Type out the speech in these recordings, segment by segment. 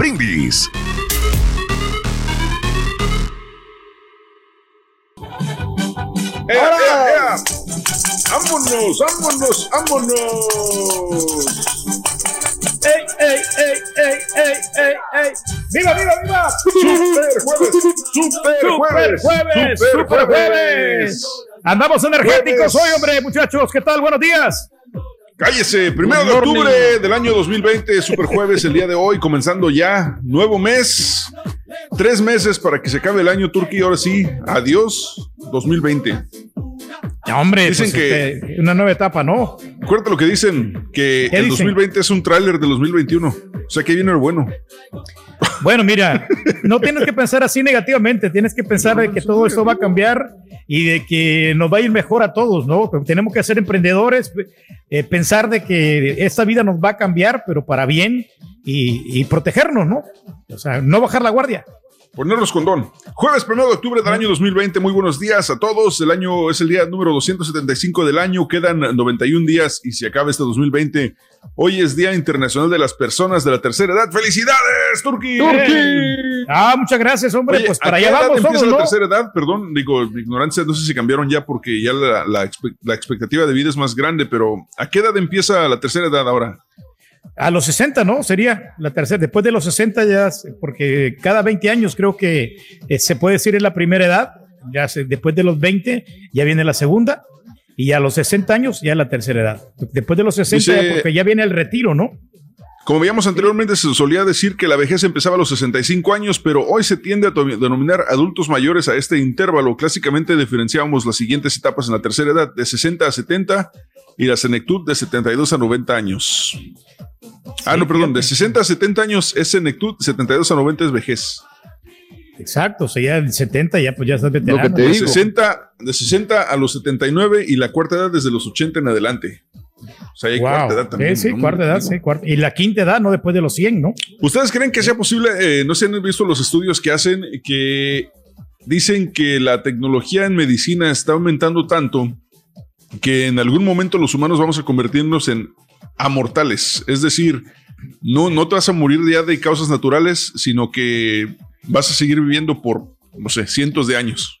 Brindis. ¡Ea, ea, ea! ¡Vámonos, vámonos, vámonos! ¡Ey, ey, ey, ey, ey, ey, ey! ¡Viva, viva, viva! ¡Super jueves! ¡Super jueves! jueves! ¡Super jueves! Andamos energéticos Jueves. hoy, hombre, muchachos. ¿Qué tal? Buenos días. Cállese, primero de octubre del año 2020, super jueves el día de hoy, comenzando ya, nuevo mes, tres meses para que se acabe el año Turquía, ahora sí, adiós 2020. Hombre, Dicen pues, que- este, una nueva etapa, ¿no? Acuérdate lo que dicen, que ¿Qué el dicen? 2020 es un tráiler del 2021, o sea que viene el bueno. Bueno, mira, no tienes que pensar así negativamente, tienes que pensar de que todo esto va a cambiar y de que nos va a ir mejor a todos, ¿no? Pero tenemos que ser emprendedores, eh, pensar de que esta vida nos va a cambiar, pero para bien y, y protegernos, ¿no? O sea, no bajar la guardia. Ponerlos condón. Jueves 1 de octubre del año 2020. Muy buenos días a todos. El año es el día número 275 del año. Quedan 91 días y se acaba este 2020. Hoy es Día Internacional de las Personas de la Tercera Edad. ¡Felicidades, Turquí! Ah, muchas gracias, hombre. Oye, pues ¿a para qué allá edad vamos empieza todos, la ¿no? tercera edad? Perdón, digo, ignorancia, no sé si cambiaron ya porque ya la, la expe- la expectativa de vida es más grande, pero ¿a qué edad empieza la tercera edad ahora? A los 60, ¿no? Sería la tercera. Después de los 60 ya, porque cada 20 años creo que eh, se puede decir es la primera edad. Ya se- después de los 20 ya viene la segunda y a los 60 años ya la tercera edad. Después de los 60 Dice- porque ya viene el retiro, ¿no? Como veíamos anteriormente, se solía decir que la vejez empezaba a los 65 años, pero hoy se tiende a denominar adultos mayores a este intervalo. Clásicamente diferenciábamos las siguientes etapas en la tercera edad, de 60 a 70 y la senectud de 72 a 90 años. Ah, no, perdón, de 60 a 70 años es senectud, 72 a 90 es vejez. Exacto, o sea, ya en 70 ya pues ya estás veterano. Lo que te De digo. 60, de 60 a los 79 y la cuarta edad desde los 80 en adelante. O sea, hay Wow. cuarta edad también. Sí, sí, ¿no? cuarta edad, sí, cuarta. Y la quinta edad, ¿no? Después de los 100, ¿no? ¿Ustedes creen que sea posible? eh, no sé, han visto los estudios que hacen que dicen que la tecnología en medicina está aumentando tanto que en algún momento los humanos vamos a convertirnos en amortales. Es decir, no, no te vas a morir ya de causas naturales, sino que vas a seguir viviendo por, no sé, cientos de años.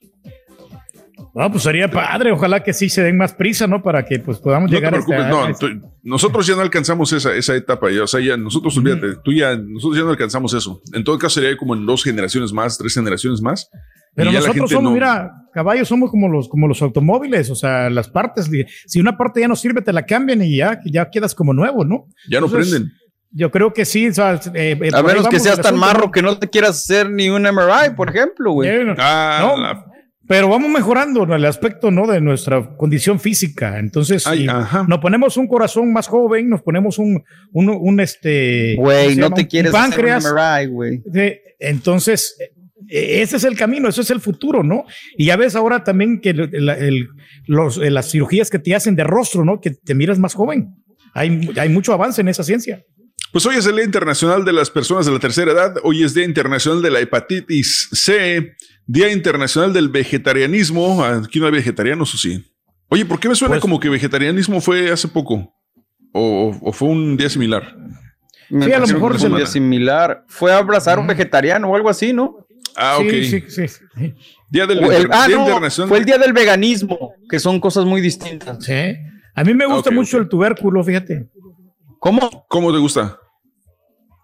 No, pues sería padre. Ojalá que sí se den más prisa, ¿no? Para que pues podamos No te llegar preocupes, hasta- no, a esta- nosotros ya no alcanzamos esa, esa etapa, ya, o sea, ya nosotros, olvídate, tú ya, nosotros ya no alcanzamos eso. En todo caso sería como en dos generaciones más, tres generaciones más. Pero nosotros somos, no- mira, caballos somos como los, como los automóviles, o sea, las partes, si una parte ya no sirve, te la cambian y ya, ya quedas como nuevo, ¿no? Ya no Entonces, prenden. Yo creo que sí, o sea, eh, eh, A menos que seas tan marro que no te quieras hacer ni un MRI, por ejemplo, güey. Eh, Ah, no, la- pero vamos mejorando en el aspecto, ¿no? De nuestra condición física. Entonces, Ay, nos ponemos un corazón más joven, nos ponemos un, un, un, este, ¿cómo Güey, no te Un quieres hacer un. MRI, güey. Entonces, ese es el camino, ese es el futuro, ¿no? Y ya ves ahora también que el- el- el- los, eh, las cirugías que te hacen de rostro, ¿no? Que te miras más joven. Hay, hay mucho avance en esa ciencia. Pues hoy es el Día Internacional de las Personas de la Tercera Edad, hoy es Día Internacional de la Hepatitis C, Día Internacional del Vegetarianismo. Aquí no hay vegetarianos, ¿o sí? Oye, ¿por qué me suena Pues- como que vegetarianismo fue hace poco? ¿O, o fue un día similar? Me Sí, a lo mejor es fue un día similar. Fue a abrazar a un vegetariano o algo así, ¿no? Ah, ok. Sí, sí, sí, sí. Día del el- ah, Día no, Internacional. fue el día del veganismo, que son cosas muy distintas. Sí. A mí me gusta mucho el tubérculo, fíjate. ¿Cómo? ¿Cómo te gusta?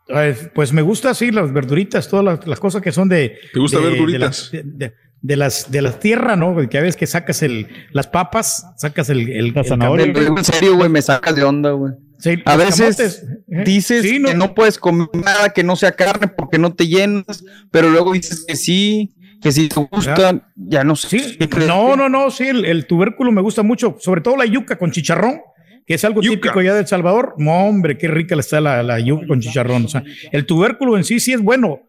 Eh, Pues me gusta así las verduritas, todas las, las cosas que son de. ¿Te gusta de- verduritas? De, la- de- de- de las de las tierras, ¿no? Que a veces que sacas el, las papas, sacas el, el, el zanahoria. camote. En serio, güey, me sacas de onda, güey. Sí, A veces camotes, ¿eh? Dices Sí, que no puedes comer nada que no sea carne porque no te llenas, pero luego dices que sí, que si te gusta, ya no sé. Sí, no, no, no, sí, el, el tubérculo me gusta mucho, sobre todo la yuca con chicharrón, que es algo Yuca. típico ya de El Salvador. No, hombre, qué rica está la, la yuca con chicharrón. O sea, el tubérculo en sí sí es bueno,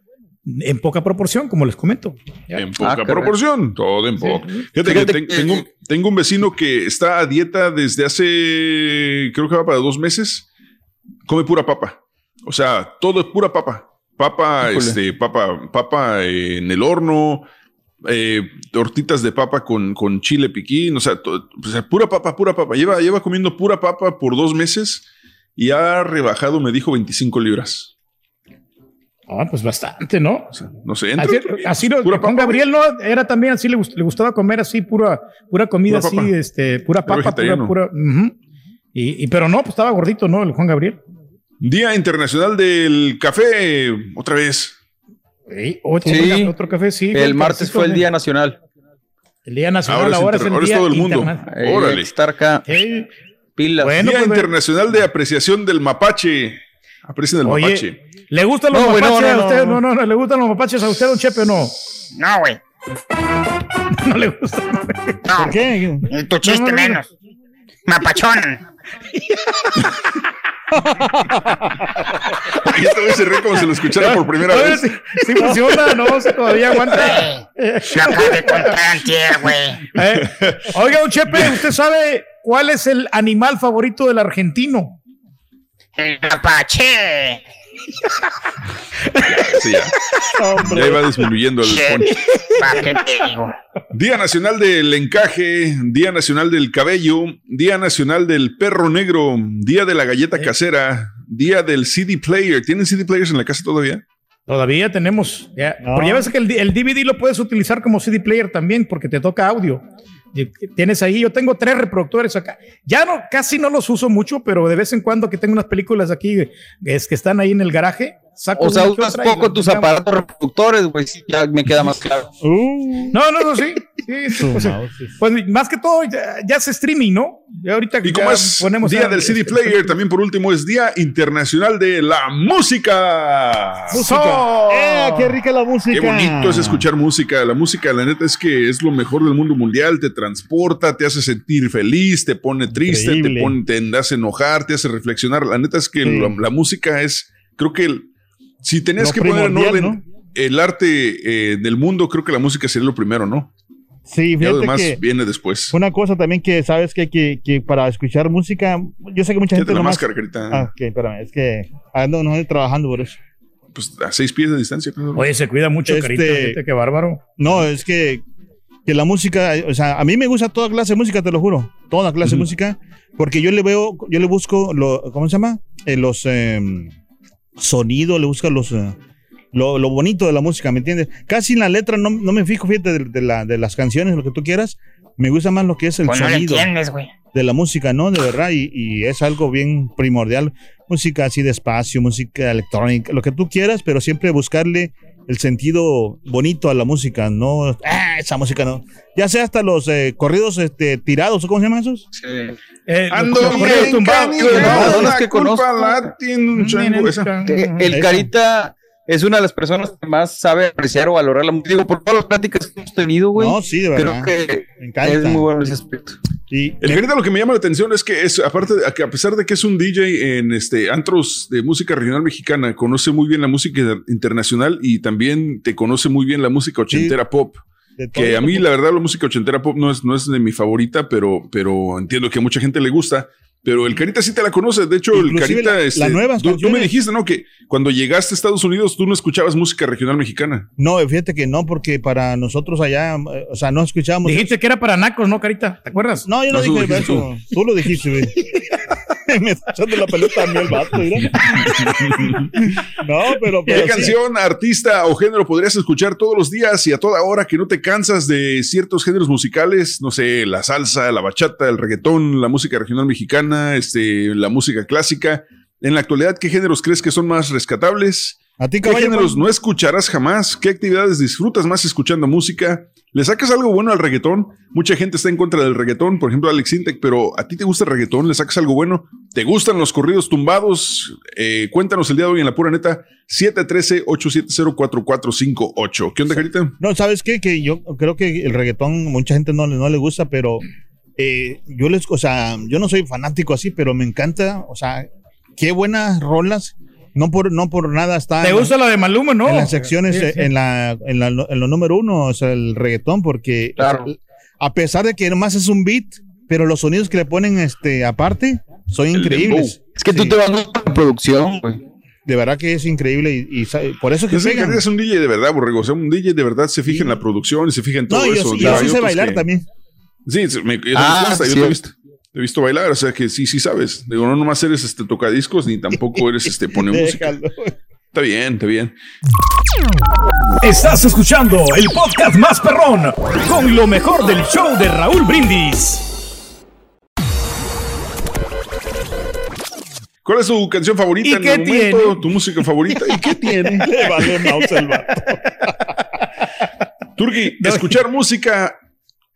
en poca proporción, como les comento. Ya. En poca Ah, proporción, todo en poco. Fíjate, Fíjate que ten- que- tengo, tengo un vecino que está a dieta desde hace, creo que va para dos meses. Come pura papa. O sea, todo es pura papa. Papa, Híjole. este, papa, papa eh, en el horno, eh, tortitas de papa con, con chile piquín, o sea, to- o sea, pura papa, pura papa. Lleva, lleva comiendo pura papa por dos meses y ha rebajado, me dijo, 25 libras. Ah, pues bastante, ¿no? O sea, no sé, Así, así lo, pura papa, Gabriel no era también así, le, gust- le gustaba comer así pura, pura comida Pura así, papa. este, pura papa, pura, pura. y, y- pero no, pues estaba gordito, ¿no? El Juan Gabriel. Día Internacional del Café, otra vez. Sí, otro, Sí. café, otro café, sí. El martes fue el día nacional. El día nacional, Ahora es ahora, es, el ahora es día todo el mundo. internacional. Eh, Órale. Estar acá, Sí. pilas. Bueno, Día pues, Internacional de Apreciación del Mapache. Aprecien el Oye, mapache. ¿Le gustan los No, güey, no, mapaches no, a usted? no. No, no, no, ¿le gustan los mapaches a usted, don Chepe, o no? No, güey. No le gustan. No. ¿Por qué? Y tu chiste No, no, no. menos. Mapachón. Y esta vez se ríe como si lo escuchara por primera vez. si, si funciona, no, si todavía aguanta. Lo acabo de contar antier, güey. Eh, Oiga, don Chepe, ¿usted sabe cuál es el animal favorito del argentino? El mapache. Sí, ya. Ya iba disminuyendo el Che, ponche. ¿Para qué te digo? Día Nacional del Encaje, Día Nacional del Cabello, Día Nacional del Perro Negro, Día de la Galleta Casera, Día del CD Player. ¿Tienen CD players en la casa todavía? Todavía tenemos. Ya, No. Pero ya ves que el, el DVD lo puedes utilizar como CD player también porque te toca audio. Tienes ahí, yo tengo tres reproductores acá. Ya no, casi no los uso mucho, pero de vez en cuando que tengo unas películas aquí es que están ahí en el garaje, saco O sea, usas y poco tus aparatos reproductores, güey. sí, ya me queda más claro. Uh, No, no, no, sí. sí, sí, su pues, pues, más que todo ya, ya es streaming, ¿no? Ya ahorita Y como es ponemos Día a- del CD este, Player, también por último es Día Internacional de la Música. ¡So! ¡Eh, qué rica la música! Qué bonito es escuchar música. La música, la neta, es que es lo mejor del mundo mundial. Te transporta, te hace sentir feliz, te pone triste, te, pone, te hace enojar, te hace reflexionar. La neta es que Sí. la, la música es, creo que el- si tenías que poner en orden el arte eh, del mundo, creo que la música sería lo primero, ¿no? Sí, Y lo fíjate demás que viene después. una cosa también que sabes que, que, que para escuchar música, yo sé que mucha Quédate gente la nomás... máscara, carita. Ah, ok, espérame, es que ando no estoy trabajando por eso. Pues a seis pies de distancia. claro. Oye, se cuida mucho, Este- carita, fíjate, qué bárbaro. No, es que, que la música, o sea, a mí me gusta toda clase de música, te lo juro. Toda clase de Ujú. música, porque yo le veo, yo le busco, lo, ¿cómo se llama? Eh, los em, sonidos, le busco los, eh, lo, lo bonito de la música, ¿me entiendes? Casi en la letra no, no me fijo, fíjate, de, de la, de las canciones, lo que tú quieras. Me gusta más lo que es el Pues sonido de la música, ¿no? De verdad, y, y es algo bien primordial. Música así despacio, música electrónica, lo que tú quieras, pero siempre buscarle el sentido bonito a la música, no, ah, esa música no. Ya sea hasta los eh, corridos este, tirados, ¿o ¿cómo se llaman esos? Eh, Ando los bien tumbados. los la que culpa conozco. la tiene un chango esa. Que el Eso. Carita es una de las personas que más sabe apreciar o valorar la música. Digo, por todas las pláticas que hemos tenido, güey. No, sí, de verdad. Creo que Me encanta. es muy bueno ese aspecto. Y El lo que me llama la atención es que es, aparte de que a pesar de que es un DJ en este antros de música regional mexicana, conoce muy bien la música internacional y también te conoce muy bien la música ochentera pop. Que a mí, la verdad, la música ochentera pop no es, no es de mi favorita, pero, pero entiendo que a mucha gente le gusta. Pero el Carita sí te la conoce. De hecho, el Carita. la- este, las nuevas tú, tú me dijiste, ¿no? Que cuando llegaste a Estados Unidos tú no escuchabas música regional mexicana. No, fíjate que no, porque para nosotros allá, eh, o sea, no escuchábamos. Dijiste que era para nacos, ¿no, carita? ¿Te acuerdas? No, yo no, No, tú dije eso. Tú. lo dijiste, güey. Me está echando la pelota a mí el vato, mira. no, pero, ¿Qué pero sí. canción, artista o género podrías escuchar todos los días y a toda hora que no te cansas de ciertos géneros musicales? No sé, la salsa, la bachata, el reggaetón, la música regional mexicana, este, la música clásica. En la actualidad, ¿qué géneros crees que son más rescatables? A ti, ¿Qué géneros ¿cuál? no escucharás jamás? ¿Qué actividades disfrutas más escuchando música? ¿Le sacas algo bueno al reggaetón? Mucha gente está en contra del reggaetón, por ejemplo Alex Intec, pero ¿a ti te gusta el reggaetón? ¿Le sacas algo bueno? ¿Te gustan los corridos tumbados? Eh, cuéntanos el día de hoy en la pura neta 713-870-4458. ¿Qué onda, Carita? No, ¿sabes qué? Que yo creo que el reggaetón mucha gente no, no le gusta, pero eh, yo les, o sea, yo no soy fanático así, pero me encanta, o sea, qué buenas rolas. No por, no por nada está ¿Te en, gusta la de Maluma, no? en las secciones, Sí, eh, sí. En, la, en, la, en lo número uno, o sea, el reggaetón, porque Claro. a pesar de que nomás es un beat, pero los sonidos que le ponen este aparte son El increíbles. Es que tú Sí, te vas a la producción, güey. De verdad que es increíble y, y por eso que Es que pegan. es un DJ de verdad, borrego. O sea, un DJ de verdad se fija en la producción y se fija en todo No, yo, eso. yo hay sí sé bailar que- también. Sí, me, eso me Ah, consta, yo sí. te he visto. Te he visto bailar, o sea que sí, sí sabes. Digo, no nomás eres este tocadiscos, ni tampoco eres este pone música. Está bien, está bien. Estás escuchando el podcast más perrón con lo mejor del show de Raúl Brindis. ¿Cuál es tu canción favorita ¿Y en qué el momento? tiene? ¿Tu música favorita? ¿Y qué tiene? Le vale mouse el vato. Turki, escuchar música,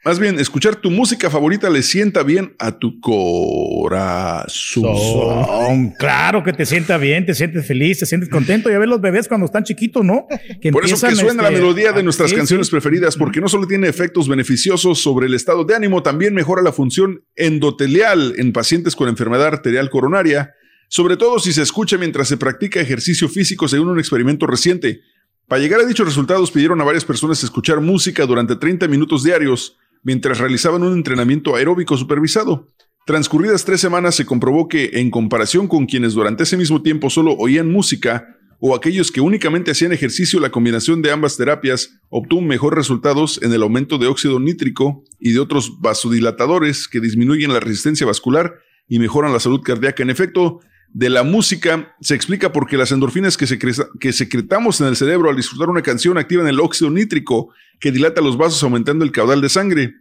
más bien, escuchar tu música favorita le sienta bien a tu corazón. Son, claro que te sienta bien, te sientes feliz, te sientes contento. Ya ves los bebés cuando están chiquitos, ¿no? Que Por eso que suena la este, melodía de ah, nuestras sí, canciones sí. preferidas, porque no solo tiene efectos beneficiosos sobre el estado de ánimo, también mejora la función endotelial en pacientes con enfermedad arterial coronaria, sobre todo si se escucha mientras se practica ejercicio físico según un experimento reciente. Para llegar a dichos resultados pidieron a varias personas escuchar música durante 30 minutos diarios mientras realizaban un entrenamiento aeróbico supervisado. Transcurridas tres semanas se comprobó que, en comparación con quienes durante ese mismo tiempo solo oían música, o aquellos que únicamente hacían ejercicio, la combinación de ambas terapias obtuvo mejores resultados en el aumento de óxido nítrico y de otros vasodilatadores que disminuyen la resistencia vascular y mejoran la salud cardíaca. En efecto, de la música se explica por qué las endorfinas que, que secretamos en el cerebro al disfrutar una canción activan el óxido nítrico que dilata los vasos aumentando el caudal de sangre.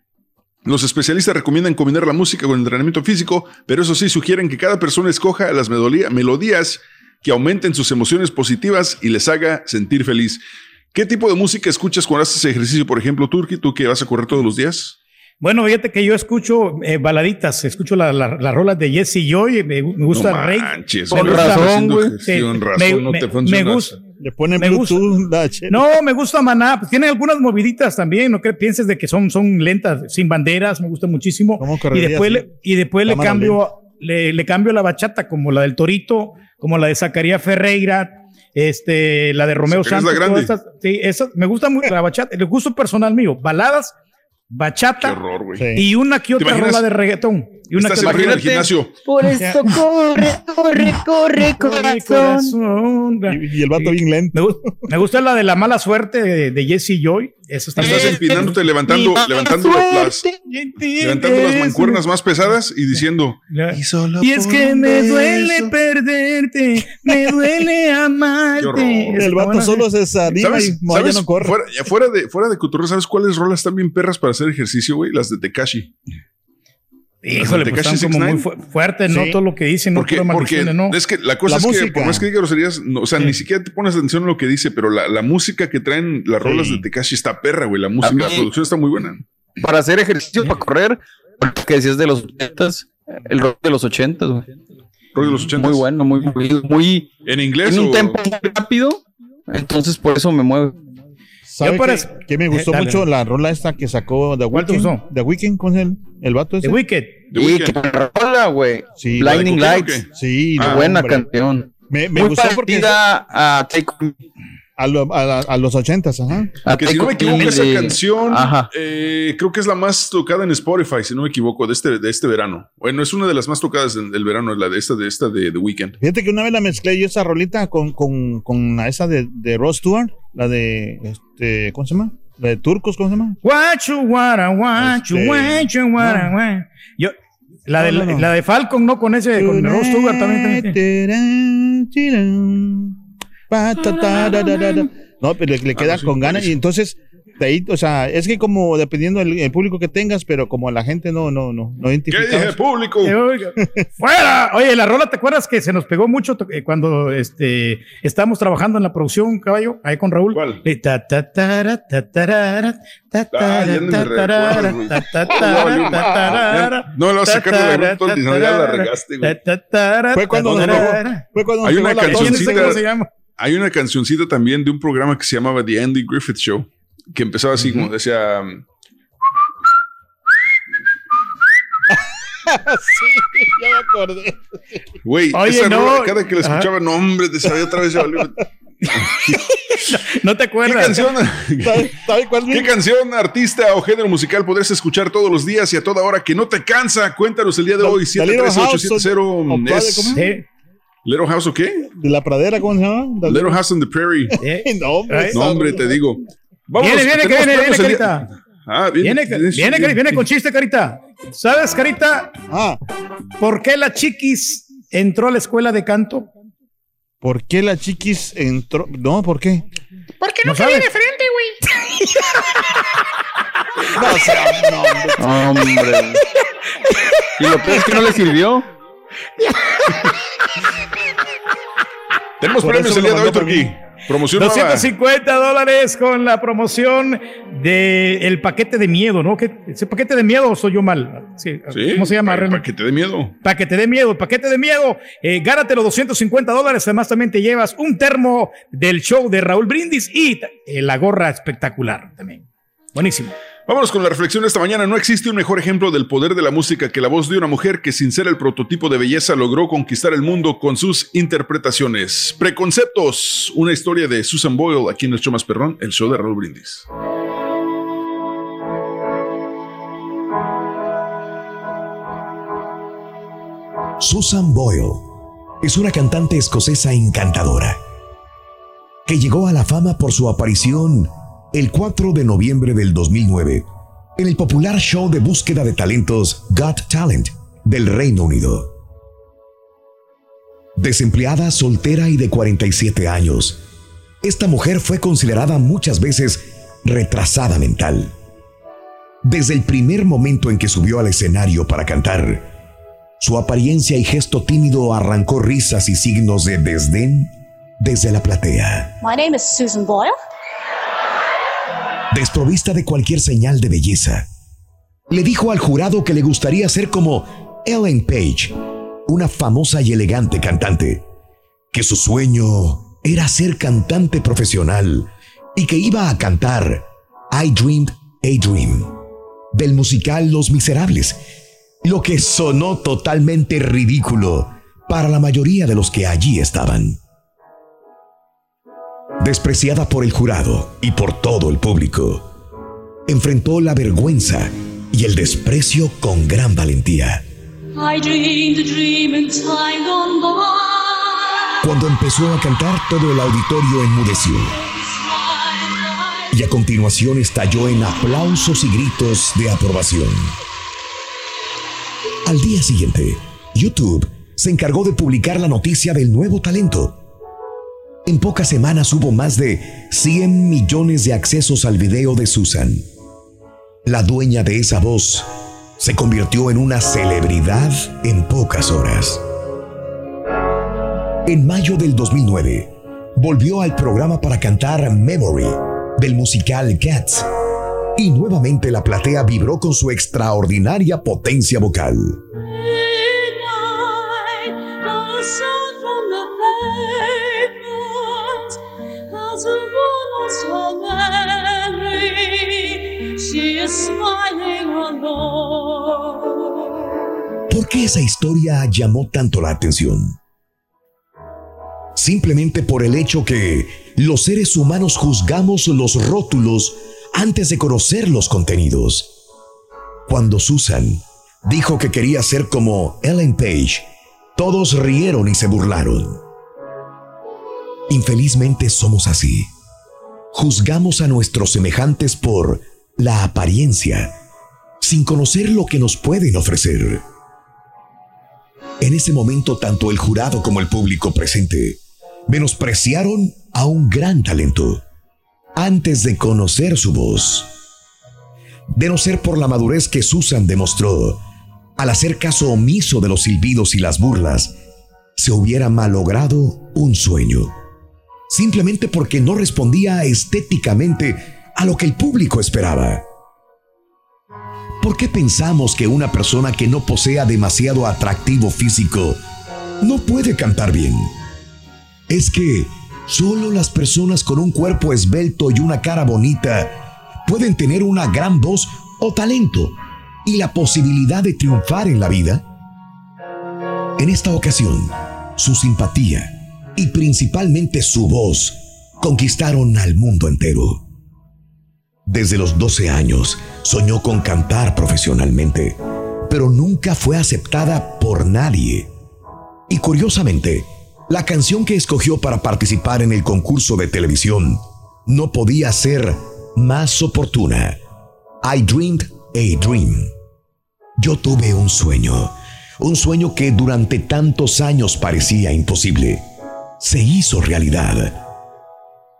Los especialistas recomiendan combinar la música con entrenamiento físico, pero eso sí sugieren que cada persona escoja las melodía- melodías que aumenten sus emociones positivas y les haga sentir feliz. ¿Qué tipo de música escuchas cuando haces ejercicio, por ejemplo, Turki, tú que vas a correr todos los días? Bueno, fíjate que yo escucho eh, baladitas, escucho la- la- las rolas de Jesse Joy, me, me gusta no Rey. manches, Con no estás razón, güey. razón, me- no me- te me funciona. gusta. Le ponen Me gusta. Bluetooth. la chela. No, me gusta Maná. Pues tiene algunas moviditas también. No que pienses de que son, son lentas, sin banderas. Me gusta muchísimo. ¿Cómo Y después, sí? le, y después le cambio, le, le cambio la bachata, como la del Torito, como la de Zacarías Ferreira, este, la de Romeo Santos. la Grande. todas esas- sí, esas, me gusta mucho la bachata. El gusto personal mío. Baladas, bachata horror, y una que otra rola de reggaetón. Y una Estás en el gimnasio. Por eso corre, corre, corre, Corre, corazón. corazón. Y, y el vato bien lento. Me, gu- me gusta la de la mala suerte de, de Jesse Joy. Eso está Estás bien. empinándote, levantando, levantando las, levantando las mancuernas más pesadas y diciendo, Y es que me duele perderte, me duele amarte. El vato solo se desanima y ¿Sabes? no, ya ¿Sabes? no corre. Fuera, de, fuera de cotorreo, ¿sabes cuáles rolas están bien perras para hacer ejercicio, güey? Las de Tekashi. Híjole, pues Tekashi están como muy 69. fu- fuertes, ¿no? Sí. Todo lo que dicen, no Porque, porque ¿no? es que la cosa La es que, por más que diga groserías, no, o sea, Sí. ni siquiera te pones atención a lo que dice, pero la, la música que traen las rolas de Tekashi está perra, güey. La música, mí- la producción está muy buena. Para hacer ejercicio, para correr, que decías de los ochentas, el rock de los ochentas, güey. Rollo de los 80. Muy bueno, muy muy ¿En inglés en un o- tempo muy rápido, entonces por eso me mueve. ¿Sabe qué, qué me gustó Eh, dale. mucho la rola esta que sacó The ¿Cuál te Weeknd? gustó? The Weeknd con el, el vato ese. The Wicked. The Y Weeknd? que rola, güey. Sí, Blinding ¿la de Coquín o Lights. Sí, Ah, no, buena hombre. canción. Me, me Muy gustó porque a Take. A, lo- a los ochentas, ajá. A Que si no me equivoco, esa de- canción eh, creo que es la más tocada en Spotify, si no me equivoco, de este, de este verano. Bueno, es una de las más tocadas del del verano, la de esta de esta de The Weeknd. Fíjate que una vez la mezclé yo esa rolita con, con, con la esa de, de Ross Stewart, la de, este, ¿cómo se llama? La de Turcos, ¿cómo se llama? What you wanna, what you Este, want, you wanna, want. Yo, la, de, No, no, no. la de Falcon, ¿no? Con ese, con Ross Stewart también. también. Pa, ta, ta, da, da, da, da. No, pero le, le queda Ah, sí, con ganas y entonces de ahí, o sea, es que como dependiendo del el público que tengas, pero como la gente no, no, no, no ¿Qué identifica. dije, público? Eh, ¡Fuera! Oye, la rola, ¿te acuerdas que se nos pegó mucho eh, cuando este, estábamos trabajando en la producción, caballo? Ahí con Raúl. ¿Cuál? No lo vas a sacar de grupo, ta, ya la regaste, güey. Fue cuando nos Hay una no cancioncita. Hay una cancioncita también de un programa que se llamaba The Andy Griffith Show, que empezaba así como decía... sí, ya me acordé. Güey, esa no. rola, cada que la Ajá. escuchaba, no, hombre, te sabía otra vez. ya valió. No te ¿Qué acuerdas. canción, ¿Sabe, sabe cuál ¿Qué canción, artista o género musical podrías escuchar todos los días y a toda hora que no te cansa? Cuéntanos el día de The- hoy, The Little House 73870. ¿Little House o qué? ¿De la pradera cómo se llama? The Little House on the Prairie. sí. No, hombre, Ay, No, hombre, te digo. Viene, viene, tenemos viene, viene, Carita. Ah, viene, Viene, viene, viene, viene, viene con chiste, Carita. ¿Sabes, Carita, Ah, por qué la chiquis entró a la escuela de canto? ¿por qué la chiquis entró? No, ¿por qué? ¿Por qué no, ¿No quería de frente, güey? No, o sea, no, hombre. Hombre. Y lo peor es que no le sirvió. Tenemos Por premios el día de hoy, Turquí. Promoción nueva. 250 dólares con la promoción de el paquete de miedo, ¿no? ¿Qué- ¿Ese paquete de miedo o soy yo mal? Sí, Sí, ¿Cómo se llama? Para, realmente? que te dé miedo. Paquete de miedo, paquete de miedo. Eh, gánate los 250 dólares. Además, también te llevas un termo del show de Raúl Brindis y eh, la gorra espectacular también. Buenísimo. Vámonos con la reflexión de esta mañana. No existe un mejor ejemplo del poder de la música que la voz de una mujer que sin ser el prototipo de belleza logró conquistar el mundo con sus interpretaciones. Preconceptos, una historia de Susan Boyle aquí en el show más perrón, el show de Raúl Brindis. Susan Boyle es una cantante escocesa encantadora que llegó a la fama por su aparición el 4 de noviembre del 2009 en el popular show de búsqueda de talentos Got Talent del Reino Unido. Desempleada, soltera y de 47 años, esta mujer fue considerada muchas veces retrasada mental. Desde el primer momento en que subió al escenario para cantar, su apariencia y gesto tímido arrancó risas y signos de desdén desde la platea. My name is Susan Boyle. Desprovista de cualquier señal de belleza, le dijo al jurado que le gustaría ser como Ellen Page, una famosa y elegante cantante, que su sueño era ser cantante profesional y que iba a cantar I Dreamed a Dream del musical Los Miserables, lo que sonó totalmente ridículo para la mayoría de los que allí estaban. Despreciada por el jurado y por todo el público, enfrentó la vergüenza y el desprecio con gran valentía. Cuando empezó a cantar, todo el auditorio enmudeció y a continuación estalló en aplausos y gritos de aprobación. Al día siguiente, YouTube se encargó de publicar la noticia del nuevo talento. En pocas semanas hubo más de 100 millones de accesos al video de Susan. La dueña de esa voz se convirtió en una celebridad en pocas horas. En mayo del 2009, volvió al programa para cantar Memory del musical Cats. Y nuevamente la platea vibró con su extraordinaria potencia vocal. ¿Por qué esa historia llamó tanto la atención? Simplemente por el hecho que los seres humanos juzgamos los rótulos antes de conocer los contenidos. Cuando Susan dijo que quería ser como Ellen Page, todos rieron y se burlaron. Infelizmente somos así. Juzgamos a nuestros semejantes por la apariencia, sin conocer lo que nos pueden ofrecer. En ese momento, tanto el jurado como el público presente menospreciaron a un gran talento antes de conocer su voz. De no ser por la madurez que Susan demostró, al hacer caso omiso de los silbidos y las burlas, se hubiera malogrado un sueño. Simplemente porque no respondía estéticamente a lo que el público esperaba. ¿Por qué pensamos que una persona que no posea demasiado atractivo físico no puede cantar bien? Es que solo las personas con un cuerpo esbelto y una cara bonita pueden tener una gran voz o talento, y la posibilidad de triunfar en la vida? En esta ocasión, su simpatía y principalmente su voz conquistaron al mundo entero. Desde los 12 años soñó con cantar profesionalmente, pero nunca fue aceptada por nadie. Y curiosamente, la canción que escogió para participar en el concurso de televisión no podía ser más oportuna. I dreamed a dream. Yo tuve un sueño, un sueño que durante tantos años parecía imposible. Se hizo realidad.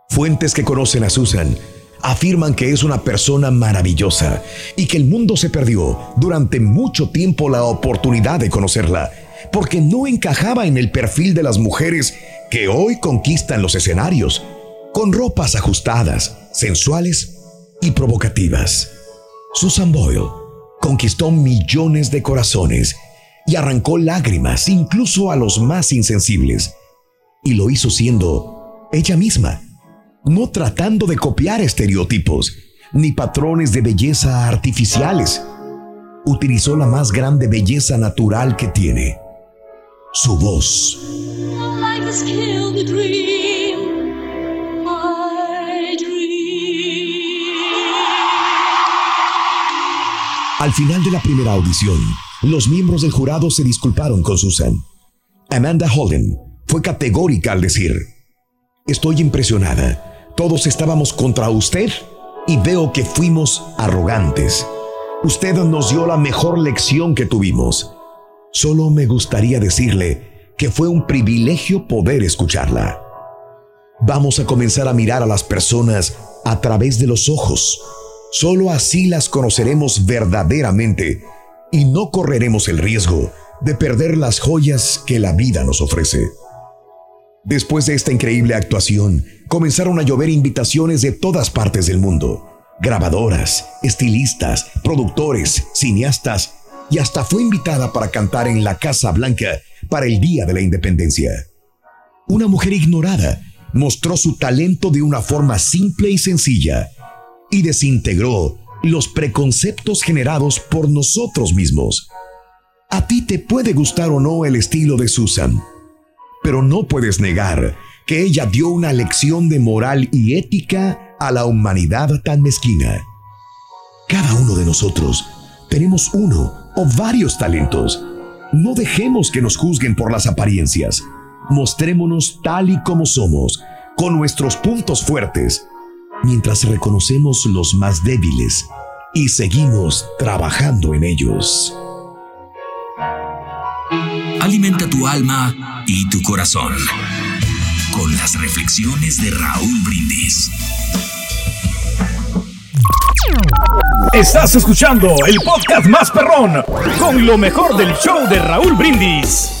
Fuentes que conocen a Susan afirman que es una persona maravillosa y que el mundo se perdió durante mucho tiempo la oportunidad de conocerla, porque no encajaba en el perfil de las mujeres que hoy conquistan los escenarios, con ropas ajustadas, sensuales y provocativas. Susan Boyle conquistó millones de corazones y arrancó lágrimas incluso a los más insensibles, y lo hizo siendo ella misma no tratando de copiar estereotipos ni patrones de belleza artificiales. Utilizó la más grande belleza natural que tiene, su voz. Al final de la primera audición, los miembros del jurado se disculparon con Susan. Amanda Holden fue categórica al decir, estoy impresionada. Todos estábamos contra usted y veo que fuimos arrogantes. Usted nos dio la mejor lección que tuvimos. Solo me gustaría decirle que fue un privilegio poder escucharla. Vamos a comenzar a mirar a las personas a través de los ojos. Solo así las conoceremos verdaderamente y no correremos el riesgo de perder las joyas que la vida nos ofrece. Después de esta increíble actuación, comenzaron a llover invitaciones de todas partes del mundo. Grabadoras, estilistas, productores, cineastas, y hasta fue invitada para cantar en la Casa Blanca para el Día de la Independencia. Una mujer ignorada mostró su talento de una forma simple y sencilla y desintegró los preconceptos generados por nosotros mismos. A ti te puede gustar o no el estilo de Susan, pero no puedes negar que ella dio una lección de moral y ética a la humanidad tan mezquina. Cada uno de nosotros tenemos uno o varios talentos. No dejemos que nos juzguen por las apariencias. Mostrémonos tal y como somos, con nuestros puntos fuertes, mientras reconocemos los más débiles y seguimos trabajando en ellos. Alimenta tu alma y tu corazón con las reflexiones de Raúl Brindis. Estás escuchando el podcast más perrón con lo mejor del show de Raúl Brindis.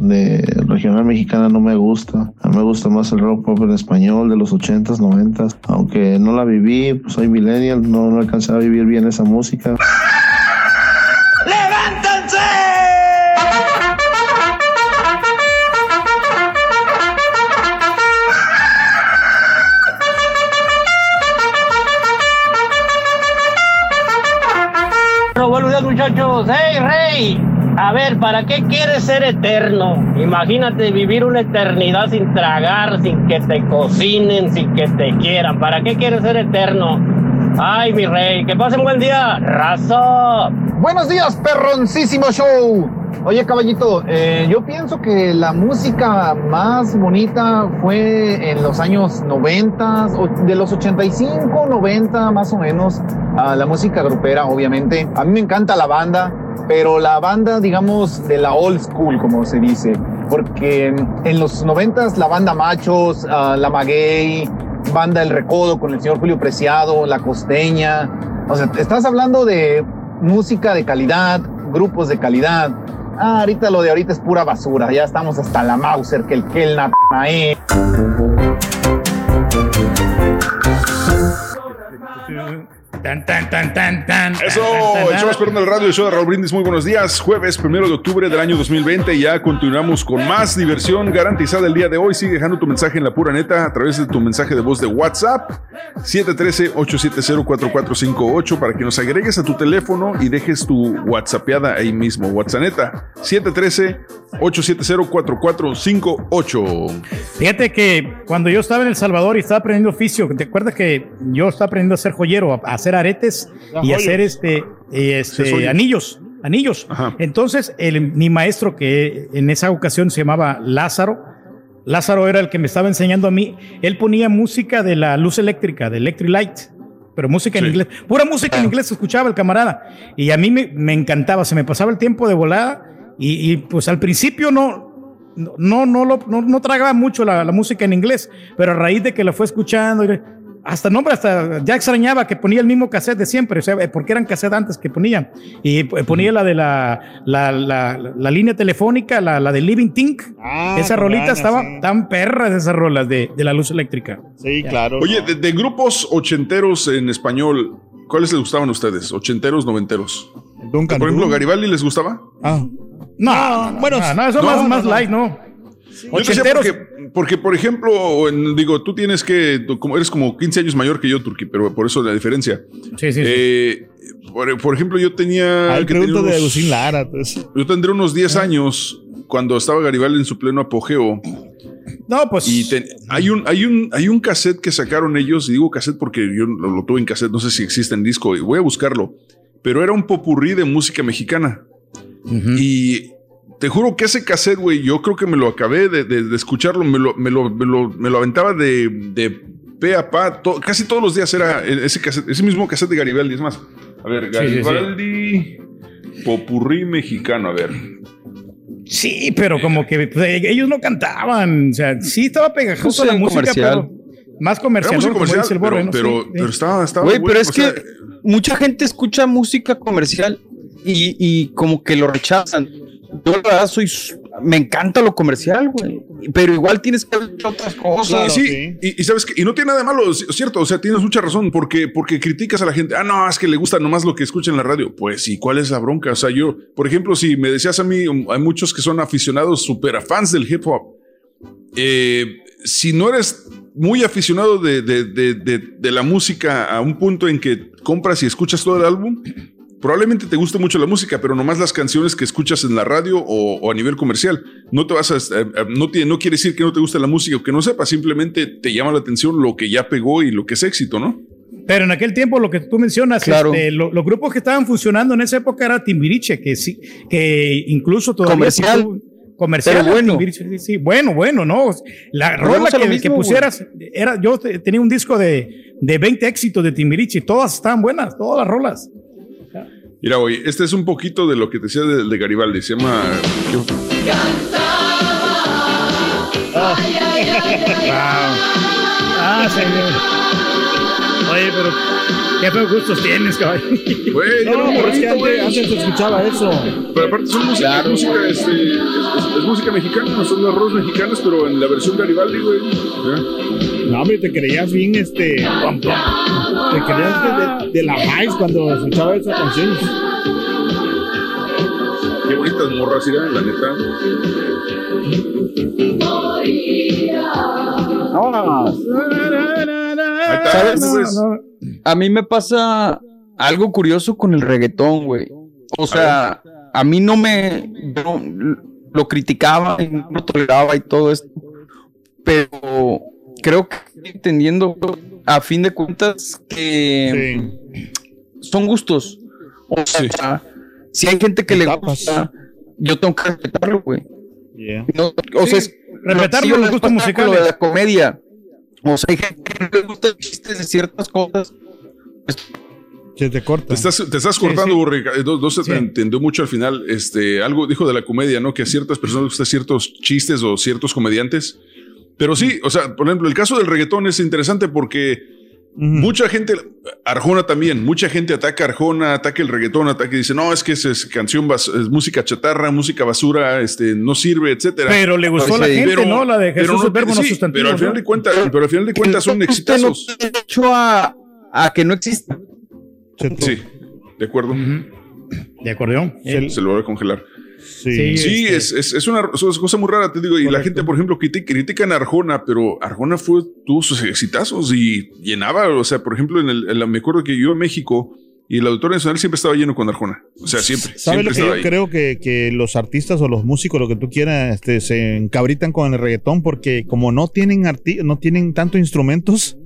de regional mexicana no me gusta. A mí me gusta más el rock pop en español de los 80s, 90s. Aunque no la viví, pues soy millennial, no, no alcancé a vivir bien esa música. Buenos días muchachos. ¡Hey Rey! A ver, ¿para qué quieres ser eterno? Imagínate vivir una eternidad sin tragar, sin que te cocinen, sin que te quieran. ¿Para qué quieres ser eterno? Ay, mi rey, que pasen buen día. Razo. Buenos días, perroncísimo show. Oye, caballito, eh, yo pienso que la música más bonita fue en los años 90, o de los 85, 90 más o menos, la música grupera, obviamente. A mí me encanta la banda, pero la banda, digamos, de la old school, como se dice, porque en los 90 la banda Machos, ah, la Maguey, banda El Recodo con el señor Julio Preciado, La Costeña, o sea, estás hablando de música de calidad, grupos de calidad. Ah, ahorita lo de ahorita es pura basura. Ya estamos hasta la Mauser, que el que el ahí. Tan, tan, tan, tan, tan. Eso, tan, el show más perrón del radio, el show de Raúl Brindis. Muy buenos días. Jueves primero de octubre del año 2020. Ya continuamos con más diversión garantizada el día de hoy. Sigue dejando tu mensaje en la pura neta a través de tu mensaje de voz de WhatsApp 713-870-4458 para que nos agregues a tu teléfono y dejes tu WhatsAppeada ahí mismo. WhatsApp neta 713-870-4458. Fíjate que cuando yo estaba en El Salvador y estaba aprendiendo oficio, ¿te acuerdas que yo estaba aprendiendo a ser joyero, a, a hacer aretes Ah, y hacer este, este, anillos? Anillos. Entonces, el- mi maestro, que en esa ocasión se llamaba Lázaro, Lázaro era el que me estaba enseñando a mí. Él ponía música de la luz eléctrica, de Electric Light, pero música en inglés. Pura música en inglés escuchaba el camarada. Y a mí me, me encantaba, se me pasaba el tiempo de volada. Y, y, pues al principio no, no, no, no, no, no tragaba mucho la, la música en inglés, pero a raíz de que la fue escuchando, hasta nombre, hasta ya extrañaba que ponía el mismo cassette de siempre, o sea, eh, porque eran cassette antes que ponían. Y eh, ponía la de la, la, la, la línea telefónica, la, la de Living Think. esa con rolita ganas, estaba sí. tan perra de esas rolas de, de la luz eléctrica. Sí, claro. Oye, de, de grupos ochenteros en español, ¿cuáles les gustaban a ustedes? ¿Ochenteros, noventeros? Duncan Por ejemplo. Garibaldi les gustaba. Ah. No, bueno, no, no, eso no, más, no, más no. light, ¿no? Yo te decía porque, porque, por ejemplo, en- digo, tú tienes que, tú como eres como 15 años mayor que yo, Turki, pero por eso la diferencia. Sí, sí, sí. Eh, por, por ejemplo, yo tenía. Que tenía preguntas de Agustín Lara. pues. Yo tendré unos 10 años cuando estaba Garibaldi en su pleno apogeo. No, pues. Y te- hay, un, hay, un, hay un cassette que sacaron ellos, y digo cassette porque yo lo, lo tuve en cassette, no sé si existe en disco, y voy a buscarlo. Pero era un popurrí de música mexicana. Y te juro que ese cassette, güey, yo creo que me lo acabé de, de- de escucharlo, me lo, me, lo, me, lo, me lo aventaba de, de pe a pa, to- casi todos los días era ese cassette, ese mismo cassette de Garibaldi, es más. A ver, Sí, sí, sí. Garibaldi, popurrí mexicano, a ver. Sí, pero como que pues, eh, ellos no cantaban. O sea, sí estaba pegajosa Pues, la música, comercial. pero más comercial. Era música ¿no? Como comercial, dice el Borre, pero, ¿no? pero, pero estaba, estaba Güey, pero es sea, que mucha gente escucha música comercial y, y como que lo rechazan. Yo la verdad soy, me encanta lo comercial, güey. Pero igual tienes que ver otras cosas. sí, Y, y sabes que, y no tiene nada de malo, es cierto, o sea, tienes mucha razón, porque, porque criticas a la gente, ah, no, es que le gusta nomás lo que escucha en la radio. Pues sí, ¿cuál es la bronca? O sea, yo, por ejemplo, si me decías a mí, hay muchos que son aficionados, super fans del hip hop. Eh, si no eres muy aficionado de, de- de- de- de la música a un punto en que compras y escuchas todo el álbum, probablemente te guste mucho la música, pero nomás las canciones que escuchas en la radio o, o a nivel comercial. No te vas a, eh, eh, no, tiene, no quiere decir que no te guste la música o que no sepas, simplemente te llama la atención lo que ya pegó y lo que es éxito, ¿no? Pero en aquel tiempo, lo que tú mencionas, Claro. este, lo- los grupos que estaban funcionando en esa época era Timbiriche, que sí, que incluso todavía. Comercial. Comercial. Pero bueno. Timbiriche, sí, sí, bueno, bueno, ¿no? La rola que, mismo, que pusieras, era, yo te- tenía un disco de, de 20 éxitos de Timbiriche y todas estaban buenas, todas las rolas. Mira, oye, este es un poquito de lo que te decía de, de Garibaldi, se llama... Ah, señor. Oye, pero qué feos gustos tienes, caballo. Güey, No, pero es que antes, antes se escuchaba eso. Pero aparte son música, música, es, es- es música mexicana, no son las rolas mexicanas, pero en la versión Garibaldi, güey. ¿ya? No, hombre, te creías bien este. pam, pam. Te creías de, de- de la Vice cuando escuchaba esa canción. Qué bonitas morras, mira, la neta. ¿Sabes? pues. A mí me pasa algo curioso con el reggaetón, güey. O sea, a mí no me. yo lo criticaba y no lo toleraba y todo esto. Pero creo que estoy entendiendo a fin de cuentas que son gustos. O sea, si hay gente que le gusta, yo tengo que respetarlo, güey. No, o sea, es, respetar sí, yo los la gustos lo de la comedia. O sea, hay gente que no le gustan chistes de ciertas cosas. Se te corta. Te estás, te estás cortando, Borre. Eh, No, no se te entendió mucho al final. Este, algo dijo de la comedia, ¿no? Que a ciertas personas les gustan ciertos chistes o ciertos comediantes. Pero sí, o sea, por ejemplo, el caso del reggaetón es interesante porque Mucha gente, Arjona también, mucha gente ataca a Arjona, ataca el reggaetón, ataca y dice, no, es que es, es canción, bas- es música chatarra, música basura, este, no sirve, etcétera. Pero le gustó a la gente, ¿no? La de Jesús, el verbo no sustantivo, Pero al final ¿no? de cuentas, pero al final de cuentas son exitazos. hecho a, a que no exista. Sí, de acuerdo. De acuerdo. Se, lo voy a congelar. Sí, Sí, este- es, es, es una es una cosa muy rara, te digo. Y la gente, por ejemplo, criti- critican a Arjona, pero Arjona fue, tuvo sus exitazos y llenaba. O sea, por ejemplo, en el, en la- me acuerdo que yo en México y el Auditorio Nacional siempre estaba lleno con Arjona. O sea, siempre. ¿Sabes siempre lo que yo ahí. creo que, que los artistas o los músicos, lo que tú quieras, este, se encabritan con el reggaetón porque como no tienen arti- no tienen tanto instrumentos,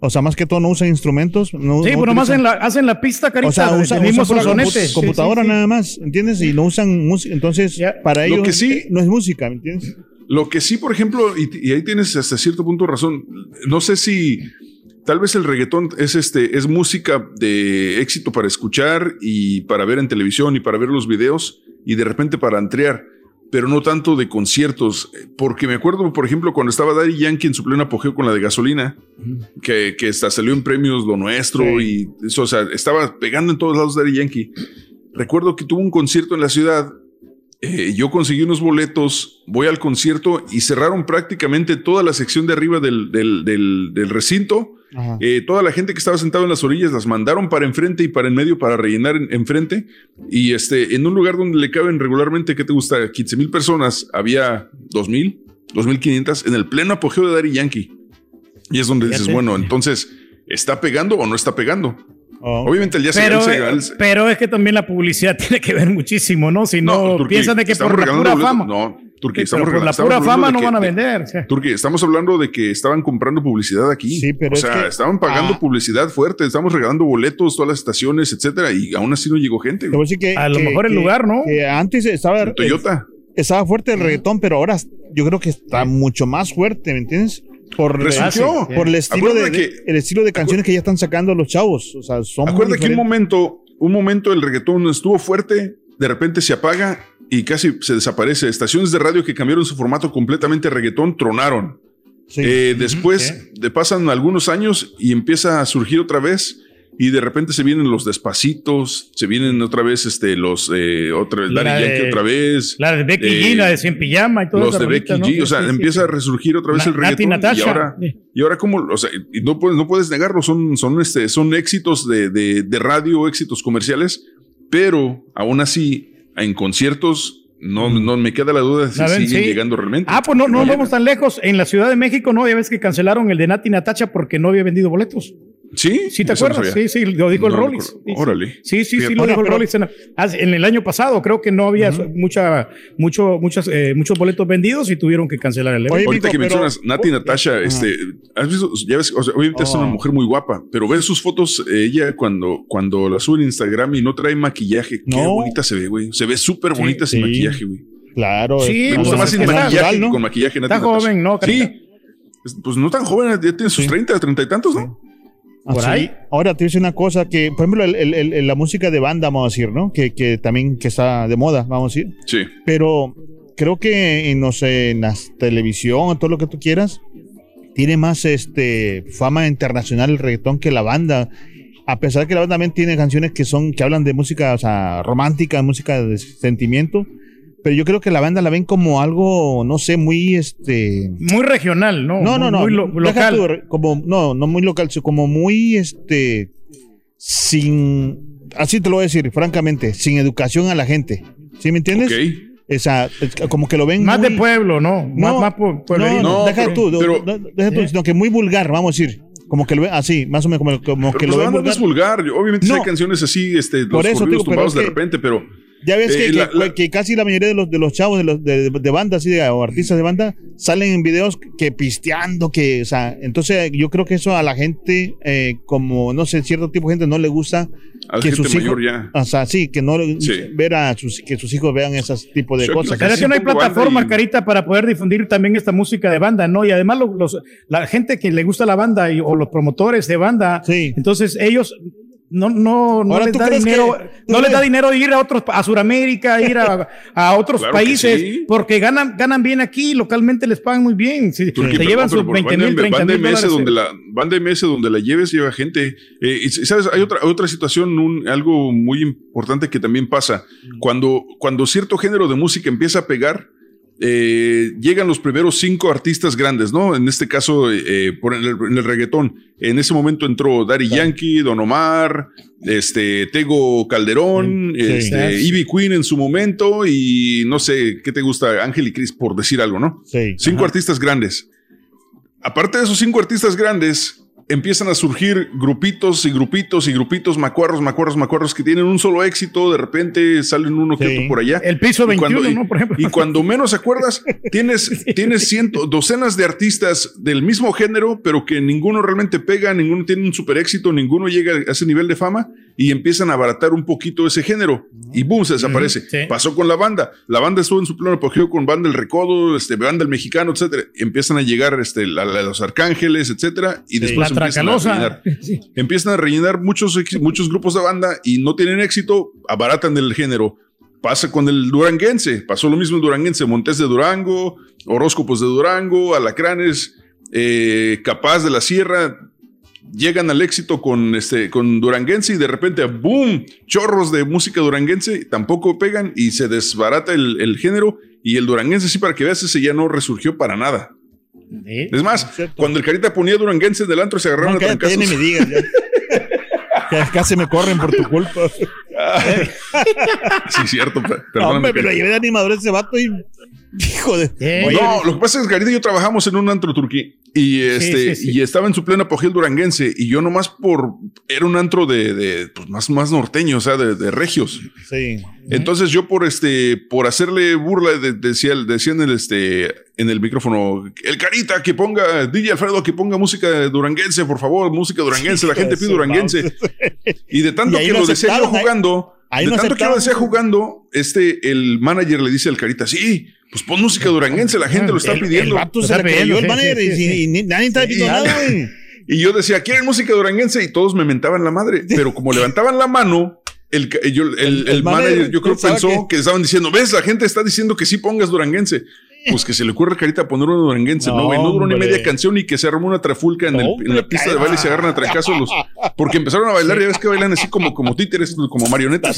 o sea, más que todo no usan instrumentos. No, Sí, no pues nomás utilizan- en la, hacen la pista, carita. o sea, usan, mismo usan pura sonete. compu- Sí, computadora sí, sí. nada más, ¿entiendes? Y no usan música, entonces para Lo ellos que sí- no es música, ¿me entiendes? Lo que sí, por ejemplo, y, y ahí tienes hasta cierto punto razón. No sé si tal vez el reggaetón es este es música de éxito para escuchar y para ver en televisión y para ver los videos y de repente para antrear, pero no tanto de conciertos. Porque me acuerdo, por ejemplo, cuando estaba Daddy Yankee en su pleno apogeo con la de gasolina, que, que hasta salió en premios Lo Nuestro y eso, o sea, estaba pegando en todos lados Daddy Yankee. Recuerdo que tuvo un concierto en la ciudad eh, yo conseguí unos boletos, voy al concierto y cerraron prácticamente toda la sección de arriba del, del- del- del recinto. Eh, toda la gente que estaba sentada en las orillas las mandaron para enfrente y para en medio para rellenar en- enfrente. Y este, en un lugar donde le caben regularmente, ¿qué te gusta? 15 mil personas, había 2 mil, 2.500 en el pleno apogeo de Daddy Yankee. Y es donde dices, bueno, entonces, ¿está pegando o no está pegando? Oh. Obviamente el día Pero, siguiente... se- pero es que también la publicidad tiene que ver muchísimo, ¿no? Si no, Turquía, piensan de que estamos por la pura boletos. fama. No, Turquía, Sí, estamos pero por regalando- la pura fama de no que- van a de- vender. o sea. Turquía, estamos hablando de que estaban comprando publicidad aquí. Sí, pero o es sea, que- estaban pagando Ah. publicidad fuerte, estamos regalando boletos, todas las estaciones, etcétera, y aún así no llegó gente. Te voy a decir que, A lo que- mejor el lugar, ¿no? que antes estaba En Toyota. estaba fuerte el reggaetón, pero ahora yo creo que está mucho más fuerte, ¿me entiendes? Por, Resurgió. por el estilo de, que- el estilo de canciones que ya están sacando los chavos, o sea, son muy Acuérdate que un momento, un momento el reggaetón estuvo fuerte, de repente se apaga y casi se desaparece. Estaciones de radio que cambiaron su formato completamente a reggaetón tronaron. Sí. Eh, después de pasan algunos años y empieza a surgir otra vez y de repente se vienen los despacitos, se vienen otra vez este los eh, otra La Daddy de- Yankee otra vez. La de Becky eh, G, la de Cien Pijama y todo los de Becky G, o sea, empieza a resurgir otra vez el Nati reggaetón y ahora, y ahora como, o sea, y no puedes, no puedes negarlo, son, son, este, son éxitos de, de, de radio, éxitos comerciales, pero aún así, en conciertos, no, no me queda la duda si siguen Sí. llegando realmente. Ah, pues no, no vamos tan lejos. En la Ciudad de México, ¿no? Ya ves que cancelaron el de Nati Natacha porque no había vendido boletos. ¿Sí? ¿Sí te Eso acuerdas? sí, sí, lo dijo el No. Sí, sí. Órale. Sí, sí, sí, lo dijo el Rollis en, en el año pasado. Creo que no había mucha, mucho, muchas, eh, muchos boletos vendidos y tuvieron que cancelar el evento. Oye, Ahorita que pero- mencionas Nati Natasha, este, has visto, ya ves, o sea, obviamente es una Oh. mujer muy guapa, pero ver sus fotos, eh, ella cuando, cuando la sube en Instagram y no trae maquillaje, qué No. bonita se ve, güey. Se ve súper bonita sin sí. maquillaje, güey. Claro, Sí, es- Me gusta pues, más es sin maquillaje natural, que ¿no? con maquillaje. Nati Está Natasha. joven, ¿no, Carita? Sí. Es- Pues no tan joven, ya tiene sus 30, 30 y tantos, ¿no? Por Así. ahí. Ahora te voy a decir una cosa que, por ejemplo, el- el- el- la música de banda, vamos a decir, ¿no? Que, que también que está de moda, vamos a decir. Sí. Pero creo que en, no sé, en la televisión, todo lo que tú quieras, tiene más este fama internacional el reggaetón que la banda. A pesar que la banda también tiene canciones que son, que hablan de música, o sea, romántica, música de sentimiento. Pero yo creo que la banda la ven como algo, no sé, muy este. Muy regional, ¿no? No, no, no. Muy lo- local. tú, como, no, no muy local, sino como muy este. Sin. Así te lo voy a decir, francamente, sin educación a la gente. ¿Sí me entiendes? Ok. Esa, es como que lo ven. Más muy- de pueblo, ¿no? Más, No, más pu- No, pueblerino. no, No, deja pero- tú, no, pero- no, deja tú, ¿Eh? sino que muy vulgar, vamos a decir. Como que lo ven así, más o menos como, como Pero que pues lo la ven banda no vulgar. es vulgar. Yo- Obviamente No. hay canciones así, este, los Por eso, corridos digo, pero tumbados es de que- repente, pero Ya ves que, Eh, que- la- la- que casi la mayoría de los, de los chavos de, los, de, de banda, así de, o artistas de banda, salen en videos que pisteando, que, o sea, entonces yo creo que eso a la gente, eh, como, no sé, cierto tipo de gente no le gusta a la que gente sus hijos, ya. o sea, sí, que no Sí. ver a sus, que sus hijos vean esos tipos de Yo cosas. Pero es que no hay plataforma, y- Carita, para poder difundir también esta música de banda, ¿no? Y además lo- los, la gente que le gusta la banda y, o los promotores de banda, Sí. entonces ellos no, no, no Ahora, les ¿tú da dinero, que- no les da dinero ir a otros, a Sudamérica, ir a, a otros Claro países, sí. porque ganan, ganan bien aquí, localmente les pagan muy bien. Si, Turquía, pero llevan sus por 20 banda- mil, 30 banda mil MS dólares. donde la banda MS donde la lleves lleva gente Eh, y sabes hay otra otra situación un- algo muy importante que también pasa cuando cuando cierto género de música empieza a pegar eh, llegan los primeros cinco artistas grandes, ¿no? En este caso, eh, por el, en el reggaetón. En ese momento entró Daddy Yankee, Don Omar, este, Tego Calderón, Sí. este, Sí. Ivy Queen en su momento y no sé, ¿qué te gusta? Ángel y Chris, por decir algo, ¿no? Sí. Cinco artistas grandes. Aparte de esos cinco artistas grandes, empiezan a surgir grupitos y grupitos y grupitos, macuarros, macuarros, macuarros que tienen un solo éxito. De repente salen uno que Sí. otro por allá. El piso Y 21, cuando- y- ¿no? Por ejemplo. Y cuando menos acuerdas, tienes, tienes ciento, docenas de artistas del mismo género, pero que ninguno realmente pega, ninguno tiene un super éxito, ninguno llega a ese nivel de fama y empiezan a abaratar un poquito ese género y boom, se desaparece. sí. Pasó con la banda. La banda estuvo en su pleno apogeo con Banda El Recodo, este, Banda El Mexicano, etcétera. Empiezan a llegar este, la- la- los Arcángeles, etcétera, y después empiezan a rellenar. Sí. empiezan a rellenar muchos, muchos grupos de banda y no tienen éxito, abaratan el género. Pasa con el duranguense, pasó lo mismo el duranguense, Montes de Durango, horóscopos de Durango, alacranes, eh, capaz de la sierra, llegan al éxito con, este, con duranguense y de repente, boom, chorros de música duranguense, tampoco pegan y se desbarata el, el género y el duranguense, sí, para que veas, ese ya no resurgió para nada. Sí. Es más, cuando el carita ponía duranguense del antro se agarraron No, a ni me digas. ya. Casi me corren por tu culpa. Sí, cierto. per- No, Perdóname. hombre, pero llevé de animador ese vato y. Hijo de. Eh, Oye, no, lo que pasa es que Carita y yo trabajamos en un antro turquí y este sí, sí. y estaba en su pleno apogeo el duranguense y yo nomás por era un antro de, de, pues, más más norteño, o sea, de, de regios. Sí. Entonces yo por este por hacerle burla de- decía decía en el este en el micrófono el Carita que ponga DJ Alfredo que ponga música duranguense, por favor, música duranguense, la gente de pide duranguense. Y de tanto Y que lo decía yo jugando, ahí de no tanto que lo jugando, este, el manager le dice al Carita, sí, pues pon música duranguense, la gente lo está El, el pidiendo. vato se le el manager sí, y, sí, y ni- nadie está pidiendo nada, güey. Y yo decía, ¿quieren música duranguense? Y todos me mentaban la madre. Pero como levantaban la mano, el, el, El- el el manager, manager yo creo, pensó que- que... estaban diciendo, ves, la gente está diciendo que sí pongas duranguense. Pues que se le ocurre a Carita poner uno duranguense. No, No, güey, no duró ni media canción y que se armó una trafulca en, el- No, en la pista de baile y se agarran a trancazos los. Porque empezaron a bailar, ya ves que bailan así como, como títeres, como marionetas.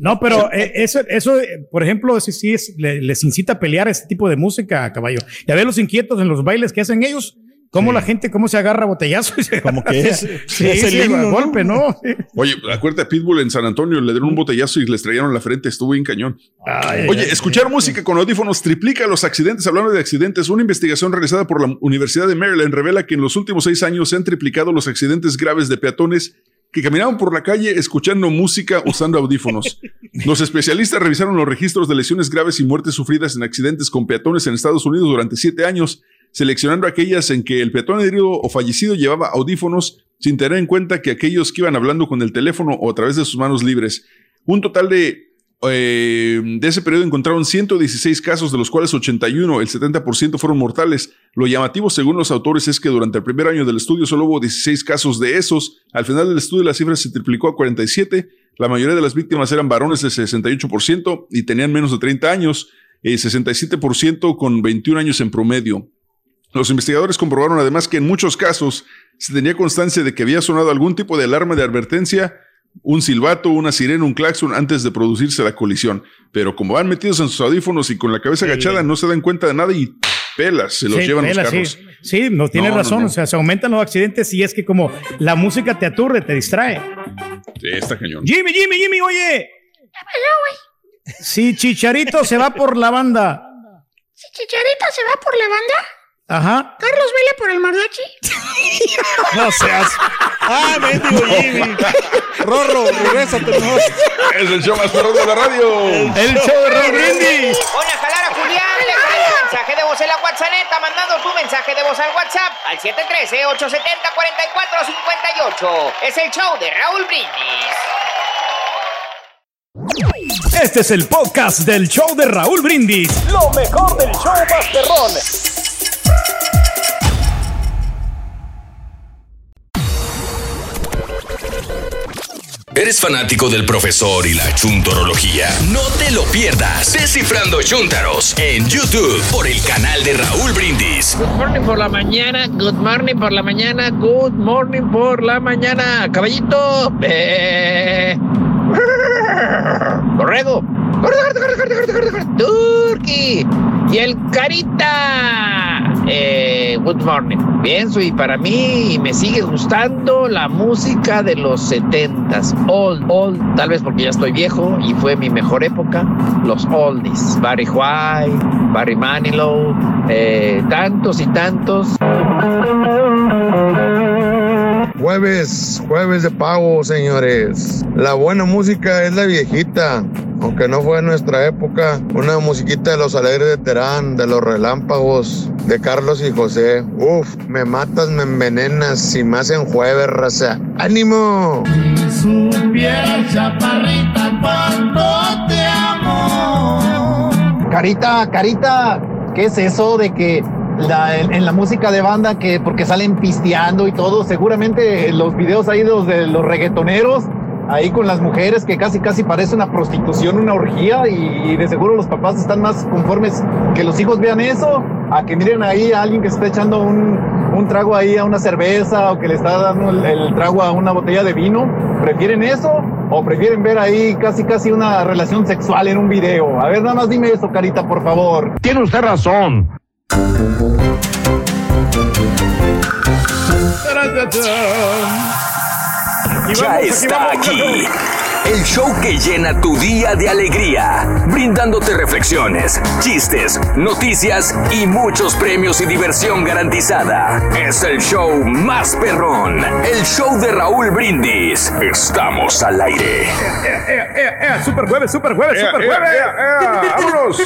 No, pero eh, eso, eso, por ejemplo, sí, sí es, le- les incita a pelear este tipo de música, caballo. Ya ves los inquietos en los bailes que hacen ellos, cómo la gente, cómo se agarra botellazo. y se- Como que es- sí, es el sí, himno, golpe, ¿no? Oye, acuérdate a Pitbull en San Antonio, le dieron un botellazo y le estrellaron la frente, estuvo bien cañón. Ay, Oye, ay, escuchar música con audífonos triplica los accidentes. Hablando de accidentes, una investigación realizada por la Universidad de Maryland revela que en los últimos seis años se han triplicado los accidentes graves de peatones que caminaban por la calle escuchando música usando audífonos. Los especialistas revisaron los registros de lesiones graves y muertes sufridas en accidentes con peatones en Estados Unidos durante siete años, seleccionando aquellas en que el peatón herido o fallecido llevaba audífonos sin tener en cuenta que aquellos que iban hablando con el teléfono o a través de sus manos libres. Un total de eh, de ese periodo encontraron 116 casos, de los cuales 81, el 70% fueron mortales. Lo llamativo, según los autores, es que durante el primer año del estudio solo hubo 16 casos de esos. Al final del estudio la cifra se triplicó a 47. La mayoría de las víctimas eran varones de 68% y tenían menos de 30 años, eh, 67% con 21 años en promedio. Los investigadores comprobaron además que en muchos casos se tenía constancia de que había sonado algún tipo de alarma de advertencia, un silbato, una sirena, un claxon antes de producirse la colisión. Pero como van metidos en sus audífonos y con la cabeza agachada, no se dan cuenta de nada y pelas, se los Sí, llevan vela, los carros. Sí, Sí, no no, razón. no. O sea, se aumentan los accidentes y es que como la música te aturde, te distrae. Sí, está cañón. Jimmy, Jimmy, Jimmy, oye. Si Chicharito se va por la banda. Si Chicharito se va por la banda, Ajá. Carlos vela por el mariachi. No seas. ¡Ah, mendigo Jimmy! Rorro, regrésate mejor. Es el show más perro de la radio. El show de Raúl Brindis. Pon a jalar a Julián, tu mensaje de voz en la WhatsApp, mandando tu mensaje de voz al WhatsApp al 713-870-4458. Es el show de Raúl Brindis. Este es el podcast del show de Raúl Brindis. Lo mejor del show Masterrón. ¿Eres fanático del profesor y la chuntorología? No te lo pierdas. Descifrando Chuntaros en YouTube por el canal de Raúl Brindis. Good morning por la mañana, good morning por la mañana, good morning por la mañana. Caballito. Borrego. Turkey. Y el Carita. Eh, good morning. Pienso y para mí me sigue gustando la música de los 70s. Old, old. Tal vez porque ya estoy viejo y fue mi mejor época. Los oldies. Barry White, Barry Manilow. eh, tantos y tantos. Jueves, jueves de pago, señores. La buena música es la viejita, aunque no fue en nuestra época. Una musiquita de los alegres de Terán, de los relámpagos, de Carlos y José. Uf, me matas, me envenenas y más en jueves, raza. ¡Ánimo! Chaparrita te amo. Carita, carita, ¿qué es eso de que la- en, en la música de banda que porque salen pisteando y todo, seguramente los videos ahí los de los reggaetoneros, ahí con las mujeres que casi casi parece una prostitución, una orgía y, y de seguro los papás están más conformes que los hijos vean eso a que miren ahí a alguien que se está echando un, un trago ahí a una cerveza o que le está dando el, el trago a una botella de vino. ¿Prefieren eso o prefieren ver ahí casi casi una relación sexual en un video? A ver, nada más dime eso, Carita, por favor. Tiene usted razón. Ya está aquí. El show que llena tu día de alegría, brindándote reflexiones, chistes, noticias y muchos premios y diversión garantizada. Es el show más perrón, el show de Raúl Brindis. Estamos al aire. Eh, eh, eh, eh, super jueves, super jueves, super jueves. ¡Vámonos!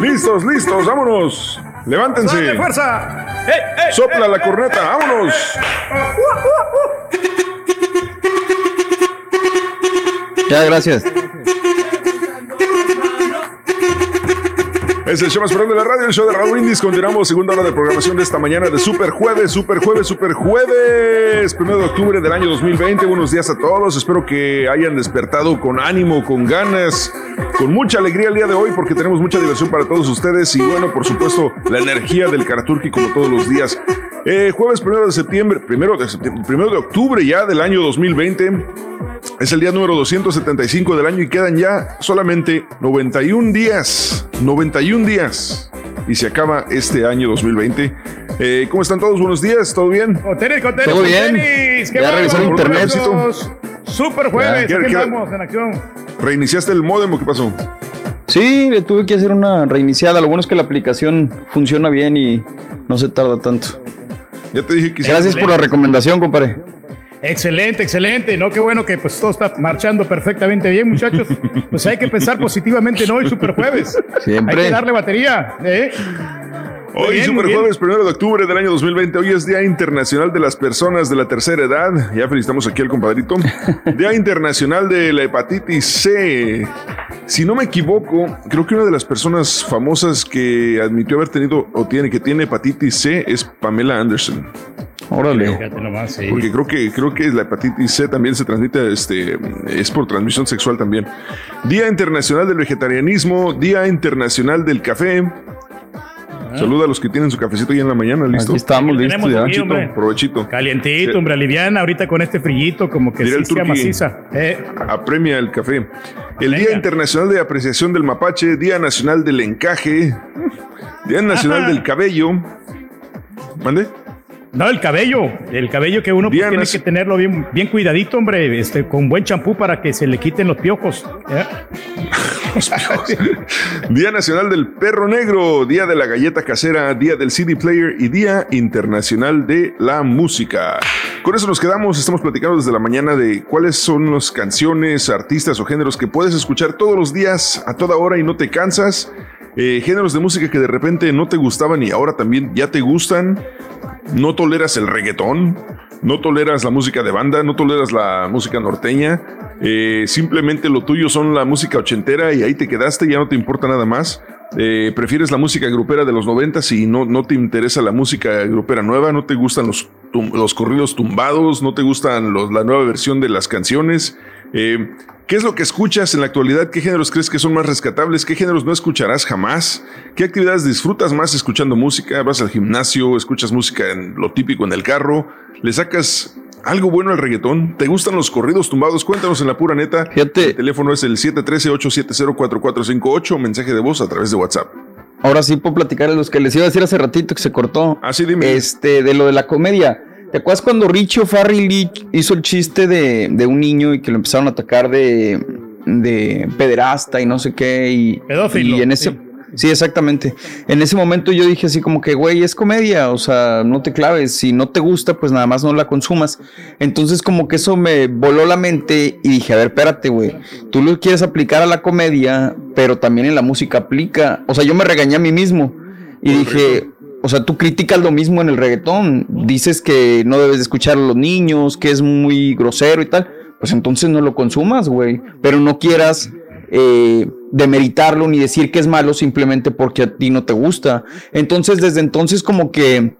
listos, listos, vámonos. Levántense. ¡Dale fuerza! ¡Eh, eh, Sopla eh, la eh, corneta, eh, vámonos. Ya, gracias. Es el show más perrón de la radio, el show de Raúl Indis. Continuamos segunda hora de programación de esta mañana de Super Jueves, Super Jueves, Super Jueves, primero de octubre del año 2020. Buenos días a todos. Espero que hayan despertado con ánimo, con ganas, con mucha alegría el día de hoy, porque tenemos mucha diversión para todos ustedes y, bueno, por supuesto, la energía del Karaturki como todos los días. Eh, jueves primero de septiembre, primero de septiembre, primero de octubre ya del año 2020. Es el día número 275 del año y quedan ya solamente 91 días. 91 días. Y se acaba este año 2020. Eh, ¿Cómo están todos? Buenos días, ¿todo bien? Con tenis, con tenis, Todo con bien. tenis. ¡Qué Ya revisó bárbaro! internet. Super jueves, Ya. aquí ¿Qué- qué- andamos en acción. ¿Reiniciaste el modem o qué pasó? Sí, le tuve que hacer una reiniciada. Lo bueno es que la aplicación funciona bien y no se tarda tanto. Ya te dije que sí. Gracias por la recomendación, compadre. Excelente, excelente. No, qué bueno que pues todo está marchando perfectamente bien, muchachos. Pues hay que pensar positivamente, ¿no? Hoy super jueves. Siempre. Hay que darle batería, ¿eh? Hoy, Super. Jueves, primero de octubre del año 2020. Hoy es Día Internacional de las Personas de la Tercera Edad. Ya felicitamos aquí al compadrito. Día Internacional de la Hepatitis C. Si no me equivoco, creo que una de las personas famosas que admitió haber tenido o tiene que tiene hepatitis C es Pamela Anderson. Órale. Fíjate nomás, sí. Porque creo que creo que la hepatitis C también se transmite, este, es por transmisión sexual también. Día Internacional del Vegetarianismo, Día Internacional del Café. Saluda a los que tienen su cafecito ahí en la mañana, listo. Aquí estamos listos ya. hombre. Provechito. Calientito, Sí. hombre, aliviana ahorita con este frillito, como que Dirá sí el sea maciza. Eh, Apremia el café. El Día. Internacional de Apreciación del Mapache, Día Nacional del Encaje, Día Nacional Ajá. del Cabello. ¿Mande? No, el cabello, el cabello que uno pues, tiene que tenerlo bien, bien cuidadito, hombre, este, con buen champú para que se le quiten los piojos. ¿eh? Día Nacional del Perro Negro, Día de la Galleta Casera, Día del CD Player y Día Internacional de la Música. Con eso nos quedamos, estamos platicando desde la mañana de cuáles son las canciones, artistas o géneros que puedes escuchar todos los días, a toda hora y no te cansas. Eh, géneros de música que de repente no te gustaban y ahora también ya te gustan. No toleras el reggaetón, no toleras la música de banda, no toleras la música norteña. eh, simplemente lo tuyo son la música ochentera y ahí te quedaste, ya no te importa nada más. Eh, prefieres la música grupera de los noventas y no, no te interesa la música grupera nueva, no te gustan los los corridos tumbados, no te gustan la nueva versión de las canciones. ¿Qué es lo que escuchas en la actualidad? ¿Qué géneros crees que son más rescatables? ¿Qué géneros no escucharás jamás? ¿Qué actividades disfrutas más escuchando música? ¿Vas al gimnasio? ¿Escuchas música en lo típico en el carro? ¿Le sacas algo bueno al reggaetón? ¿Te gustan los corridos tumbados? Cuéntanos en la pura neta. El teléfono es el 713-870-4458. Mensaje de voz a través de WhatsApp. Ahora sí puedo platicar de los que les iba a decir hace ratito que se cortó. Ah, sí, dime. Este, de lo de la comedia. ¿Te acuerdas cuando Richie Farrell hizo el chiste de, de un niño y que lo empezaron a atacar de, de pederasta y no sé qué? Y, Pedófilo, y en ese. Sí. exactamente. En ese momento yo dije así como que, güey, es comedia, o sea, no te claves, si no te gusta, pues nada más no la consumas. Entonces como que eso me voló la mente y dije, a ver, espérate, güey, tú lo quieres aplicar a la comedia, pero también en la música aplica. O sea, yo me regañé a mí mismo y dije, o sea, tú criticas lo mismo en el reggaetón, dices que no debes de escuchar a los niños, que es muy grosero y tal, pues entonces no lo consumas, güey, pero no quieras eh, demeritarlo ni decir que es malo simplemente porque a ti no te gusta. Entonces, desde entonces como que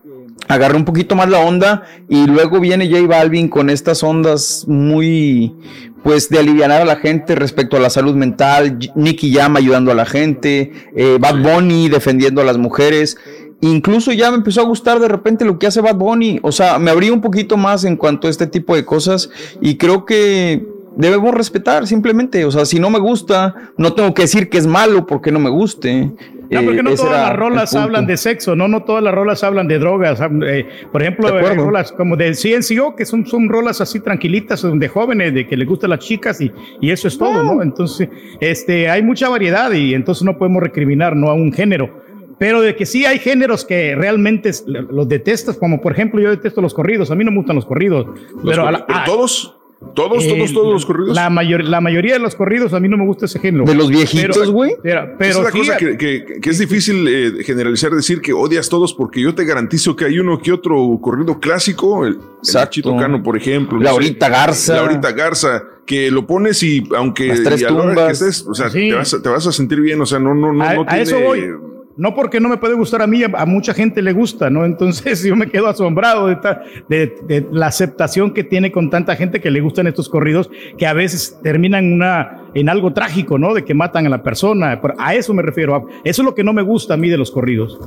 agarré un poquito más la onda y luego viene J Balvin con estas ondas muy pues de aliviar a la gente respecto a la salud mental, Nicky Jam ayudando a la gente, eh, Bad Bunny defendiendo a las mujeres. Incluso ya me empezó a gustar de repente lo que hace Bad Bunny. O sea, me abrí un poquito más en cuanto a este tipo de cosas y creo que debemos respetar simplemente. O sea, si no me gusta, no tengo que decir que es malo porque no me guste. No, porque Eh, no ese todas las rolas hablan de sexo, no, no todas las rolas hablan de drogas. eh, por ejemplo, hay rolas como de CNCO, que son, son rolas así tranquilitas, de jóvenes, de que les gustan las chicas y, y eso es todo, ¿no? Entonces, este, hay mucha variedad y entonces no podemos recriminar, ¿no? A un género. Pero de que sí hay géneros que realmente los detestas, como por ejemplo yo detesto los corridos, a mí no me gustan los corridos. Los pero a cor- la- ¿pero a- todos? ¿Todos, eh, todos, todos los corridos? La, mayor, la mayoría de los corridos a mí no me gusta ese género. De los viejitos, Pero- güey. Pero, pero es la sí, cosa que, que- que es difícil eh, generalizar, decir que odias todos, porque yo te garantizo que hay uno que otro corrido clásico, el, el. Chito Cano, por ejemplo. no Laurita sé, Garza. Laurita Garza, que lo pones y aunque Las tres y a la hora que tumbas. estés, o sea, Sí. te, vas, a- te vas a sentir bien, o sea, no, no, no, a, no a tiene- eso voy. No porque no me puede gustar a mí, a, mucha gente le gusta, ¿no? Entonces yo me quedo asombrado de, ta- de- de la aceptación que tiene con tanta gente que le gustan estos corridos, que a veces terminan una, en algo trágico, ¿no? De que matan a la persona. A eso me refiero. eso es lo que no me gusta a mí de los corridos.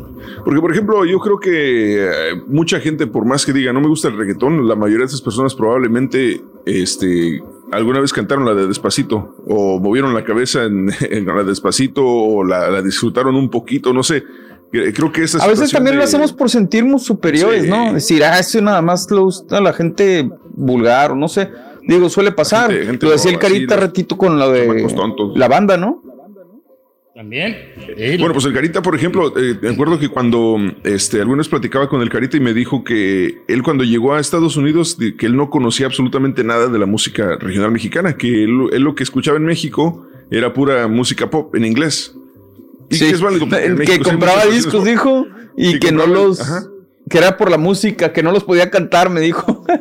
Porque, por ejemplo, yo creo que eh, mucha gente, por más que diga no me gusta el reggaetón, la mayoría de esas personas probablemente este, alguna vez cantaron la de Despacito o movieron la cabeza en, en la de Despacito o la, la disfrutaron un poquito, no sé. Cre- Creo que esa A veces también lo hacemos por sentirnos superiores, Sí. ¿no? Decir, ah, eso nada más le gusta a la gente vulgar, o no sé. Digo, suele pasar. Gente- gente lo decía el sí, carita ratito con la de la banda, ¿no? También. Bueno, pues el Carita, por ejemplo, eh, me acuerdo que cuando este, alguna vez platicaba con el Carita y me dijo que él cuando llegó a Estados Unidos, que él no conocía absolutamente nada de la música regional mexicana, que él, él lo que escuchaba en México era pura música pop en inglés. Y Sí. que es válido. en México que compraba discos, dijo, y que no los... ajá. Que era por la música, que no los podía cantar, me dijo.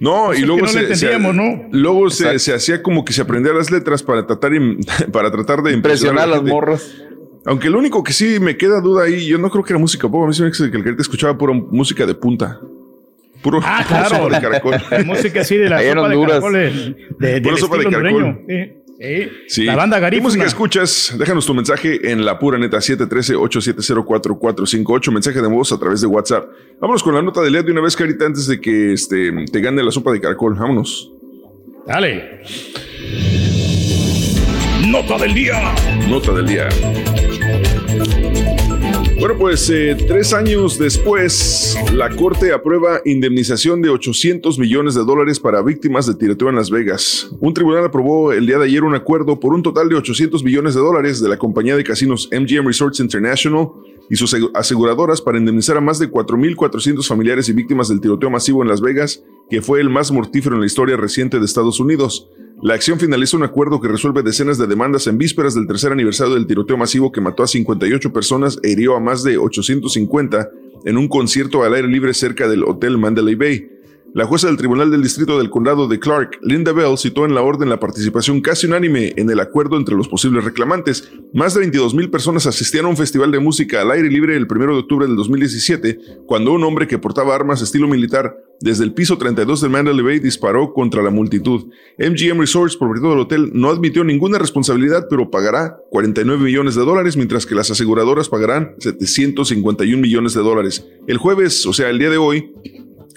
No, y luego se, entendíamos, se- ¿no? luego se, se hacía como que se aprendía las letras para tratar, de- para tratar de Impresionar a las gente. morras. Aunque lo único que sí me queda duda ahí, yo no creo que era música pop, a mí se me que el Carita escuchaba pura música de punta. Puro Ah, claro. sopa de caracol. La música así de la sopa de caracoles. De, del Pura sopa de caracol. Sí, Sí. La banda ¿Qué garífuna. música escuchas? Déjanos tu mensaje en la pura neta 713-870-4458. Mensaje de voz a través de WhatsApp. Vámonos con la nota del día de una vez, Carita, antes de que este, te gane la sopa de caracol. Vámonos. Dale. Nota del día. Nota del día. Bueno, pues eh, tres años después, la Corte aprueba indemnización de 800 millones de dólares para víctimas de tiroteo en Las Vegas. Un tribunal aprobó el día de ayer un acuerdo por un total de 800 millones de dólares de la compañía de casinos MGM Resorts International y sus asegu- aseguradoras para indemnizar a más de 4.400 familiares y víctimas del tiroteo masivo en Las Vegas, que fue el más mortífero en la historia reciente de Estados Unidos. La acción finaliza un acuerdo que resuelve decenas de demandas en vísperas del tercer aniversario del tiroteo masivo que mató a 58 personas e hirió a más de 850 en un concierto al aire libre cerca del Hotel Mandalay Bay. La jueza del Tribunal del Distrito del Condado de Clark, Linda Bell, citó en la orden la participación casi unánime en el acuerdo entre los posibles reclamantes. Más de 22 mil personas asistían a un festival de música al aire libre el 1 de octubre del 2017, cuando un hombre que portaba armas estilo militar desde el piso 32 del Mandalay Bay disparó contra la multitud. MGM Resorts, propietario del hotel, no admitió ninguna responsabilidad, pero pagará 49 millones de dólares, mientras que las aseguradoras pagarán 751 millones de dólares. El jueves, o sea, el día de hoy,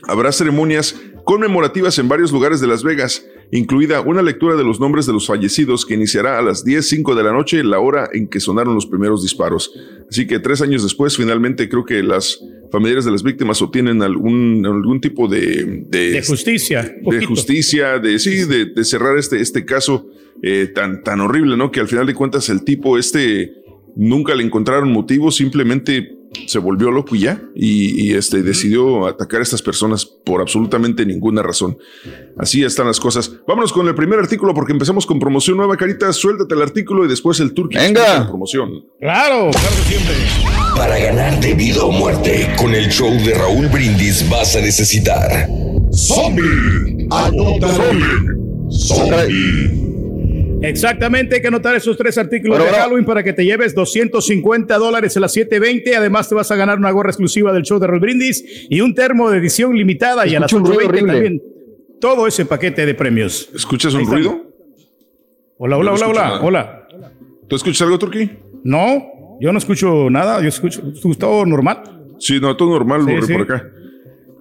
Habrá ceremonias conmemorativas en varios lugares de Las Vegas, incluida una lectura de los nombres de los fallecidos que iniciará a las 10.05 de la noche, la hora en que sonaron los primeros disparos. Así que tres años después, finalmente creo que las familiares de las víctimas obtienen algún, algún tipo de... De justicia. De poquito. justicia, de sí, de, de cerrar este, este caso eh, tan, tan horrible, ¿no? Que al final de cuentas el tipo este nunca le encontraron motivo, simplemente se volvió loco y ya, y, y, este, decidió atacar a estas personas por absolutamente ninguna razón. Así están las cosas. Vámonos con el primer artículo porque empezamos con promoción nueva, Carita. Suéltate el artículo y después el turqui. Venga. La promoción. Claro, claro que siempre. Para ganar de vida o muerte, con el show de Raúl Brindis vas a necesitar Zombie. Anota Zombie. Exactamente, hay que anotar esos tres artículos Bueno, de bueno. Halloween para que te lleves 250 dólares a las 7.20. Además, te vas a ganar una gorra exclusiva del show de Roll Brindis y un termo de edición limitada. y a las Escucho un ruido 8.20 horrible. también todo ese paquete de premios. ¿Escuchas un ruido? Hola, hola, no hola, hola, hola. ¿Tú escuchas algo, Turqui? No, yo no escucho nada. Yo escucho todo normal. Sí, no, todo normal sí. por acá.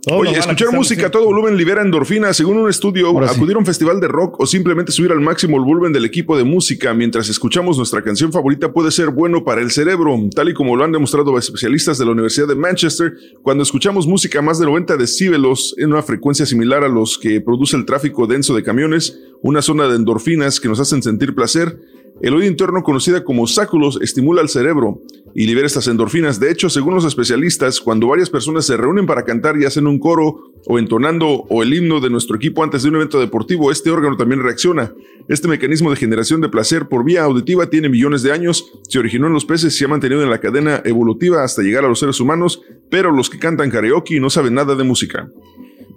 Todo Oye, escuchar música a todo volumen libera endorfina. Según un estudio, Ahora sí. acudir a un festival de rock o simplemente subir al máximo el volumen del equipo de música mientras escuchamos nuestra canción favorita puede ser bueno para el cerebro, tal y como lo han demostrado especialistas de la Universidad de Manchester. Cuando escuchamos música a más de 90 decíbelos en una frecuencia similar a los que produce el tráfico denso de camiones, una zona de endorfinas que nos hacen sentir placer, el oído interno, conocida como sáculos, estimula el cerebro y libera estas endorfinas. De hecho, según los especialistas, cuando varias personas se reúnen para cantar y hacen un coro o entonando o el himno de nuestro equipo antes de un evento deportivo, este órgano también reacciona. Este mecanismo de generación de placer por vía auditiva tiene millones de años, se originó en los peces y se ha mantenido en la cadena evolutiva hasta llegar a los seres humanos, pero los que cantan karaoke no saben nada de música.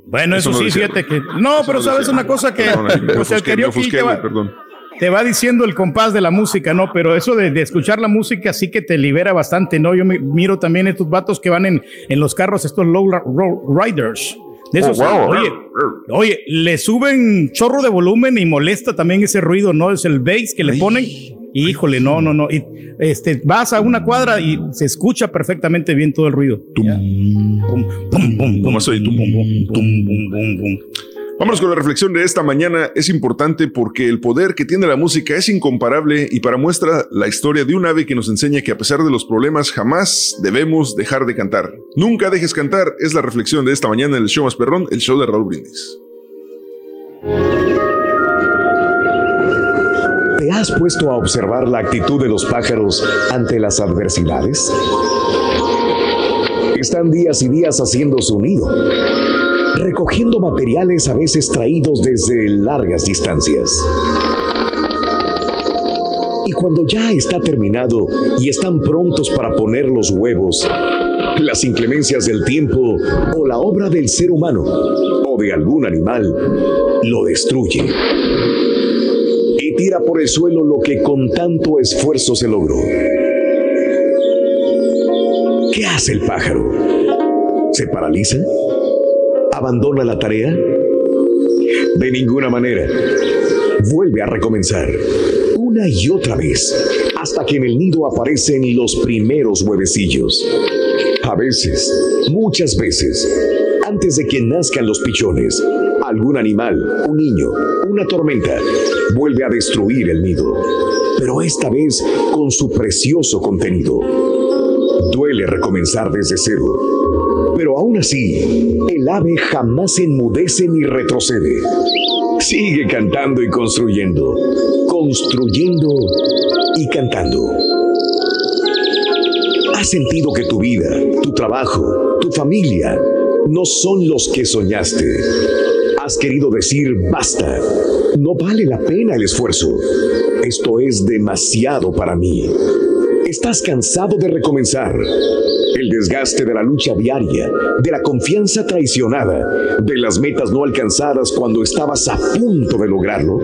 Bueno, Eso eso, no sí, decía. fíjate que. No, pero no sabes decía. una cosa que. Perdón, ahí me pues el karaoke perdón. Te va diciendo el compás de la música, ¿no? Pero eso de, de escuchar la música sí que te libera bastante, ¿no? Yo me- miro también estos vatos que van en, en los carros, estos low, riders. De esos, Oh, wow. oye, oye, le suben chorro de volumen y molesta también ese ruido, ¿no? Es el bass que le ponen. Híjole, no, no, no. Y, este, vas a una cuadra y se escucha perfectamente bien todo el ruido. Pum, pum, pum, Nomás oye, tum, pum, pum, pum, pum, pum, pum. Vámonos con la reflexión de esta mañana. Es importante porque el poder que tiene la música es incomparable y para muestra la historia de un ave que nos enseña que a pesar de los problemas jamás debemos dejar de cantar. Nunca dejes cantar es la reflexión de esta mañana en el show más perrón, el show de Raúl Brindis. ¿Te has puesto a observar la actitud de los pájaros ante las adversidades? Están días y días haciendo su nido, recogiendo materiales a veces traídos desde largas distancias. Y cuando ya está terminado y están prontos para poner los huevos, las inclemencias del tiempo o la obra del ser humano o de algún animal lo destruye y tira por el suelo lo que con tanto esfuerzo se logró. ¿Qué hace el pájaro? ¿Se paraliza? ¿Abandona la tarea? De ninguna manera. Vuelve a recomenzar, una y otra vez, hasta que en el nido aparecen los primeros huevecillos. A veces, muchas veces, antes de que nazcan los pichones, algún animal, un niño, una tormenta, vuelve a destruir el nido, pero esta vez con su precioso contenido. Duele recomenzar desde cero, pero aún así, el ave jamás enmudece ni retrocede. Sigue cantando y construyendo, construyendo y cantando. ¿Has sentido que tu vida, tu trabajo, tu familia no son los que soñaste? ¿Has querido decir basta? No vale la pena el esfuerzo. Esto es demasiado para mí. ¿Estás cansado de recomenzar? El desgaste de la lucha diaria, de la confianza traicionada, de las metas no alcanzadas cuando estabas a punto de lograrlo?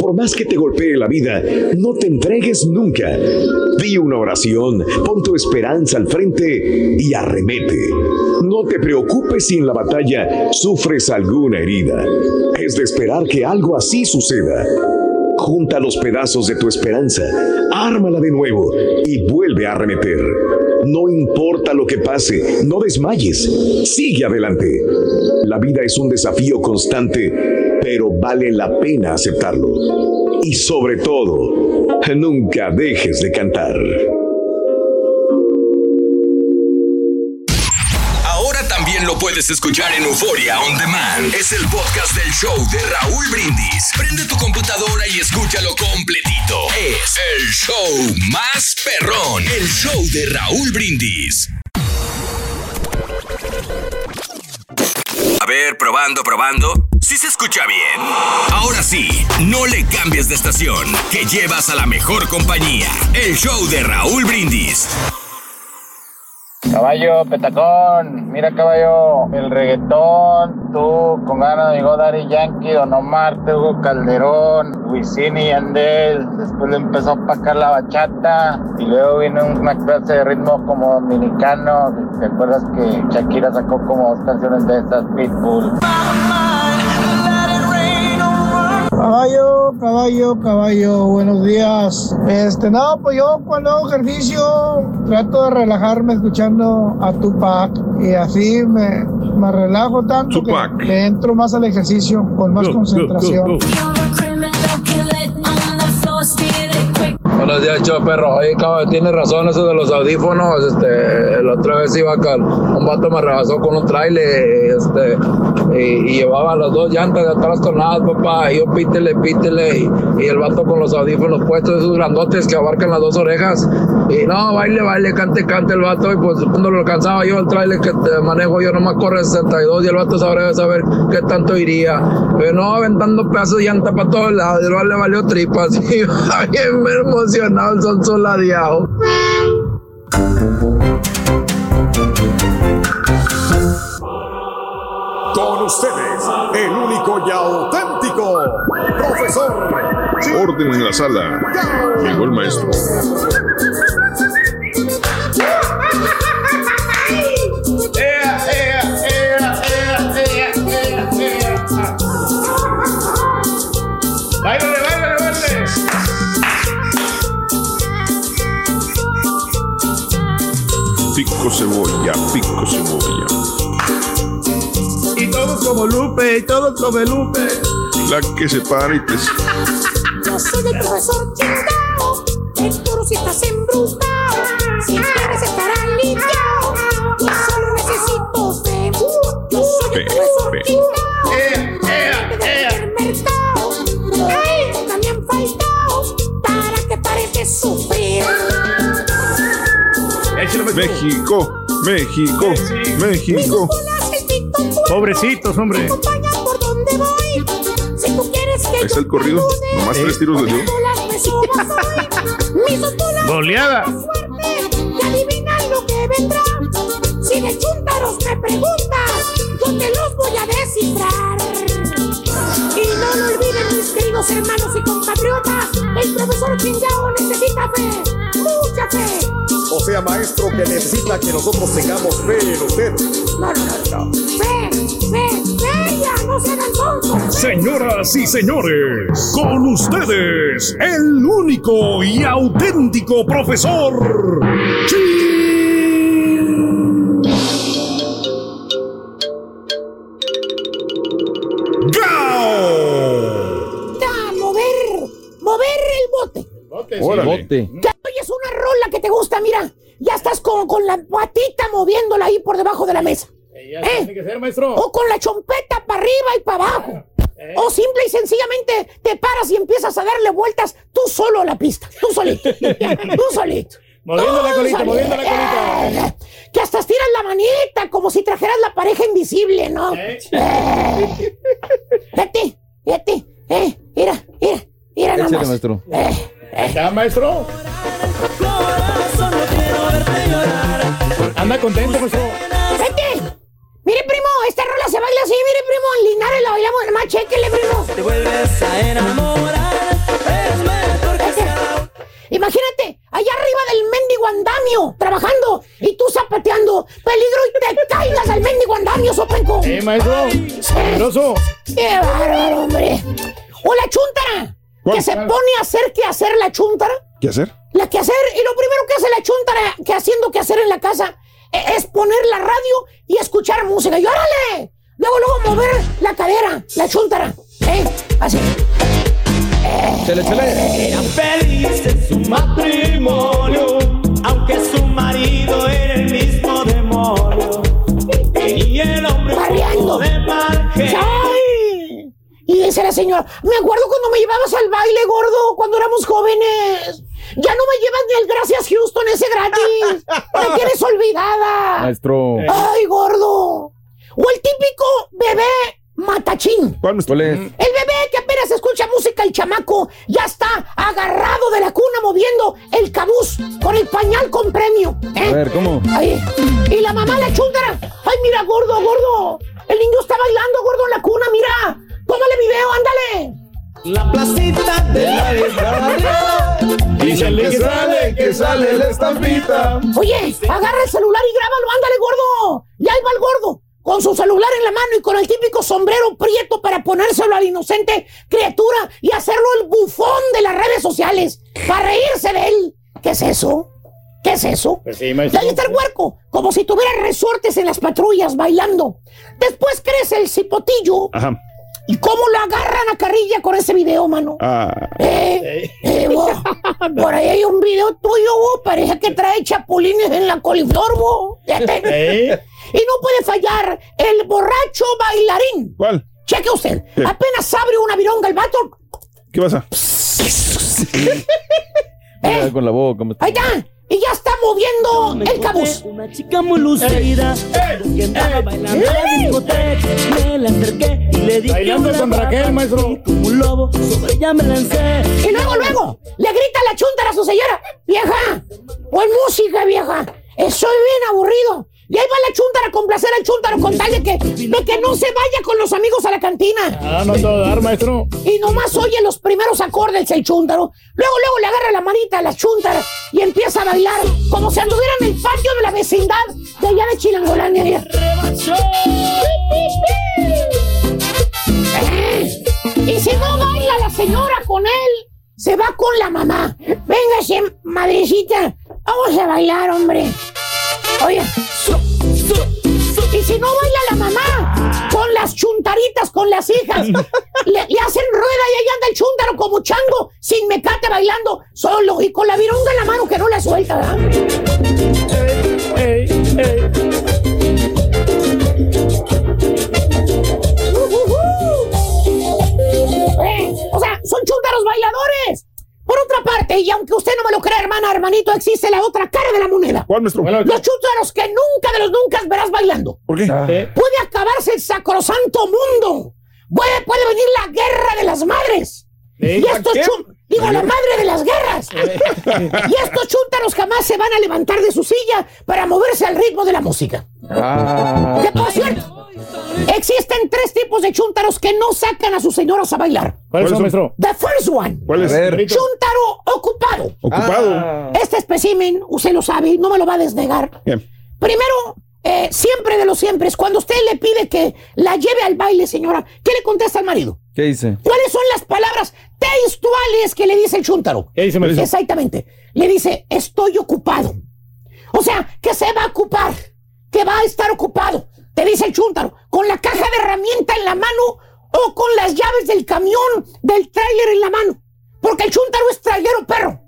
Por más que te golpee la vida, no te entregues nunca. Di una oración, pon tu esperanza al frente y arremete. No te preocupes si en la batalla sufres alguna herida. Es de esperar que algo así suceda. Junta los pedazos de tu esperanza, ármala de nuevo y vuelve a arremeter. No importa lo que pase, no desmayes, sigue adelante. La vida es un desafío constante, pero vale la pena aceptarlo. Y sobre todo, nunca dejes de cantar. Lo puedes escuchar en Euforia On Demand. Es el podcast del show de Raúl Brindis. Prende tu computadora y escúchalo completito. Es el show más perrón. El show de Raúl Brindis. A ver, probando, probando. ¿Sí se escucha bien? Ahora sí, no le cambies de estación, que llevas a la mejor compañía. El show de Raúl Brindis. Caballo, petacón, mira caballo, el reggaetón, tú con ganas de Daddy Yankee, Don Omar, Hugo Calderón, Wisin y Andel, después le empezó a opacar la bachata y luego vino una clase de ritmo como dominicano, ¿te acuerdas que Shakira sacó como dos canciones de estas, Pitbull? Caballo, caballo, caballo, buenos días. Este, no, pues yo cuando hago ejercicio trato de relajarme escuchando a Tupac y así me, me relajo tanto que le entro más al ejercicio con más concentración. Buenos días, show perro. Oye, cabrón, tienes razón eso de los audífonos. Este, la otra vez iba acá, un vato me rebasó con un trailer este, y, llevaba las dos llantas de atrás tonadas, papá. Y yo pítele, pítele. Y, el vato con los audífonos puestos, esos grandotes que abarcan las dos orejas. Y no, baile, baile, cante, cante el vato. Y pues cuando lo alcanzaba yo, el trailer que te manejo yo nomás corre 62 y el vato sabrá saber qué tanto iría. Pero no, aventando pedazos de llanta para todos lados. Y le valió tripas. Y bien emocionado, soladeado. Con ustedes, el único y auténtico profesor. Orden en la sala. Llegó el maestro. Pico cebolla, pico cebolla. Y todos como Lupe, y todos como Lupe. La que se para y te... Yo soy el profesor chingao, seguro si estás embrujado. Si quieres estar aliviado, México, México, México. Pobrecitos, hombre. por donde voy. Si tú quieres que Ahí está el corrido. Nomás tres tiros de dio. las me subas hoy, mis otulas Goleada. suerte y adivinan lo que vendrá. Si de chúntaros me preguntas, yo te los voy a descifrar. Y no lo olviden, mis queridos hermanos y compatriotas, el profesor Chingao necesita fe, sea, maestro, que necesita que nosotros tengamos fe en usted. No, no, no. Fe, fe, fe, ya, no se hagan tontos. Señoras y señores, con ustedes, el único y auténtico profesor. Da, la chompeta para arriba y para abajo. O simple y sencillamente te paras y empiezas a darle vueltas tú solo a la pista. Tú solito. tú solito. Moviendo la colita, moviendo la colita. Eh, Que hasta estiras la manita como si trajeras la pareja invisible, ¿no? Eh. Fíjate, fíjate. Eh, mira, mira, mira Échale, nomás. maestro. ¿Está, maestro? Corazón, no quiero verte llorar. Anda contento, maestro. ¿Qué hacer? La que hacer, y lo primero que hace la chuntara, que haciendo que hacer en la casa, e- es poner la radio y escuchar música. Y órale, ¿Cuál, es? El bebé que apenas escucha música, el chamaco, ya está agarrado de la cuna moviendo el cabuz con el pañal con premio. ¿eh? A ver, ¿cómo? Ahí. Y la mamá la chúndara. Ay, mira, gordo, gordo. El niño está bailando, gordo, en la cuna, mira. Tómale video, ándale. La placita de la desgracia. Dicen que sale, que sale la estampita. Oye, agarra el celular y grábalo, ándale, gordo. Y ahí va el gordo. Con su celular en la mano y con el típico sombrero ponérselo al inocente criatura y hacerlo el bufón de las redes sociales. Para reírse de él. ¿Qué es eso? ¿Qué es eso? Pues sí, Y maestro. ahí está el huerco, como si tuviera resortes en las patrullas bailando. Después crece el cipotillo. Ajá. ¿Y cómo lo agarran a carrilla con ese video, mano? Ah. Eh, eh, por ahí hay un video tuyo, bo, parece que trae chapulines en la coliflor. Eh. Y no puede fallar el borracho bailarín. ¿Cuál? Cheque usted, ¿Qué? apenas abre una vironga el vato. ¿Qué pasa? Mira, Con la boca. maestro. Ahí está. Y ya está moviendo el cabuz. Una chica muy lucida que andaba bailando en la discoteca. Me la acerqué y le dije Bailando con Raquel, maestro. y Como un lobo sobre ella me lancé. Y luego, luego, le grita la chuntara a su señora. Vieja, pon música, vieja. Estoy bien aburrido. Y ahí va la chuntara a complacer al chuntaro con tal de que, de que no se vaya con los amigos a la cantina. Ah, no todo dar, maestro. Y nomás oye los primeros acordes el chúntaro. Luego, luego le agarra la manita a la chuntara y empieza a bailar como si anduviera en el patio de la vecindad de allá de Chilangolandia. Eh, Y si no baila la señora con él, se va con la mamá. Véngase, madrecita, vamos a bailar, hombre. Oye. Y si no baila la mamá, con las chuntaritas, con las hijas, le, le hacen rueda y ahí anda el chúntaro como chango, sin mecate bailando, solo y con la vironga en la mano que no la suelta, ¿verdad? Eh, o sea, son chúntaros bailadores. Por otra parte, y aunque usted no me lo crea, hermana, hermanito, existe la otra cara de la moneda. ¿Cuál, maestro? Los chúntaros que nunca de los nunca verás bailando. ¿Por qué? Puede acabarse el sacrosanto mundo. Puede, puede venir la guerra de las madres. ¿Eh? Y estos chun- digo, la madre de las guerras. y estos chúntaros jamás se van a levantar de su silla para moverse al ritmo de la música. Ah. Que por cierto, existen tres tipos de chúntaros que no sacan a sus señoras a bailar. ¿Cuáles son, maestro? The first one. ¿Cuál es? Chúntaro ocupado. Ocupado. Ah. Este espécimen, usted lo sabe, no me lo va a desnegar. Bien. Primero, eh, siempre de los siempre, cuando usted le pide que la lleve al baile, señora, ¿qué le contesta al marido? ¿Qué dice? ¿Cuáles son las palabras textuales que le dice el chúntaro? ¿Qué dice, maestro? Exactamente. Le dice, estoy ocupado. O sea, que se va a ocupar, que va a estar ocupado. Te dice el chúntaro, con la caja de herramienta en la mano o con las llaves del camión, del tráiler en la mano. Porque el chúntaro es trailero perro.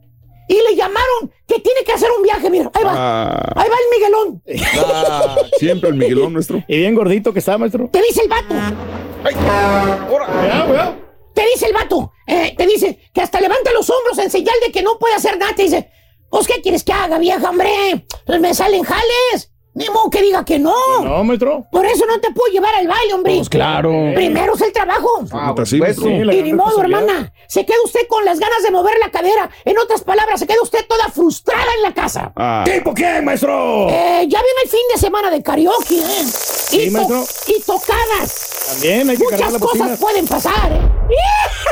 Y le llamaron que tiene que hacer un viaje, mira. Ahí va. Ah, Ahí va el Miguelón. ah, siempre el Miguelón, maestro. Y bien gordito que está, maestro. Te dice el vato. Cuidado, cuidado. Te dice el vato. eh, te dice que hasta levanta los hombros en señal de que no puede hacer nada. Te dice, pues, ¿qué quieres que haga, vieja, hombre? Pues me salen jales. Ni modo que diga que no. No, maestro. Por eso no te puedo llevar al baile, hombre. Pues claro. Primero es el trabajo. Ah, pues sí, pues sí, y ni modo, responsabilidad. hermana. Se queda usted con las ganas de mover la cadera. En otras palabras, se queda usted toda frustrada en la casa. Ah, ¿Tipo qué, maestro? Eh, ya viene el fin de semana de karaoke, ¿eh? Sí, y, to- maestro. y tocadas. También hay que Muchas la cosas pueden pasar, ¿eh?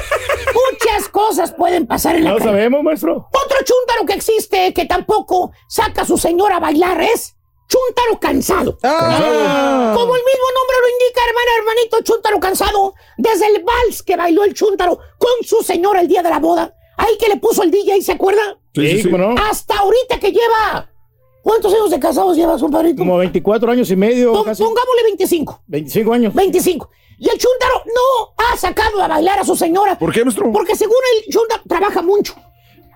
Muchas cosas pueden pasar en la No sabemos, maestro. Otro chúntaro que existe que tampoco saca a su señora a bailar es chúntaro cansado. Ah. Como el mismo nombre lo indica, hermana, hermanito, chúntaro cansado. Desde el vals que bailó el chúntaro con su señora el día de la boda. Ahí que le puso el DJ, ¿se acuerda? Sí, sí, no. Hasta ahorita que lleva. ¿Cuántos años de casados lleva su padrito? Como 24 años y medio, Pon- casi. Pongámosle 25. 25 años. 25. Y el chúntaro no ha sacado a bailar a su señora. ¿Por qué, maestro? Porque según el chúntaro trabaja mucho.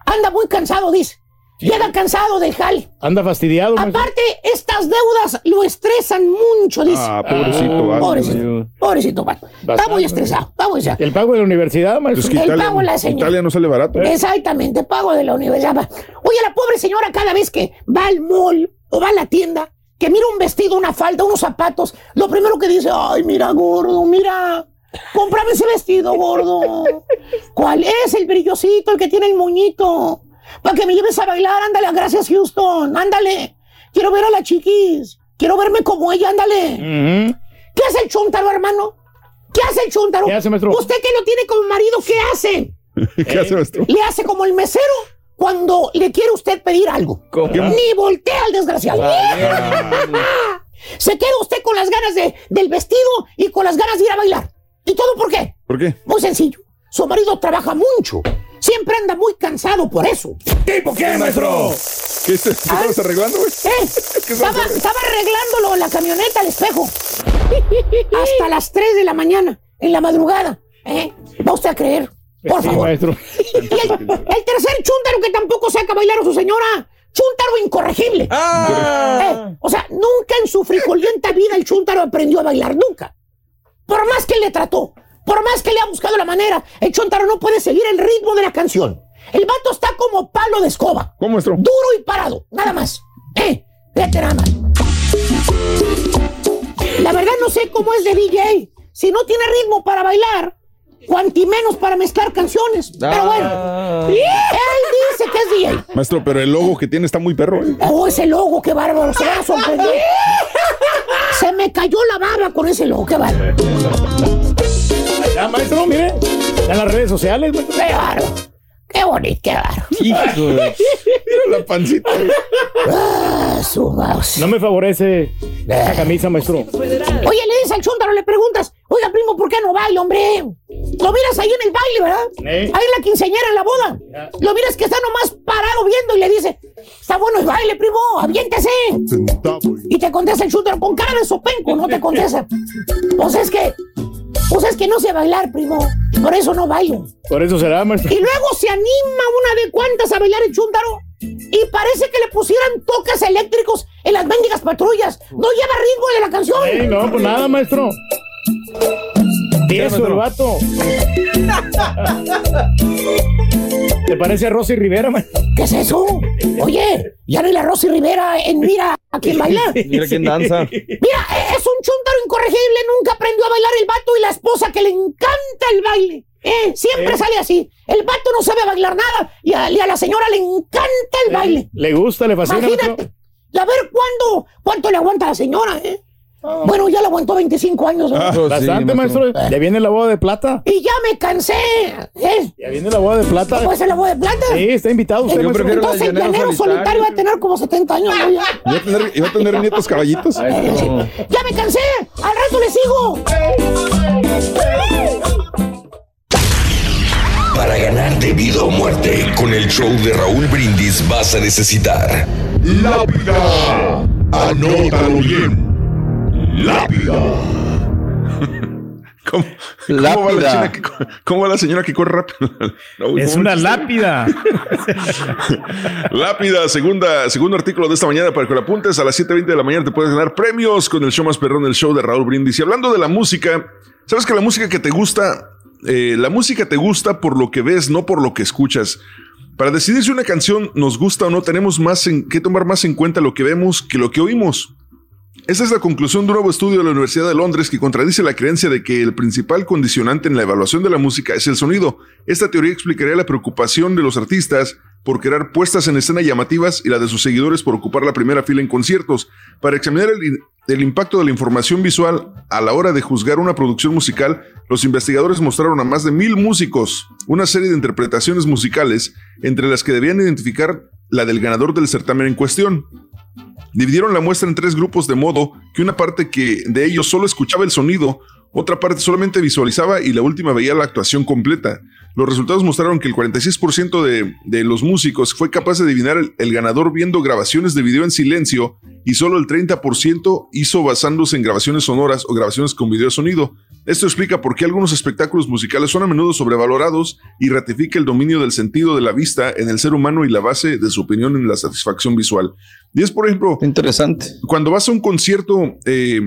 Anda muy cansado, dice. Llega cansado del jale. Anda fastidiado, maestro. Aparte, estas deudas lo estresan mucho, dice. Ah, pobrecito. vato. pobrecito. Pobrecito. Está muy estresado. Está muy estresado. El pago de la universidad, Pues maestro. que El Italia, pago a la señora. Italia no sale barato. Exactamente, pago de la universidad. Oye, la pobre señora cada vez que va al mall o va a la tienda, que mira un vestido, una falda, unos zapatos, lo primero que dice, ay, mira, gordo, mira, cómprame ese vestido, gordo. ¿Cuál es el brillosito, el que tiene el moñito? Para que me lleves a bailar, ándale, gracias Houston, ándale. Quiero ver a la chiquis, quiero verme como ella, ándale. Ujú. ¿Qué hace el chúntaro, hermano? ¿Qué hace el chúntaro? ¿Qué hace, maestro? Usted que lo tiene como marido, ¿qué hace? ¿Qué hace, maestro? Le hace como el mesero cuando le quiere usted pedir algo. ¿Cómo? Ni voltea al desgraciado. Se queda usted con las ganas de, del vestido y con las ganas de ir a bailar. ¿Y todo por qué? ¿Por qué? Muy sencillo. Su marido trabaja mucho. Siempre anda muy cansado por eso. ¿Tipo qué, maestro? ¿Qué, es- qué estabas arreglando, güey? ¿Eh? Estaba, estaba arreglándolo en la camioneta al espejo. Hasta las 3 de la mañana, en la madrugada. ¿Eh? ¿Va usted a creer? Por Sí, favor. maestro. Y el, el tercer chúntaro que tampoco saca a bailar a su señora. Chúntaro incorregible. Eh, o sea, nunca en su frijolienta vida el chúntaro aprendió a bailar. Nunca. Por más que le trató, por más que le ha buscado la manera, el chúntaro no puede seguir el ritmo de la canción. El vato está como palo de escoba. ¿Cómo, maestro? Duro y parado. Nada más. Eh, vete nada más. La verdad no sé cómo es de DJ. Si no tiene ritmo para bailar, cuanti menos para mezclar canciones. Pero bueno, él dice que es DJ. Maestro, pero el logo que tiene está muy perro, ¿eh? Oh, ese logo, qué bárbaro, se van a sorprender. Se me cayó la baba con ese logo, qué bárbaro. Ya, maestro, mire. En las redes sociales, maestro. Qué bárbaro. Qué bonito, qué bárbaro. Mira la pancita. Ah, su mouse. No me favorece esa camisa, maestro. Oye, le dices al chúntaro, le preguntas, oiga, primo, ¿por qué no baila, hombre? Lo miras ahí en el baile, ¿verdad? Eh. Ahí en la quinceañera, en la boda. Lo miras que está nomás parado viendo y le dice, está bueno el baile, primo, aviéntese. Y te contesta el chúntaro con cara de sopenco, no te contesta. Pues es que, pues es que no sé bailar, primo. Por eso no bailo. Por eso será, maestro. Y luego se anima una de cuantas a bailar el chúntaro. Y parece que le pusieran toques eléctricos en las mendigas patrullas. No lleva ritmo de la canción. Ey, no, pues nada, maestro. Tieso el vato. ¿Te parece a Rosy Rivera, maestro? ¿Qué es eso? Oye, ya no hay la Rosy Rivera en Mira a quien baila. Mira quién danza. Mira, es un chúntaro incorregible, nunca aprendió a bailar el vato y la esposa que le encanta el baile. Eh, siempre Eh. sale así. El vato no sabe bailar nada y a, y a la señora le encanta el baile. ¿Le gusta, le fascina? Imagínate. Y a ver cuándo, cuánto le aguanta a la señora, ¿eh? Bueno, ya le aguantó 25 años, ¿no? Ah, Bastante, maestro. Ya viene la boda de plata. Y ya me cansé, ¿eh? Ya viene la boda de plata. ¿Puede ser la boda de plata? Sí, está invitado usted, Eh, maestro. Entonces el llanero solitario va a tener como 70 años, ¿no? Ya. ¿Iba a tener, iba a tener nietos caballitos? ¡Ya me cansé! ¡Al rato le sigo! Para ganar de vida o muerte con el show de Raúl Brindis vas a necesitar Lápida. Anótalo bien. Lápida. ¿Cómo, cómo va la china que co- ¿Cómo va la señora que corre rápido? No, Es una lápida. Lápida, segunda, segundo artículo de esta mañana para que lo apuntes. A las 7.20 de la mañana te puedes ganar premios con el show más perrón, el show de Raúl Brindis. Y hablando de la música, ¿sabes que la música que te gusta, eh, la música te gusta por lo que ves, no por lo que escuchas? Para decidir si una canción nos gusta o no, tenemos más en, que tomar más en cuenta lo que vemos que lo que oímos. Esta es la conclusión de un nuevo estudio de la Universidad de Londres que contradice la creencia de que el principal condicionante en la evaluación de la música es el sonido. Esta teoría explicaría la preocupación de los artistas por crear puestas en escena llamativas y la de sus seguidores por ocupar la primera fila en conciertos. Para examinar el, el impacto de la información visual a la hora de juzgar una producción musical, los investigadores mostraron a más de mil músicos una serie de interpretaciones musicales, entre las que debían identificar la del ganador del certamen en cuestión. Dividieron la muestra en tres grupos de modo que una parte que de ellos solo escuchaba el sonido, otra parte solamente visualizaba y la última veía la actuación completa. Los resultados mostraron que el 46% de, de los músicos fue capaz de adivinar el, el ganador viendo grabaciones de video en silencio y solo el 30% hizo basándose en grabaciones sonoras o grabaciones con video sonido. Esto explica por qué algunos espectáculos musicales son a menudo sobrevalorados y ratifica el dominio del sentido de la vista en el ser humano y la base de su opinión en la satisfacción visual. Y es, por ejemplo, interesante. Cuando vas a un concierto, eh,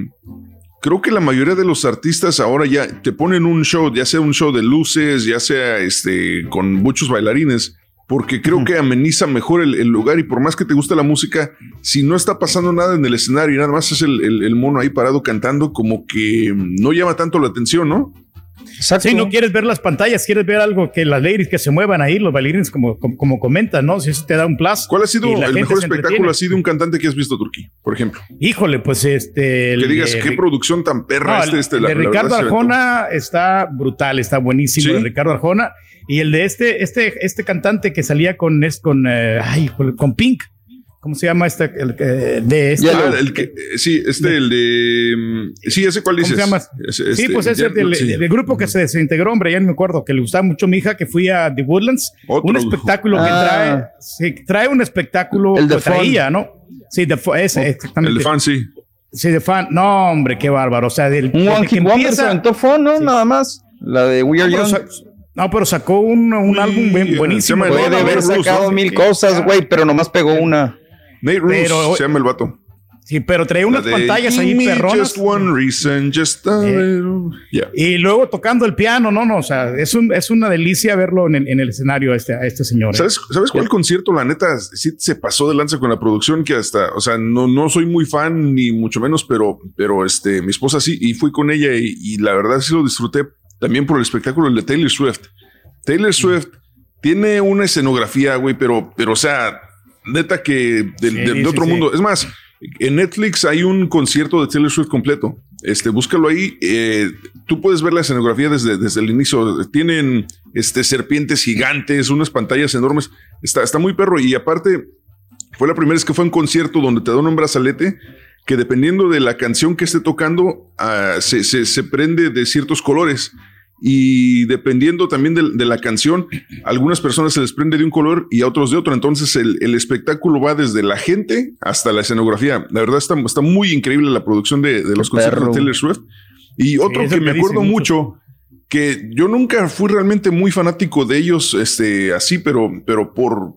creo que la mayoría de los artistas ahora ya te ponen un show, ya sea un show de luces, ya sea este con muchos bailarines, porque creo que ameniza mejor el, el lugar y por más que te guste la música, si no está pasando nada en el escenario y nada más es el, el- el mono ahí parado cantando, como que no llama tanto la atención, ¿no? Sí, no quieres ver las pantallas, quieres ver algo que las ladies que se muevan ahí, los bailarines, como, como, como comentan, ¿no? Si eso te da un plus. ¿Cuál ha sido el mejor espectáculo así de un cantante que has visto, Turquí, por ejemplo? Híjole, pues este. el que digas, de qué producción tan perra No, este, este, el la- de la verdad Ricardo. Arjona está brutal, está buenísimo. ¿Sí? El de Ricardo Arjona. Y el de este, este, este cantante que salía con, es con, eh, ay, con, con Pink. ¿Cómo se llama este? El, que- de este. Ah, el que, sí, este, el de. mm, Sí, ese cuál ¿Cómo dices. se llama? Sí, este, pues ese del, sí. grupo que se desintegró, hombre, ya no me acuerdo, que le gustaba mucho a mi hija, que fui a The Woodlands. Otro. Un espectáculo que Ah. trae, sí, trae un espectáculo El de que traía, Fun. ¿no? Sí, de ese, exactamente. El de fan, sí. Sí, de fan. No, hombre, qué bárbaro. O sea, del, Un Hit Wonder se aventó phone, ¿no? Nada más. La de We Are No, pero Young. no, pero sacó un, un álbum buen- buenísimo. Puede haber sacado ¿no? mil cosas, güey, pero nomás pegó una. Nate Roos Pero- se llama el vato. Sí, pero traía unas pantallas ahí perronas. Just one reason, just a little- Yeah. Y luego tocando el piano, no, no, o sea, es, un, es una delicia verlo en el, en el escenario a este, a este señor. ¿eh? ¿Sabes, ¿Sabes cuál concierto? La neta, sí se pasó de lanza con la producción que hasta, o sea, no, no soy muy fan ni mucho menos, pero, pero este, mi esposa sí, y fui con ella y, y la verdad sí lo disfruté también por el espectáculo de Taylor Swift. Taylor Swift tiene una escenografía, güey, pero, pero, o sea, neta que de, de- de sí, otro sí. mundo. Es más, en Netflix hay un concierto de Taylor Swift completo. Este, búscalo ahí. eh, tú puedes ver la escenografía desde, desde el inicio. Tienen este, serpientes gigantes, unas pantallas enormes. Está, está muy perro. Y aparte, fue la primera vez que fue a un concierto donde te dan un brazalete que dependiendo de la canción que esté tocando, ah, se, se- se prende de ciertos colores. Y dependiendo también de, de la canción, a algunas personas se les prende de un color y a otros de otro. Entonces el, el espectáculo va desde la gente hasta la escenografía. La verdad está, está muy increíble la producción de, de los conciertos de Taylor Swift. Y otro eso que me acuerdo mucho. mucho, que yo nunca fui realmente muy fanático de ellos, este, así, pero, pero por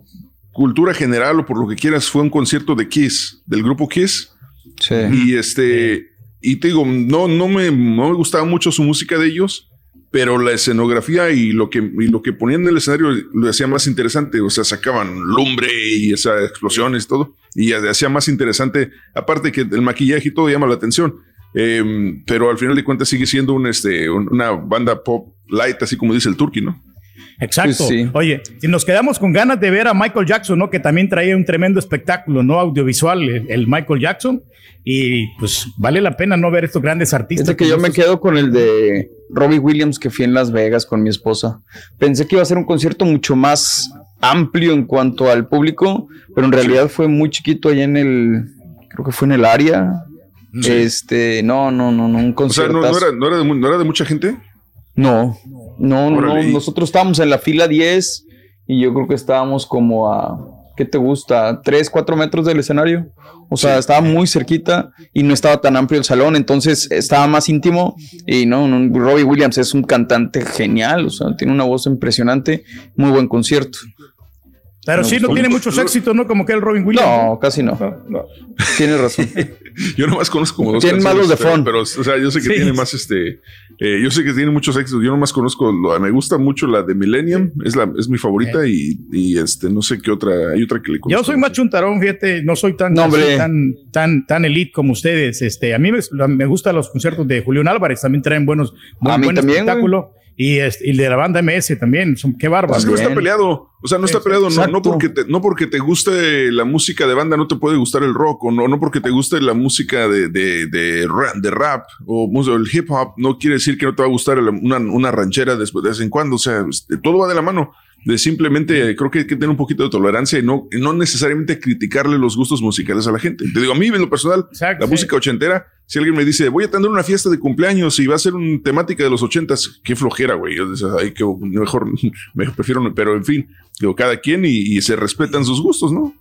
cultura general o por lo que quieras, fue un concierto de Kiss, del grupo Kiss. Sí. Y este, y te digo, no, no me, no me gustaba mucho su música de ellos, pero la escenografía y lo que, y lo que ponían en el escenario lo hacía más interesante. O sea, sacaban lumbre y esas explosiones y todo, y hacía más interesante. Aparte que el maquillaje y todo llama la atención. Em, pero al final de cuentas sigue siendo un, este, un- una banda pop light, así como dice el Turkey, ¿no? Exacto. Sí, sí. Oye, si nos quedamos con ganas de ver a Michael Jackson, ¿no? Que también traía un tremendo espectáculo, ¿no? Audiovisual, el, el Michael Jackson. Y pues vale la pena no ver estos grandes artistas. Fíjate que yo me quedo con el de Robbie Williams que fui en Las Vegas con mi esposa. Pensé que iba a ser un concierto mucho más amplio en cuanto al público, pero en realidad fue muy chiquito allá en el, creo que fue en el área. Sí. Este, no, no, no, no, un O sea, concierto. no, no era, no, era de, mu- no era de mucha gente. No, no, no, y- nosotros estábamos en la fila 10 y yo creo que estábamos como a, ¿qué te gusta? 3, 4 metros del escenario. O sea, Sí. estaba muy cerquita y no estaba tan amplio el salón, entonces estaba más íntimo. Y no, no, Robbie Williams es un cantante genial, o sea, tiene una voz impresionante, muy buen concierto. Pero sí, no tiene muchos éxitos, ¿no? Como que el Robin Williams. No, casi no. Tienes razón. Yo nomás conozco como dos Tienen malos de fondo. Pero, o sea, yo sé que Sí. tiene más este. eh, yo sé que tiene muchos éxitos. Yo nomás conozco. lo- me gusta mucho la de Millennium. Es, la, es mi favorita. Y, y este, no sé qué otra. Hay otra que le conozco. Yo soy más chuntarón, fíjate, no soy tan, No, así, tan, tan, tan elite como ustedes. Este, a mí me, me gustan los conciertos de Julián Álvarez, también traen buenos, muy A mí buen también, espectáculo. Y, este, y de la banda MS también, son, qué bárbaro. Es que no está peleado. O sea, no está peleado. No, no, porque te, no porque te guste la música de banda, no te puede gustar el rock. O no, no porque te guste la música de, de, de, rap, de rap o el hip hop. No quiere decir que no te va a gustar una, una ranchera después de vez en cuando. O sea, este, todo va de la mano. De simplemente, creo que hay que tener un poquito de tolerancia y no, y no necesariamente criticarle los gustos musicales a la gente. Te digo, a mí, en lo personal, la música ochentera, si alguien me dice, voy a tener una fiesta de cumpleaños y va a ser una temática de los ochentas, qué flojera, güey. Yo decía, ay, que mejor, me prefiero, no", pero en fin, digo, cada quien y, y se respetan sus gustos, ¿no?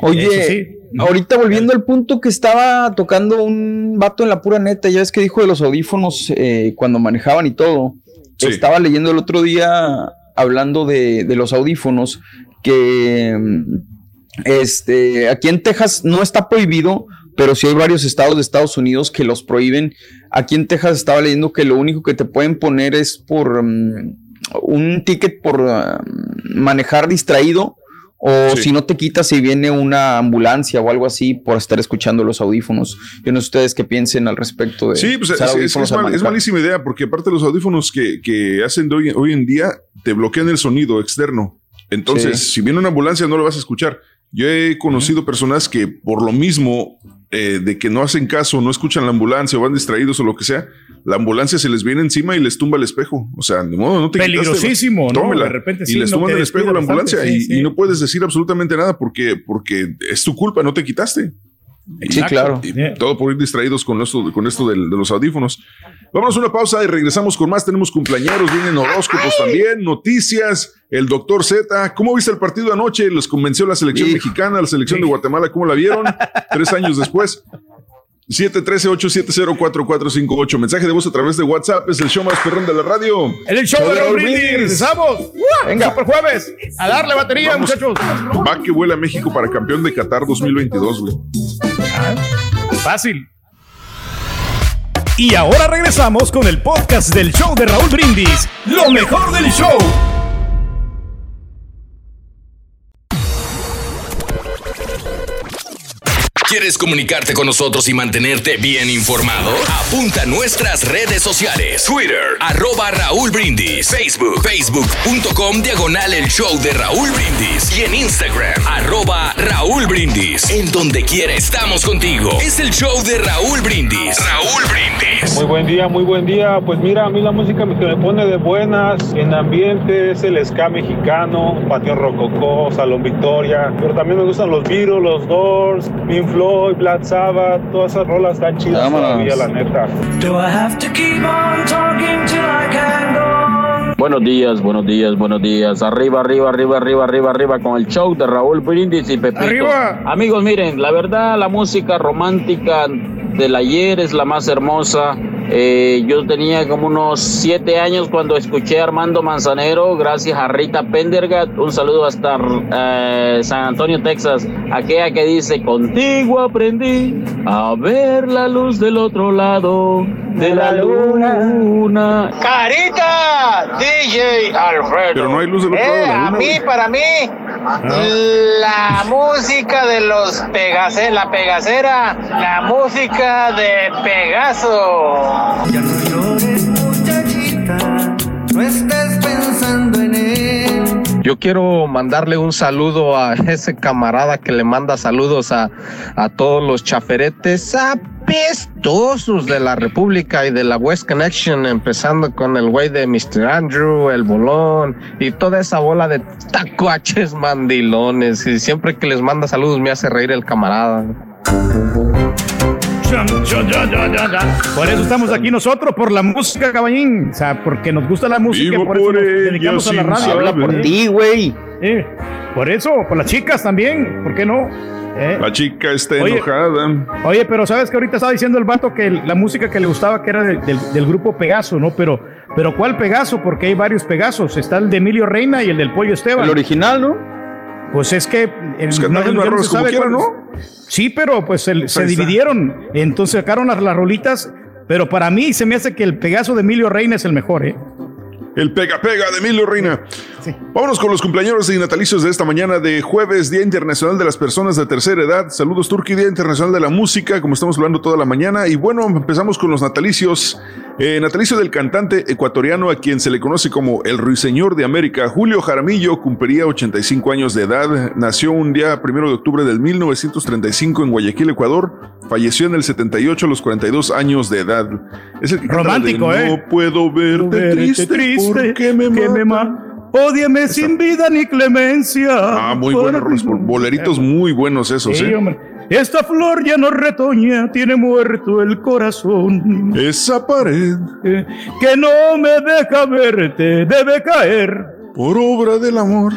Oye, ahorita volviendo al punto que estaba tocando un vato en la pura neta, ya ves que dijo de los audífonos eh, cuando manejaban y todo. Estaba leyendo el otro día hablando de, de los audífonos que mm, este, aquí en Texas no está prohibido, pero sí hay varios estados de Estados Unidos que los prohíben. Aquí en Texas estaba leyendo que lo único que te pueden poner es por mm, un ticket por ah, manejar distraído o si no te quitas si viene una ambulancia o algo así por estar escuchando los audífonos. Yo no sé ustedes qué piensen al respecto de Sí, pues es, mal- malísima idea, porque aparte los audífonos que, que hacen de hoy, hoy en día te bloquean el sonido externo. Entonces, Sí. si viene una ambulancia, no lo vas a escuchar. Yo he conocido personas que por lo mismo eh, de que no hacen caso, no escuchan la ambulancia o van distraídos o lo que sea, la ambulancia se les viene encima y les tumba el espejo. O sea, de modo, no te quitaste, Peligrosísimo, güey. ¿no? Tómela. De repente y sí, les no tumban el espejo a la ambulancia y, sí, y no puedes decir absolutamente nada porque, porque es tu culpa, no te quitaste. Sí, claro. Y todo por ir distraídos con esto, con esto del- de, los audífonos. Vámonos a una pausa y regresamos con más. Tenemos cumpleaños, vienen horóscopos también, noticias. El doctor Z, ¿cómo viste el partido anoche? ¿Les convenció la selección mexicana, la selección de Guatemala? ¿Cómo la vieron? Tres años después. 713-870-4458. Mensaje de voz a través de WhatsApp. Es el show más perrón de la radio. En el show de Raúl Brindis, regresamos. Venga, por jueves. A darle batería, Vamos. muchachos. Va que vuela México para campeón de Qatar 2022, güey. Fácil. Y ahora regresamos con el podcast del show de Raúl Brindis. Lo mejor del show. ¿Quieres comunicarte con nosotros y mantenerte bien informado? Apunta a nuestras redes sociales. Twitter, arroba Raúl Brindis. Facebook, facebook.com, diagonal el show de Raúl Brindis. Y en Instagram, arroba Raúl Brindis. En donde quiera estamos contigo. Es el show de Raúl Brindis. Raúl Brindis. Muy buen día, muy buen día. Pues mira, a mí la música me pone de buenas en ambiente es el ska mexicano, Panteón Rococó, Salón Victoria. Pero también me gustan los Beatles, los Doors, Pink Floyd, Black Sabbath. Todas esas rolas están chidas Vámonos. todavía, la neta. Do I have to keep on talking till I can go on? Buenos días, buenos días, buenos días. Arriba, arriba, arriba, arriba, arriba, arriba con el show de Raúl Brindis y Pepito. Arriba. Amigos, miren, la verdad, la música romántica del ayer es la más hermosa. Eh, yo tenía como unos siete años cuando escuché a Armando Manzanero, gracias a Rita Pendergat. Un saludo hasta eh, San Antonio, Texas. Aquella que dice, contigo aprendí a ver la luz del otro lado de la luna. Carita, DJ Alfredo. Pero no hay luz del otro Eh, lado de la a luna, mí, para mí, la música de los Pegase, la Pegacera, la música de Pegaso. No estés pensando en él. Yo quiero mandarle un saludo a ese camarada que le manda saludos a, a todos los chaferetes apestosos de la República y de la West Connection, empezando con el güey de Mr. Andrew, el bolón y toda esa bola de tacuaches mandilones. Y siempre que les manda saludos me hace reír el camarada. Por eso estamos aquí nosotros, por la música, caballín. O sea, porque nos gusta la música, Vivo por eso por nos dedicamos a la radio. Habla por ti, güey. por eso, por las chicas también, ¿por qué no? Eh. La chica está Oye. enojada. Oye, pero sabes que ahorita estaba diciendo el vato que el- la música que le gustaba que era del, del- del grupo Pegaso, ¿no? Pero, pero ¿cuál Pegaso? Porque hay varios Pegasos. Está el de Emilio Reina y el del Pollo Esteban. El original, ¿no? Pues es que. eh, cantaban ya arroz se como sabe quiera, cuál- Sí, pero pues el- se dividieron. Entonces sacaron las, las rolitas. Pero para mí se me hace que el Pegaso de Emilio Reina es el mejor, ¿eh? El pega pega de Emilio Reina. Vámonos con los cumpleaños y natalicios de esta mañana de jueves, Día Internacional de las Personas de Tercera Edad. Saludos Turki, Día Internacional de la Música, como estamos hablando toda la mañana. Y bueno, empezamos con los natalicios. Eh, natalicio del cantante ecuatoriano a quien se le conoce como el Ruiseñor de América, Julio Jaramillo, cumpliría 85 años de edad. Nació un día primero de octubre del 1935 en Guayaquil, Ecuador. Falleció en el 78 a los 42 años de edad. Es el que de Romántico, ¿eh? No puedo verte Verte triste, triste, me que me mata". Ódiame sin vida ni clemencia. Ah, muy buenos boleritos muy buenos esos, Sí, ¿eh? hombre. Esta flor ya no retoña, tiene muerto el corazón. Esa pared eh, que no me deja verte debe caer. Por obra del amor.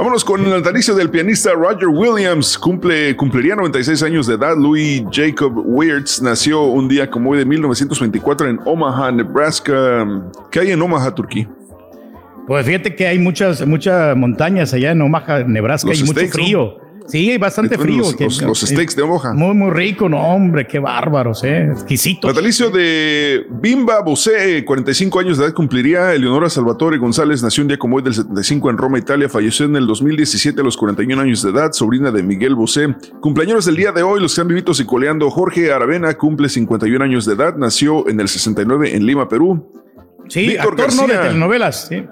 Vámonos con el natalicio del pianista Roger Williams. Cumple, cumpliría 96 años de edad. Louis Jacob Wirtz nació un día como hoy de 1924 en Omaha, Nebraska. ¿Qué hay en Omaha, Turquía? Pues fíjate que hay muchas, muchas montañas allá en Omaha, Nebraska, Los y mucho ¿no? Sí, hay bastante frío. los- que- los- los steaks de Omaha. Muy, muy rico, no, hombre, qué bárbaros, eh. Exquisito. Natalicio de Bimba Bosé, 45 años de edad cumpliría. Eleonora Salvatore González nació un día como hoy del 75 en Roma, Italia. Falleció en el 2017 a los 41 años de edad, sobrina de Miguel Bosé. Cumpleaños del día de hoy, los que han vivido y coleando. Jorge Aravena cumple 51 años de edad, nació en el 69 en Lima, Perú. Sí, Víctor actor no de García. telenovelas. sí.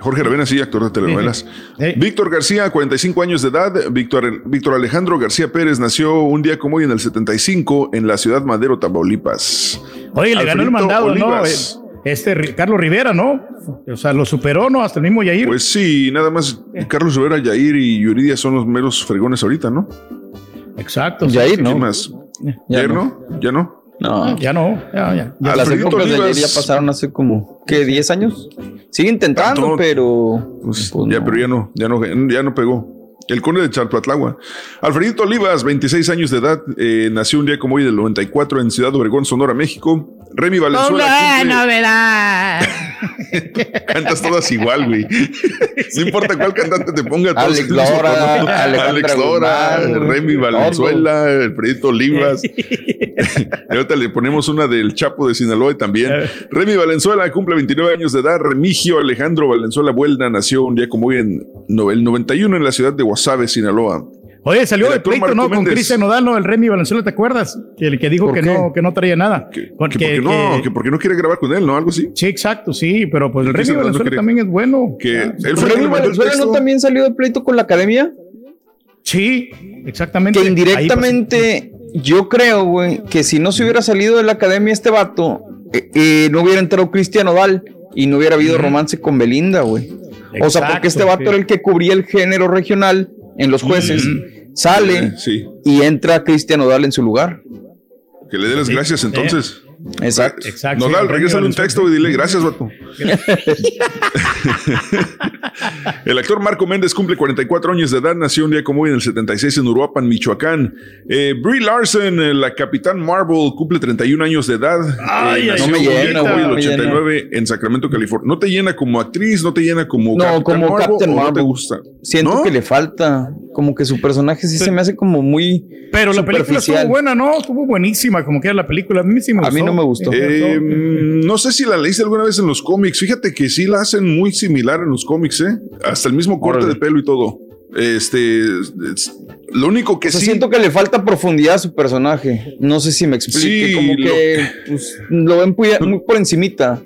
Jorge Aravena, sí, actor de telenovelas. Víctor García, 45 años de edad. Víctor, Víctor Alejandro García Pérez nació un día como hoy en el 75 en la ciudad Madero, Tamaulipas. Oye, le ganó el mandado, Olivas. ¿no? Eh, Este Carlos Rivera, ¿no? O sea, lo superó, ¿no? Hasta el mismo Yair. Pues sí, nada más Carlos Rivera, Yair y Yuridia son los meros fregones ahorita, ¿no? Exacto. Yair, ¿Quién ¿no? más? Ya ¿Yair no. no? ¿Ya no? No. Ya no, ya, ya. Las épocas de ayer ya pasaron hace como, ¿qué? ¿10 años? Sigue intentando, Tanto. pero. Pues, ya, pero ya no, ya no, ya no pegó. El conde de Charpatlagua. Alfredito Olivas, 26 años de edad, eh, nació un día como hoy del 94 en Ciudad Obregón, Sonora, México. Remy Valenzuela cumple- novedad. cantas todas igual, güey. No importa cuál cantante te ponga. todos Alex Lora, Alex Lora, Guzmán, Remy. Valenzuela, Alfredito Olivas. y ahorita le ponemos una del Chapo de Sinaloa también. Remy Valenzuela cumple 29 años de edad. Remigio Alejandro Valenzuela Buelna nació un día como hoy en el 91 en la ciudad de Guasave, Sinaloa. Oye, salió El pleito, ¿no? Con. Cristian Nodal, ¿no? El Remy Valenzuela, ¿te acuerdas? Que el que dijo ¿Por que qué? no, que no traía nada. Que Porque- porque no, que porque no quiere grabar con él, ¿no? Algo así. Sí, exacto, sí, pero pues el Remy Nodal no Valenzuela también es bueno. Que el ¿Remy Valenzuela no también salió de pleito con la academia? Sí, exactamente. Que indirectamente, yo creo, güey, que si no se hubiera salido de la academia este vato, eh, eh, no hubiera entrado Cristian Odal y no hubiera habido romance con Belinda, güey. O sea, porque este vato sí. era el que cubría el género regional en los jueces, sale Sí, y entra Cristian Odal en su lugar. que le dé las gracias entonces. Exacto. Exacto, Nodal, sí, regrésale un texto y dile gracias, vato. El actor Marco Méndez cumple 44 años de edad, nació un día como hoy en el 76 en Uruapan, Michoacán. Eh, Brie Larson, eh, la Capitán Marvel, cumple 31 años de edad. Ay, Eh, ay, no me un día llena, como hoy el no me llena. 89 en Sacramento, California. ¿No te llena como actriz? ¿No te llena como No, como Captain ¿O no te Marvel. gusta? Siento ¿No? que le falta, como que su personaje sí se me hace como muy Pero la película estuvo buena, ¿no? Estuvo buenísima, como que era la película. A mí sí me A gustó. mí no me gustó. Eh, me gustó. mm, no sé si la leíste alguna vez en los cómics. Fíjate que sí la hacen muy similar en los cómics, ¿eh? Hasta el mismo corte Órale. de pelo y todo. Este, es- lo único que O sea, sí. siento que le falta profundidad a su personaje. No sé si me explique. Sí, como lo- que pues, lo ven muy, muy por encimita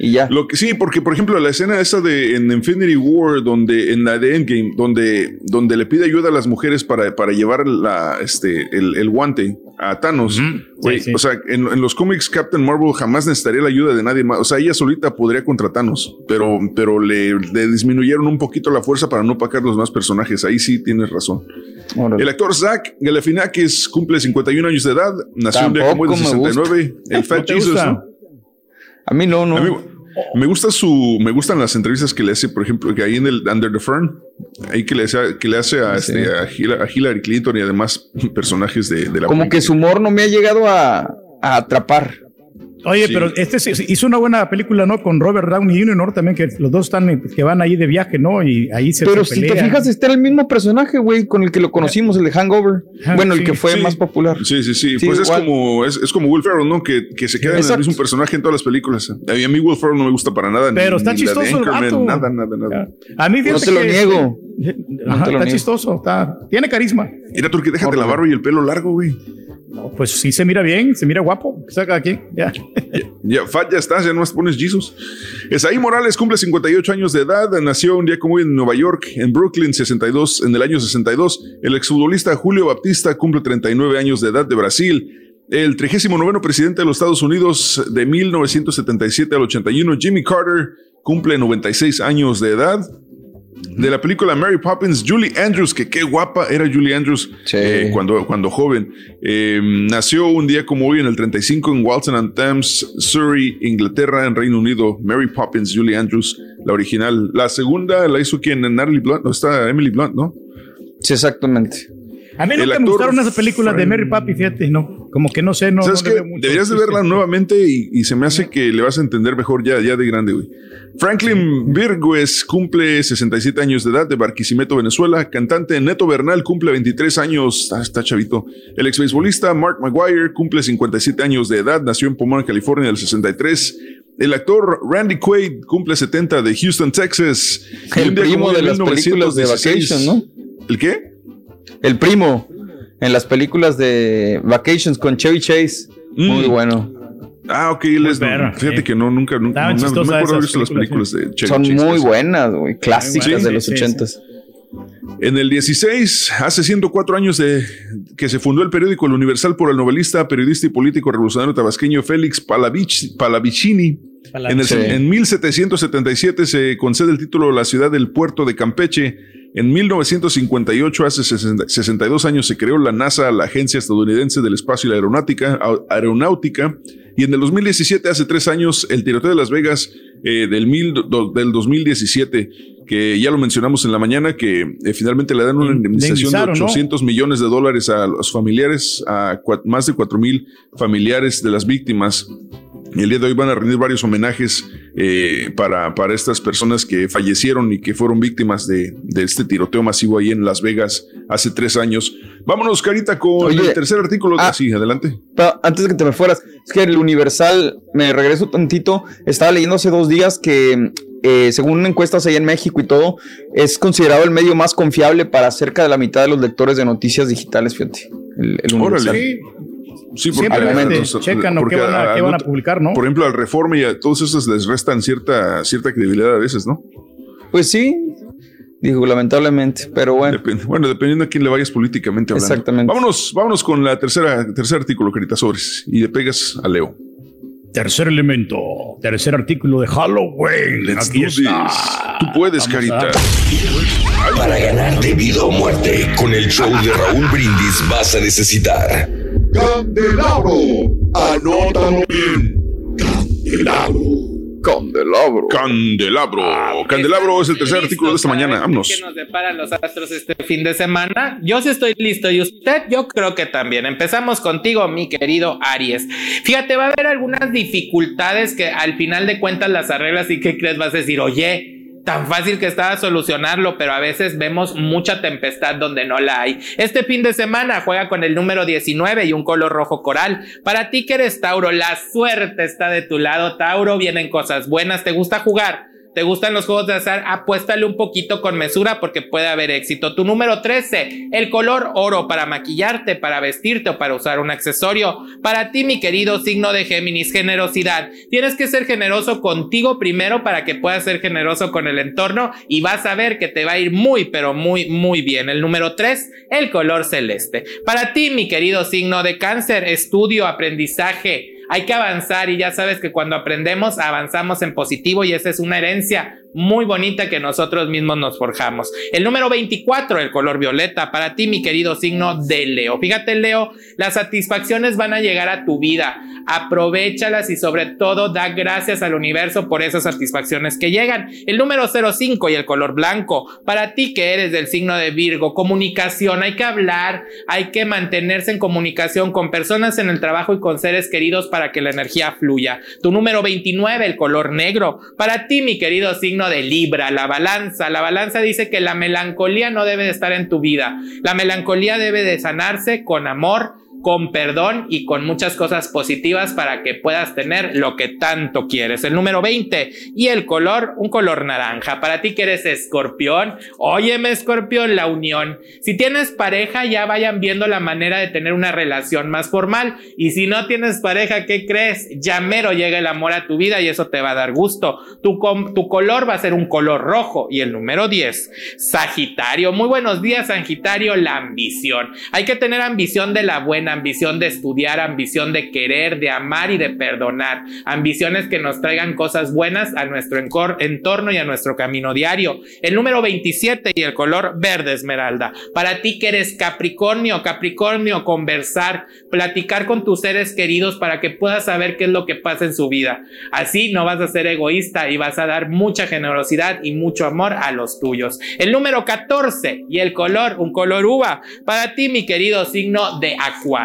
y ya. Lo que sí, porque por ejemplo la escena esa de en Infinity War, donde en la de Endgame, donde, donde le pide ayuda a las mujeres para, para llevar la, este, el, el guante a Thanos. güey, Sí, sí. O sea, en, en los cómics Captain Marvel jamás necesitaría la ayuda de nadie más. O sea, ella solita podría contra Thanos, pero, pero le, le disminuyeron un poquito la fuerza para no opacar los más personajes. Ahí sí tienes razón. Órale. El actor Zach Galifianakis cumple 51 años de edad. Nació un día como el Tampoco me 69. El Fat ¿No Jesus. A mí no, no. A mí me gusta su, me gustan las entrevistas que le hace, por ejemplo, que ahí en el Under the Fern, ahí que le hace, que le hace a, Sí. este, a, Hillary Clinton y además personajes de, de la como que su humor no me ha llegado a, a atrapar. Oye, Sí. pero este hizo una buena película, ¿no? Con Robert Downey Jr., ¿no? También que los dos están, que van ahí de viaje, ¿no? Y ahí se Pero se si te fijas, está el mismo personaje, güey, con el que lo conocimos, el de Hangover. Ah, bueno, el que fue sí. más popular. Sí, sí, sí. Sí, pues es como, es, es como Will Ferrell, ¿no? Que, que se queda en el Exacto. mismo personaje en todas las películas. A mí, a mí Will Ferrell no me gusta para nada. Pero ni- está ni chistoso el vato. Nada, nada, nada. A mí No te lo que- niego. Ajá, te lo está niego. chistoso, está, tiene carisma. Mira, Turki, déjate la barba y el pelo largo, güey. Pues sí se mira bien, se mira guapo. Saca aquí, ya. Ya, fat, ya estás, ya no más pones Jesus. Esaí Morales cumple 58 años de edad, nació un día como hoy en Nueva York, en Brooklyn, 62, en el año 62. El exfutbolista Julio Baptista cumple 39 años de edad de Brasil. El 39 presidente de los Estados Unidos de 1977 al 81, Jimmy Carter, cumple 96 años de edad. De la película Mary Poppins, Julie Andrews, que qué guapa era Julie Andrews eh, cuando, cuando joven. Eh, nació un día como hoy en el 35 en Walton on Thames, Surrey, Inglaterra, en Reino Unido. Mary Poppins, Julie Andrews, la original. La segunda la hizo quien Natalie Blunt, no está Emily Blunt, ¿no? Sí, exactamente. A mí no El me gustaron esas películas de Mary Papi, fíjate, no. Como que no sé, no. ¿Sabes no mucho Deberías de verla nuevamente y, y se me hace que le vas a entender mejor ya, ya de grande, güey. Franklin Virgües cumple 67 años de edad de Barquisimeto, Venezuela. Cantante Neto Bernal cumple 23 años. Ah, está chavito. El ex beisbolista Mark Maguire cumple 57 años de edad. Nació en Pomona, California, en el 63. El actor Randy Quaid cumple 70 de Houston, Texas. El primo de las películas de 1916 Vacation, ¿no? ¿El qué? El primo en las películas de Vacations con Chevy Chase. Muy bueno. Ah, ok, él es. perro, fíjate que no, nunca, nunca. No, no me acuerdo haber visto las películas de Chevy Son Chase. muy buenas, güey. Clásicas Sí, de los sí, ochentas. En el 16, hace 104 años de que se fundó el periódico El Universal por el novelista, periodista y político revolucionario tabasqueño Félix Palavich- Palavicini. En, el- Sí. en 1777 se concede el título de la ciudad del puerto de Campeche. En 1958, hace 60 62 años, se creó la NASA, la Agencia Estadounidense del Espacio y la Aeronáutica. aeronáutica y en el 2017, hace tres años, el tiroteo de Las Vegas eh, del, mil, do- del 2017, que ya lo mencionamos en la mañana, que eh, finalmente le dan una indemnización de indemnizaron, ¿no? 800 millones de dólares a los familiares, a cua- más de 4 mil familiares de las víctimas. Y el día de hoy van a rendir varios homenajes eh, para, para estas personas que fallecieron y que fueron víctimas de, de este tiroteo masivo ahí en Las Vegas hace tres años. Vámonos, Carita, con Oye, el tercer artículo. ah. sí, adelante. Pero antes de que te me fueras, es que el Universal, me regreso tantito, estaba leyendo hace dos días que eh, según encuestas ahí en México y todo, es considerado el medio más confiable para cerca de la mitad de los lectores de noticias digitales, fíjate. El, el Universal. Órale. Sí, porque, Siempre al este, momento, checan o porque qué van a- a- qué van a publicar, ¿no? Por ejemplo, al Reforma y a todos esos les restan cierta, cierta credibilidad a veces, ¿no? Pues sí, digo, lamentablemente, pero bueno. Depende- bueno, dependiendo a quién le vayas políticamente hablando. Exactamente. Vámonos, vámonos con la tercera, tercer artículo, Carita Sobres, y le pegas a Leo. Tercer elemento, tercer artículo de Halloween. Let's Aquí do está. this. Tú puedes, Vamos Carita. Para ganar de vida o muerte, con el show de Raúl Brindis vas a necesitar. Candelabro. Anótalo bien. Candelabro. Candelabro. Candelabro. Candelabro es el tercer artículo de esta mañana. Vámonos. ¿Qué nos deparan los astros este fin de semana? Yo sí estoy listo y usted yo creo que también. Empezamos contigo, mi querido Aries. Fíjate, va a haber algunas dificultades que al final de cuentas las arreglas y ¿qué crees? Vas a decir, oye, tan fácil que estaba solucionarlo, pero a veces vemos mucha tempestad donde no la hay. Este fin de semana juega con el número 19 y un color rojo coral. Para ti que eres Tauro, la suerte está de tu lado, Tauro, vienen cosas buenas, ¿te gusta jugar? ¿Te gustan los juegos de azar? Apuéstale un poquito con mesura porque puede haber éxito. Tu número 13, el color oro para maquillarte, para vestirte o para usar un accesorio. Para ti, mi querido signo de Géminis, generosidad. Tienes que ser generoso contigo primero para que puedas ser generoso con el entorno y vas a ver que te va a ir muy, pero muy, muy bien. El número 3, el color celeste. Para ti, mi querido signo de cáncer, estudio, aprendizaje. Hay que avanzar y ya sabes que cuando aprendemos avanzamos en positivo y esa es una herencia muy bonita que nosotros mismos nos forjamos. El número 24, el color violeta, para ti mi querido signo de Leo. Fíjate Leo, las satisfacciones van a llegar a tu vida. Aprovechalas y sobre todo da gracias al universo por esas satisfacciones que llegan. El número 05 y el color blanco, para ti que eres del signo de Virgo, comunicación, hay que hablar, hay que mantenerse en comunicación con personas en el trabajo y con seres queridos que la energía fluya. Tu número 29, el color negro. Para ti, mi querido signo de Libra, la balanza. La balanza dice que la melancolía no debe de estar en tu vida. La melancolía debe de sanarse con amor, con perdón y con muchas cosas positivas para que puedas tener lo que tanto quieres. El número 20 y el color, un color naranja. Para ti que eres escorpión, óyeme escorpión, la unión. Si tienes pareja, ya vayan viendo la manera de tener una relación más formal. Y si no tienes pareja, ¿qué crees? Ya mero llega el amor a tu vida y eso te va a dar gusto. Tu, tu color va a ser un color rojo. Y el número 10, Sagitario. Muy buenos días, Sagitario, la ambición. Hay que tener ambición de la buena, ambición de estudiar, ambición de querer, de amar y de perdonar. Ambiciones que nos traigan cosas buenas a nuestro entorno y a nuestro camino diario. El número 27 y el color verde esmeralda. Para ti que eres Capricornio, Capricornio, conversar, platicar con tus seres queridos para que puedas saber qué es lo que pasa en su vida. Así no vas a ser egoísta y vas a dar mucha generosidad y mucho amor a los tuyos. El número 14 y el color, un color uva. Para ti, mi querido signo de Acuario.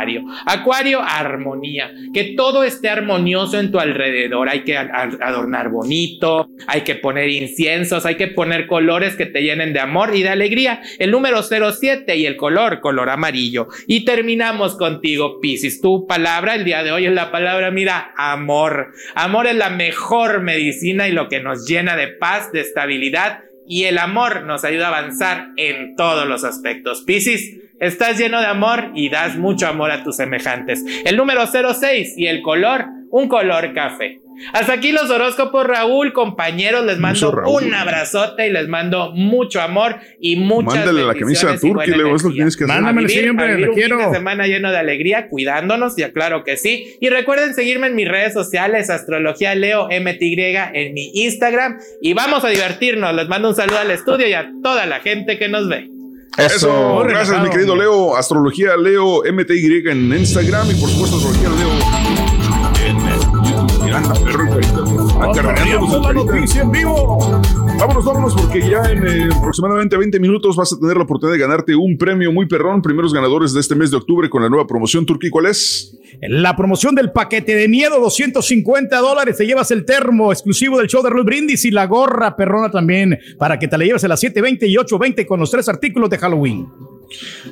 Acuario, armonía. Que todo esté armonioso en tu alrededor. Hay que adornar bonito, hay que poner inciensos, hay que poner colores que te llenen de amor y de alegría. El número 07 y el color, color amarillo. Y terminamos contigo, Piscis. Tu palabra el día de hoy es la palabra, mira, amor. Amor es la mejor medicina y lo que nos llena de paz, de estabilidad. Y el amor nos ayuda a avanzar en todos los aspectos. Piscis, estás lleno de amor y das mucho amor a tus semejantes. El número 06 y el color, un color café. Hasta aquí los horóscopos, Raúl, compañeros, les mando Raúl. un abrazote y les mando mucho amor y muchas Mándale la camisa a Turki, Leo, es lo que tienes que hacer. Mándamela siempre, la quiero. fin de semana lleno de alegría, cuidándonos, ya claro que sí. Y recuerden seguirme en mis redes sociales, Astrología Leo MTY en mi Instagram. Y vamos a divertirnos. Les mando un saludo al estudio y a toda la gente que nos ve. Eso, Muy gracias mi querido Leo. Astrología Leo MTY en Instagram y por supuesto Astrología Leo anda, perro, el la noticia en vivo. Vámonos, vámonos, porque ya en eh, aproximadamente 20 minutos vas a tener la oportunidad de ganarte un premio muy perrón. Primeros ganadores de este mes de octubre con la nueva promoción Turquí. ¿Cuál es? La promoción del paquete de miedo, 250 dólares. Te llevas el termo exclusivo del show de Ruth Brindis y la gorra perrona también para que te la lleves a las 7:20 y 8:20 con los tres artículos de Halloween.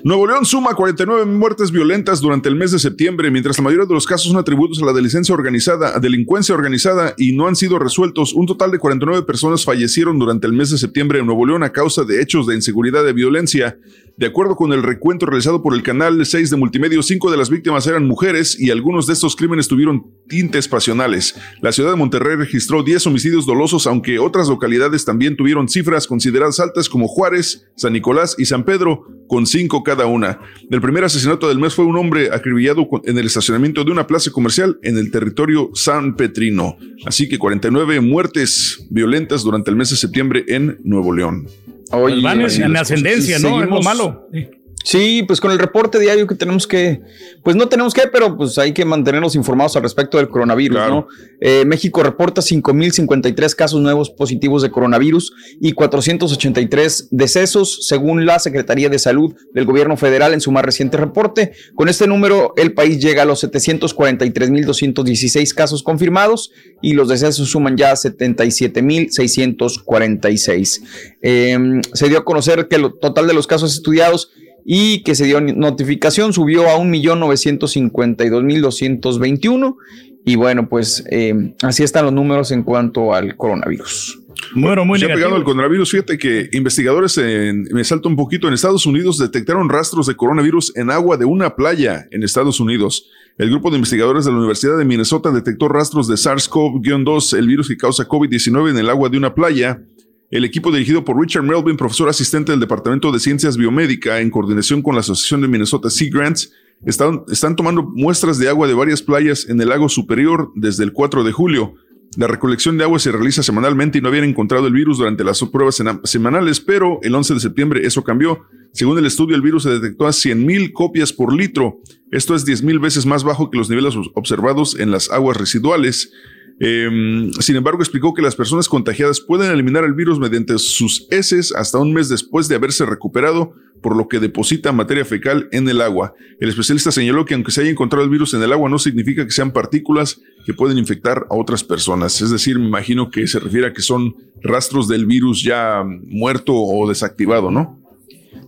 Nuevo León suma 49 muertes violentas durante el mes de septiembre, mientras la mayoría de los casos son atributos a la organizada, a delincuencia organizada y no han sido resueltos. Un total de 49 personas fallecieron durante el mes de septiembre en Nuevo León a causa de hechos de inseguridad y violencia. De acuerdo con el recuento realizado por el canal 6 de Multimedia, cinco de las víctimas eran mujeres y algunos de estos crímenes tuvieron tintes pasionales. La ciudad de Monterrey registró 10 homicidios dolosos, aunque otras localidades también tuvieron cifras consideradas altas como Juárez, San Nicolás y San Pedro, con cinco cada una. El primer asesinato del mes fue un hombre acribillado en el estacionamiento de una plaza comercial en el territorio San Petrino. Así que 49 muertes violentas durante el mes de septiembre en Nuevo León. Van en- ascendencia, cosas. ¿no? Es lo malo. Sí, pues con el reporte diario que tenemos que, pues no tenemos que, pero pues hay que mantenernos informados al respecto del coronavirus, ¿no? Eh, México reporta 5.053 casos nuevos positivos de coronavirus y 483 decesos, según la Secretaría de Salud del Gobierno Federal en su más reciente reporte. Con este número, el país llega a los 743.216 casos confirmados y los decesos suman ya 77.646. Eh, se dio a conocer que el total de los casos estudiados y que se dio notificación subió a 1.952.221 y bueno, pues eh, así están los números en cuanto al coronavirus. Número muy Se ha pegado negativo. el coronavirus. Fíjate que investigadores, en- me salta un poquito, en Estados Unidos detectaron rastros de coronavirus en agua de una playa en Estados Unidos. El grupo de investigadores de la Universidad de Minnesota detectó rastros de SARS-CoV-2, el virus que causa COVID-19 en el agua de una playa. El equipo dirigido por Richard Melvin, profesor asistente del Departamento de Ciencias Biomédica, en coordinación con la Asociación de Minnesota Sea Grants, están, están tomando muestras de agua de varias playas en el lago superior desde el 4 de julio. La recolección de agua se realiza semanalmente y no habían encontrado el virus durante las pruebas semanales, pero el 11 de septiembre eso cambió. Según el estudio, el virus se detectó a 100.000 copias por litro. Esto es 10.000 veces más bajo que los niveles observados en las aguas residuales. Em, sin embargo, explicó que las personas contagiadas pueden eliminar el virus mediante sus heces hasta un mes después de haberse recuperado, por lo que deposita materia fecal en el agua. El especialista señaló que aunque se haya encontrado el virus en el agua, no significa que sean partículas que pueden infectar a otras personas. Es decir, me imagino que se refiere a que son rastros del virus ya muerto o desactivado, ¿no?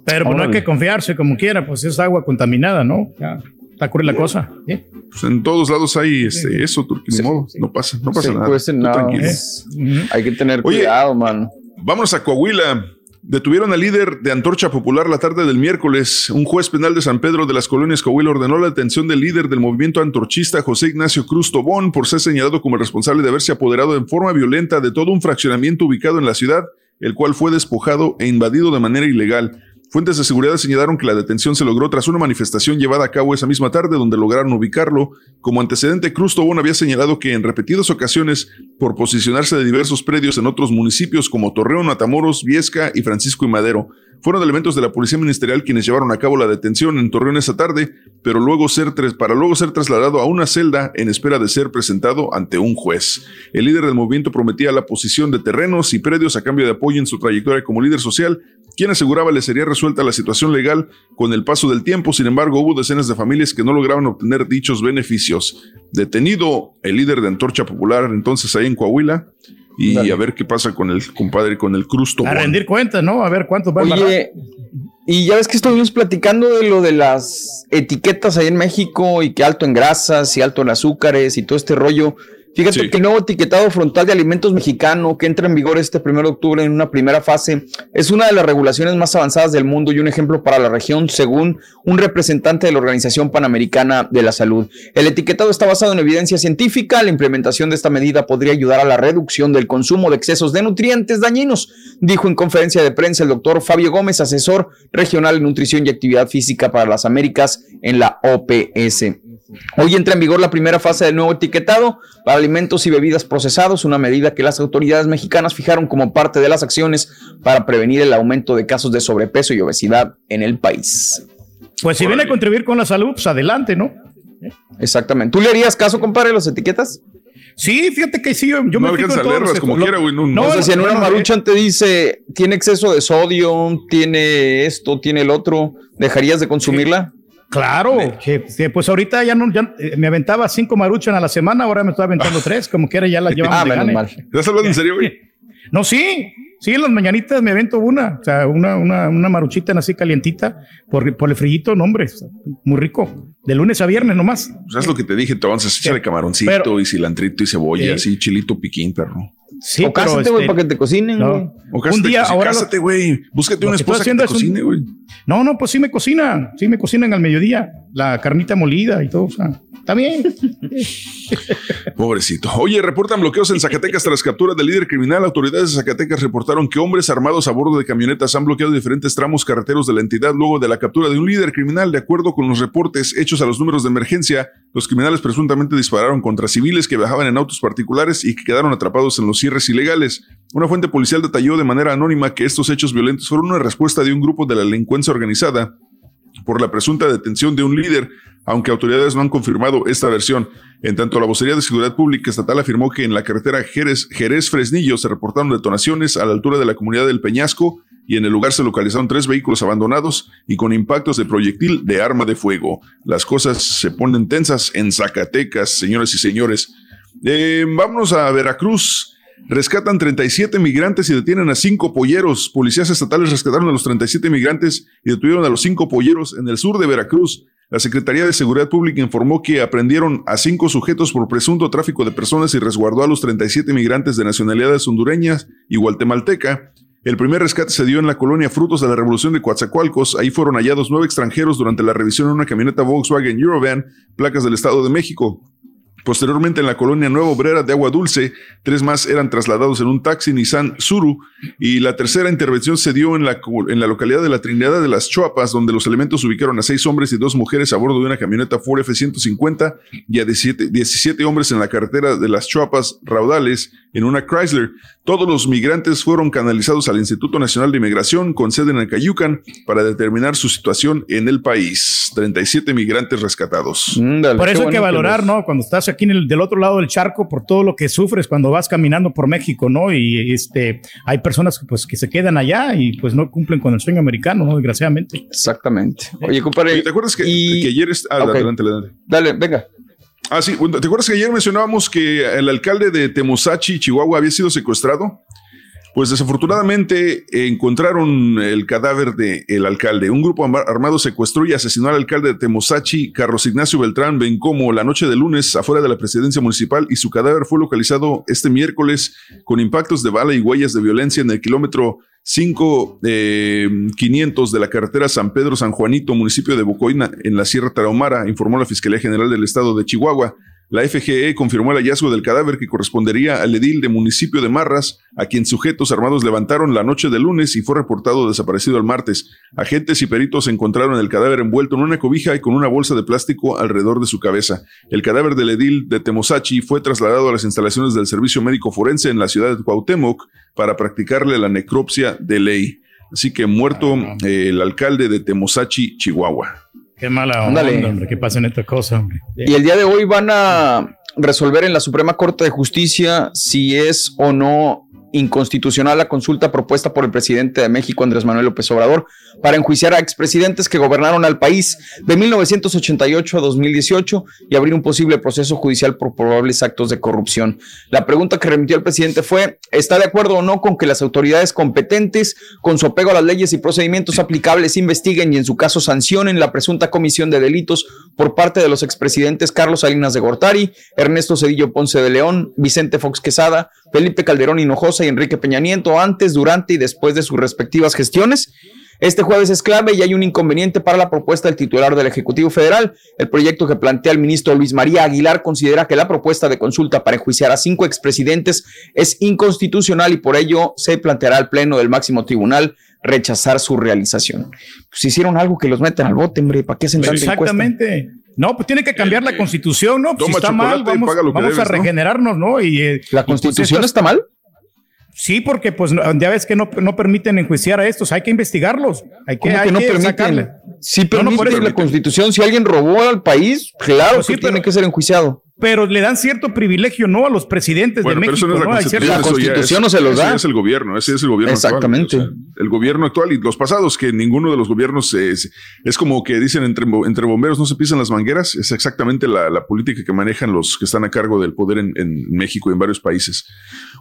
Pero pues, no hay que confiarse como quiera, pues es agua contaminada, ¿no? Ya, está ocurre la cosa. ¿sí? Pues en todos lados hay este, eso, Turki, ni modo, no pasa, no pasa Sí, nada. pues, Tú no, tranquilo. es- Hay que tener Oye, cuidado, mano. Vámonos a Coahuila. Detuvieron al líder de Antorcha Popular la tarde del miércoles. Un juez penal de San Pedro de las Colonias Coahuila ordenó la detención del líder del movimiento antorchista José Ignacio Cruz Tobón por ser señalado como el responsable de haberse apoderado en forma violenta de todo un fraccionamiento ubicado en la ciudad, el cual fue despojado e invadido de manera ilegal. Fuentes de seguridad señalaron que la detención se logró tras una manifestación llevada a cabo esa misma tarde donde lograron ubicarlo. Como antecedente, Cruz Tobón había señalado que en repetidas ocasiones, por posicionarse de diversos predios en otros municipios como Torreón, Matamoros, Viesca y Francisco y Madero, fueron elementos de la Policía Ministerial quienes llevaron a cabo la detención en Torreón esa tarde, pero luego ser para luego ser trasladado a una celda en espera de ser presentado ante un juez. El líder del movimiento prometía la posición de terrenos y predios a cambio de apoyo en su trayectoria como líder social, quien aseguraba le sería resuelta la situación legal con el paso del tiempo. Sin embargo, hubo decenas de familias que no lograban obtener dichos beneficios. Detenido el líder de Antorcha Popular, entonces ahí en Coahuila, y a ver qué pasa con el compadre, con el Cruz A rendir cuentas, ¿no? A ver cuántos van a Oye, y ya ves que estuvimos platicando de lo de las etiquetas ahí en México y que alto en grasas y alto en azúcares y todo este rollo. Fíjate que el nuevo etiquetado frontal de alimentos mexicano que entra en vigor este 1 de octubre en una primera fase es una de las regulaciones más avanzadas del mundo y un ejemplo para la región según un representante de la Organización Panamericana de la Salud. El etiquetado está basado en evidencia científica. La implementación de esta medida podría ayudar a la reducción del consumo de excesos de nutrientes dañinos, dijo en conferencia de prensa el doctor Fabio Gómez, asesor regional en nutrición y actividad física para las Américas en la OPS. Hoy entra en vigor la primera fase del nuevo etiquetado para alimentos y bebidas procesados, una medida que las autoridades mexicanas fijaron como parte de las acciones para prevenir el aumento de casos de sobrepeso y obesidad en el país. Pues si viene a contribuir con la salud, pues adelante, ¿no? Exactamente. ¿Tú le harías caso, compadre, las etiquetas? Sí, fíjate que sí, yo, yo No me fijo en todos leerlas como quiera, güey, no- No, o sea, si en una maruchan te dice tiene exceso de sodio, tiene esto, tiene el otro, ¿dejarías de consumirla? Claro, que, que, pues ahorita ya no, ya, eh, me aventaba cinco maruchan a la semana, ahora me estoy aventando tres, como quiera ya las llevamos Ah, de menos gane. mal. ¿Estás hablando en serio, güey? No, sí, sí, en las mañanitas me avento una, o sea, una, una, una maruchita así calientita por, por el frillito, no, hombre, muy rico, de lunes a viernes nomás. Pues es lo que te dije, entonces, échale camaroncito Pero- y cilantrito y cebolla, Sí. así, chilito piquín, perro. Sí, o cásate, güey, para que te cocinen, no. güey. O cásate, Un día, sí, ahora cásate, güey. Búscate una esposa que te cocine, güey. No, no, pues sí me cocinan, sí me cocinan al mediodía, la carnita molida y todo, o sea, está bien. Pobrecito. Oye, reportan bloqueos en Zacatecas tras captura del líder criminal. Autoridades de Zacatecas reportaron que hombres armados a bordo de camionetas han bloqueado diferentes tramos carreteros de la entidad luego de la captura de un líder criminal. De acuerdo con los reportes hechos a los números de emergencia, los criminales presuntamente dispararon contra civiles que viajaban en autos particulares y que quedaron atrapados en los cierres ilegales. Una fuente policial detalló de manera anónima que estos hechos violentos fueron una respuesta de un grupo de la delincuencia organizada por la presunta detención de un líder, aunque autoridades no han confirmado esta versión. En tanto, la vocería de Seguridad Pública Estatal afirmó que en la carretera Jerez- Jerez-Fresnillo se reportaron detonaciones a la altura de la comunidad del Peñasco y en el lugar se localizaron tres vehículos abandonados y con impactos de proyectil de arma de fuego. Las cosas se ponen tensas en Zacatecas, señores y señores. Eh, vámonos a Veracruz. Rescatan 37 migrantes y detienen a cinco polleros. Policías estatales rescataron a los 37 migrantes y detuvieron a los cinco polleros en el sur de Veracruz. La Secretaría de Seguridad Pública informó que aprendieron a cinco sujetos por presunto tráfico de personas y resguardó a los 37 migrantes de nacionalidades hondureñas y guatemalteca. El primer rescate se dio en la colonia Frutos de la Revolución de Coatzacoalcos. Ahí fueron hallados nueve extranjeros durante la revisión en una camioneta Volkswagen Eurovan, placas del Estado de México. Posteriormente, en la colonia Nueva Obrera de Agua Dulce, tres más eran trasladados en un taxi Nissan Suru y la tercera intervención se dio en la, en la localidad de la Trinidad de las Chuapas, donde los elementos ubicaron a seis hombres y dos mujeres a bordo de una camioneta Ford F-150 y a 17, 17 hombres en la carretera de las Chuapas Raudales en una Chrysler. Todos los migrantes fueron canalizados al Instituto Nacional de Inmigración con sede en Acayucan para determinar su situación en el país. 37 migrantes rescatados. Por eso hay que valorar, ¿no? Cuando estás aquí en el, del otro lado del charco por todo lo que sufres cuando vas caminando por México, ¿no? Y este, hay personas que, pues, que se quedan allá y pues no cumplen con el sueño americano, ¿no? Desgraciadamente. Exactamente. Oye, compadre. ¿Te acuerdas que, que ayer... ah, adelante, adelante. Dale, venga. Ah, sí. ¿Te acuerdas que ayer mencionábamos que el alcalde de Temosachi, Chihuahua, había sido secuestrado? Pues desafortunadamente encontraron el cadáver del alcalde. Un grupo armado secuestró y asesinó al alcalde de Temosachi, Carlos Ignacio Beltrán Bencomo, la noche de lunes afuera de la presidencia municipal y su cadáver fue localizado este miércoles con impactos de bala y huellas de violencia en el kilómetro 5 eh, 500 de la carretera San Pedro San Juanito, municipio de Bocoina, en la Sierra Tarahumara, informó la Fiscalía General del Estado de Chihuahua. La FGE confirmó el hallazgo del cadáver que correspondería al edil de municipio de Marras, a quien sujetos armados levantaron la noche del lunes y fue reportado desaparecido el martes. Agentes y peritos encontraron el cadáver envuelto en una cobija y con una bolsa de plástico alrededor de su cabeza. El cadáver del edil de Temosachi fue trasladado a las instalaciones del Servicio Médico Forense en la ciudad de Cuauhtémoc para practicarle la necropsia de ley. Así que muerto eh, el alcalde de Temosachi, Chihuahua. Qué mala onda, hombre, que pasen estas cosas, hombre. Y el día de hoy van a resolver en la Suprema Corte de Justicia si es o no inconstitucional la consulta propuesta por el presidente de México, Andrés Manuel López Obrador, para enjuiciar a expresidentes que gobernaron al país de 1988 a 2018 y abrir un posible proceso judicial por probables actos de corrupción. La pregunta que remitió el presidente fue, ¿está de acuerdo o no con que las autoridades competentes, con su apego a las leyes y procedimientos aplicables, investiguen y en su caso sancionen la presunta comisión de delitos por parte de los expresidentes Carlos Salinas de Gortari, Ernesto Cedillo Ponce de León, Vicente Fox Quesada, Felipe Calderón Hinojosa y Enrique Peña Nieto antes, durante y después de sus respectivas gestiones? Este jueves es clave y hay un inconveniente para la propuesta del titular del Ejecutivo Federal. El proyecto que plantea el ministro Luis María Aguilar considera que la propuesta de consulta para enjuiciar a cinco expresidentes es inconstitucional y por ello se planteará al Pleno del máximo tribunal rechazar su realización. Pues hicieron algo que los meten al bote, hombre, ¿para qué hacen tanta encuesta? Exactamente. No, pues tiene que cambiar la constitución, ¿no? Pues si está mal, vamos, vamos a regenerarnos, ¿no? Y, eh, ¿La y, pues, constitución está mal? Sí, porque pues no- ya ves que no, no permiten enjuiciar a estos, hay que investigarlos. Hay que, ¿Cómo hay que no que permiten? Sí, No, pero no, por eso- la constitución, si alguien robó al país, claro Pues sí, que tiene pero- que ser enjuiciado. Pero le dan cierto privilegiio, ¿no? A los presidentes Bueno, de pero México, eso no es la constitución. La no se los eso da. ya es el gobierno, ese es el gobierno Exactamente. actual. o sea, el gobierno actual y los pasados, que ninguno de los gobiernos es, es como que dicen entre, entre bomberos no se pisan las mangueras, es exactamente la, la política que manejan los que están a cargo del poder en, en México y en varios países.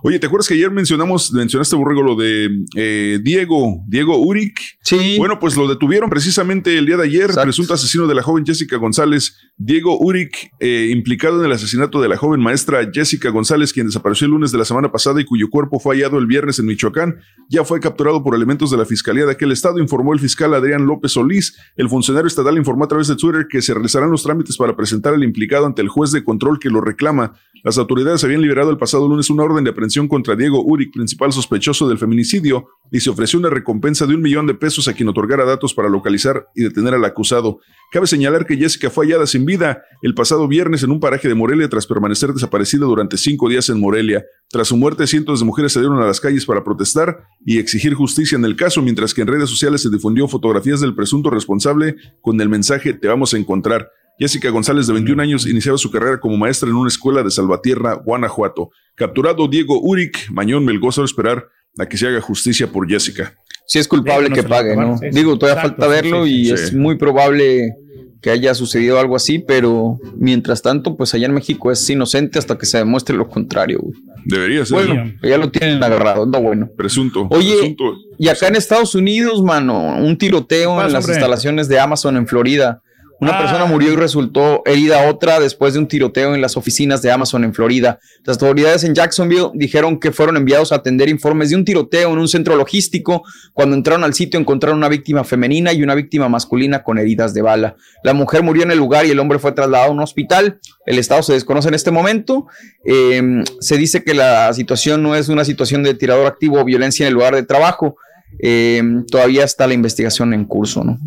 Oye, ¿te acuerdas que ayer mencionamos, mencionaste, Borrego, lo de eh, Diego, Diego Uric? Sí. Bueno, pues lo detuvieron precisamente el día de ayer, presunto asesino de la joven Jessica González, Diego Uric, eh, implicado en el asesinato de la joven maestra Jessica González, quien desapareció el lunes de la semana pasada y cuyo cuerpo fue hallado el viernes en Michoacán, ya fue capturado por elementos de la Fiscalía de aquel estado, informó el fiscal Adrián López Solís. El funcionario estatal informó a través de Twitter que se realizarán los trámites para presentar al implicado ante el juez de control que lo reclama. Las autoridades habían liberado el pasado lunes una orden de aprehensión contra Diego Uric, principal sospechoso del feminicidio, y se ofreció una recompensa de un millón de pesos a quien otorgara datos para localizar y detener al acusado. Cabe señalar que Jessica fue hallada sin vida el pasado viernes en un paraje de Morelia tras permanecer desaparecida durante cinco días en Morelia. Tras su muerte, cientos de mujeres salieron a las calles para protestar y exigir justicia en el caso, mientras que en redes sociales se difundió fotografías del presunto responsable con el mensaje Te vamos a encontrar. Jessica González, de 21 años, iniciaba su carrera como maestra en una escuela de Salvatierra, Guanajuato. Capturado Diego Uric, Mañón Melgoza a esperar a que se haga justicia por Jessica. Si es culpable Sí, no que pague, ¿no? Digo, todavía Exacto, falta verlo sí, y sí. es muy probable que haya sucedido algo así, pero mientras tanto, pues allá en México es inocente hasta que se demuestre lo contrario. güey. Debería ser. Bueno, ya lo tienen agarrado, no bueno. Presunto. Oye, presunto. Y acá en Estados Unidos, mano, un tiroteo en las hombre? instalaciones de Amazon en Florida. Una Ah. persona murió y resultó herida otra después de un tiroteo en las oficinas de Amazon en Florida. Las autoridades en Jacksonville dijeron que fueron enviados a atender informes de un tiroteo en un centro logístico. Cuando entraron al sitio encontraron una víctima femenina y una víctima masculina con heridas de bala. La mujer murió en el lugar y el hombre fue trasladado a un hospital. El estado se desconoce en este momento. Eh, se dice que la situación no es una situación de tirador activo o violencia en el lugar de trabajo. Eh, todavía está la investigación en curso, ¿no?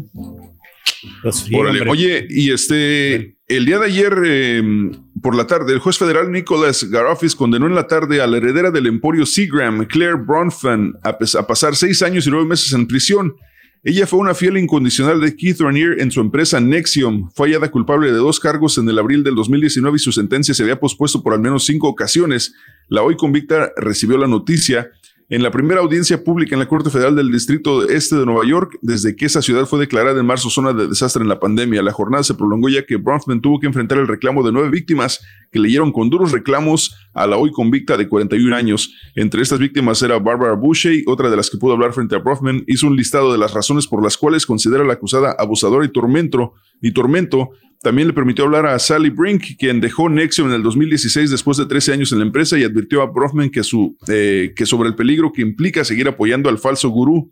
Órale. Oye, y este, el día de ayer, eh, por la tarde, el juez federal Nicholas Garofis condenó en la tarde a la heredera del emporio Seagram, Claire Bronfman, a, a pasar seis años y nueve meses en prisión. Ella fue una fiel incondicional de Keith Raniere en su empresa Nexium. Fue hallada culpable de dos cargos en el abril del 2019 y su sentencia se había pospuesto por al menos cinco ocasiones. La hoy convicta recibió la noticia en la primera audiencia pública en la Corte Federal del Distrito Este de Nueva York, desde que esa ciudad fue declarada en marzo zona de desastre en la pandemia. La jornada se prolongó ya que Bronfman tuvo que enfrentar el reclamo de nueve víctimas que leyeron con duros reclamos a la hoy convicta de 41 años. Entre estas víctimas era Barbara Boucher, otra de las que pudo hablar frente a Bronfman, hizo un listado de las razones por las cuales considera a la acusada abusadora y tormento, y tormento también le permitió hablar a Sally Brink, quien dejó Nexium en el 2016 después de 13 años en la empresa y advirtió a Brofman que, su, eh, que sobre el peligro que implica seguir apoyando al falso gurú.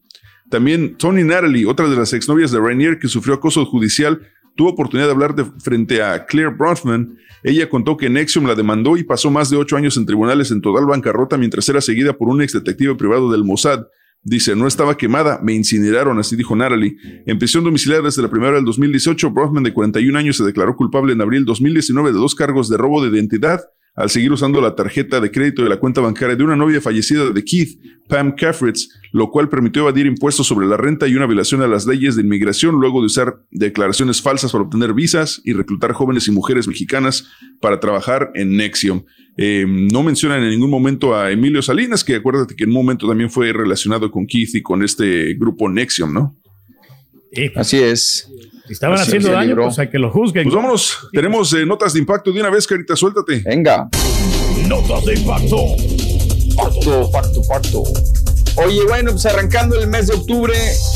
También Tony Natalie, otra de las exnovias de Rainier que sufrió acoso judicial, tuvo oportunidad de hablar de frente a Claire Bronfman. Ella contó que Nexium la demandó y pasó más de ocho años en tribunales en total bancarrota mientras era seguida por un ex detective privado del Mossad. Dice, no estaba quemada, me incineraron, así dijo Natalie. En prisión domiciliaria desde la primera del 2018, Brofman, de 41 años, se declaró culpable en abril 2019 de dos cargos de robo de identidad al seguir usando la tarjeta de crédito de la cuenta bancaria de una novia fallecida de Keith, Pam Caffritz, lo cual permitió evadir impuestos sobre la renta y una violación a las leyes de inmigración luego de usar declaraciones falsas para obtener visas y reclutar jóvenes y mujeres mexicanas para trabajar en Nexium. Eh, no mencionan en ningún momento a Emilio Salinas, que acuérdate que en un momento también fue relacionado con Keith y con este grupo Nexium, ¿no? Así es. Si estaban Así haciendo daño, libró. pues hay que lo juzguen. Pues vámonos, tenemos eh, notas de impacto de una vez, Carita, suéltate. Venga. Notas de impacto. Parto, parto, parto. Oye, bueno, pues arrancando el mes de octubre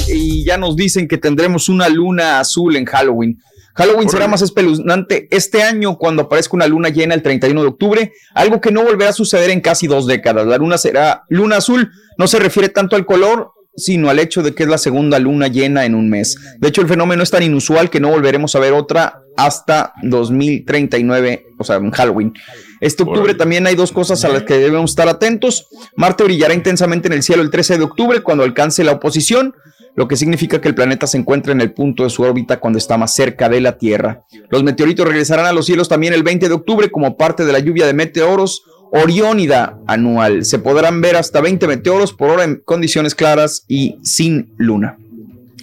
y ya nos dicen que tendremos una luna azul en Halloween. Halloween será más espeluznante este año cuando aparezca una luna llena el 31 de octubre, algo que no volverá a suceder en casi dos décadas. La luna será luna azul, no se refiere tanto al color, sino al hecho de que es la segunda luna llena en un mes. De hecho, el fenómeno es tan inusual que no volveremos a ver otra hasta 2039, o sea, en Halloween. Este octubre también hay dos cosas a las que debemos estar atentos. Marte brillará intensamente en el cielo el 13 de octubre cuando alcance la oposición, lo que significa que el planeta se encuentra en el punto de su órbita cuando está más cerca de la Tierra. Los meteoritos regresarán a los cielos también el 20 de octubre como parte de la lluvia de meteoros Oriónida anual. Se podrán ver hasta 20 meteoros por hora en condiciones claras y sin luna.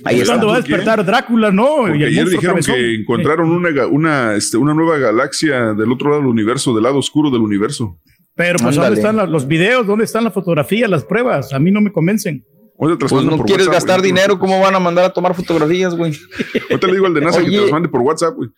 Ahí está. ¿Cuándo va a despertar Drácula, no? Y el ayer dijeron cabezón. que encontraron una, una, este, una nueva galaxia del otro lado del universo, del lado oscuro del universo. Pero pues, Ándale. ¿dónde están la- los videos? ¿Dónde están las fotografías, las pruebas? A mí no me convencen. Te las Pues no por quieres WhatsApp, gastar güey. dinero, ¿cómo van a mandar a tomar fotografías, güey? Ahorita le digo al de NASA que te Oye. las mande por WhatsApp, güey.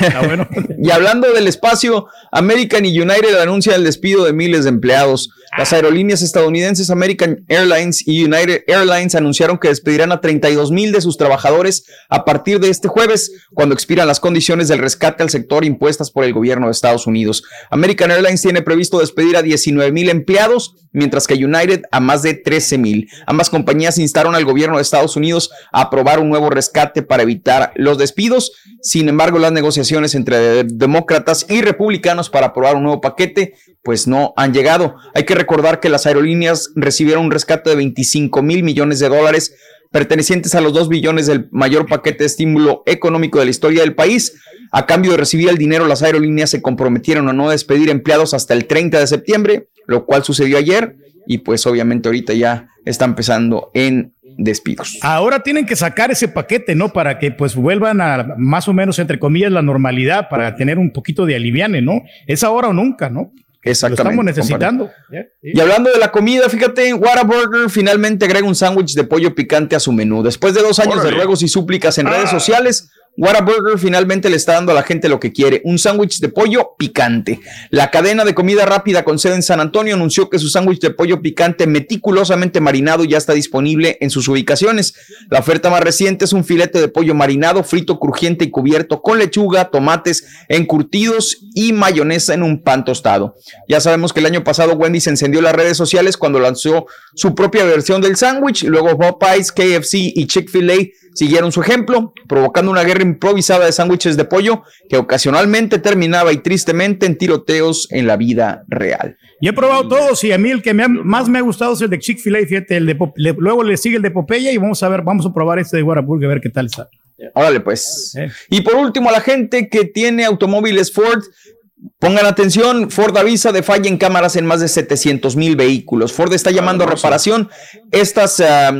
Ah, bueno. Y hablando del espacio, American y United anuncian el despido de miles de empleados. Las aerolíneas estadounidenses American Airlines y United Airlines anunciaron que despedirán a 32 mil de sus trabajadores a partir de este jueves, cuando expiran las condiciones del rescate al sector impuestas por el gobierno de Estados Unidos. American Airlines tiene previsto despedir a 19 mil empleados, mientras que United a más de 13 mil. Ambas compañías instaron al gobierno de Estados Unidos a aprobar un nuevo rescate para evitar los despidos. Sin embargo, las negociaciones entre de- demócratas y republicanos para aprobar un nuevo paquete pues no han llegado. Hay que recordar que las aerolíneas recibieron un rescate de 25 mil millones de dólares pertenecientes a los 2 billones del mayor paquete de estímulo económico de la historia del país. A cambio de recibir el dinero, las aerolíneas se comprometieron a no despedir empleados hasta el 30 de septiembre, lo cual sucedió ayer y pues obviamente ahorita ya está empezando en despidos. Ahora tienen que sacar ese paquete, ¿no? Para que pues vuelvan a más o menos, entre comillas, la normalidad, para tener un poquito de aliviane, ¿no? Es ahora o nunca, ¿no? Exactamente. Lo estamos necesitando. Y hablando de la comida, fíjate, Whataburger finalmente agrega un sándwich de pollo picante a su menú. Después de dos años de ruegos y súplicas en redes sociales, Whataburger finalmente le está dando a la gente lo que quiere, un sándwich de pollo picante. La cadena de comida rápida con sede en San Antonio anunció que su sándwich de pollo picante meticulosamente marinado ya está disponible en sus ubicaciones. La oferta más reciente es un filete de pollo marinado, frito, crujiente y cubierto con lechuga, tomates encurtidos y mayonesa en un pan tostado. Ya sabemos que el año pasado Wendy se encendió en las redes sociales cuando lanzó su propia versión del sándwich. Luego Popeyes, KFC y Chick-fil-A siguieron su ejemplo, provocando una guerra improvisada de sándwiches de pollo que ocasionalmente terminaba y tristemente en tiroteos en la vida real. Y he probado todos y a mí el que me ha- más me ha gustado es el de Chick-fil-A, fíjate, el de le- luego le sigue el de Popeye y vamos a ver, vamos a probar este de Whataburger a ver qué tal está. Órale, pues. Y por último, a la gente que tiene automóviles Ford, pongan atención, Ford avisa de falla en cámaras en más de 700 mil vehículos. Ford está llamando a reparación estas ah,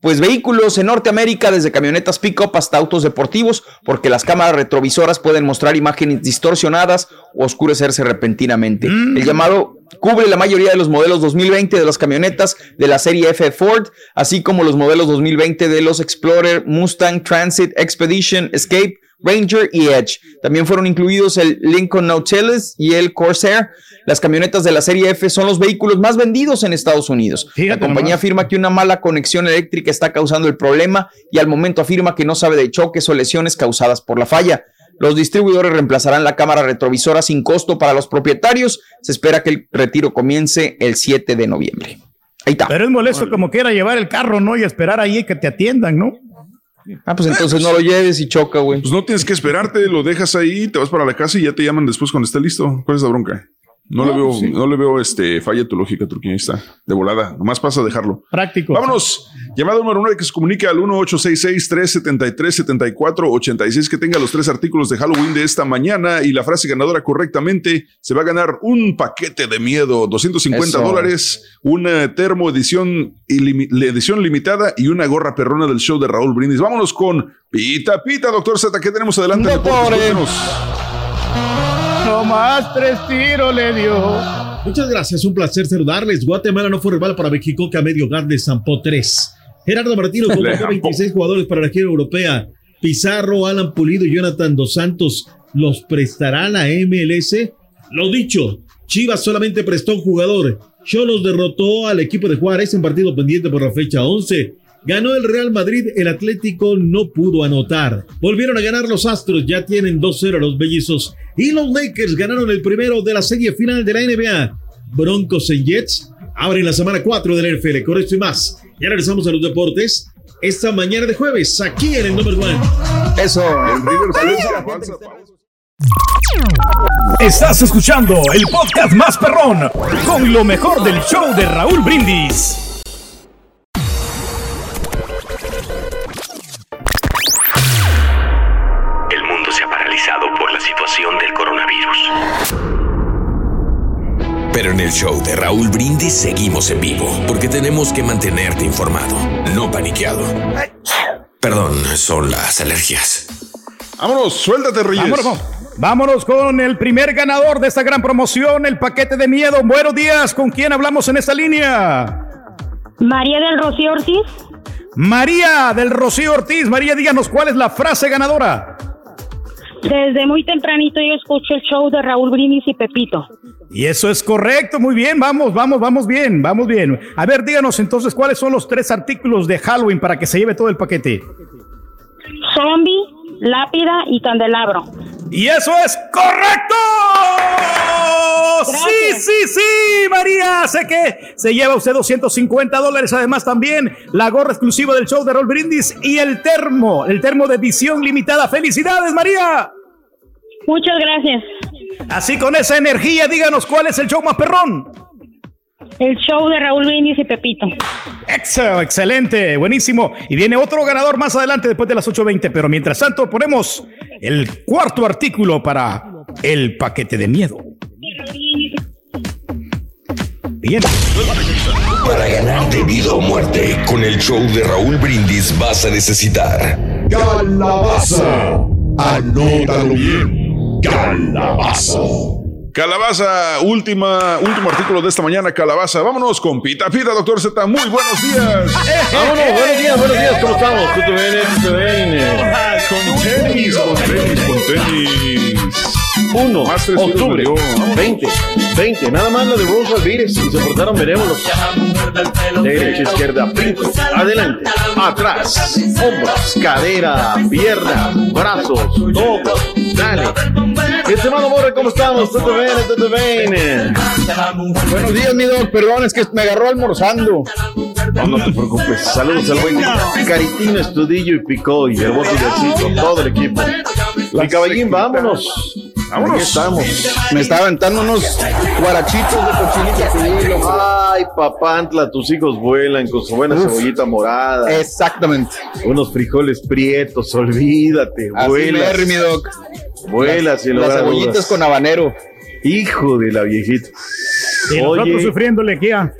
pues vehículos en Norteamérica, desde camionetas pick-up hasta autos deportivos, porque las cámaras retrovisoras pueden mostrar imágenes distorsionadas o oscurecerse repentinamente. El llamado cubre la mayoría de los modelos 2020 de las camionetas de la serie F Ford, así como los modelos 2020 de los Explorer, Mustang, Transit, Expedition, Escape, Ranger y Edge. También fueron incluidos el Lincoln Nautilus y el Corsair. Las camionetas de la serie F son los vehículos más vendidos en Estados Unidos. la compañía afirma que una mala conexión eléctrica está causando el problema y al momento afirma que no sabe de choques o lesiones causadas por la falla. Los distribuidores reemplazarán la cámara retrovisora sin costo para los propietarios. Se espera que el retiro comience el 7 de noviembre. Ahí está. Pero es molesto como quiera llevar el carro, ¿no? Y esperar ahí que te atiendan, ¿no? Ah, pues entonces no lo lleves y choca, güey. Pues no tienes que esperarte, lo dejas ahí, te vas para la casa y ya te llaman después cuando esté listo. ¿Cuál es la bronca? No, le veo, pues sí. no le veo este falla tu lógica, está, de volada. Nomás pasa a dejarlo. Práctico. Vámonos. Llamada número uno que se comunique al 1866-373-7486 que tenga los tres artículos de Halloween de esta mañana y la frase ganadora correctamente se va a ganar un paquete de miedo, 250 Eso. dólares, una termo edición, ilimi- edición limitada y una gorra perrona del show de Raúl Brindis. Vámonos con Pita Pita, doctor Z. ¿Qué tenemos adelante? Cuéntanos. No más tres tiros le dio. Muchas gracias, un placer saludarles. Guatemala no fue rival para México que a medio gas le zampó tres. Gerardo Martino convocó zampó. 26 jugadores para la gira europea. Pizarro, Alan Pulido y Jonathan Dos Santos los prestará la MLS. Lo dicho, Chivas solamente prestó un jugador. Cholos derrotó al equipo de Juárez en partido pendiente por la fecha 11. Ganó el Real Madrid, el Atlético no pudo anotar. Volvieron a ganar los Astros, ya tienen 2-0 los bellizos. Y los Lakers ganaron el primero de la serie final de la NBA. Broncos en Jets abren la semana 4 de la NFL. Con esto y más, ya regresamos a los deportes esta mañana de jueves, aquí en el Number One. Eso. Estás escuchando el podcast más perrón con lo mejor del show de Raúl Brindis. Pero en el show de Raúl Brindis seguimos en vivo, porque tenemos que mantenerte informado, no paniqueado. Perdón, son las alergias. Vámonos, suéltate, Reyes. Vámonos, vámonos con el primer ganador de esta gran promoción, el paquete de miedo. Buenos días, ¿con quién hablamos en esta línea? María del Rocío Ortiz. María del Rocío Ortiz. María, díganos cuál es la frase ganadora. Desde muy tempranito yo escucho el show de Raúl Brindis y Pepito. Y eso es correcto, muy bien, vamos, vamos, vamos bien, vamos bien. A ver, díganos entonces cuáles son los tres artículos de Halloween para que se lleve todo el paquete. Zombie, lápida y candelabro. Y eso es correcto. Sí, sí, sí, María. Sé que se lleva usted 250 dólares. Además, también la gorra exclusiva del show de Roll Brindis y el termo, el termo de edición limitada. ¡Felicidades, María! Muchas gracias. Así con esa energía, díganos cuál es el show más perrón. El show de Raúl Brindis y Pepito. Exo, excelente, buenísimo. Y viene otro ganador más adelante después de las 8.20. Pero mientras tanto, ponemos el cuarto artículo para el paquete de miedo. Bien. Para ganar de vida o muerte, con el show de Raúl Brindis vas a necesitar Calabaza. Anótalo bien. Calabaza. Calabaza, última, último artículo de esta mañana, Calabaza. Vámonos con Pita Pita, doctor Z. Muy buenos días. Vámonos, buenos días, buenos días, ¿cómo estamos? Con tenis, con tenis, con tenis. 1, Más tres tiros octubre, me dio. Vámonos. 20, 20, nada más lo de Bruce Alvírez, si se portaron veremos los derecha, izquierda, brinco, adelante, atrás, hombros, cadera, pierna, brazos, todo, dale. Mi estimado Borre, ¿cómo estamos? ¿Todo bien? ¿Todo bien? Buenos días, mi doc. Perdón, es que me agarró almorzando. No, no te preocupes. Saludos al buen Caritino, Estudillo y Picó y Hermoso Diosito, todo el equipo. Mi caballín, vámonos. Vámonos. Aquí estamos. Me estaba aventando unos guarachitos de cochinita pibil. Ay, papantla, tus hijos vuelan con su buena Uf. cebollita morada. Exactamente. Unos frijoles prietos, olvídate. Así Vuelas. merry, mi doc. Vuelas sin Las cebollitas dudas. con habanero. Hijo de la viejita. Y nosotros Oye, sufriéndole aquí a...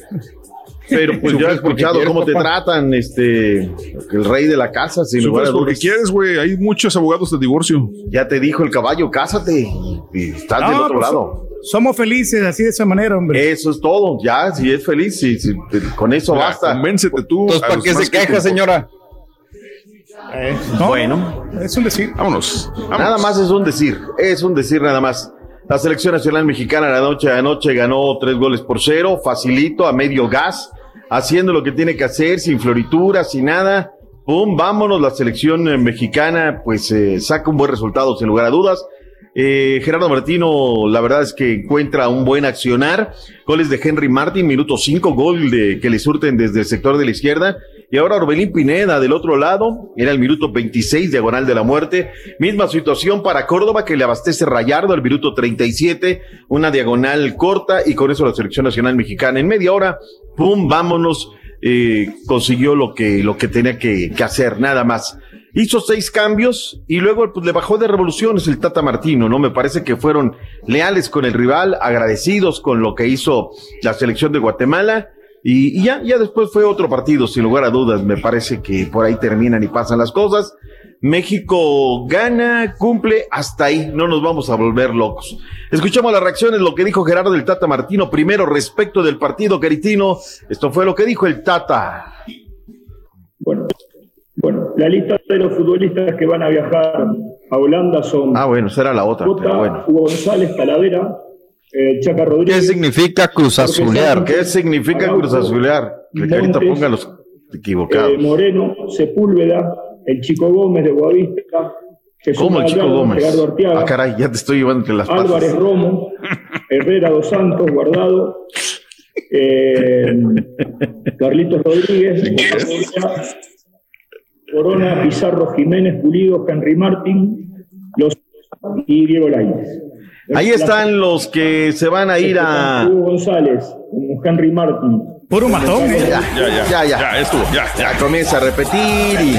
Pero pues yo he escuchado quieres, cómo te tratan, este, el rey de la casa, lugar Sufres a porque quieres, güey. Hay muchos abogados de divorcio. Ya te dijo el caballo, cásate. Y estás No, del otro pues, lado. Somos felices así de esa manera, hombre. Eso es todo. Ya, si es feliz, si, si- con eso Mira, basta. Convéncete tú. Entonces, ¿para qué se que queja, señora? No, Bueno, es un decir. Vámonos. vámonos. nada más es un decir. Es un decir nada más. La selección nacional mexicana la noche de anoche ganó tres goles por cero, facilito, a medio gas, haciendo lo que tiene que hacer, sin florituras, sin nada. Pum, vámonos. La selección eh, mexicana, pues, eh, saca un buen resultado, sin lugar a dudas. Eh, Gerardo Martino, la verdad es que encuentra un buen accionar. Goles de Henry Martin, minuto 5, gol de, que le surten desde el sector de la izquierda. Y ahora Orbelín Pineda del otro lado, era el minuto 26, diagonal de la muerte. Misma situación para Córdoba que le abastece Rayardo al minuto 37, una diagonal corta y con eso la selección nacional mexicana en media hora, pum, vámonos, eh, consiguió lo que, lo que tenía que, que hacer, nada más. Hizo seis cambios y luego pues, le bajó de revoluciones el Tata Martino, ¿no? Me parece que fueron leales con el rival, agradecidos con lo que hizo la selección de Guatemala. Y, y ya, ya después fue otro partido, sin lugar a dudas. Me parece que por ahí terminan y pasan las cosas. México gana, cumple, hasta ahí. No nos vamos a volver locos. Escuchamos las reacciones, lo que dijo Gerardo del Tata Martino primero respecto del partido caritino. Esto fue lo que dijo el Tata. Bueno, bueno, la lista de los futbolistas que van a viajar a Holanda son Ah, bueno, esa era la otra, Jota, pero bueno. Hugo González, Talavera, eh, Chaca Rodríguez. ¿Qué significa Cruz Jorge Azulear? Sánchez, ¿Qué significa Araujo, Cruz Azulear? Que ahorita pongan los equivocados. eh, Moreno, Sepúlveda, el Chico Gómez de Guavista, Jesús ¿Cómo el Chico Gallardo, Gómez? Gerardo Arteaga, Ah, caray, ya te estoy llevando entre las patas. Álvarez Romo, Herrera Dos Santos, Guardado, eh, Carlitos Rodríguez, Corona, Pizarro Jiménez, Pulido, Henry Martín, los y Diego Lainez. Ahí están los que se van a ir a. Hugo González, como Henry Martin. Puro matón, ¿eh? Ya, ya, ya, ya. Ya, estuvo, ya. Ya comienza a repetir y.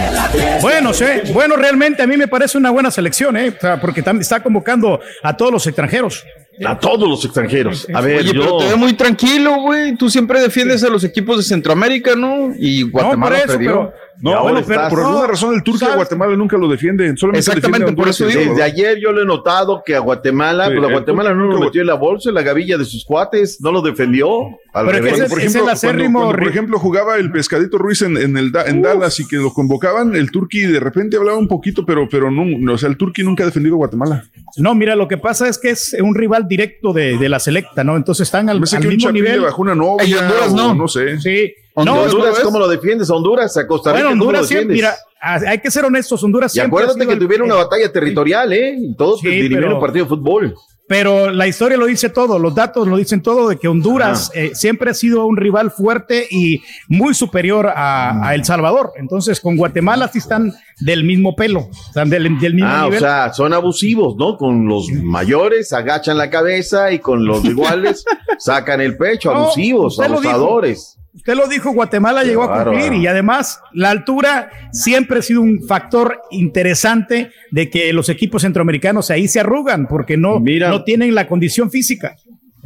Bueno, sí, bueno, realmente a mí me parece una buena selección, ¿eh? O sea, porque está convocando a todos los extranjeros. A todos los extranjeros. A ver, Oye, pero te veo muy tranquilo, güey. Tú siempre defiendes a los equipos de Centroamérica, ¿no? Y Guatemala por eso, perdió. pero- No, bueno, pero estás- por alguna no, razón el Turquía ¿sabes? Guatemala nunca lo defiende. Solamente Exactamente, defiende a por eso digo. Desde ayer yo lo he notado que a Guatemala, Sí, pues a Guatemala no lo turco- metió en la bolsa, en la gavilla de sus cuates, no lo defendió. Al Pero es que revés. ese- por es ejemplo, el cuando, acérrimo cuando, por ejemplo jugaba el pescadito Ruiz en, en el Da- en Dallas y que lo convocaban, el Turqui de repente hablaba un poquito, pero, pero no, no, o sea, el Turqui nunca ha defendido a Guatemala. No, mira, lo que pasa es que es un rival directo de, de la selecta, ¿no? Entonces están al, al mismo nivel. le bajó una novia. Ay, Honduras no. no sé. Sí. Honduras, No, Honduras, ¿cómo lo defiendes? A Honduras, a Costa Rica, Bueno, ¿cómo lo Honduras siempre, defiendes? mira, hay que ser honestos, Honduras Y siempre. ha acuérdate sido que el- tuvieron una batalla territorial, ¿eh? Y todos Sí, dirimieron pero- un partido de fútbol. Pero la historia lo dice todo, los datos lo dicen todo, de que Honduras eh, siempre ha sido un rival fuerte y muy superior a, a El Salvador. Entonces, con Guatemala sí están del mismo pelo, están del, del mismo Ah, nivel. o sea, son abusivos, ¿no? Con los mayores agachan la cabeza y con los iguales sacan el pecho, abusivos, abusadores. Usted lo dijo, Guatemala llegó a bárbaro. cumplir y además la altura siempre ha sido un factor interesante de que los equipos centroamericanos ahí se arrugan porque no, Mira. no tienen la condición física.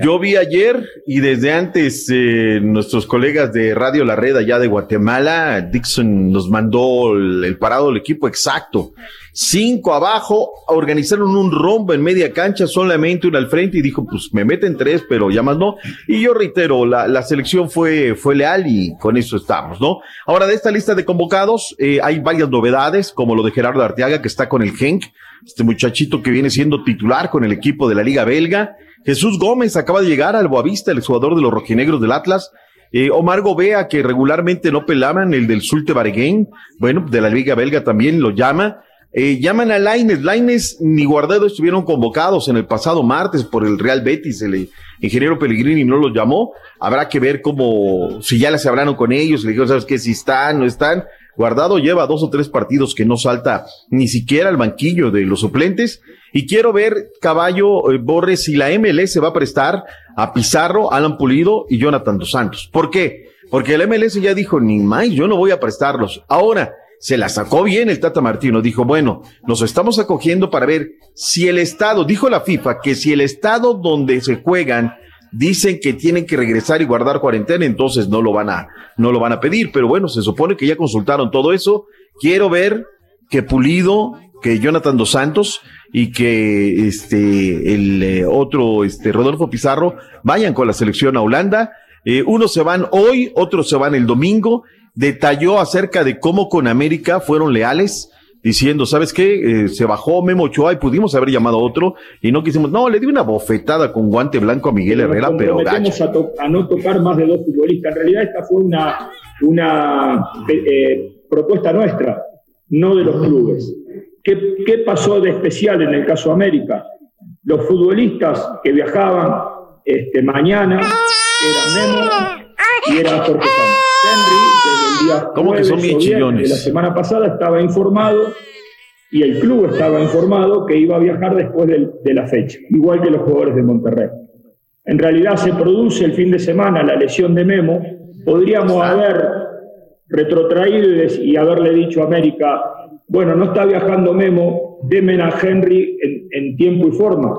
Yo vi ayer y desde antes eh, nuestros colegas de Radio La Red allá de Guatemala, Dixon nos mandó el, parado del equipo exacto. Cinco abajo, organizaron un rombo en media cancha, solamente uno al frente y dijo, pues me meten tres, pero ya más no. Y yo reitero, la, la selección fue, fue leal y con eso estamos, ¿no? Ahora de esta lista de convocados eh, hay varias novedades, como lo de Gerardo Arteaga, que está con el Genk, este muchachito que viene siendo titular con el equipo de la Liga Belga. Jesús Gómez acaba de llegar al Boavista, el exjugador de los rojinegros del Atlas. Eh, Omar Gobea, que regularmente no pelaban, el del Sulte Bareguén, bueno, de la Liga Belga también lo llama. Eh, llaman a Laines. Laines ni Guardado estuvieron convocados en el pasado martes por el Real Betis. El eh, ingeniero Pellegrini no los llamó. Habrá que ver cómo, si ya les hablaron con ellos, le dijeron, ¿sabes qué? Si están, no están. Guardado lleva dos o tres partidos que no salta ni siquiera al banquillo de los suplentes. Y quiero ver, Caballo, eh, Borres, si la MLS va a prestar a Pizarro, Alan Pulido y Jonathan Dos Santos. ¿Por qué? Porque el MLS ya dijo, ni más, yo no voy a prestarlos. Ahora, se la sacó bien el Tata Martino. Dijo, bueno, nos estamos acogiendo para ver si el estado, dijo la FIFA, que si el estado donde se juegan dicen que tienen que regresar y guardar cuarentena, entonces no lo van a, no lo van a pedir. Pero bueno, se supone que ya consultaron todo eso. Quiero ver que Pulido, que Jonathan Dos Santos y que este el eh, otro este Rodolfo Pizarro vayan con la selección a Holanda. Eh, unos se van hoy, otros se van el domingo. Detalló acerca de cómo con América fueron leales, diciendo, ¿sabes qué? Eh, se bajó Memo Ochoa y pudimos haber llamado a otro y no quisimos. No, le di una bofetada con guante blanco a Miguel Herrera, pero gacho. a, to- a no tocar más de dos futbolistas. En realidad esta fue una, una eh, propuesta nuestra, no de los clubes. ¿Qué, ¿Qué pasó de especial en el caso América? Los futbolistas que viajaban este, mañana eran Memo y era Jorge Santos. Día ¿Cómo que son bien chillones? de la semana pasada estaba informado y el club estaba informado que iba a viajar después del- de la fecha, igual que los jugadores de Monterrey. En realidad se produce el fin de semana la lesión de Memo, podríamos haber retrotraído y haberle dicho a América, bueno, no está viajando Memo, demen a Henry en, en tiempo y forma.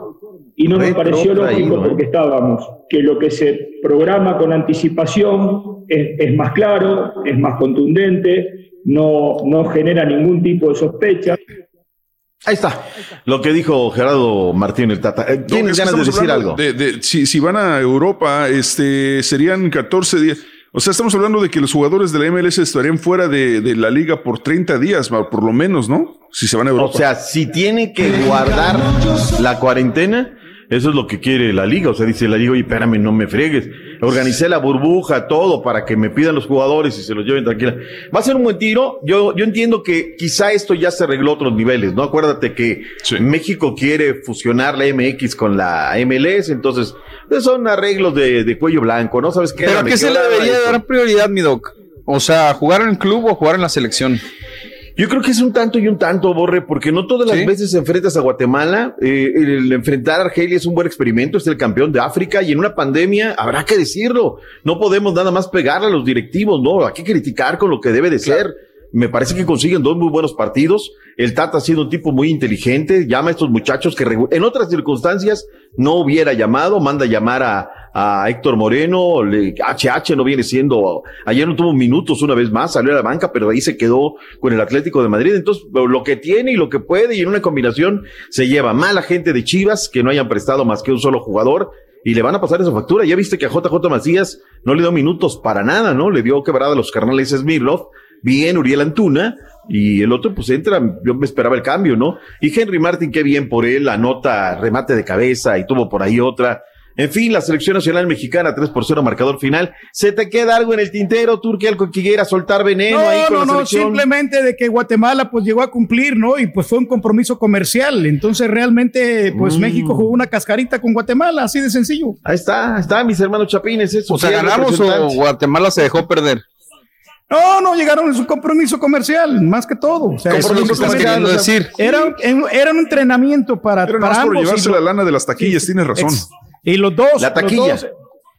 Y no nos pareció lógico ¿eh? porque estábamos, que lo que se programa con anticipación es, es más claro, es más contundente, no, no genera ningún tipo de sospecha. Ahí está, lo que dijo Gerardo Martín el Tata. Eh, No, ¿Tienes es que ganas de decir algo? de- de- si, si van a Europa, este, serían 14 días. O sea, estamos hablando de que los jugadores de la MLS estarían fuera de, de la liga por 30 días, por lo menos, ¿no? Si se van a Europa. O sea, si tiene que guardar la cuarentena, eso es lo que quiere la liga. O sea, dice la liga, oye, espérame, no me fregues. Organicé la burbuja, todo, para que me pidan los jugadores y se los lleven tranquila. Va a ser un buen tiro. Yo, yo entiendo que quizá esto ya se arregló a otros niveles, ¿no? Acuérdate que México quiere fusionar la MX con la MLS, entonces, pues son arreglos de, de cuello blanco, ¿no? ¿Sabes qué? ¿Pero a qué se le debería dar prioridad, mi doc? O sea, ¿jugar en el club o jugar en la selección? Yo creo que es un tanto y un tanto, Borre, porque no todas las Sí. veces enfrentas a Guatemala. eh, el enfrentar a Argelia es un buen experimento, es el campeón de África y en una pandemia habrá que decirlo. No podemos nada más pegarle a los directivos, no, hay que criticar con lo que debe de ser. Me parece que consiguen dos muy buenos partidos. El Tata ha sido un tipo muy inteligente, llama a estos muchachos que en otras circunstancias no hubiera llamado, manda a llamar a, a Héctor Moreno, le- HH no viene siendo, ayer no tuvo minutos una vez más, salió a la banca, pero ahí se quedó con el Atlético de Madrid. Entonces, lo que tiene y lo que puede, y en una combinación se lleva mala gente de Chivas que no hayan prestado más que un solo jugador. Y le van a pasar esa factura. Ya viste que a JJ Macías no le dio minutos para nada, ¿no? Le dio quebrada a los carnales Smirlov, bien Uriel Antuna, y el otro pues entra, yo me esperaba el cambio, ¿no? Y Henry Martin, qué bien por él, anota remate de cabeza y tuvo por ahí otra. En fin, la selección nacional mexicana, 3 por 0 marcador final. ¿Se te queda algo en el tintero, Turquía, algo que quiera soltar veneno ahí No, con no, la no, selección? simplemente de que Guatemala pues llegó a cumplir, ¿no? Y pues fue un compromiso comercial. Entonces realmente pues Mm. México jugó una cascarita con Guatemala, así de sencillo. Ahí está, ahí está, mis hermanos chapines, eso. O sea, ¿ganamos o. Guatemala se dejó perder? No, no, llegaron en su compromiso comercial, más que todo. O sea, Eso es lo que estás o sea, decir. Era, un- era un entrenamiento para, Era para más por ambos. llevarse y la lana de las taquillas, tienes razón. Ex- Y los dos. La los taquilla. dos-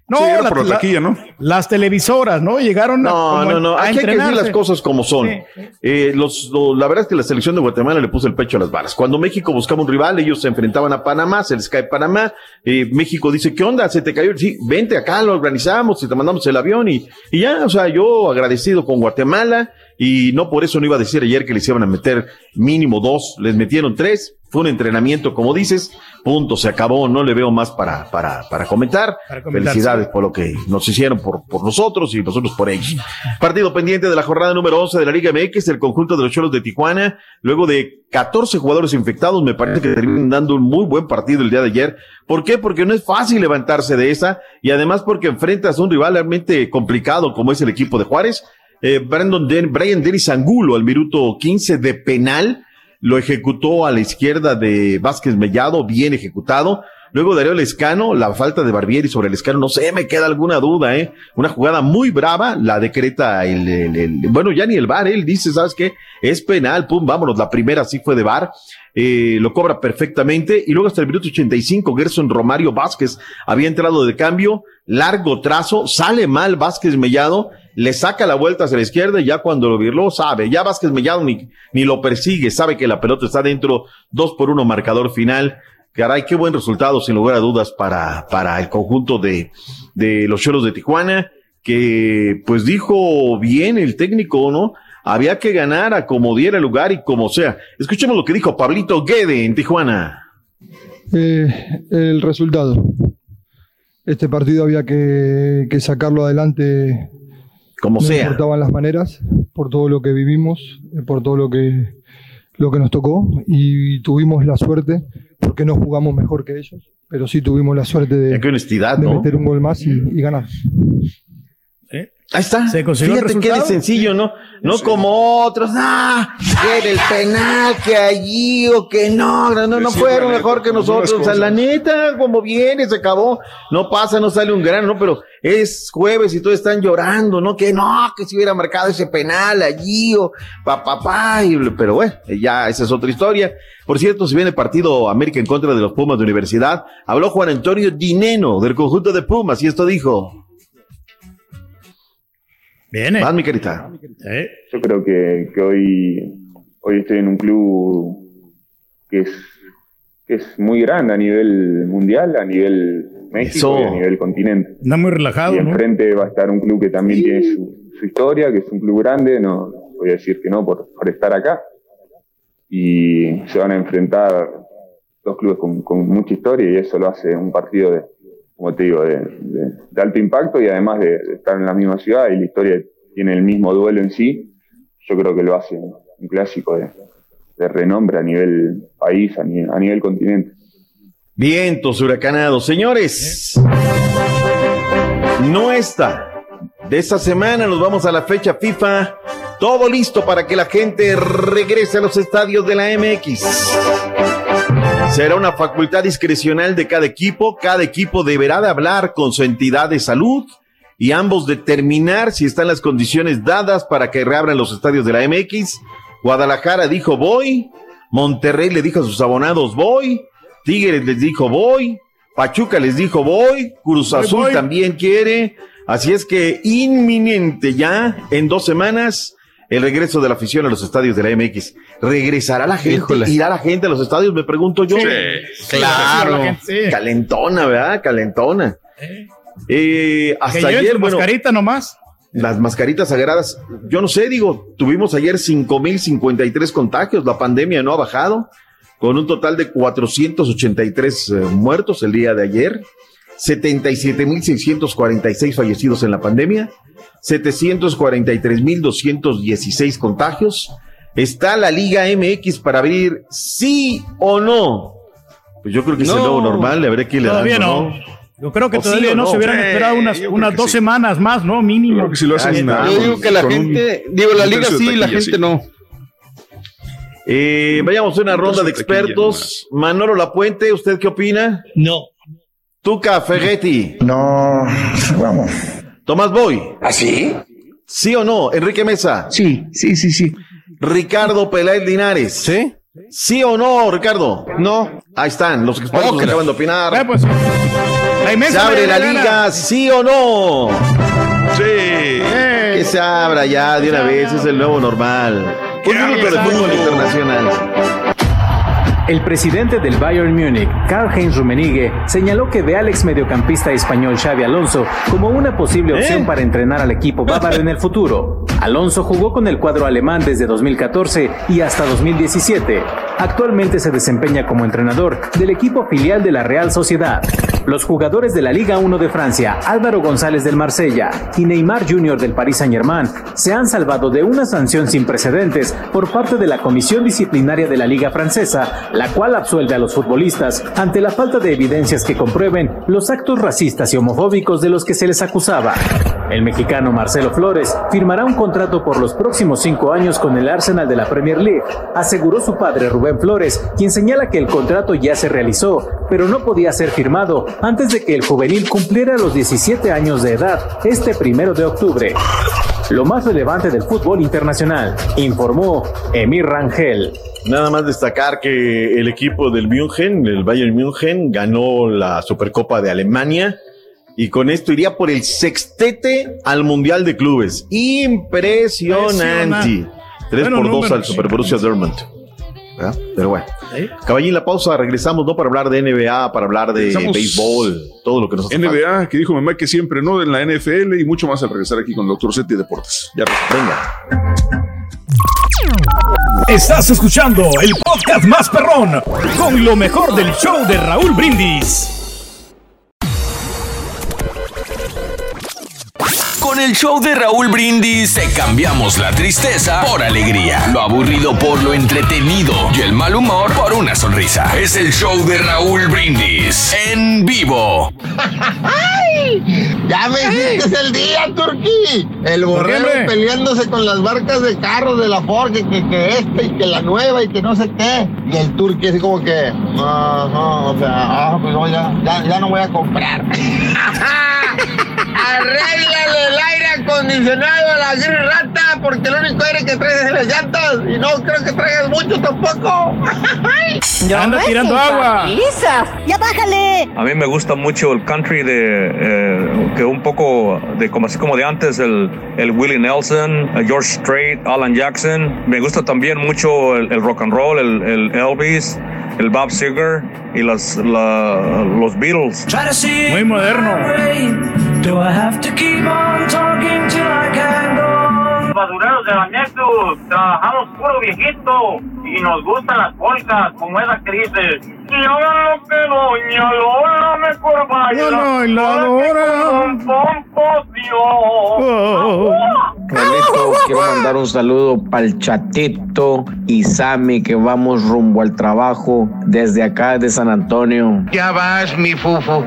no, Sí, era por la taquilla, ¿no? Las televisoras, ¿no? Llegaron a- No, como no, no. Aquí hay que decir las cosas como son. Sí. Eh, los, lo- la verdad es que la selección de Guatemala le puso el pecho a las balas. Cuando México buscaba un rival, ellos se enfrentaban a Panamá, se les cae Panamá. eh, México dice, ¿qué onda? ¿Se te cayó? Sí, vente acá, lo organizamos y te mandamos el avión y, y ya, o sea, yo agradecido con Guatemala y no por eso no iba a decir ayer que les iban a meter mínimo dos, les metieron tres. Fue un entrenamiento, como dices, punto, se acabó, no le veo más para, para, para comentar. Para Felicidades por lo que nos hicieron por, por nosotros y nosotros por ellos. Partido pendiente de la jornada número 11 de la Liga MX, el conjunto de los Cholos de Tijuana, luego de 14 jugadores infectados, me parece que terminan dando un muy buen partido el día de ayer. ¿Por qué? Porque no es fácil levantarse de esa y además porque enfrentas a un rival realmente complicado como es el equipo de Juárez. Eh, Brandon Den, Brian Dennis Angulo al minuto 15 de penal lo ejecutó a la izquierda de Vázquez Mellado, bien ejecutado. Luego Darío Lescano, la falta de Barbieri sobre Lescano, no sé, me queda alguna duda, ¿eh? Una jugada muy brava, la decreta el, el- el- bueno, ya ni el VAR, él dice, ¿sabes qué? Es penal, pum, vámonos, la primera sí fue de VAR, eh, lo cobra perfectamente, y luego hasta el minuto 85, Gerson Romario Vázquez había entrado de cambio, largo trazo, sale mal Vázquez Mellado, le saca la vuelta hacia la izquierda y ya cuando lo virló sabe, ya Vázquez Mellado ni, ni lo persigue, sabe que la pelota está dentro, dos por uno marcador final. Caray, qué buen resultado, sin lugar a dudas, para, para el conjunto de, de los Cholos de Tijuana, que pues dijo bien el técnico, ¿no? Había que ganar a como diera lugar y como sea. Escuchemos lo que dijo Pablito Guede en Tijuana. Eh, el resultado. Este partido había que, que sacarlo adelante como no sea. importaban las maneras, por todo lo que vivimos, eh, por todo lo que, lo que nos tocó y tuvimos la suerte, porque no jugamos mejor que ellos, pero sí tuvimos la suerte de, Qué honestidad, de ¿no? meter un gol más y, y ganar. Ahí está. Se consiguió el Fíjate que resultado. sencillo, ¿no? No como otros. Ah, que era el penal, que allí o que no. No, no, Sí, fueron neta, mejor que nosotros. O sea, la neta, como viene, se acabó. No pasa, no sale un grano, ¿no? Pero es jueves y todos están llorando, ¿no? Que no, que si hubiera marcado ese penal allí o pa, pa, pa, pero bueno, ya esa es otra historia. Por cierto, si viene partido América en contra de los Pumas de Universidad, habló Juan Antonio Dineno del conjunto de Pumas y esto dijo. Viene. Vas, mi carita. Yo creo que, que hoy, hoy estoy en un club que es, que es muy grande a nivel mundial, a nivel México Eso. y a nivel continente. Anda muy relajado, y ¿no? enfrente va a estar un club que también tiene su, su historia, que es un club grande, no no voy a decir que no por, por estar acá. Y se van a enfrentar dos clubes con, con mucha historia y eso lo hace un partido de, como te digo, de, alto impacto y además de, estar en la misma ciudad y la historia tiene el mismo duelo en sí, yo creo que lo hace un, clásico de, de renombre a nivel país, a nivel, a nivel continente. Vientos huracanados. Señores, no está. De esta semana nos vamos a la fecha FIFA. Todo listo para que la gente regrese a los estadios de la MX. Será una facultad discrecional de cada equipo. Cada equipo deberá de hablar con su entidad de salud y ambos determinar si están las condiciones dadas para que reabran los estadios de la MX. Guadalajara dijo voy. Monterrey le dijo a sus abonados voy. Tigres les dijo voy. Pachuca les dijo voy. Cruz Voy, Azul voy. también quiere. Así es que inminente ya en dos semanas el regreso de la afición a los estadios de la MX. ¿Regresará la gente? Híjole. ¿Irá la gente a los estadios? Me pregunto yo. Sí, claro. la gente, sí. Calentona, ¿verdad? Calentona. Eh, Que hasta lleven ayer, bueno, mascarita nomás. las mascaritas sagradas, yo no sé, digo, tuvimos ayer 5.053 contagios, la pandemia no ha bajado, con un total de 483 eh, muertos el día de ayer, 77.646 fallecidos en la pandemia, 743.216 contagios. Está la Liga MX para abrir sí o no. Pues yo creo que es el nuevo normal, le habré que ir Todavía dando, no. Yo creo que ¿O sí todavía no, no? se hubieran Sí, esperado unas, yo dos sí. semanas más, ¿no? Mínimo. Creo que si lo hacen Ahí está. Yo digo que la un- gente, digo, la liga sí, la gente sí. no. Eh, vayamos a una ronda de expertos. Manolo Lapuente, ¿usted qué opina? No. Tuca Ferretti. No, vamos. Tomás Boy. ¿Ah, sí? ¿Sí o no? Enrique Mesa. Sí, sí, sí, sí. Ricardo Peláez Linares. ¿Sí? ¿Sí o no, Ricardo? No. Ahí están, los expertos Oh, que acaban de opinar. Eh, pues, la ¿Se abre la liga, gana. sí o no? Sí. Eh, Que se abra ya de una vez, es el nuevo normal. Un minuto de fútbol internacional. El presidente del Bayern Múnich, Karl-Heinz Rummenigge, señaló que ve al ex mediocampista español Xavi Alonso como una posible opción ¿Eh? para entrenar al equipo bávaro en el futuro. Alonso jugó con el cuadro alemán desde 2014 y hasta 2017. Actualmente se desempeña como entrenador del equipo filial de la Real Sociedad. Los jugadores de la Liga 1 de Francia, Álvaro González del Marsella y Neymar Jr. del Paris Saint-Germain, se han salvado de una sanción sin precedentes por parte de la Comisión Disciplinaria de la Liga Francesa, la cual absuelve a los futbolistas ante la falta de evidencias que comprueben los actos racistas y homofóbicos de los que se les acusaba. El mexicano Marcelo Flores firmará un contrato por los próximos cinco años con el Arsenal de la Premier League, aseguró su padre Rubén Flores, quien señala que el contrato ya se realizó, pero no podía ser firmado antes de que el juvenil cumpliera los 17 años de edad este primero de octubre. Lo más relevante del fútbol internacional, informó Emir Rangel. Nada más destacar que el equipo del München, el Bayern München, ganó la Supercopa de Alemania y con esto iría por el sextete al Mundial de Clubes. Impresionante. Impresionante. 3 Bueno, por 2 número, al Super Borussia Dortmund. Pero bueno. Caballín, la pausa, regresamos, ¿no? Para hablar de NBA, para hablar de Regresamos. béisbol, todo lo que nos hace falta. NBA, que dijo mamá que siempre no en la NFL y mucho más al regresar aquí con el Dr. Seti Deportes. Ya Venga. Estás escuchando el podcast más perrón con lo mejor del show de Raúl Brindis. Con el show de Raúl Brindis te cambiamos la tristeza por alegría, lo aburrido por lo entretenido y el mal humor por una sonrisa. Es el show de Raúl Brindis en vivo. ¡Ya me hiciste el día, Turquí! El borrego peleándose con las marcas de carros de la Ford, que, que, que esta y que la nueva y que no sé qué. Y el Turquí así como que, ajá, o sea, ah, pues no, ya, ya, ya no voy a comprar. Arréglale el aire acondicionado a la rata, porque el único aire que traes es las llantas. Y no creo que traigas mucho tampoco. Anda tirando agua. ¡Ya bájale! A mí me gusta mucho el country de eh, que un poco de como así como de antes el, el Willie Nelson, el George Strait, Alan Jackson. Me gusta también mucho el, el rock and roll, el, el Elvis, el Bob Seger y las, la- los Beatles. Muy moderno. Basureros de la Nexus, trabajamos puro viejito y nos gustan las polcas como esa que dice. Y ahora lo que doña Lola mejor baila. La bailadora. Oh. Carlito, quiero mandar un saludo para el chatito y Sammy que vamos rumbo al trabajo desde acá de San Antonio. Ya vas, mi fufu.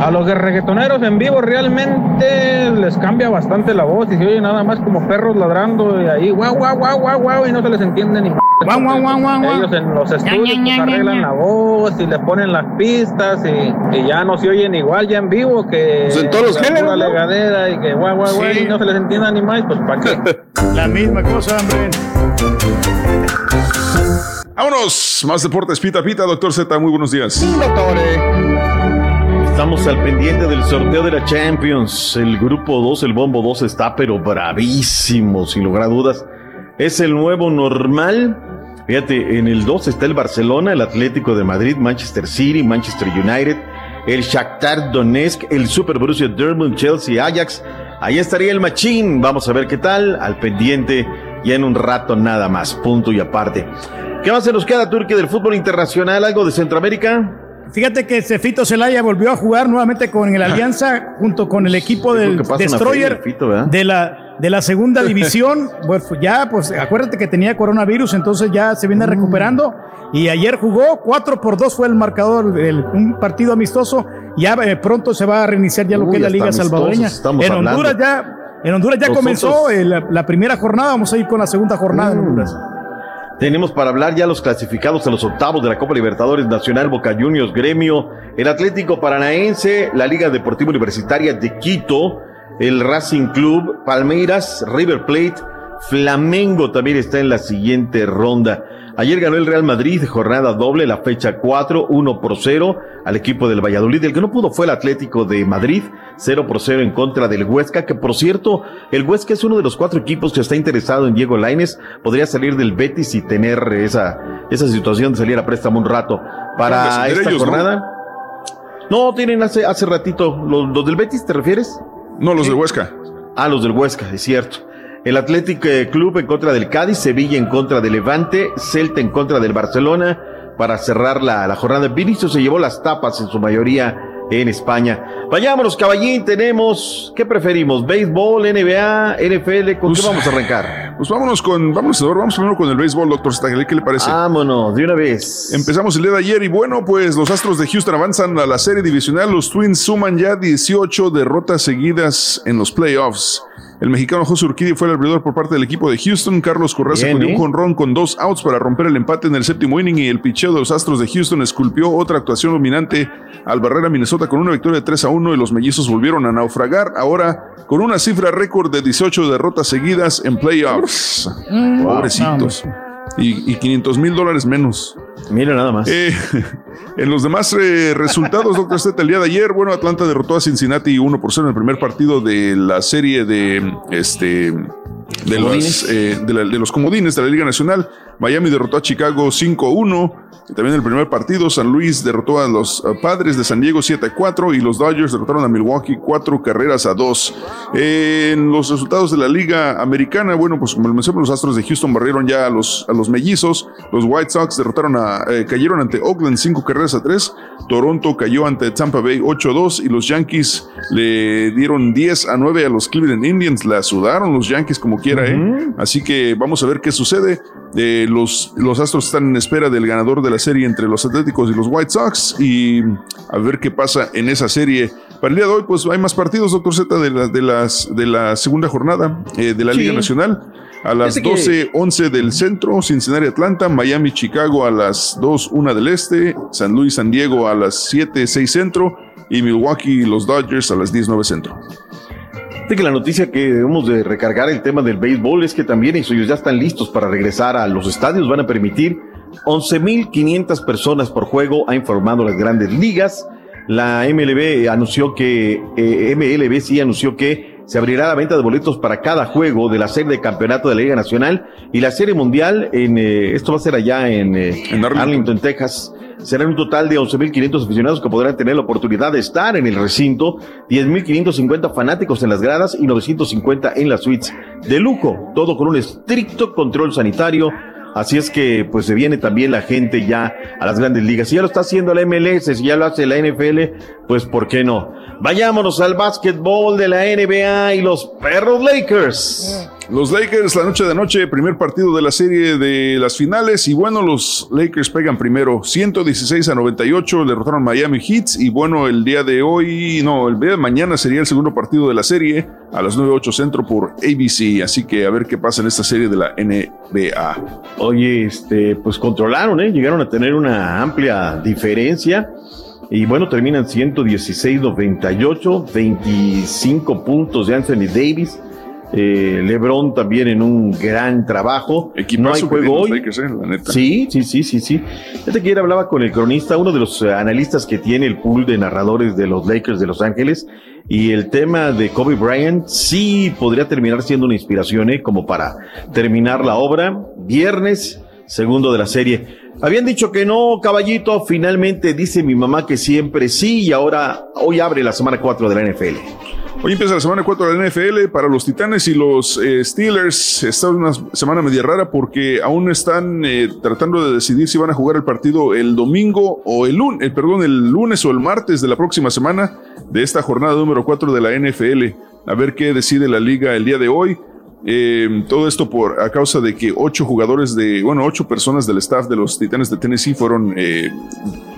A los reggaetoneros en vivo realmente les cambia bastante la voz y se oye nada más como perros ladrando y ahí guau guau guau guau guau y no se les entiende ni Guau, guau, guau. Ellos en los estudios pues, arreglan la voz y les ponen las pistas y, y ya no se oyen igual ya en vivo que Pues en todos los la géneros, ¿no? legadera y que guau guau guau Sí. y no se les entienda ni más, pues para qué. La misma cosa, hombre. Vámonos, más deportes, pita pita, doctor Z, muy buenos días. Estamos al pendiente del sorteo de la Champions. El grupo 2, el bombo 2 está pero bravísimo, sin lugar a dudas. Es el nuevo normal. Fíjate, en el 2 está el Barcelona, el Atlético de Madrid, Manchester City, Manchester United, el Shakhtar Donetsk, el Super Borussia Dortmund, Chelsea, Ajax. Ahí estaría el Machín. Vamos a ver qué tal. Al pendiente ya en un rato nada más. Punto y aparte. ¿Qué más se nos queda, Turquía, del fútbol internacional? ¿Algo de Centroamérica? Fíjate que Cefito Celaya volvió a jugar nuevamente con el Alianza junto con el equipo del Destroyer feria, Fito, ¿verdad? de la, de la segunda división. Pues ya, pues acuérdate que tenía coronavirus, entonces ya se Mm. viene recuperando. Y ayer jugó 4 por 2 fue el marcador, el- un partido amistoso. Ya eh, pronto se va a reiniciar ya lo Uy, que es la Liga amistosos Salvadoreña. En hablando. Honduras ya, en Honduras ya Nosotros- comenzó eh, la, la primera jornada, vamos a ir con la segunda jornada en Mm. Honduras. Tenemos para hablar ya los clasificados a los octavos de la Copa Libertadores Nacional, Boca Juniors, Gremio, el Atlético Paranaense, la Liga Deportiva Universitaria de Quito, el Racing Club, Palmeiras, River Plate, Flamengo también está en la siguiente ronda. Ayer ganó el Real Madrid, jornada doble, la fecha 4, 1 por 0 al equipo del Valladolid. El que no pudo fue el Atlético de Madrid, 0 por 0 en contra del Huesca, que por cierto, el Huesca es uno de los cuatro equipos que está interesado en Diego Laines. Podría salir del Betis y tener esa, esa situación de salir a préstamo un rato. Para esta ellos, ¿no? jornada. ¿no? tienen hace, hace ratito. ¿Los, los del Betis te refieres? No, los del Huesca. Ah, los del Huesca, es cierto. El Athletic eh, Club en contra del Cádiz, Sevilla en contra del Levante, Celta en contra del Barcelona para cerrar la, la jornada. Vinicius se llevó las tapas en su mayoría en España. Vayámonos, caballín, tenemos, ¿qué preferimos? ¿Béisbol, NBA, NFL? ¿Con qué vamos a arrancar? Pues vámonos con, vámonos, vamos primero con el béisbol, doctor Stagler, ¿qué le parece? Vámonos, de una vez. Empezamos el día de ayer y bueno, pues los Astros de Houston avanzan a la serie divisional. Los Twins suman ya 18 derrotas seguidas en los playoffs. El mexicano José Urquidi fue el abridor por parte del equipo de Houston. Carlos Corraza Bien, con ¿eh? un jonrón con dos outs para romper el empate en el séptimo inning y el picheo de los Astros de Houston esculpió otra actuación dominante al barrer a Minnesota con una victoria de 3 a 1 y los mellizos volvieron a naufragar ahora con una cifra récord de 18 derrotas seguidas en playoffs. Mm. Pobrecitos. Y, y 500 mil dólares menos. Mira nada más. Eh, en los demás eh, resultados, doctor Steta, el día de ayer, bueno, Atlanta derrotó a Cincinnati 1 por 0 en el primer partido de la serie de este de, las, eh, de, la- de los comodines de la Liga Nacional. Miami derrotó a Chicago 5-1. Y También el primer partido, San Luis derrotó a los Padres de San Diego 7-4 y los Dodgers derrotaron a Milwaukee 4 carreras a 2. en los resultados de la Liga Americana, bueno, pues como lo mencioné, los Astros de Houston barrieron ya a los, a los mellizos. Los White Sox derrotaron a, eh, cayeron ante Oakland 5 carreras a 3. Toronto cayó ante Tampa Bay 8-2 y los Yankees le dieron 10 a 9 a los Cleveland Indians. La sudaron los Yankees como quiera, ¿eh? Así que vamos a ver qué sucede. Eh, los, los Astros están en espera del ganador de la serie entre los Atléticos y los White Sox y a ver qué pasa en esa serie. Para el día de hoy, pues hay más partidos, doctor Z, de la, de las, de la segunda jornada eh, de la Sí. Liga Nacional. A las que- 12, 11 del centro, Cincinnati, Atlanta, Miami, Chicago a las 2, 1 del este, San Luis, San Diego a las 7, 6 centro y Milwaukee, los Dodgers a las 10, 9 centro. Fíjate que la noticia que debemos de recargar el tema del béisbol es que también ellos ya están listos para regresar a los estadios. Van a permitir 11.500 personas por juego, ha informado las grandes ligas. La MLB anunció que, eh, MLB sí anunció que se abrirá la venta de boletos para cada juego de la serie de campeonato de la Liga Nacional y la serie mundial. En, eh, esto va a ser allá en, eh, Arlington. Texas. Serán un total de 11.500 aficionados que podrán tener la oportunidad de estar en el recinto, 10.550 fanáticos en las gradas y 950 en las suites de lujo, todo con un estricto control sanitario. Así es que pues se viene también la gente ya a las grandes ligas. Si ya lo está haciendo la MLS, si ya lo hace la NFL, pues ¿por qué no? Vayámonos al básquetbol de la NBA y los perros Lakers. Los Lakers la noche de noche, primer partido de la serie de las finales y bueno, los Lakers pegan primero 116 a 98, derrotaron Miami Heat y bueno, el día de hoy, no, el día de mañana sería el segundo partido de la serie a las 9-8 centro por ABC, así que a ver qué pasa en esta serie de la NBA. Oye, este, pues controlaron, ¿eh? Llegaron a tener una amplia diferencia. Y bueno, terminan 116-98, 25 puntos de Anthony Davis. Eh, LeBron también en un gran trabajo. no hay juego hoy. Lakers, eh, la neta. Sí, sí, sí, sí, sí. Fíjate que ayer hablaba con el cronista, uno de los eh, analistas que tiene el pool de narradores de los Lakers de Los Ángeles, y el tema de Kobe Bryant sí podría terminar siendo una inspiración, ¿eh? Como para terminar la obra. Viernes, segundo de la serie. Habían dicho que no, caballito, finalmente dice mi mamá que siempre sí, y ahora, hoy abre la semana 4 de la NFL. Hoy empieza la semana 4 de la NFL para los Titanes y los eh, Steelers. Está una semana media rara porque aún están eh, tratando de decidir si van a jugar el partido el domingo o el lunes, eh, perdón, el lunes o el martes de la próxima semana de esta jornada número 4 de la NFL. A ver qué decide la liga el día de hoy. Eh, todo esto por a causa de que ocho jugadores de, bueno, ocho personas del staff de los Titanes de Tennessee fueron eh,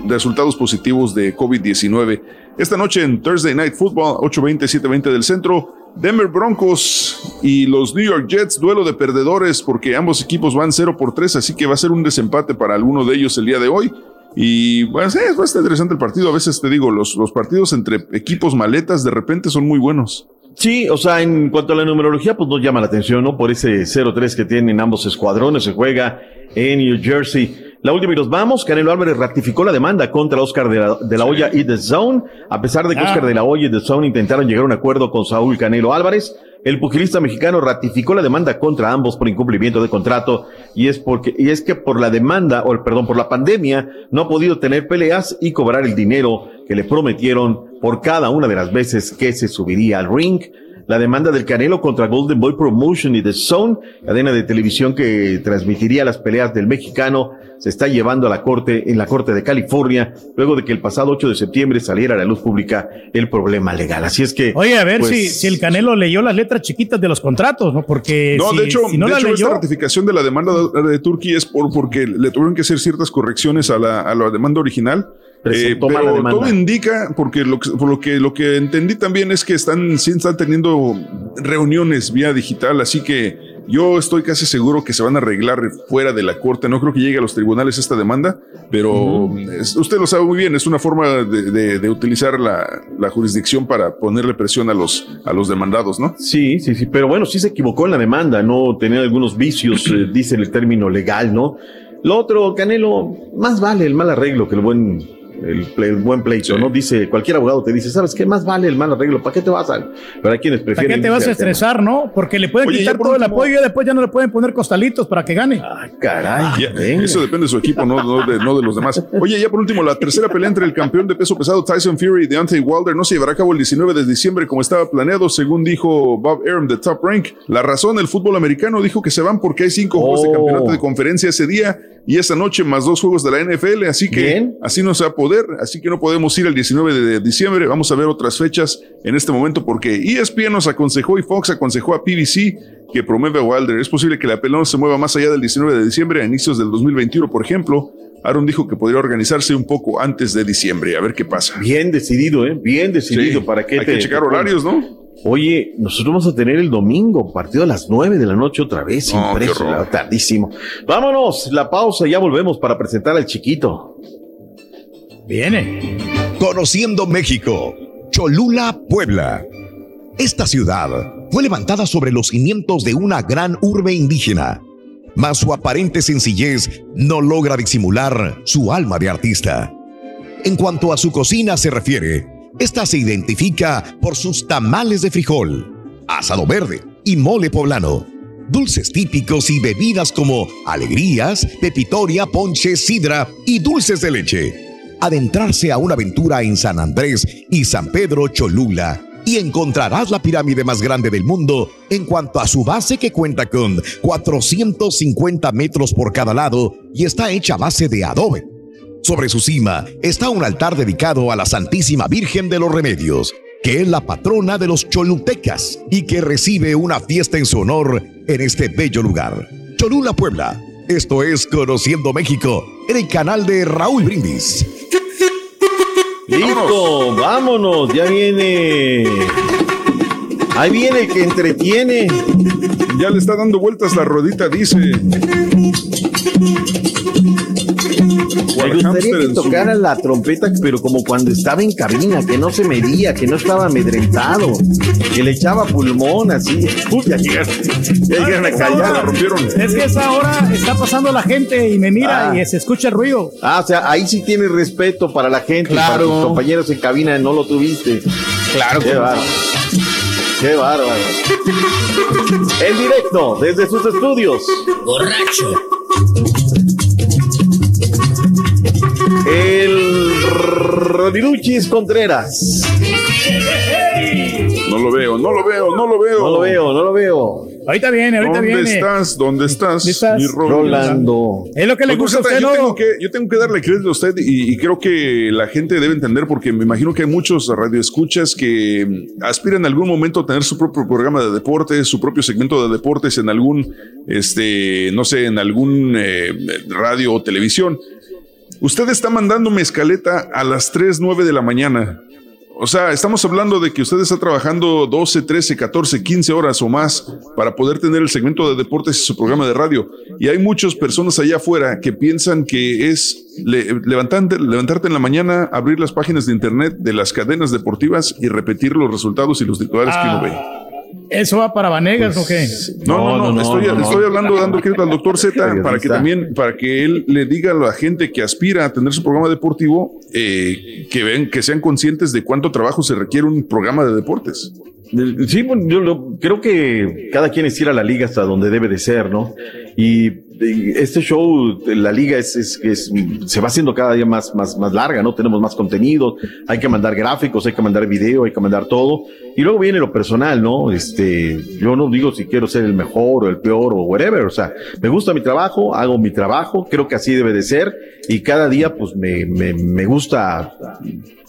resultados positivos de COVID-19. Esta noche en Thursday Night Football, 8:20, 7:20 del centro, Denver Broncos y los New York Jets, duelo de perdedores porque ambos equipos van 0 por 3, así que va a ser un desempate para alguno de ellos el día de hoy. Y bueno, sí, es bastante interesante el partido. A veces te digo, los, los partidos entre equipos maletas de repente son muy buenos. Sí, o sea, en cuanto a la numerología, pues nos llama la atención, ¿no? Por ese 0-3 que tienen ambos escuadrones, se juega en New Jersey. La última y nos vamos, Canelo Álvarez ratificó la demanda contra Oscar de la, de la Hoya y The Zone, a pesar de que Ah. Oscar de la Hoya y The Zone intentaron llegar a un acuerdo con Saúl Canelo Álvarez. El pugilista mexicano ratificó la demanda contra ambos por incumplimiento de contrato y es porque y es que por la demanda o perdón por la pandemia no ha podido tener peleas y cobrar el dinero que le prometieron por cada una de las veces que se subiría al ring. La demanda del Canelo contra Golden Boy Promotion y The Zone, cadena de televisión que transmitiría las peleas del mexicano, se está llevando a la corte en la corte de California luego de que el pasado 8 de septiembre saliera a la luz pública el problema legal. Así es que Oye, a ver pues, si, si el Canelo leyó las letras chiquitas de los contratos, ¿no? Porque No, si, de hecho, si no de la hecho leyó, esta ratificación de la demanda de, de Turquía es por, porque le tuvieron que hacer ciertas correcciones a la, a la demanda original. Eh, pero todo indica, porque lo que, por lo que lo que entendí también es que están, sí están teniendo reuniones vía digital, así que yo estoy casi seguro que se van a arreglar fuera de la corte. No creo que llegue a los tribunales esta demanda, pero es- usted lo sabe muy bien, es una forma de, de- de utilizar la, la jurisdicción para ponerle presión a los, a los demandados, ¿no? Sí, sí, sí, pero bueno, sí se equivocó en la demanda, no tenía algunos vicios, eh, dice el término legal, ¿no? Lo otro, Canelo, más vale el mal arreglo que el buen el, ple- el buen pleito, ¿no? Dice, cualquier abogado te dice, ¿sabes qué? Más vale el mal arreglo, ¿para qué te vas a...? Pero hay quienes ¿Para prefieren... qué te vas a tema. estresar, no? Porque le pueden Oye, quitar todo el apoyo y después ya no le pueden poner costalitos para que gane. Caray. Ya, eso depende de su equipo, no, no de, no de los demás. Oye, ya por último, la tercera pelea entre el campeón de peso pesado Tyson Fury y Deontay Wilder no se llevará a cabo el 19 de diciembre como estaba planeado, según dijo Bob Arum de Top Rank. La razón, el fútbol americano dijo que se van porque hay cinco juegos de Oh. campeonato de conferencia ese día y esa noche más dos juegos de la NFL, así que Bien. así no se va a poder, así que no podemos ir el 19 de diciembre. Vamos a ver otras fechas en este momento porque ESPN nos aconsejó y Fox aconsejó a PBC que promueve a Wilder. Es posible que la no se mueva más allá del 19 de diciembre, a inicios del 2021, por ejemplo. Aaron dijo que podría organizarse un poco antes de diciembre, a ver qué pasa. Bien decidido, ¿eh? Bien decidido. Sí, ¿Para qué hay te- que checar te horarios, ¿no? Oye, nosotros vamos a tener el domingo, partido a las 9 de la noche otra vez. Horror. tardísimo. Vámonos, la pausa, ya volvemos para presentar al chiquito. Viene. Conociendo México, Cholula, Puebla. Esta ciudad fue levantada sobre los cimientos de una gran urbe indígena, mas su aparente sencillez no logra disimular su alma de artista. En cuanto a su cocina se refiere, esta se identifica por sus tamales de frijol, asado verde y mole poblano, dulces típicos y bebidas como alegrías, pepitoria, ponche, sidra y dulces de leche. Adentrarse a una aventura en San Andrés y San Pedro Cholula y encontrarás la pirámide más grande del mundo en cuanto a su base que cuenta con 450 metros por cada lado y está hecha a base de adobe. Sobre su cima está un altar dedicado a la Santísima Virgen de los Remedios, que es la patrona de los cholutecas y que recibe una fiesta en su honor en este bello lugar. Cholula, Puebla. Esto es Conociendo México en el canal de Raúl Brindis. Listo, vámonos, ya viene. Ahí viene el que entretiene. Ya le está dando vueltas la rodita, dice. Me gustaría que tocara la trompeta, pero como cuando estaba en cabina, que no se medía, que no estaba amedrentado, que le echaba pulmón así. Uy, ya llegaron, ya llegaron a callar, la rompieron. Es que esa hora está pasando la gente y me mira Ah. y se escucha el ruido. Ah, o sea, ahí sí tienes respeto para la gente, para Claro. tus compañeros en cabina, no lo tuviste. Claro Qué que. Qué bárbaro. En directo, desde sus estudios. Borracho. Rodiluchis Contreras. No lo veo, no lo veo, no lo veo. No lo veo, no lo veo. Ahorita viene, ahorita ¿Dónde viene. estás? ¿Dónde estás? estás? mi Rolando? Es lo que le gusta a usted, yo, ¿no? tengo que, yo tengo que darle crédito a usted y, y creo que la gente debe entender porque me imagino que hay muchos radioescuchas que mm, aspiran en algún momento a tener su propio programa de deportes, su propio segmento de deportes en algún, este, no sé, en algún eh, radio o televisión. Usted está mandándome escaleta a las 3, 9 de la mañana. O sea, estamos hablando de que usted está trabajando 12, 13, 14, 15 horas o más para poder tener el segmento de deportes y su programa de radio. Y hay muchas personas allá afuera que piensan que es le- levantarte, levantarte en la mañana, abrir las páginas de internet de las cadenas deportivas y repetir los resultados y los titulares que uno ve. ¿Eso va para Vanegas o qué? No, no, no, estoy, estoy hablando dando crédito al doctor Z para que también, para que él le diga a la gente que aspira a tener su programa deportivo, eh, que ven, que sean conscientes de cuánto trabajo se requiere un programa de deportes. Sí, bueno, yo creo que cada quien estira la liga hasta donde debe de ser, ¿no? Y, y este show, la liga es, es, es- se va haciendo cada día más, más, más larga, ¿no? Tenemos más contenido, hay que mandar gráficos, hay que mandar video, hay que mandar todo. Y luego viene lo personal, ¿no? Este, yo no digo si quiero ser el mejor o el peor o whatever, o sea, me gusta mi trabajo, hago mi trabajo, creo que así debe de ser y cada día pues me, me, me gusta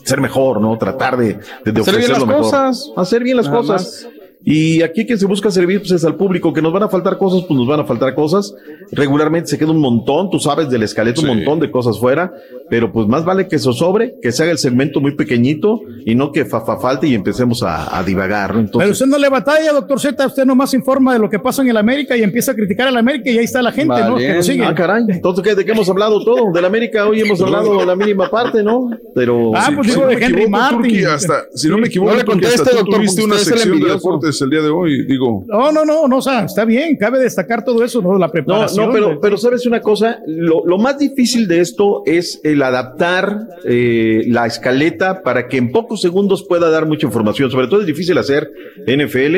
ser mejor, ¿no? Tratar de, de, de Hacer bien ofrecer las lo mejor. cosas. Hacer bien las Nada cosas. Y aquí que se busca servir pues es al público, que nos van a faltar cosas, pues nos van a faltar cosas. Regularmente se queda un montón, tú sabes, del esqueleto un montón de cosas fuera, pero pues más vale que eso sobre, que se haga el segmento muy pequeñito y no que fa, fa- falte y empecemos a, a divagar, ¿no? Pero Entonces, usted no le batalla, doctor Z, usted nomás informa de lo que pasa en el América y empieza a criticar al América y ahí está la gente, ¿no? Que lo sigue. Ah, caray. Entonces, ¿qué- ¿de qué hemos hablado todo? Del América hoy hemos hablado de la mínima parte, ¿no? Pero. Ah, pues si digo no de me Henry equivoco, Martin. Hasta, si no me equivoco, No le conteste, hasta tú doctor, tuviste una sección de deportes el día de hoy, digo. No, no, no, no, o sea, está bien, cabe destacar todo eso, ¿no? La No, preparación. no, pero, de- pero sabes una cosa, lo, lo más difícil de esto es el adaptar eh, la escaleta para que en pocos segundos pueda dar mucha información. Sobre todo es difícil hacer NFL,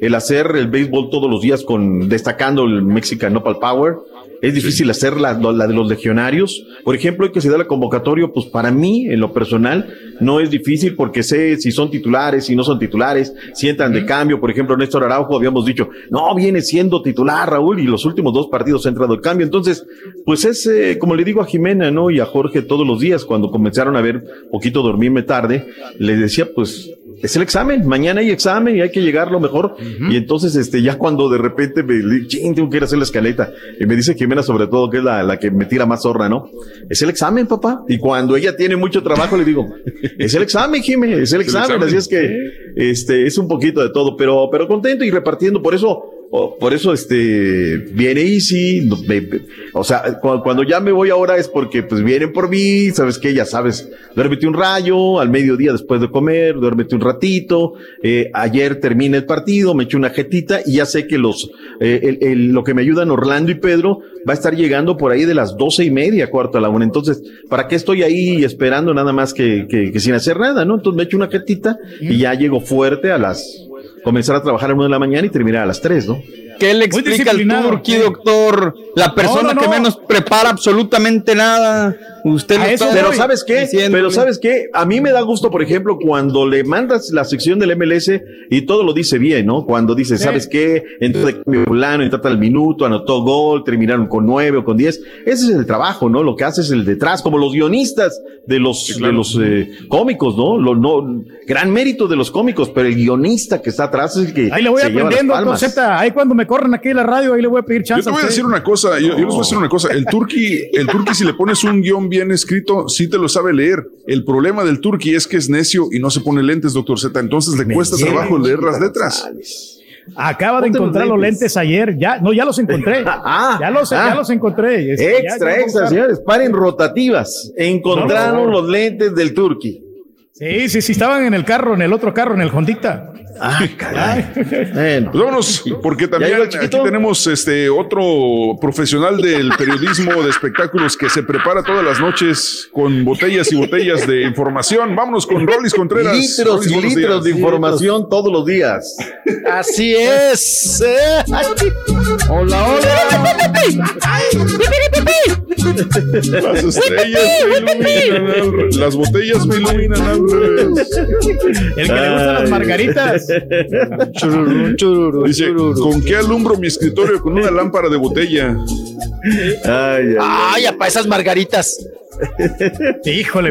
el hacer el béisbol todos los días con destacando el Mexican Opal Power. Es difícil hacer la, la de los legionarios. Por ejemplo, hoy que se da la convocatoria, pues para mí, en lo personal, no es difícil porque sé si son titulares, si no son titulares, si entran de cambio. Por ejemplo, Néstor Araujo, habíamos dicho, no, viene siendo titular, Raúl, y los últimos dos partidos ha entrado el cambio. Entonces, pues es, eh, como le digo a Jimena, ¿no? Y a Jorge todos los días, cuando comenzaron a ver poquito dormirme tarde, les decía, pues, es el examen, mañana hay examen y hay que llegar lo mejor. Y entonces, este, ya cuando de repente me ching, tengo que ir a hacer la escaleta, y me dice Jimena sobre todo, que es la, la que me tira más zorra, ¿no? Es el examen, papá. Y cuando ella tiene mucho trabajo, le digo, es el examen, Jimé, es el examen. Así es que, este, es un poquito de todo, pero, pero contento y repartiendo. Por eso, por eso, este, viene Easy. o sea, cu- cuando ya me voy ahora es porque, pues, vienen por mí, sabes que ya sabes, duérmete un rayo, al mediodía después de comer, duérmete un ratito, eh, ayer termina el partido, me eché una jetita y ya sé que los, eh, el- el- lo que me ayudan Orlando y Pedro va a estar llegando por ahí de las doce y media, cuarto a la una. Entonces, ¿para qué estoy ahí esperando nada más que, que, que sin hacer nada, no? Entonces me echo una jetita y ya llego fuerte a las, comenzar a trabajar a las de la mañana y terminar a las tres, ¿no? ¿Qué le explica al sí. doctor? La persona No, no, que no. menos prepara absolutamente nada. Usted eso está Pero. ¿sabes qué? diciéndole. Pero ¿sabes qué? A mí me da gusto, por ejemplo, cuando le mandas la sección del MLS y todo lo dice bien, ¿no? Cuando dice, ¿sabes qué? Entró de cambio fulano, entró al minuto, anotó gol, terminaron con nueve o con diez. Ese es el trabajo, ¿no? Lo que hace es el detrás, como los guionistas de los, de los eh, cómicos, ¿no? Lo, no, gran mérito de los cómicos, pero el guionista que está atrás es el que Ahí le voy se lleva las aprendiendo. Ahí cuando me corren aquí en la radio, ahí le voy a pedir Yo chance. te voy a decir una cosa, yo, yo les voy a decir una cosa. El turqui, el turqui, si le pones un guion bien escrito, sí te lo sabe leer. El problema del turqui es que es necio y no se pone lentes, doctor Z. Entonces le cuesta trabajo leer las letras. Acaba de encontrar los lentes. lentes ayer. Ya, no, ya los encontré. Ah, ya los, ah. ya los encontré. Es- ya- ya Extra, extra, señores. Paren rotativas. Encontraron los lentes del Turqui. Sí, sí, sí, estaban en el carro, en el otro carro, en el Hondita. Ah, caray. Bueno, Pues vámonos, porque también aquí tenemos este otro profesional del periodismo de espectáculos que se prepara todas las noches con botellas y botellas de información. Vámonos con Rolis Contreras. litros Rolis, y litros de información todos los días. Así es. eh. Hola, hola. Las estrellas me iluminan, las botellas me iluminan al revés. El que le gustan las margaritas. Dice, ¿con qué alumbro mi escritorio? Con una lámpara de botella. Ay, ay, Ay, para esas margaritas. Híjole.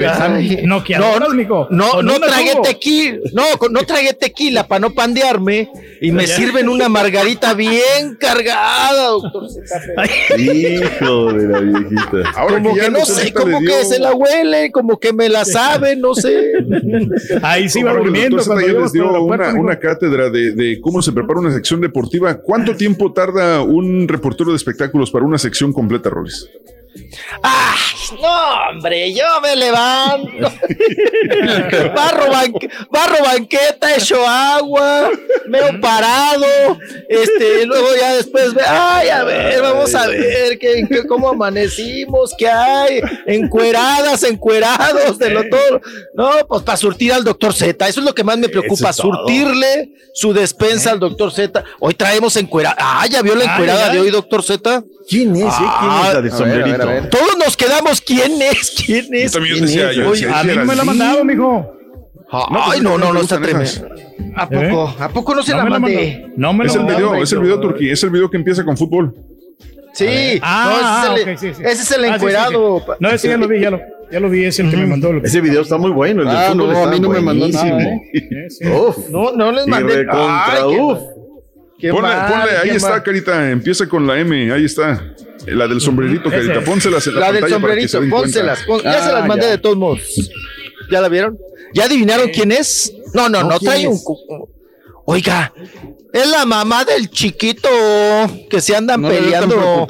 No, no una tragué tequila, no, no tragué tequila para no pandearme y me sirven una margarita bien cargada, doctor. Hijo de la viejita. Ahora como que, no sé, como dio- que se la huele, como que me la sabe, no sé. Ahí sí va durmiendo les dio una, cátedra de, de cómo se prepara una sección deportiva. ¿Cuánto tiempo tarda un reportero de espectáculos para una sección completa, Rolis? ¡Ah! No, hombre, yo me levanto. barro, banque- barro banqueta, echo agua, me he parado. Este, luego ya después, ve- ay, a ver, vamos a ver qué, qué- cómo amanecimos, qué hay. Encueradas, encuerados, de lo todo. No, pues para surtir al doctor Z, eso es lo que más me preocupa, es surtirle su despensa al doctor Z. Hoy traemos encuerada. Ah, ya vio la encuerada ay. de hoy, doctor Z. ¿Quién es? eh? ¿Quién es la de Todos nos quedamos, ¿quién es? ¿Quién Yo es? también ¿Quién decía, es? yo Oye, A mí no me la mandado, mijo. Ay, no, no, no, está tremendo. ¿A poco? ¿A poco no se No la mandé? mandó. No me Es el mandó. video, es el video turquí, es el video que empieza con fútbol. Sí, Ah, no, ese, es el, ok, sí, sí. ese es el Ah, sí, sí, encuerado. sí. No, ese ya lo vi, ya lo, ya lo vi, es el que me mandó. Ese video está muy bueno. El de Ah, fútbol no, a mí no me mandó nada, buenísimo. Sí, sí. Uf. No, no les Y mandé. recontra, Ay, qué Ponle, mal, ponle, ahí está, mal. Carita, empieza con la M, ahí está. La del sombrerito. Carita, pónselas en la, La del pantalla para que se sombrerito, pónselas. pon- ya se Ah, las mandé ya. de todos modos. ¿Ya la vieron? ¿Ya adivinaron quién es? No, no, No, no, ¿quién trae un. es? cu- Oiga, es la mamá del chiquito que se andan No, peleando.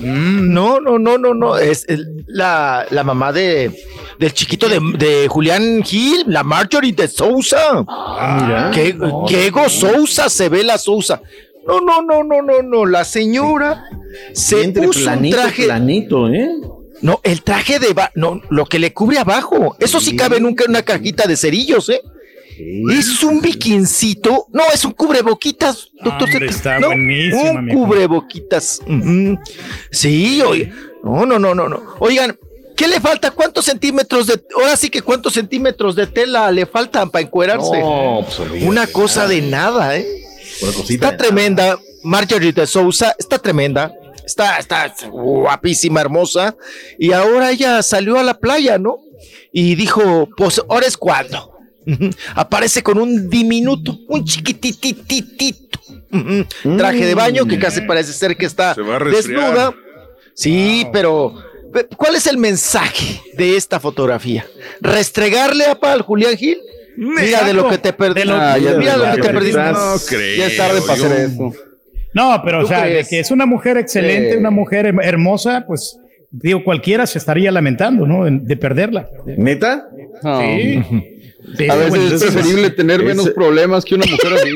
Mm, No, no, no, no, no. Es la, la mamá de, del chiquito de, de Julián Gil, la Marjorie de Sousa. mira. Qué, qué gozosa se ve la Sousa. No, no, no, no, no, no. La señora se Entre puso planito, un traje. planito, ¿eh? No, el traje de no, lo que le cubre abajo. Eso sí cabe nunca en una cajita de cerillos, ¿eh? Es un biquincito. No, es un cubreboquitas, doctor. Hombre, está No, buenísima, Un cubreboquitas. Ujú. Sí, oye. No, no, no, no, no. Oigan, ¿qué le falta? ¿Cuántos centímetros de. Ahora sí que cuántos centímetros de tela le faltan para encuerarse? No, pues Una cosa nada. de nada, ¿eh? Una cosita Está de tremenda. Marjorie de Sousa está tremenda. Está, está guapísima, hermosa. Y ahora ella salió a la playa, ¿no? Y dijo, pues ahora es cuando. Aparece con un diminuto, un chiquitititito. Traje de baño que casi parece ser que está desnuda. Sí, pero pe- ¿cuál es el mensaje de esta fotografía? ¿Restregarle a pal Julián Gil? Mira de lo que te perdiste. De lo- Ah, ya- mira lo que te perdiste. No creo. Ya es tarde para hacer eso. No, pero o ¿Tú sea, de que es una mujer excelente, una mujer her- hermosa, pues digo, cualquiera se estaría lamentando, ¿no? De, de perderla. ¿Neta? Sí. Sí, A veces bueno, es preferible tener menos problemas que una mujer así.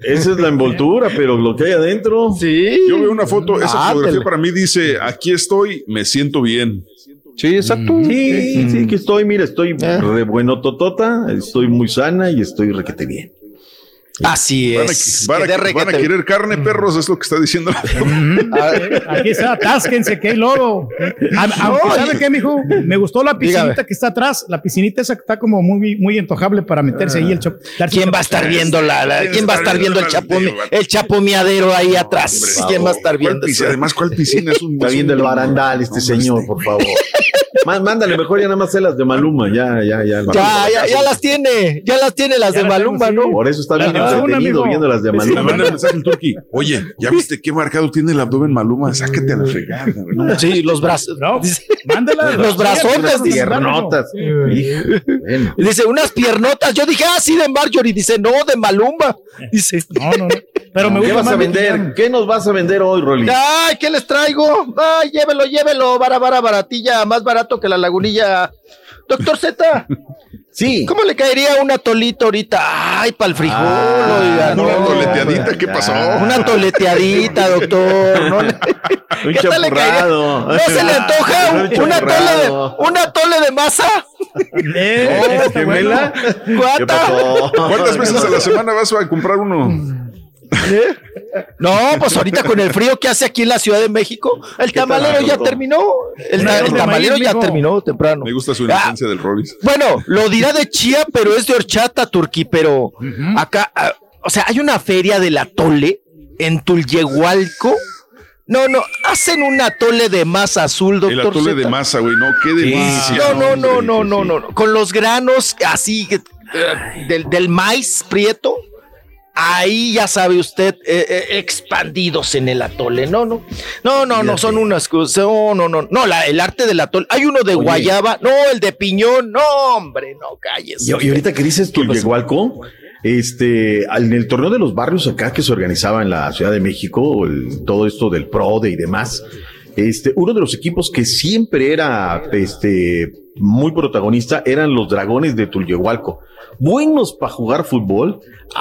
Esa es la envoltura, pero lo que hay adentro. Sí. Yo veo una foto, esa Ah, fotografía para mí dice, aquí estoy, me siento bien. Sí, exacto. Sí, sí, que estoy, mira, estoy re bueno totota, estoy muy sana y estoy requete bien. Así Van a, es. van a- van querer carne, perros, es lo que está diciendo. Aquí está, atásquense, que hay lodo. A- No, ¿sabe qué, mijo? Me gustó la piscinita Dígame. que está atrás. La piscinita esa que está como muy, muy antojable para meterse ahí el chop. darse ¿Quién va a estar viendo la, la- quién va a estar viendo el chapo, el chapomeadero ahí atrás? ¿Quién va a estar ¿Cuál viendo? Además, ¿cuál piscina? Es un, Está viendo el barandal este señor, por favor. Má- Mándale mejor ya nada más las de Maluma, ya, ya, ya. Ya, ya, ya las tiene, ya las tiene las Ya de tengo, ¿no? Por eso está La bien Maluma, entretenido viendo las de Le Maluma. manda un mensaje al Turqui. Oye, ¿ya viste qué marcado tiene el abdomen Maluma? Sácate a la fregada. güey. Sí, los brazos. No, Dice, mándala. Los brazotes, dice. Piernotas. Dice, unas piernotas. Yo dije, ah, sí, de Marjorie. Dice, no, de Malumba. Dice, No, no, no. Pero me ¿Qué gusta vas a vender? ¿Qué nos vas a vender hoy, Rolly? ay, ¿qué les traigo? Ay, llévelo, llévelo. Vara, vara, baratilla. Más barato que la lagunilla. Doctor Z, Sí. ¿cómo le caería una tolita ahorita? Ay, para el frijol, Ah, oiga, Una no. toleteadita, ¿qué pasó? Una toleteadita, doctor. No, le- ¿Qué tal le caería? ¿No se le antoja Un un, una tole de, una tole de masa? Eh, Oh, está bueno. gemela. ¿Qué ¿Cuánta? pasó? ¿Cuántas veces a la semana vas a comprar uno? No, pues ahorita con el frío que hace aquí en la Ciudad de México, el ¿Qué tal, tamalero ya terminó. El, tamalero ya terminó temprano. Me gusta su Ah, inocencia del Rollis. Bueno, lo dirá de chía, pero es de horchata, Turquí, pero acá, ah, o sea, hay una feria del atole en Tulyehualco. No, no, hacen un atole de masa azul, doctor. El atole de masa, güey, no, qué delicia. No, no, no, no, no, no. Con los granos así eh, del, del maíz prieto, ahí ya sabe usted, eh, eh, expandidos en el atole. No, no, no, no, no, son unas cosas. No, no, no, no, la- el arte del atole. Hay uno de Oye. guayaba, no, el de piñón, no, hombre, no calles. Y, y ahorita que dices que llegó Alco, este, en el torneo de los barrios acá que se organizaba en la Ciudad de México, el- todo esto del PRODE y demás, este, uno de los equipos que siempre era, este, muy protagonista eran los Dragones de Tulyehualco. Buenos para jugar fútbol.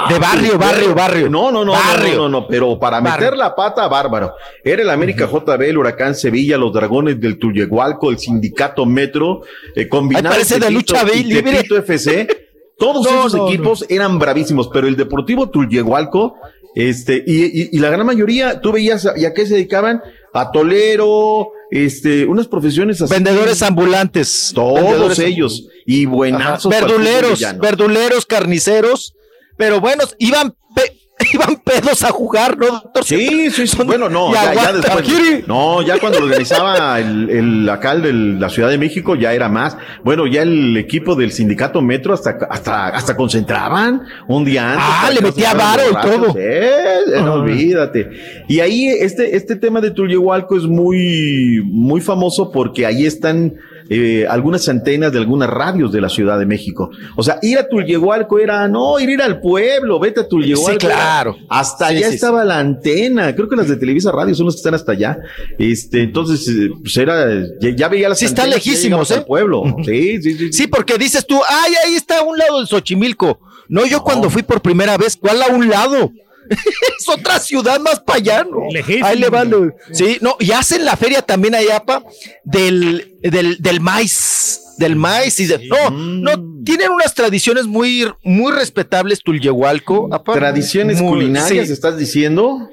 De barrio, barrio, barrio. No, no, no, Barrio. no, no, no, pero para Barrio. meter la pata, bárbaro. Era el América JB, el Huracán Sevilla, los Dragones del Tulyehualco, el Sindicato Metro, eh, combinado. Parece de Tepito lucha y libre. FC. Todos No, esos no, equipos eran bravísimos, pero el Deportivo Tulyehualco, este, y, y- y la gran mayoría, tú veías a, y a qué se dedicaban, a tolero, este, unas profesiones así. Vendedores ambulantes. Todos Vendedores ellos. Y buenazos. Verduleros, verduleros, carniceros, pero buenos, iban, pe- iban pedos a jugar, ¿no, doctor? Sí, sí, sí. Bueno, no, ya, ya después. No, ya cuando lo organizaba el, el el de la Ciudad de México ya era más. Bueno, ya el equipo del sindicato Metro hasta hasta hasta concentraban un día antes. Ah, le metía varo y todo. Sí, eh, no, olvídate. Y ahí este este tema de Tulyehualco es muy muy famoso porque ahí están eh, algunas antenas de algunas radios de la Ciudad de México. O sea, ir a Tulyehualco era, no, ir, ir al pueblo, vete a Tulyehualco. Sí, claro. Hasta Sí, allá sí, estaba la antena. Creo que las de Televisa Radio son las que están hasta allá. Este, entonces, eh, pues era, ya, ya veía las Sí, está lejísimos, al ¿eh? pueblo. Sí, sí, sí. Sí, porque dices tú, ay, ahí está a un lado del Xochimilco. No, yo cuando fui por primera vez, ¿cuál a un lado? es otra ciudad más para allá, ¿no? Lejísimo. Ahí le van. Sí, no, y hacen la feria también allá, pa, del, del, del maíz. Del maíz y de, no, no, tienen unas tradiciones muy, muy respetables, Tulyehualco. apa. Tradiciones Muy- culinarias, sí. ¿estás diciendo?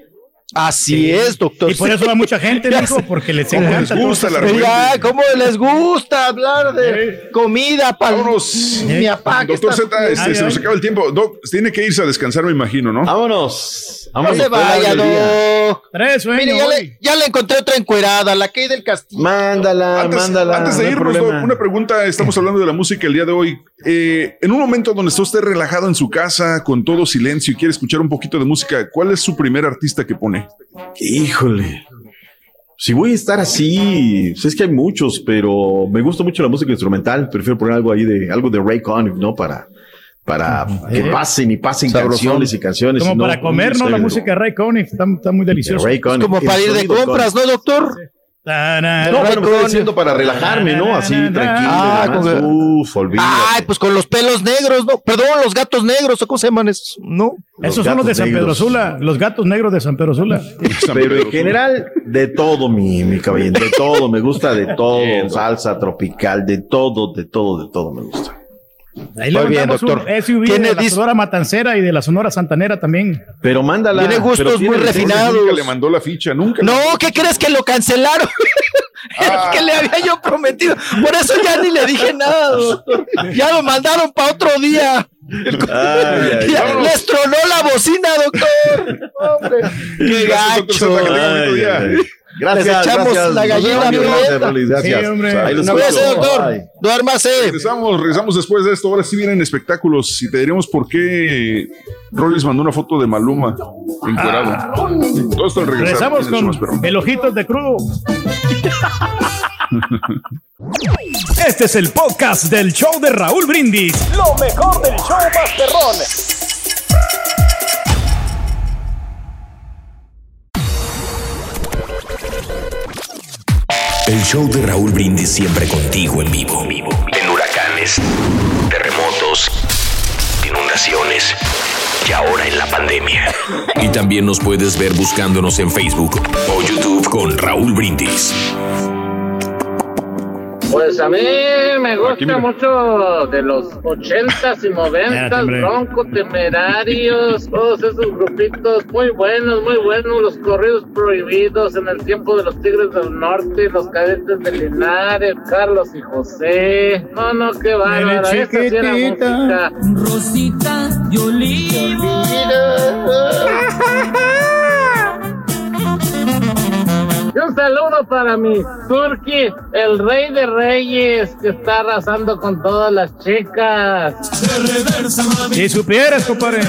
Así es, doctor. Y por eso va mucha gente, sé. porque les ¿Cómo encanta. les gusta la Ya, ¿cómo les gusta hablar de comida para Vámonos. mi papá Doctor está- Z, este, se nos acaba el tiempo. Doc, tiene que irse a descansar, me imagino, ¿no? Vámonos. No Vámonos. se fue largo vaya. Doc. Sueño Mire, ya le, ya le encontré otra encuerada, la que hay del castillo. Mándala, Antes, mándala. antes de no irnos, Doc, una pregunta. Estamos hablando de la música el día de hoy. Eh, en un momento donde está usted relajado en su casa, con todo silencio y quiere escuchar un poquito de música, ¿cuál es su primer artista que pone? Híjole. Si voy a estar así, pues es que hay muchos, pero me gusta mucho la música instrumental. Prefiero poner algo ahí de algo de Ray Conniff, ¿no? Para, para que pasen y pasen Sabrosón. canciones y canciones. Como y no para comer, ¿no? La música de Ray Conniff está, está muy de deliciosa. Como para ir de compras, ¿no, doctor? No, bueno, estoy diciendo para relajarme, ¿no? Así, tranquilo. Ah, con- Uf. Ay, pues con los pelos negros, ¿no? Perdón, los gatos negros, ¿o ¿cómo se llaman esos? No. Esos son los de San Pedro negros. Sula, los gatos negros de San Pedro Sula. Pero en general, de todo, mi, mi caballero, de todo, me gusta de todo, salsa tropical, de todo, de todo, de todo me gusta. Ahí Muy bien, doctor. un SUV Tiene de la dis- Sonora Matancera y de la Sonora Santanera también. Pero mándala. Tiene gustos tiene- muy refinados. Nunca le mandó la ficha, nunca. No, ¿qué crees que lo cancelaron? Ah. Es que le había yo prometido. Por eso ya ni le dije nada, doctor. Ya lo mandaron para otro día. Ay, ay, Ya les tronó la bocina, doctor. Hombre, qué Gracias, doctor gacho. Zeta, que tenga bonito Ay, día. ay, ay. Gracias, Les echamos gracias. la gallina gracias, gracias. Sí, hombre. Ahí los Cuídese, doctor. Bye. Duérmase. Regresamos, regresamos después de esto. Ahora sí vienen espectáculos y te diremos por qué Rollins mandó una foto de Maluma encuerado. Todo esto al regresar. Regresamos más con el ojitos de crudo. Este es el podcast del show de Raúl Brindis. Lo mejor del show Masterrón. El show de Raúl Brindis siempre contigo en vivo. En huracanes, terremotos, inundaciones y ahora en la pandemia. Y también nos puedes ver buscándonos en Facebook o YouTube con Raúl Brindis. Pues a mí me Aquí, gusta mucho de los ochentas y noventas. Bronco, Temerarios, todos esos grupitos muy buenos, muy buenos, los corridos prohibidos en el tiempo de los Tigres del Norte, los cadetes de Linares, Carlos y José. No, no, qué bárbaro, esa sí era música. Rosita y olivo. Y un saludo para mi Turki, el rey de reyes, que está arrasando con todas las chicas. Si supieras, compadre,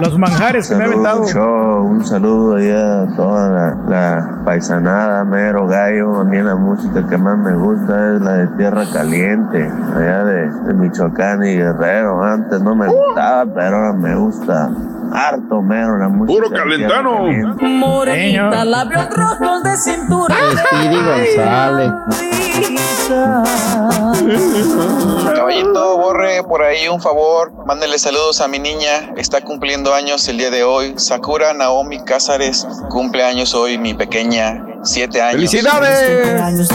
los manjares que me ha aventado. un saludo ahí a toda la, la paisanada, mero gallo. A mí la música que más me gusta es la de Tierra Caliente, allá de, de Michoacán y Guerrero. Antes no me gustaba, pero ahora me gusta harto mero la música. Puro calentano. Morenita, labios rojos de cintura. Speedy González. Caballito, borre por ahí un favor, mándele saludos a mi niña, está cumpliendo años el día de hoy. Sakura Naomi Cázares cumple años hoy, mi pequeña, siete años. ¡Felicidades!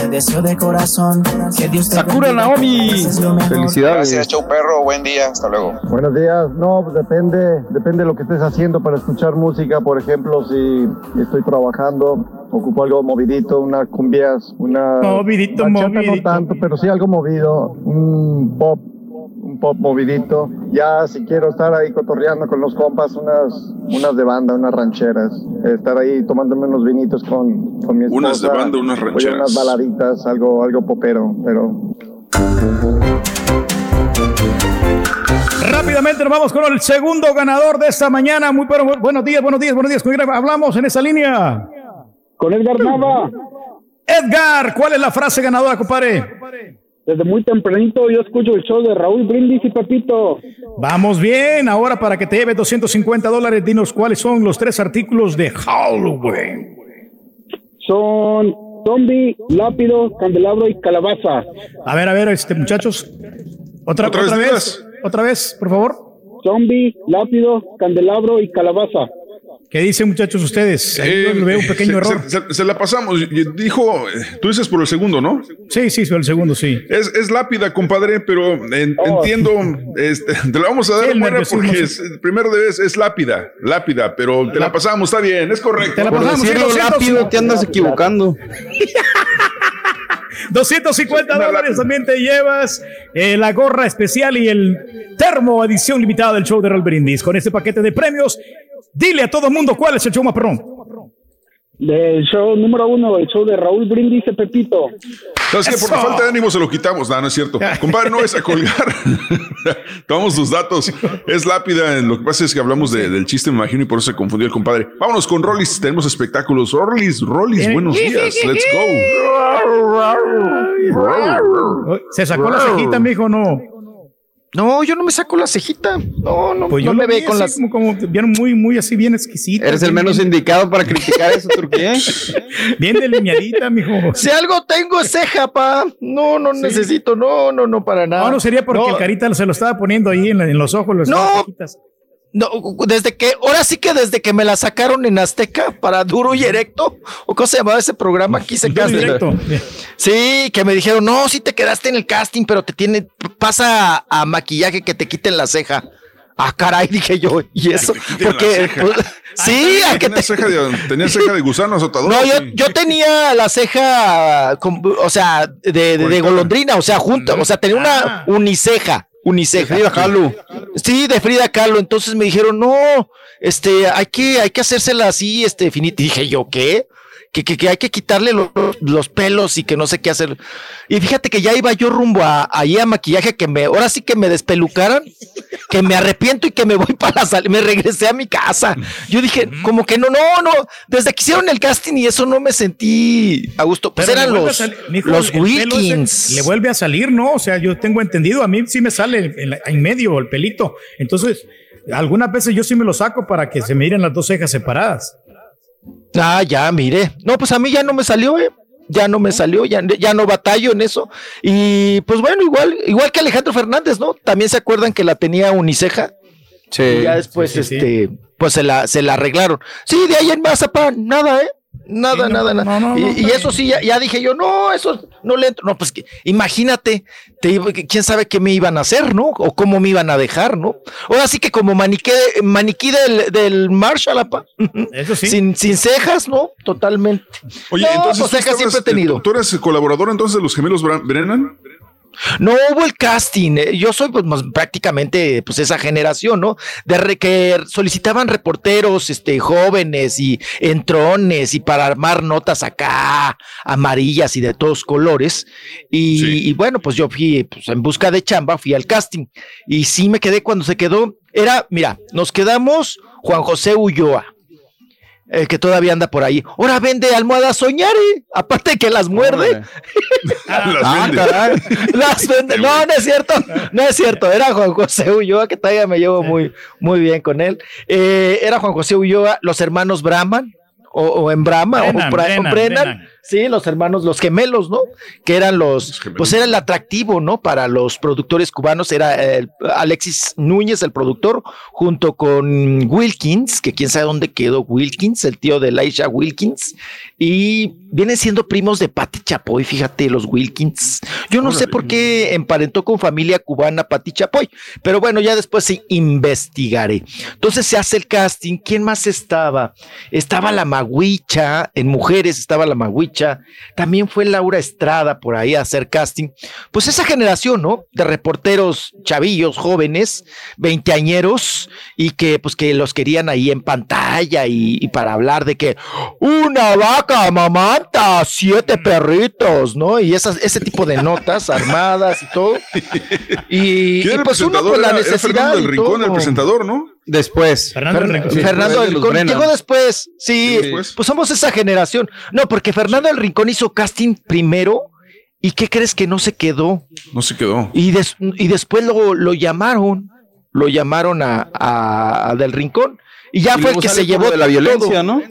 Sakura Naomi. Felicidades. Gracias, show perro, buen día, hasta luego. Buenos días. No, pues depende, depende de lo que estés haciendo para escuchar música. Por ejemplo, si estoy trabajando, ocupo algo movidito, unas cumbias, una Movidito, movidito. no tanto, pero sí algo movido, un pop, un pop movidito. Ya si quiero estar ahí cotorreando con los compas, unas, unas de banda, unas rancheras, estar ahí tomándome unos vinitos con, con mi esposa. Unas de banda, unas oye, rancheras. unas baladitas, algo, algo popero, pero Rápidamente nos vamos con el segundo ganador de esta mañana. Muy bueno, buenos días, buenos días, buenos días. ¿Con quién hablamos en esa línea? Con Edgar Nava. Edgar, ¿cuál es la frase ganadora, compadre? Desde muy tempranito yo escucho el show de Raúl Brindis y Pepito. Vamos bien, ahora para que te lleves 250 dólares, dinos cuáles son los tres artículos de Halloween. Son zombie, lápido, candelabro y calabaza. A ver, a ver, este muchachos. Otra, ¿Otra otra, vez, vez, otra vez, por favor. Zombie, lápido, candelabro y calabaza. ¿Qué dicen muchachos ustedes? Ahí Eh, veo un pequeño se, error. se- se- se la pasamos. Dijo, eh, tú dices por el segundo, ¿no? Sí, sí, por el segundo, sí. Es, es lápida, compadre, pero en- Oh. entiendo, este, te la vamos a Sí, dar el buena porque sí. es- primero de vez es lápida, lápida, pero te la pasamos, está bien, es correcto. Te la Por pasamos, sí, decirlo 200, rápido, sí. te andas equivocando. 250 dólares también te llevas eh, la gorra especial y el termo edición limitada del show de Raúl Brindis. Con este paquete de premios, dile a todo el mundo cuál es el show más perrón. Del show número uno, el show de Raúl Brindis y Pepito. ¿Sabes qué? Por la Eso. falta de ánimo se lo quitamos. No, no es cierto. Compadre, no es a colgar. Tomamos tus datos. Es lápida. Lo que pasa es que hablamos de- del chiste, me imagino, y por eso se confundió el compadre. Vámonos con Rollis. Tenemos espectáculos. Rollis, Rollis, buenos días. Let's go. Se sacó la cejita, mijo, no. No, yo no me saco la cejita. No, no, Pues yo no me lo ve con las. como, como bien muy, muy así, bien exquisito. Eres el menos bien- indicado para criticar eso, Turquía. Bien delineadita, mijo. Si algo tengo es ceja, pa. No, no necesito. No, no, no, para nada. No, no sería porque No. el carita se lo estaba poniendo ahí en, la- en los ojos. Los No. No, desde que, ahora sí que desde que me la sacaron en Azteca para Duro y Erecto, o cómo se llamaba ese programa, aquí se Duro. Sí, que me dijeron, no, sí te quedaste en el casting, pero te tiene, pasa a, maquillaje que te quiten la ceja. Ah, caray, dije yo, ¿y eso? Porque, pues, sí, a que ¿Tenía ceja de, tenía ceja de gusano azotador. no, yo, yo tenía la ceja, con- o sea, de, de- de golondrina, o sea, junta, o sea, tenía una uniceja, uniceja. De Frida Kahlo. Sí, de Frida Kahlo. Entonces me dijeron, no, este, hay que, hay que hacérsela así, este, finita. Y dije yo, ¿qué? Que, que, que hay que quitarle lo- los pelos y que no sé qué hacer. Y fíjate que ya iba yo rumbo a, ahí a maquillaje que me, ahora sí que me despelucaran, que me arrepiento y que me voy para salir, me regresé a mi casa. Yo dije, como que no, no, no, desde que hicieron el casting y eso no me sentí a gusto. Pues Pero eran los, mijo, los Wilkins. Le vuelve a salir, ¿no? O sea, yo tengo entendido, a mí sí me sale en, la- en medio el pelito. Entonces, algunas veces yo sí me lo saco para que se me miren las dos cejas separadas. Ah, ya, mire. No, pues a mí ya no me salió, eh. Ya no me salió, ya, ya no batallo en eso. Y pues bueno, igual, igual que Alejandro Fernández, ¿no? También se acuerdan que la tenía uniceja. Sí. Y ya después, Sí, sí, sí. este, pues se la, se la arreglaron. Sí, de ahí en Mazapán, nada, ¿eh? Nada, Sí, no, nada, nada. no, no, y, no, y está eso sí, ya, ya dije yo, no, eso no le entro. No, pues que, imagínate, te iba- que- quién sabe qué me iban a hacer, ¿no? O cómo me iban a dejar, ¿no? Ahora sí que como maniquí, maniquí del, del Marshall, apa. Eso sí. Sin, sin cejas, ¿no? Totalmente. Oye, No, entonces pues cejas estabas- siempre he tenido. ¿Tú eres colaborador entonces de los gemelos Brennan? No hubo el casting. eh, Yo soy pues, más prácticamente pues esa generación, ¿no? De re- que solicitaban reporteros, este, jóvenes y entrones y para armar notas acá amarillas y de todos colores. Y, y bueno, pues yo fui pues, en busca de chamba, fui al casting y sí me quedé cuando se quedó. Era, mira, nos quedamos Juan José Ulloa. Que todavía anda por ahí. Ahora vende almohadas soñare, aparte de que las muerde. Las vende. Las vende. No, no es cierto. No es cierto. Era Juan José Ulloa, que todavía me llevo muy, muy bien con él. Eh, era Juan José Ulloa, los hermanos Brahman. O, o en Brahma, Brennan, o. Brennan. Sí, los hermanos, los gemelos, ¿no? Que eran los, pues era el atractivo, ¿no? Para los productores cubanos, era el Alexis Núñez, el productor, junto con Wilkins, que quién sabe dónde quedó Wilkins, el tío de Laisha Wilkins, y vienen siendo primos de Patti Chapoy, fíjate, los Wilkins. Yo no sé por qué emparentó con familia cubana Patti Chapoy, pero bueno, ya después sí investigaré. Entonces se hace el casting, ¿quién más estaba? Estaba la Magüicha, en mujeres estaba la También fue Laura Estrada por ahí a hacer casting. Pues esa generación, ¿no? De reporteros chavillos, jóvenes, veinteañeros, y que pues que los querían ahí en pantalla y, y para hablar de que una vaca mamanta, siete perritos, ¿no? Y esas, ese tipo de notas armadas y todo. Y, ¿Quién y era el pues uno por la era necesidad. Fernando del Rincón, el presentador, ¿no? Después. Fernando Fer- Rincón, sí. Fernando del de Rincón llegó después. Sí, después. pues somos esa generación. No, porque Fernando del Rincón hizo casting primero ¿Y qué crees que no se quedó? No se quedó. Y, des- y después lo, lo llamaron, lo llamaron a, a- a Del Rincón. Y ya Y fue el que se por llevó lo de la violencia, todo.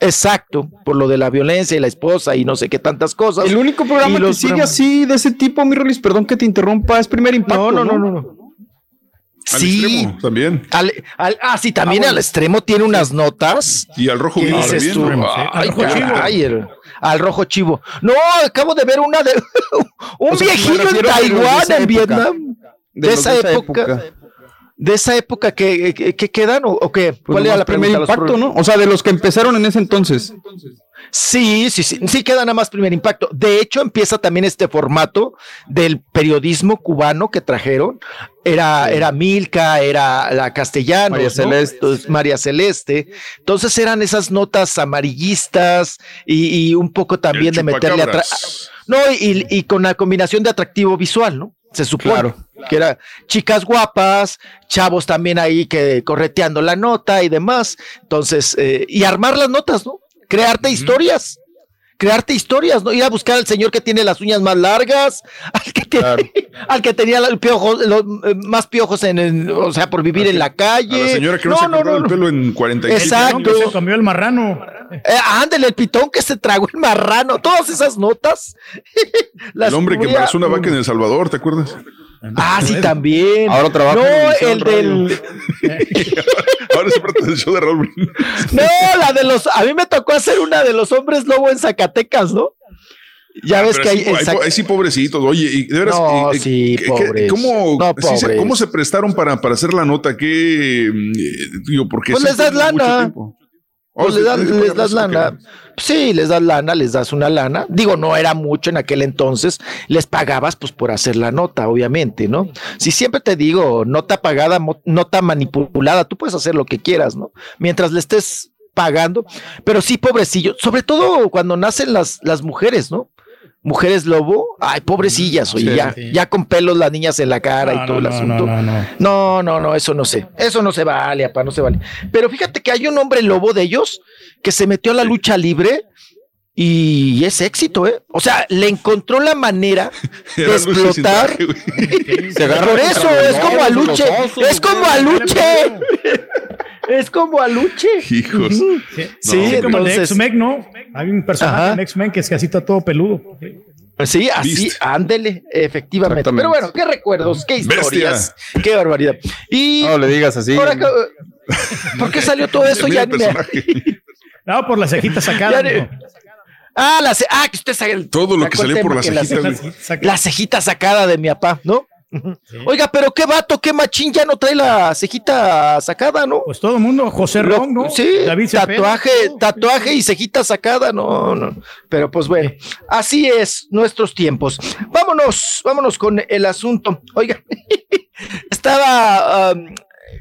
Exacto, por lo de la violencia y la esposa y no sé qué tantas cosas. El único programa Y que sigue programas- así de ese tipo, mi Rolis, perdón que te interrumpa, es primer impacto. No, no, no, no, no. Al Sí. extremo también. Al- al- ah, sí, también al extremo tiene unas notas. Y al rojo vivo dices tú, ¿no? ay, Al rojo chivo. el- al rojo chivo. No, acabo de ver una de un O sea, me viejillo en Taiwán, en época. Vietnam. De, esa, época, De esa época que, que, que quedan o, o qué? Pues ¿Cuál era la primer pregunta? Los impacto, ¿no? O sea, de los que empezaron en ese entonces. Sí, sí, sí, sí queda nada más primer impacto. De hecho, empieza también este formato del periodismo cubano que trajeron. Era, era Milka, era la castellana, María Celeste. María Celeste. Entonces eran esas notas amarillistas y, y un poco también de meterle chupacabras. No, y, y con la combinación de atractivo visual, ¿no? Se supone Claro. que era chicas guapas, chavos también ahí que correteando la nota y demás. Entonces, eh, y armar las notas, ¿no? Crearte historias. Crearte historias, ¿no? Ir a buscar al señor que tiene las uñas más largas, al que, tiene- al que tenía los piojos, los, eh, más piojos en, o sea, por vivir en la A calle. la señora que no, se ha cortado el pelo en 45 Exacto. años. Se comió el marrano. Eh, ándale, el pitón que se tragó el marrano, todas esas notas. las El hombre que embarazó una vaca en El Salvador, ¿te acuerdas? Ah, sí, también. Ahora trabaja No, en el Radio. del. Ahora se trata del show de Raúl Brindis. No, la de los. A mí me tocó hacer una de los hombres lobo en Zacatecas, ¿no? Ya ves Pero que hay. ahí Zac- sí, pobrecitos. Oye, y de veras. No, eh, sí, ¿qué-. ¿cómo, No, sí se. ¿Cómo se prestaron para, para hacer la nota? ¿Qué? mm, eh, digo, porque Pues les das mucho lana. tiempo. Pues les, que les das lana. Sí, les das lana, les das una lana. Digo, no era mucho en aquel entonces. Les pagabas pues por hacer la nota, obviamente, ¿no? Si siempre te digo, nota pagada, nota manipulada, tú puedes hacer lo que quieras, ¿no? Mientras le estés pagando. Pero sí, pobrecillo, sobre todo cuando nacen las, las mujeres, ¿no? Mujeres lobo, ay, pobrecillas, oye, Sí, ya, sí. ya con pelos las niñas en la cara No, y todo no, el asunto. no, no, no. No, no, no, eso no sé. Eso no se vale, apá, no se vale. Pero fíjate que hay un hombre lobo de ellos que se metió a la lucha libre y es éxito, ¿eh? O sea, le encontró la manera de explotar. Por eso es como osos, Es como. Aluche. Es como Aluche. Hijos. Sí, Sí, Así como el de entonces- X-Men, ¿no? Hay un personaje Ajá. en X-Men que es está todo peludo. Sí, así, Beast. ándele, efectivamente. Pero bueno, qué recuerdos, qué Bestia. historias, qué barbaridad. Y No le digas así. ahora, ¿por qué salió todo eso? Ya el. No, por la cejita Ya sacada. ni- mijo. Ah, la ce- ah, que usted sabe. Todo lo que el salió por la que la cejita, ceja- güey. Saca- La cejita sacada de mi papá, ¿no? Oiga, pero qué vato, qué machín, ya no trae la cejita sacada, ¿no? Pues todo el mundo, José Lo- Ron, ¿no? Sí, David tatuaje, tatuaje y cejita sacada, no, no. Pero pues bueno, así es nuestros tiempos. Vámonos, vámonos con el asunto. Oiga, estaba um,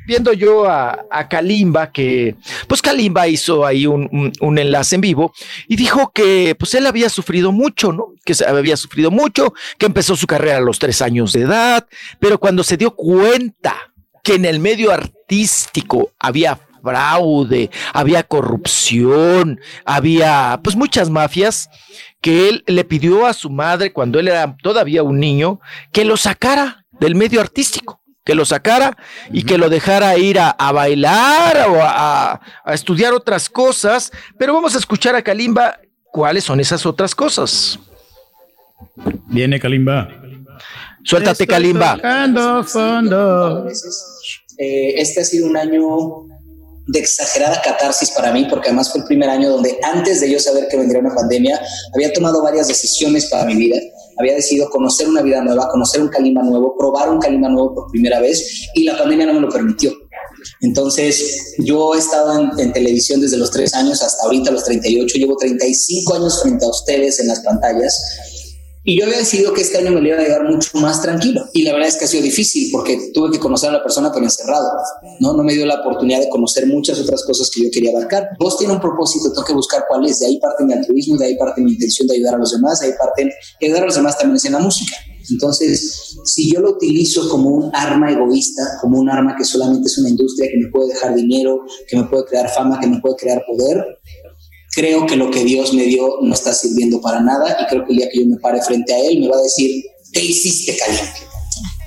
viendo yo a, Kalimba que, pues Kalimba hizo ahí un, un- un enlace en vivo y dijo que pues él había sufrido mucho, ¿no? Que había sufrido mucho, que empezó su carrera a los tres años de edad, pero cuando se dio cuenta que en el medio artístico había fraude, había corrupción, había pues muchas mafias, que él le pidió a su madre cuando él era todavía un niño que lo sacara del medio artístico, que lo sacara y que lo dejara ir a, a bailar o a, a- a estudiar otras cosas, pero vamos a escuchar a Kalimba cuáles son esas otras cosas. Viene Kalimba. Suéltate, Estoy Kalimba. tocando fondo. Eh, este ha sido un año de exagerada catarsis para mí, porque además fue el primer año donde antes de yo saber que vendría una pandemia, había tomado varias decisiones para mi vida. Había decidido conocer una vida nueva, conocer un Calima nuevo, probar un Calima nuevo por primera vez y la pandemia no me lo permitió. Entonces, yo he estado en, televisión desde los tres años hasta ahorita los 38, llevo 35 años frente a ustedes en las pantallas y yo había decidido que este año me lo iba a llevar mucho más tranquilo. Y la verdad es que ha sido difícil porque tuve que conocer a la persona pero encerrado. ¿no? no me dio la oportunidad de conocer muchas otras cosas que yo quería abarcar. Vos tiene un propósito, tengo que buscar cuál es. De ahí parte mi altruismo, de ahí parte mi intención de ayudar a los demás, de ahí parte y ayudar a los demás también es en la música. Entonces, si yo lo utilizo como un arma egoísta, como un arma que solamente es una industria que me puede dejar dinero, que me puede crear fama, que me puede crear poder, creo que lo que Dios me dio no está sirviendo para nada y creo que el día que yo me pare frente a Él me va a decir, ¿qué hiciste, caliente?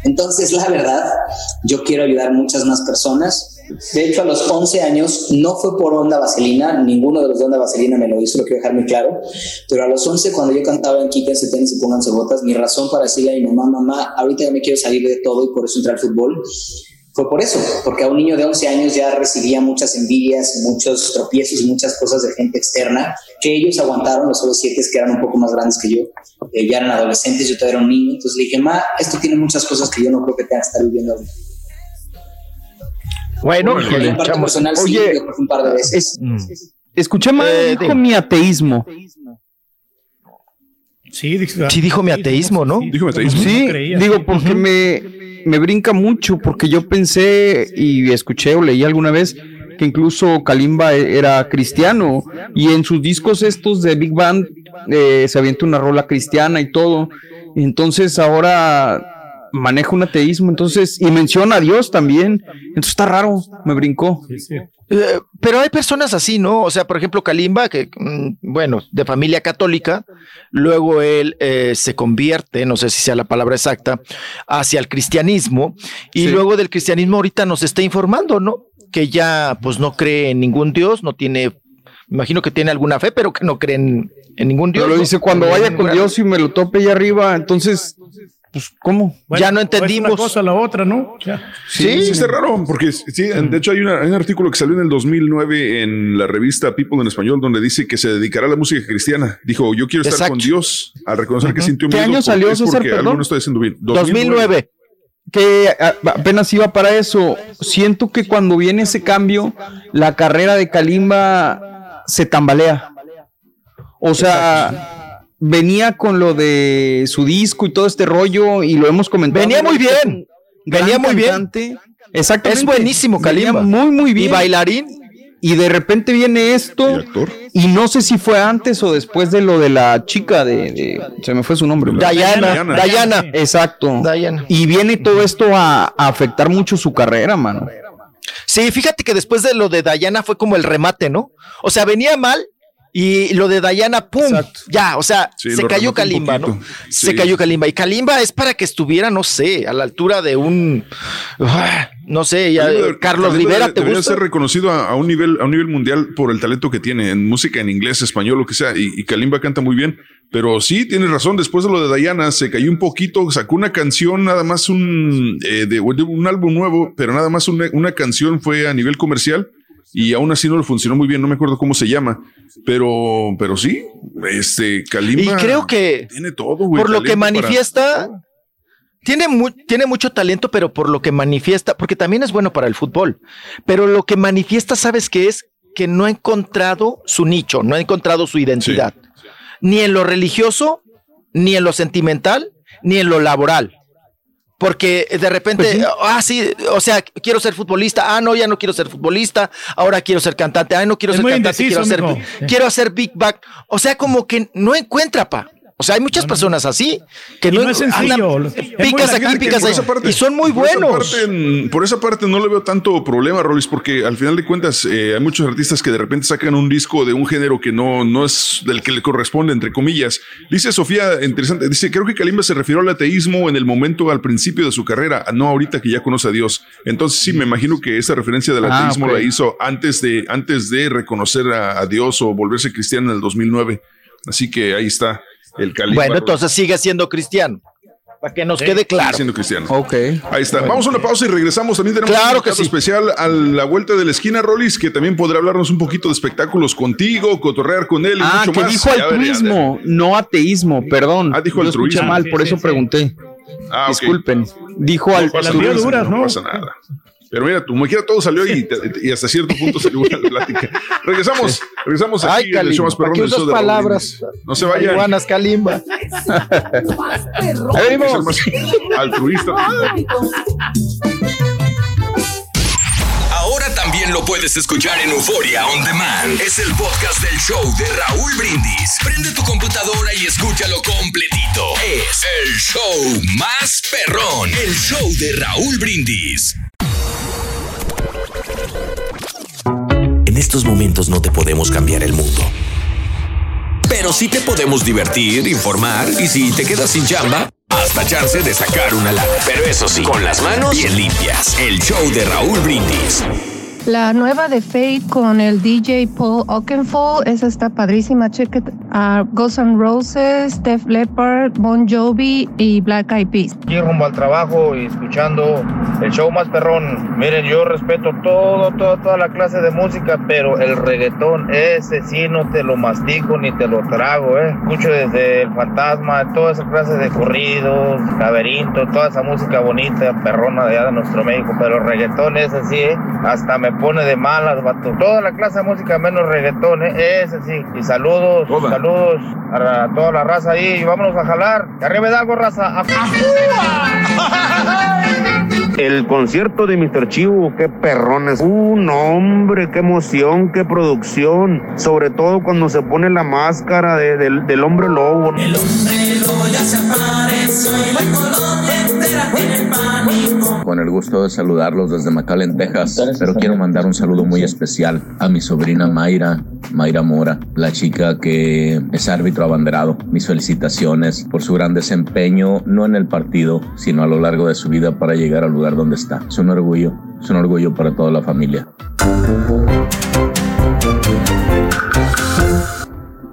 Entonces, la verdad, yo quiero ayudar muchas más personas. De hecho, a los 11 años no fue por onda vaselina, ninguno de los de onda vaselina me lo hizo, lo quiero dejar muy claro. Pero a los 11, cuando yo cantaba en Quítense tenis y pónganse botas, mi razón para decirle a mi mamá, mamá, ahorita ya me quiero salir de todo y por eso entré al fútbol, fue por eso, porque a un niño de 11 años ya recibía muchas envidias, muchos tropiezos y muchas cosas de gente externa que ellos aguantaron, los otros siete que eran un poco más grandes que yo, eh, ya eran adolescentes, yo todavía era un niño, entonces le dije, ma, esto tiene muchas cosas que yo no creo que tenga que estar viviendo ahorita. Bueno, Y en parte personal, sí, Oye, yo creo que un par de veces. Escuché mal, Eh, dijo mi ateísmo. Sí, dice- Sí dijo mi ateísmo, ¿no? Dijo mi ateísmo. Sí, creía. digo, porque me, me brinca mucho, porque yo pensé y escuché o leí alguna vez que incluso Kalimba era cristiano y en sus discos estos de Big Band eh, se avienta una rola cristiana y todo. Entonces ahora maneja un ateísmo, entonces, y menciona a Dios también. Entonces está raro, me brincó. Eh, pero hay personas así, ¿no? O sea, por ejemplo, Kalimba, que, mm, bueno, de familia católica, luego él eh, se convierte, no sé si sea la palabra exacta, hacia el cristianismo, y Sí. luego del cristianismo ahorita nos está informando, ¿no? Que ya, pues, no cree en ningún Dios, no tiene, me imagino que tiene alguna fe, pero que no cree en, en ningún Dios. Pero lo ¿no? dice cuando vaya con. Dios y me lo tope allá arriba, entonces, pues, ¿cómo? Bueno, ya no entendimos. Una cosa a la otra, ¿no? Ya. Sí, sí, está raro, porque sí, de hecho hay, una- hay un artículo que salió en el 2009 en la revista People en español donde dice que se dedicará a la música cristiana. Dijo, yo quiero estar Exacto. con Dios al reconocer que sintió ¿Qué miedo. año porque- salió, es César, porque algo no está diciendo bien. 2009. que apenas iba para eso. Siento que cuando viene ese cambio, la carrera de Kalimba se tambalea. O sea, venía con lo de su disco y todo este rollo y lo hemos comentado. Venía muy bien. Venía muy bien. bien. Exactamente. Es buenísimo, Venía Kalimba. Muy, muy bien. Y bailarín. Y de repente viene esto. Y no sé si fue antes o después de lo de la chica de. de- se me fue su nombre. ¿verdad? Diana, Diana. Diana. Exacto. Diana. Y viene todo esto a, a afectar mucho su carrera, mano. Sí, fíjate que después de lo de Dayana fue como el remate, ¿no? O sea, venía mal y lo de Dayana, ¡pum! Ya, o sea, Sí, se cayó Kalimba, ¿no? Se cayó Kalimba. Y Kalimba es para que estuviera, no sé, a la altura de un. ah, no sé, ya, Kalimba- Carlos Kalimba Rivera, ¿te debería gusta? ser reconocido a, a un nivel a un nivel mundial por el talento que tiene en música en inglés, español, lo que sea. Y, y Kalimba canta muy bien. Pero sí, tienes razón. Después de lo de Diana, se cayó un poquito, sacó una canción, nada más un, eh, de, de un álbum nuevo, pero nada más una, una canción fue a nivel comercial y aún así no le funcionó muy bien. No me acuerdo cómo se llama, pero, pero sí, este Kalimba. Y creo que tiene todo, güey, por lo que para- manifiesta, tiene, mu- tiene mucho talento, pero por lo que manifiesta, porque también es bueno para el fútbol, pero lo que manifiesta, ¿sabes qué es? Que no ha encontrado su nicho, no ha encontrado su identidad, ni en lo religioso, ni en lo sentimental, ni en lo laboral. Porque de repente, ah, sí, o sea, quiero ser futbolista, ah, no, ya no quiero ser futbolista, ahora quiero ser cantante, ah, no quiero Es ser cantante, quiero indeciso, mijo. quiero hacer Big Back. O sea, como que no encuentra, pa. O sea, hay muchas personas así que no, no es sencillo, andan- es muy picas aquí, picas ahí, parte- y son muy por esa buenos. parte, por esa parte no le veo tanto problema, Rolis, porque al final de cuentas eh, hay muchos artistas que de repente sacan un disco de un género que no, no es del que le corresponde, entre comillas. Dice Sofía, interesante, dice, creo que Kalimba se refirió al ateísmo en el momento, al principio de su carrera, no ahorita que ya conoce a Dios. Entonces sí, me imagino que esa referencia del Ah, ateísmo la hizo antes de, antes de reconocer a, a Dios o volverse cristiano en el 2009. Así que ahí está el. Bueno, entonces sigue siendo cristiano. Para que nos quede Sigue claro. siendo cristiano. Ok. Ahí está. Vamos a una pausa y regresamos. También tenemos Claro un que sí. especial a la vuelta de la esquina, Rolis, que también podrá hablarnos un poquito de espectáculos contigo, cotorrear con él y Ah, mucho que más. dijo altruismo, no ateísmo, perdón. Ah, dijo Yo escuché altruismo. mal, por eso pregunté. Ah, ok. Disculpen. Dijo No al pasa las vio nada, duras, no ¿no? pasa nada. Pero mira, tu quiera todo salió y, y hasta cierto punto salió buena la plática. Regresamos, regresamos Ay, aquí show más Kalimba, ¿para perrón qué del de Raúl palabras? No se vayan. Marihuanas, Kalimba. Hay que ser más altruista. Ahora también lo puedes escuchar en Euforia On Demand. Es el podcast del show de Raúl Brindis. Prende tu computadora y escúchalo completito. Es el show más perrón. El show de Raúl Brindis. En estos momentos no te podemos cambiar el mundo, pero sí te podemos divertir, informar y si te quedas sin chamba, hasta chance de sacar una lana. Pero eso sí, con las manos bien limpias. El show de Raúl Brindis. La nueva de Fate con el DJ Paul Oakenfold, esa está padrísima. Check it out. Ghost N' Roses, Def Leppard, Bon Jovi y Black Eyed Peas. Aquí rumbo al trabajo y escuchando el show más perrón. Miren, yo respeto todo, todo, toda la clase de música, pero el reggaetón, ese sí no te lo mastico ni te lo trago, ¿eh? Escucho desde El Fantasma, toda esa clase de corridos, laberinto, toda esa música bonita, perrona de allá nuestro México, pero el reggaetón ese sí, ¿eh? Hasta me pone de malas, vato. Toda la clase de música menos reggaetón, ¿eh? Ese sí. Y saludos, saludos a, a toda la raza ahí y vámonos a jalar. Que arriba de algo, raza. ¡A- El concierto de Mr. Chivo, qué perrones. Un hombre, qué emoción, qué producción. Sobre todo cuando se pone la máscara de- del, del hombre lobo. Con el gusto de saludarlos desde McAllen, Texas, pero quiero mandar un saludo muy especial a mi sobrina Mayra, Mayra Mora, la chica que es árbitro abanderado. Mis felicitaciones por su gran desempeño, no en el partido, sino a lo largo de su vida para llegar al lugar donde está. Es un orgullo, es un orgullo para toda la familia.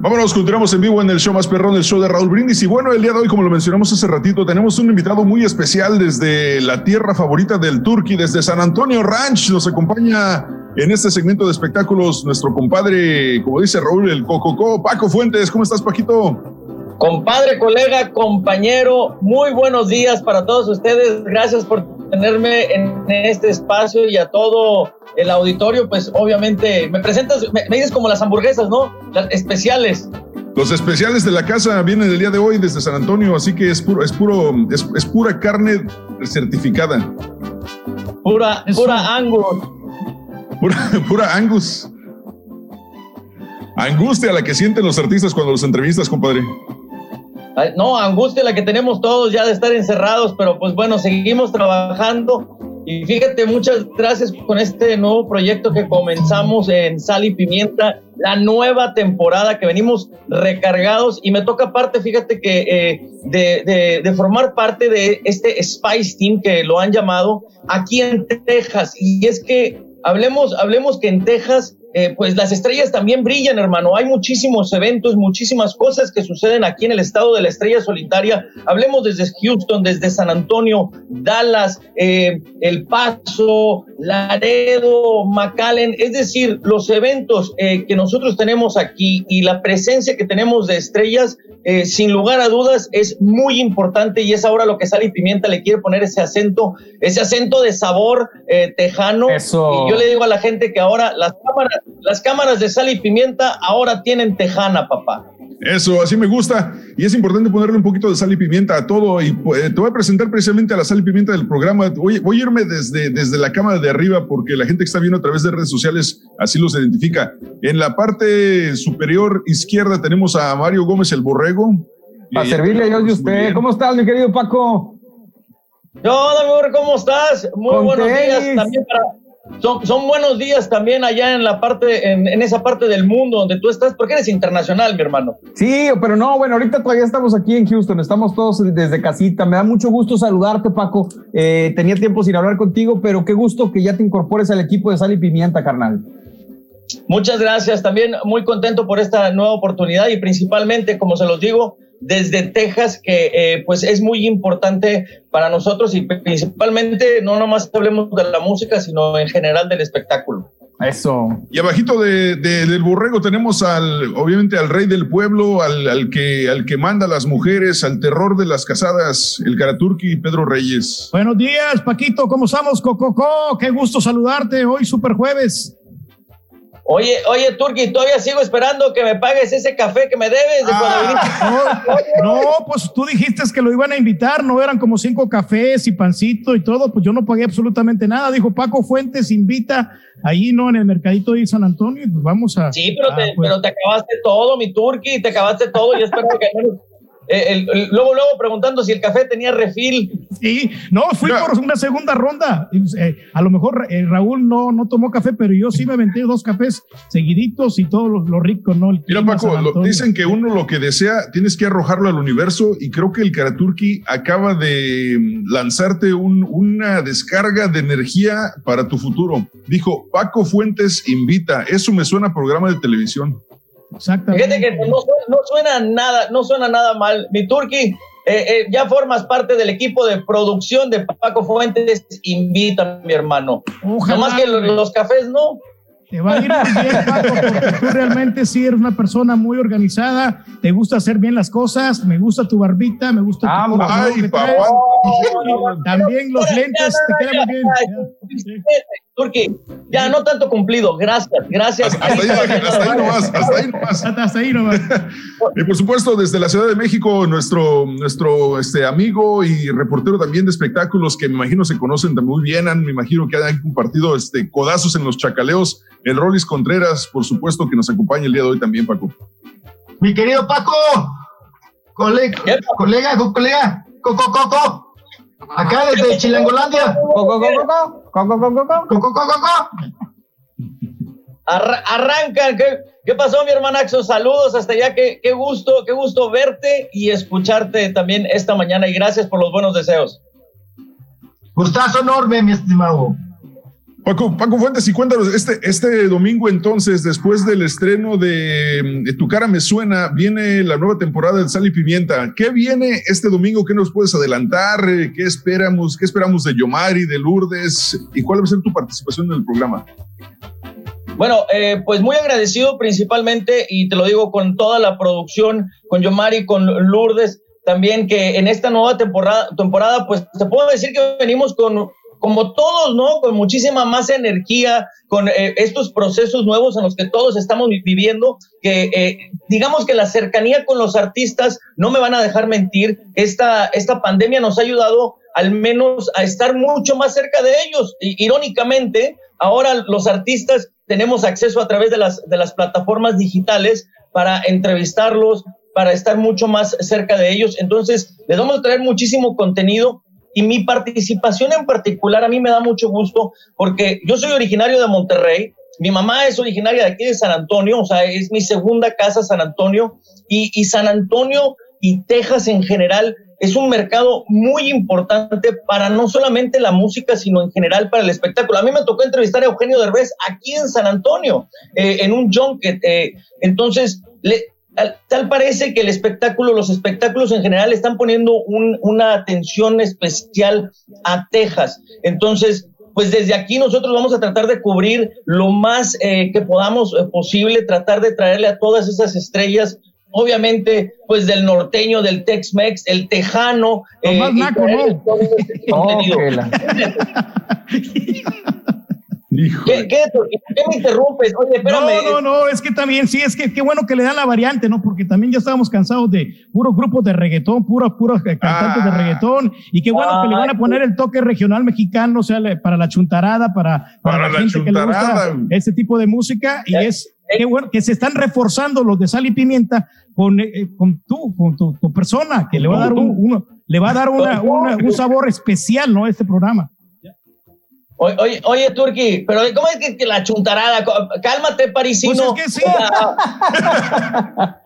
Vámonos, continuamos en vivo en el show más perrón, el show de Raúl Brindis. Y bueno, el día de hoy, como lo mencionamos hace ratito, tenemos un invitado muy especial desde la tierra favorita del Turqui, desde San Antonio Ranch. Nos acompaña en este segmento de espectáculos nuestro compadre, como dice Raúl, el Cococó, Paco Fuentes. ¿Cómo estás, Paquito? Compadre, colega, compañero, muy buenos días para todos ustedes. Gracias por tenerme en este espacio y a todo el auditorio. Pues obviamente me presentas, me, me dices como las hamburguesas, ¿no? Las especiales. Los especiales de la casa vienen el día de hoy desde San Antonio, así que es puro, es puro, es, es pura carne certificada. Pura, pura Angus. Pura, pura Angus. Angustia la que sienten los artistas cuando los entrevistas, compadre. No, angustia la que tenemos todos ya de estar encerrados, pero pues bueno, seguimos trabajando. Y fíjate, muchas gracias con este nuevo proyecto que comenzamos en Sal y Pimienta, la nueva temporada que venimos recargados y me toca parte, fíjate que eh, de- de formar parte de este Spice Team que lo han llamado aquí en Texas. Y es que hablemos, hablemos que en Texas eh, pues las estrellas también brillan, hermano. Hay muchísimos eventos, muchísimas cosas que suceden aquí en el estado de la estrella solitaria. Hablemos desde Houston, desde San Antonio, Dallas, eh, El Paso, Laredo, McAllen. Es decir, los eventos eh, que nosotros tenemos aquí y la presencia que tenemos de estrellas, eh, sin lugar a dudas, es muy importante y es ahora lo que Sal y Pimienta le quiere poner ese acento, ese acento de sabor eh, tejano. Y yo le digo a la gente que ahora las cámaras, las cámaras de Sal y Pimienta ahora tienen tejana, papá. Eso, así me gusta. Y es importante ponerle un poquito de sal y pimienta a todo. Y eh, te voy a presentar precisamente a la sal y pimienta del programa. Voy, voy a irme desde, desde la cámara de arriba porque la gente que está viendo a través de redes sociales así los identifica. En la parte superior izquierda tenemos a Mario Gómez el Borrego. A servirle a Dios de usted. ¿Cómo estás, mi querido Paco? Yo, amor, ¿cómo estás? Muy Con buenos tenis. días también para. Son, son buenos días también allá en la parte, en, en esa parte del mundo donde tú estás, porque eres internacional, mi hermano. Sí, pero no, bueno, ahorita todavía estamos aquí en Houston, estamos todos desde casita. Me da mucho gusto saludarte, Paco. Eh, tenía tiempo sin hablar contigo, pero qué gusto que ya te incorpores al equipo de Sal y Pimienta, carnal. Muchas gracias, también muy contento por esta nueva oportunidad y principalmente, como se los digo, desde Texas, que eh, pues es muy importante para nosotros y principalmente no nomás hablemos de la música, sino en general del espectáculo. Eso. Y abajito de, de- del borrego tenemos al, obviamente, al rey del pueblo, al, al que, al que manda a las mujeres, al terror de las casadas, el Karaturki Pedro Reyes. Buenos días, Paquito, ¿cómo estamos? Cococó, qué gusto saludarte hoy, super jueves. Oye, oye, Turki, todavía sigo esperando que me pagues ese café que me debes de cuando viniste. No, pues tú dijiste que lo iban a invitar, no eran como cinco cafés y pancito y todo, pues yo no pagué absolutamente nada. Dijo Paco Fuentes, invita ahí, ¿no? En el mercadito de San Antonio, y pues vamos a. Sí, pero, a, te, pues, pero te acabaste todo, mi Turki, te acabaste todo y espero que al menos, el- el- luego, luego preguntando si el café tenía refil. Sí, no, fui por una segunda ronda. Y, eh, a lo mejor eh, Raúl no, no tomó café, pero yo sí me aventé dos cafés seguiditos y todo lo, lo rico, ¿no? El Mira, Paco, lo- dicen que uno lo que desea tienes que arrojarlo al universo y creo que el Karaturki acaba de mm, lanzarte un- una descarga de energía para tu futuro. Dijo, Paco Fuentes invita, eso me suena a programa de televisión. Fíjate que no, suena- no suena nada, no suena nada mal. Mi Turki, eh, eh, ya formas parte del equipo de producción de Paco Fuentes. Invita, mi hermano. Ojalá, Nomás que los cafés no. Te va a ir muy bien, Paco, porque tú realmente sí eres una persona muy organizada, te gusta hacer bien las cosas, me gusta tu barbita, me gusta tu corazón ay, papá. También los lentes te quedan muy bien. Turki, ya no tanto cumplido. Gracias, gracias. Hasta ahí, hasta ahí nomás, hasta ahí nomás. Hasta ahí nomás. Y por supuesto, desde la Ciudad de México, nuestro, nuestro este, amigo y reportero también de espectáculos que me imagino se conocen muy bien, han, me imagino que han compartido este, codazos en los chacaleos, el Rolis Contreras, por supuesto, que nos acompaña el día de hoy también, Paco. Mi querido Paco, colega, colega, co- colega, coco, coco, acá desde Chilangolandia. Coco, coco, arrancan. ¿Qué, qué pasó, mi hermanaxo? Saludos hasta allá. Qué, qué gusto, qué gusto verte y escucharte también esta mañana. Y gracias por los buenos deseos. Gustazo enorme, mi estimado. Paco, Paco Fuentes, y cuéntanos, este, este domingo entonces, después del estreno de, Tu cara me suena, viene la nueva temporada de Sal y Pimienta. ¿Qué viene este domingo? ¿Qué nos puedes adelantar? ¿Qué esperamos? ¿Qué esperamos de Yomari, de Lourdes? ¿Y cuál va a ser tu participación en el programa? Bueno, eh, pues muy agradecido principalmente, y te lo digo con toda la producción, con Yomari, con Lourdes, también que en esta nueva temporada, temporada pues te puedo decir que venimos con, como todos, ¿no? Con muchísima más energía, con eh, estos procesos nuevos en los que todos estamos vi- viviendo, que eh, digamos que la cercanía con los artistas, no me van a dejar mentir, esta, esta pandemia nos ha ayudado al menos a estar mucho más cerca de ellos. Y, irónicamente, ahora los artistas tenemos acceso a través de las, de las plataformas digitales para entrevistarlos, para estar mucho más cerca de ellos. Entonces, les vamos a traer muchísimo contenido y mi participación en particular a mí me da mucho gusto porque yo soy originario de Monterrey, mi mamá es originaria de aquí de San Antonio, o sea, es mi segunda casa San Antonio y, y San Antonio y Texas en general es un mercado muy importante para no solamente la música, sino en general para el espectáculo. A mí me tocó entrevistar a Eugenio Derbez aquí en San Antonio, eh, en un junket. eh, entonces, le, tal, tal parece que el espectáculo, los espectáculos en general están poniendo un- una atención especial a Texas. Entonces, pues desde aquí nosotros vamos a tratar de cubrir lo más eh, que podamos eh, posible, tratar de traerle a todas esas estrellas, obviamente, pues del norteño, del Tex-Mex, el tejano. eh, más y naco, ¿no? ¿Qué, qué, ¿Por qué me interrumpes? Oye, espérame. No, no, no, es que también, sí, es que qué bueno que le dan la variante, ¿no? Porque también ya estábamos cansados de puros grupos de reggaetón, puros, puros eh, cantantes de reggaetón, y qué bueno que le van a poner el toque regional mexicano, o sea, para la chuntarada, para, para, Para la, la gente que le gusta chuntarada. ese tipo de música, y es qué bueno que se están reforzando los de sal y pimienta con, eh, con tú, con tu, tu persona, que le va a dar un, uno- le va a dar una- una- un sabor especial, ¿no? a Este programa. Oye, oye, oye, Turki, pero ¿cómo es que, que la chuntarada? Cálmate, parisino. Pues es que sí.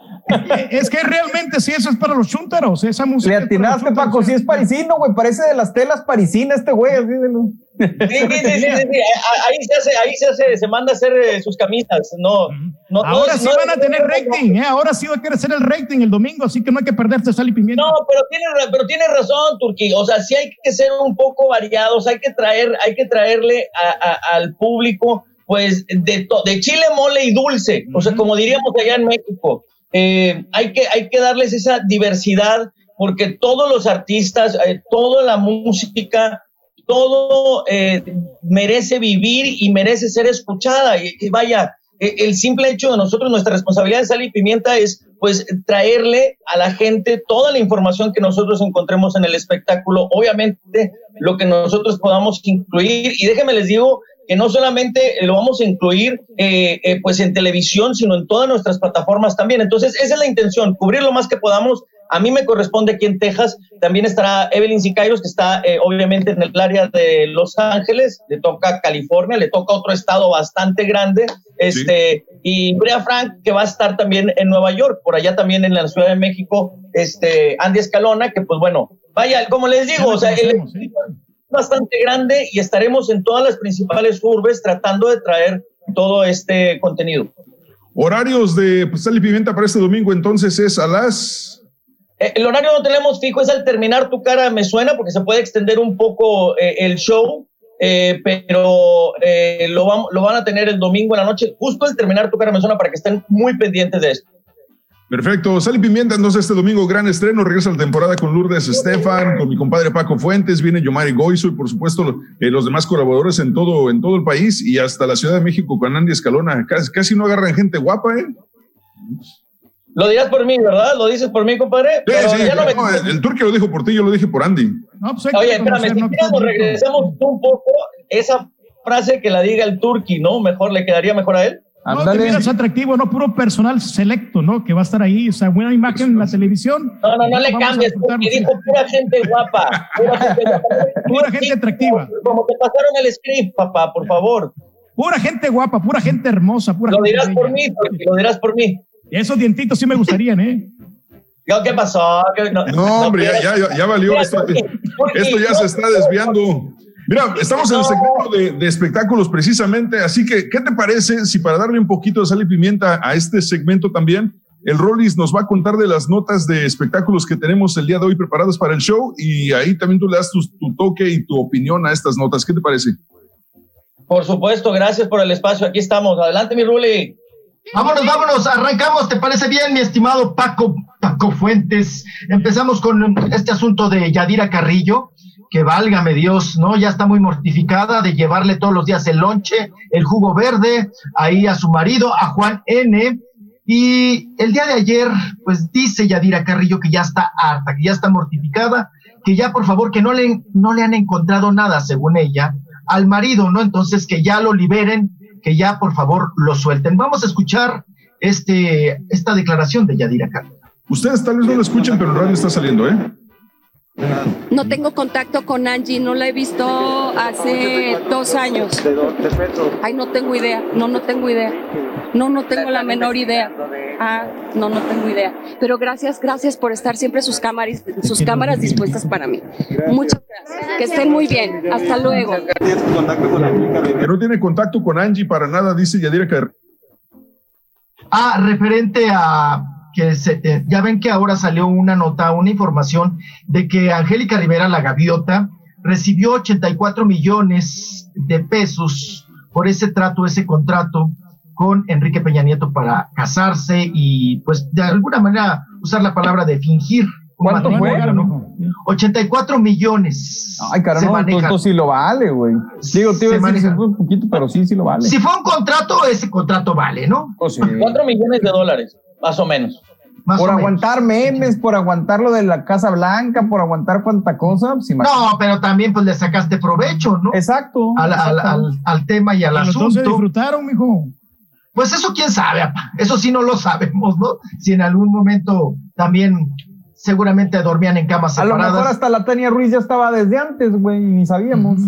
Es que realmente sí, eso es para los chúntaros, esa música. Le atinaste, Paco, si es parisino, güey, parece de las telas parisinas este güey, así de lo- Sí, sí, sí, Ahí se hace, ahí se hace, se manda a hacer eh, sus camisas. No, no, Ahora no, sí no- van a tener rating, ¿eh? ahora sí va a querer hacer el rating el domingo, así que no hay que perderse sal y pimienta. No, pero tiene, pero tiene razón, Turki. O sea, sí hay que ser un poco variados, hay que traer, hay que traerle a- a- al público, pues, de, to- de chile, mole y dulce. O sea, como diríamos allá en México. Eh, hay, que, hay que darles esa diversidad, porque todos los artistas, eh, toda la música, todo eh, merece vivir y merece ser escuchada. Y, vaya, eh, el simple hecho de nosotros, nuestra responsabilidad de sal y pimienta es pues traerle a la gente toda la información que nosotros encontremos en el espectáculo, obviamente lo que nosotros podamos incluir. Y déjenme les digo que no solamente lo vamos a incluir eh, eh, pues en televisión, sino en todas nuestras plataformas también. Entonces, esa es la intención, cubrir lo más que podamos A mí me corresponde aquí en Texas. También estará Evelyn Sicairos, que está eh, obviamente en el área de Los Ángeles. Le toca California, le toca otro estado bastante grande. Este, Y Brea Frank, que va a estar también en Nueva York. Por allá también en la Ciudad de México, este, Andy Escalona, que pues bueno, vaya, como les digo, o sea, el bastante grande y estaremos en todas las principales urbes tratando de traer todo este contenido. Horarios de Sal y Pimienta para este domingo, entonces es a las. Eh, el horario no tenemos fijo, es al terminar tu cara me suena porque se puede extender un poco eh, el show, eh, pero eh, lo, vam- lo van a tener el domingo en la noche, justo al terminar tu cara me suena para que estén muy pendientes de esto. Perfecto. Sal y Pimienta, entonces este domingo, gran estreno. Regresa la temporada con Lourdes Estefan, con mi compadre Paco Fuentes, viene Yomari Goizo y por supuesto eh, los demás colaboradores en todo, en todo el país y hasta la Ciudad de México con Andy Escalona. Casi, casi no agarran gente guapa, ¿eh? Lo dirás por mí, ¿verdad? ¿Lo dices por mí, compadre? Sí, Pero sí, ya no me- no, el, el turque lo dijo por ti, yo lo dije por Andy. Oye, espérame, si queremos regresamos un poco esa frase que la diga el turqui, ¿no? Mejor le quedaría mejor a él. No, que mira, es atractivo, no puro personal selecto, ¿no? Que va a estar ahí, o sea, buena imagen en la televisión. No, no, no le cambies, porque dijo pura gente guapa. Pura gente, guapa. Pura gente atractiva. Como te pasaron el script, papá, por favor. Pura gente guapa, pura gente hermosa, pura Lo gente dirás por mí, porque lo dirás por mí. Esos dientitos sí me gustarían, ¿eh? ¿Qué pasó? ¿Qué- No, No, hombre, ya, ya, ya, ya valió. Mira, Esto, esto ya se está desviando. Mira, estamos en el segmento de, de espectáculos precisamente, así que, ¿qué te parece si para darle un poquito de sal y pimienta a este segmento también, el Rollis nos va a contar de las notas de espectáculos que tenemos el día de hoy preparadas para el show y ahí también tú le das tu, tu toque y tu opinión a estas notas. ¿Qué te parece? Por supuesto, gracias por el espacio. Aquí estamos. Adelante, mi Ruli. Vámonos, vámonos, arrancamos, ¿te parece bien, mi estimado Paco, Paco Fuentes? Empezamos con este asunto de Yadira Carrillo, que válgame Dios, ¿no? Ya está muy mortificada de llevarle todos los días el lonche, el jugo verde, ahí a su marido, a Juan N. Y el día de ayer, pues dice Yadira Carrillo que ya está harta, que ya está mortificada, que ya por favor, que no le, no le han encontrado nada, según ella, al marido, ¿no? Entonces que ya lo liberen, que ya por favor lo suelten. Vamos a escuchar este, esta declaración de Yadira Carrillo. Ustedes tal vez no lo escuchen, pero el radio está saliendo, ¿eh? No tengo contacto con Angie, no la he visto hace dos años. Ay, no tengo idea, no, no tengo idea. No, no tengo la menor idea. Ah, no, no tengo idea. Pero gracias, gracias por estar siempre sus cámaras, sus cámaras dispuestas para mí. Muchas gracias. Que estén muy bien. Hasta luego. Que no tiene contacto con Angie para nada, dice Yadira Carrillo. Ah, referente a que se- eh, ya ven que ahora salió una nota, una información de que Angélica Rivera, la gaviota, recibió 84 millones de pesos por ese trato, ese contrato con Enrique Peña Nieto para casarse y pues de alguna manera usar la palabra de fingir. un ¿Cuánto fue? ¿no? 84 millones. Ay, se caramba, maneja. esto sí lo vale, güey. Digo, te iba a decir, fue un poquito, pero sí, sí lo vale. Si fue un contrato, ese contrato vale, ¿no? Cuatro millones de dólares, más o menos. por aguantar memes, por aguantar lo de la Casa Blanca, por aguantar cuánta cosa. pues. No, pero también pues le sacaste provecho, ¿no? Exacto. Al, al- al- al tema y al Y los dos asunto. se disfrutaron, mijo. Pues eso quién sabe, apa. eso sí no lo sabemos, ¿no? Si en algún momento también seguramente dormían en camas A lo separadas. mejor hasta la Tania Ruiz ya estaba desde antes, güey, y ni sabíamos.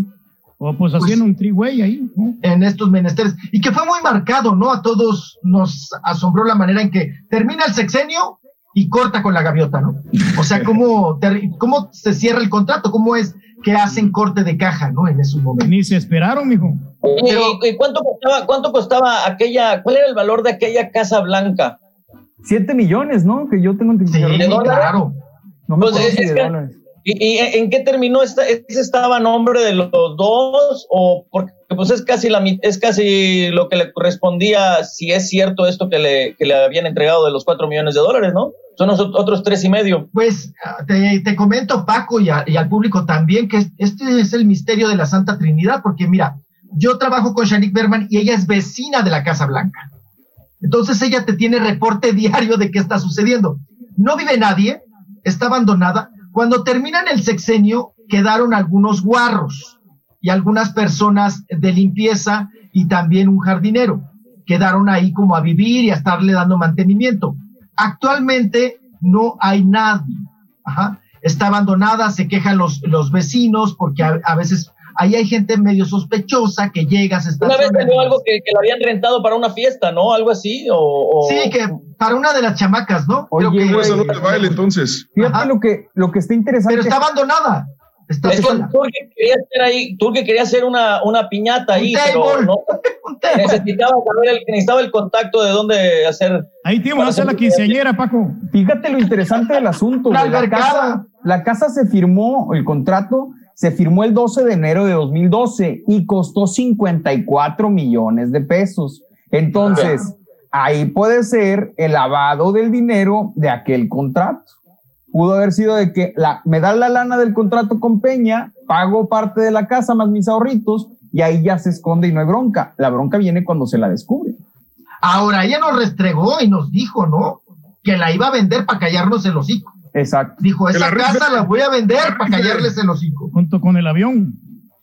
O pues haciendo un triway ahí. ¿no? en estos menesteres. Y que fue muy marcado, ¿no? A todos nos asombró la manera en que termina el sexenio y corta con la gaviota, ¿no? O sea, cómo, cómo se cierra el contrato, cómo es que hacen corte de caja, ¿no? En esos momentos. Ni se esperaron, mijo. ¿Y, y cuánto costaba, cuánto costaba aquella, cuál era el valor de aquella Casa Blanca? Siete millones, ¿no? Que yo tengo entendido. ¿De dólares? No me Pues acuerdo es- si es de que- dólares. ¿Y, y en qué terminó esta? ¿Ese estaba a nombre de los dos? ¿O porque pues es casi la es casi lo que le correspondía, si es cierto esto que le, que le habían entregado de los cuatro millones de dólares, ¿no? Son los ot- otros tres y medio. Pues te, te comento, Paco, y, a- y al público también, que es- este es el misterio de la Santa Trinidad, porque mira, yo trabajo con Shanique Berman y ella es vecina de la Casa Blanca. Entonces ella te tiene reporte diario de qué está sucediendo. No vive nadie, está abandonada. Cuando terminan el sexenio, quedaron algunos guarros y algunas personas de limpieza y también un jardinero. Quedaron ahí como a vivir y a estarle dando mantenimiento. Actualmente no hay nadie. Está abandonada, se quejan los, los vecinos porque a veces ahí hay gente medio sospechosa que llega, se Una vez salió algo que, que la habían rentado para una fiesta, ¿no? Algo así, o... o- Sí, que para una de las chamacas, ¿no? Creo Oye, que- güey, Salón de baile, entonces. Fíjate lo que, lo que está interesante. Pero está abandonada. Está Es que sola. tú que quería hacer ahí, tú que quería hacer una, una piñata ahí, Un pero table. no, necesitaba saber el, necesitaba el contacto de dónde hacer. Ahí te vamos a hacer la quinceañera, Paco. Fíjate lo interesante del asunto. La. La casa, la casa se firmó, el contrato se firmó el 12 de enero de 2012 y costó 54 millones de pesos. Entonces, ahí puede ser el lavado del dinero de aquel contrato. Pudo haber sido de que la, me dan la lana del contrato con Peña, pago parte de la casa más mis ahorritos y ahí ya se esconde y no hay bronca. La bronca viene cuando se la descubre. Ahora, ella nos restregó y nos dijo, ¿no? Que la iba a vender para callarnos el hocico. Exacto. Dijo, esa la casa la voy a vender para callarles el hocico. Junto con el avión.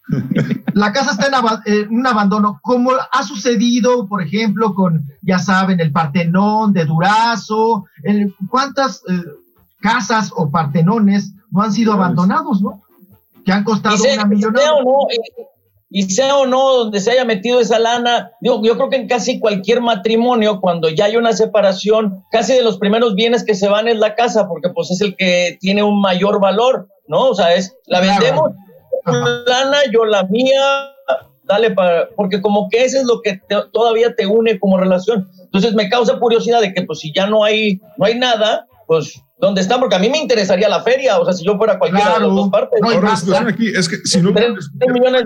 La casa está en, un abandono, como ha sucedido, por ejemplo, con, ya saben, el Partenón de Durazo. el- ¿Cuántas eh, casas o partenones no han sido abandonados, no? Que han costado Y sea, una millonada. sea o no, y, sea o no donde se haya metido esa lana, digo, yo creo que en casi cualquier matrimonio, cuando ya hay una separación, casi de los primeros bienes que se van es la casa, porque pues es el que tiene un mayor valor, ¿no? O sea, es, la Claro. vendemos, tu lana, yo la mía, dale para, porque como que eso es lo que te- todavía te une como relación. Entonces me causa curiosidad de que pues si ya no hay, no hay nada, pues ¿dónde están? Porque a mí me interesaría la feria, o sea, si yo fuera cualquiera de las dos partes. Ahora, la situación aquí es que si no, Tres millones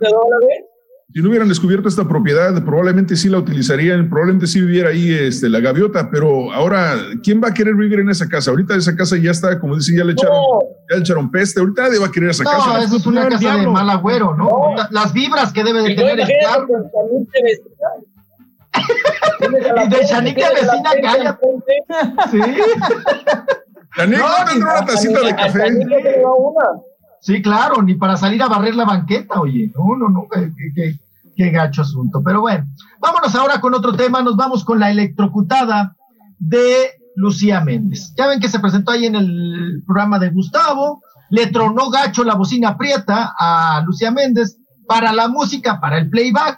de dólares. si no hubieran descubierto esta propiedad, probablemente sí la utilizarían, probablemente sí viviera ahí este, la gaviota, pero ahora, ¿quién va a querer vivir en esa casa? Ahorita esa casa ya está, como dicen, ya le echaron, ya le echaron peste, ahorita nadie va a querer esa No, casa. eso es una casa de mal agüero, ¿no? La- Las vibras que debe de no tener Y de gente- Chanite tienes a la vecina, enfrente. Sí. No, ¿no ni- tendrá una tacita de café? Sí, claro, ni para salir a barrer la banqueta, oye. No, no, no, qué, qué- qué- qué gacho asunto. Pero bueno, vámonos ahora con otro tema. Nos vamos con la electrocutada de Lucía Méndez. Ya ven que se presentó ahí en el programa de Gustavo. Le tronó gacho la bocina prieta a Lucía Méndez para la música, para el playback.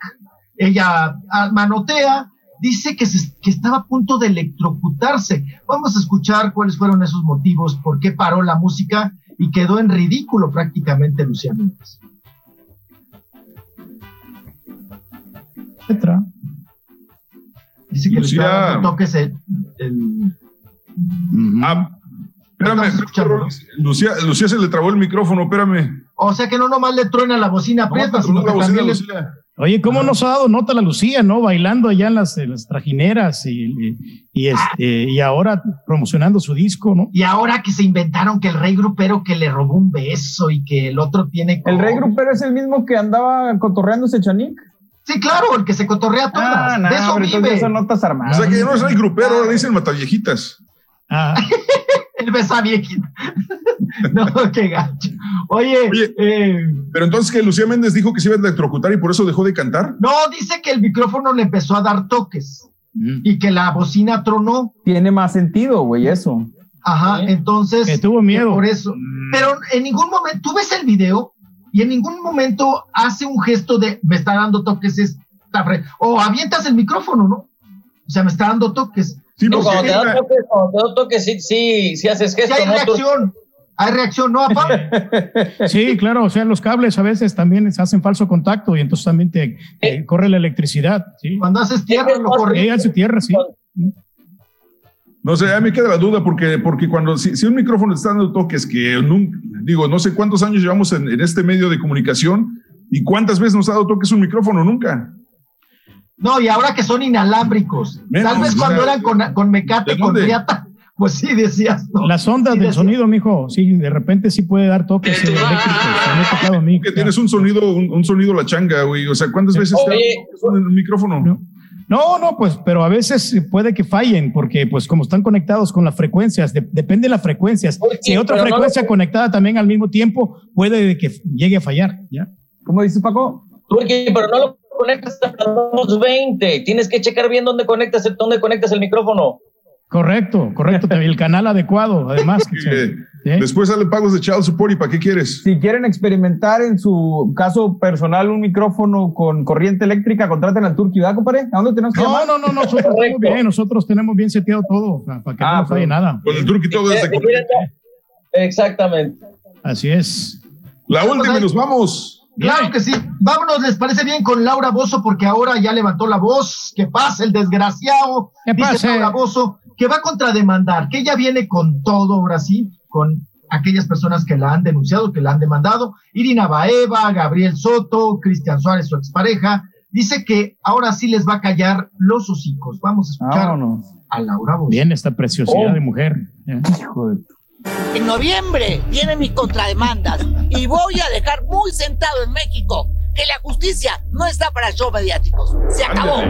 Ella ah, manotea, dice que, se- que estaba a punto de electrocutarse. Vamos a escuchar cuáles fueron esos motivos, por qué paró la música y quedó en ridículo prácticamente Lucía Méndez. Petra. Dice que Lucía- le toques el, el- Ah, espérame, Lucía, Lucía se le trabó el micrófono, espérame. O sea que no nomás le truena la bocina prieta, te sino que la también bocina, le- Lucía. Oye, ¿cómo nos ha dado nota la Lucía, no? Bailando allá en las, en las trajineras y, y, y este, y ahora promocionando su disco, ¿no? Y ahora que se inventaron que el rey grupero que le robó un beso y que el otro tiene... El rey como- grupero es el mismo que andaba cotorreándose Chanik. Sí, claro, el que se cotorrea todas. Ah, no, de eso vive. son notas O armadas. sea que ya no es el grupero, ahora le dicen mataviejitas. Ah, El besa viejito. no, qué gacho. Oye, eh, Pero entonces que Lucía Méndez dijo que se iba a electrocutar y por eso dejó de cantar. no, dice que el micrófono le empezó a dar toques y que la bocina tronó. Tiene más sentido, güey, eso. Ajá, entonces. Que tuvo miedo. Por eso. Pero en ningún momento, tú ves el video y en ningún momento hace un gesto de me está dando toques esta O avientas el micrófono, ¿no? O sea, me está dando toques. Sí, No, cuando te da cuando te da toques, sí, sí, sí haces Sí gesto, hay reacción. Hay reacción, ¿no, papá? sí, claro, o sea, los cables a veces también se hacen falso contacto y entonces también te corre la electricidad, ¿sí? Cuando haces tierra, lo corre. Sí, hace tierra, sí. No sé, a mí queda la duda porque, porque cuando si, si un micrófono te está dando toques que nun- digo, no sé cuántos años llevamos en, en este medio de comunicación y cuántas veces nos ha dado toques un micrófono, nunca. No, y ahora que son inalámbricos. Menos, Tal vez cuando eran con, con mecate, ¿de con riata, pues sí decías, ¿no? Las ondas Sí, del sonido, mijo, sí, de repente sí puede dar toques eléctricos. Tocado a mí. Que tienes un sonido, un, un sonido la changa, güey. O sea, ¿cuántas veces te Oye. toques en el micrófono? No, no, pues, pero a veces puede que fallen, porque pues como están conectados con las frecuencias, de- depende de las frecuencias. Oye, Si hay otra no frecuencia lo- conectada también al mismo tiempo, puede que llegue a fallar, ¿ya? ¿Cómo dices, Paco? Turki, pero no lo conectas a 220. Tienes que checar bien dónde conectas, el- dónde conectas el micrófono. Correcto, correcto. El canal adecuado, además. Eh, Después salen pagos de child support y ¿para qué quieres? Si quieren experimentar en su caso personal un micrófono con corriente eléctrica, contraten al Turqui, ¿verdad, compadre? ¿A dónde tenemos que No, llamar? no, no, nosotros bien, nosotros tenemos bien seteado todo, para para que no Ah, falle nada. Con el y todo desde Exactamente. Así es. La última y nos vamos. Claro que sí. Vámonos, ¿les parece bien con Laura Bozo? Porque ahora ya levantó la voz. Que pasa el desgraciado. ¿Qué Dice pase? Laura Bozo que va a contrademandar, que ella viene con todo ahora sí, con aquellas personas que la han denunciado, que la han demandado. Irina Baeva, Gabriel Soto, Cristian Suárez, su expareja. Dice que ahora sí les va a callar los hocicos. Vamos a escuchar Vámonos. a Laura Bozo. Bien, esta preciosidad Oh. de mujer. ¿eh? En noviembre vienen mis contrademandas y voy a dejar muy sentado en México que la justicia no está para show mediáticos. Se acabó.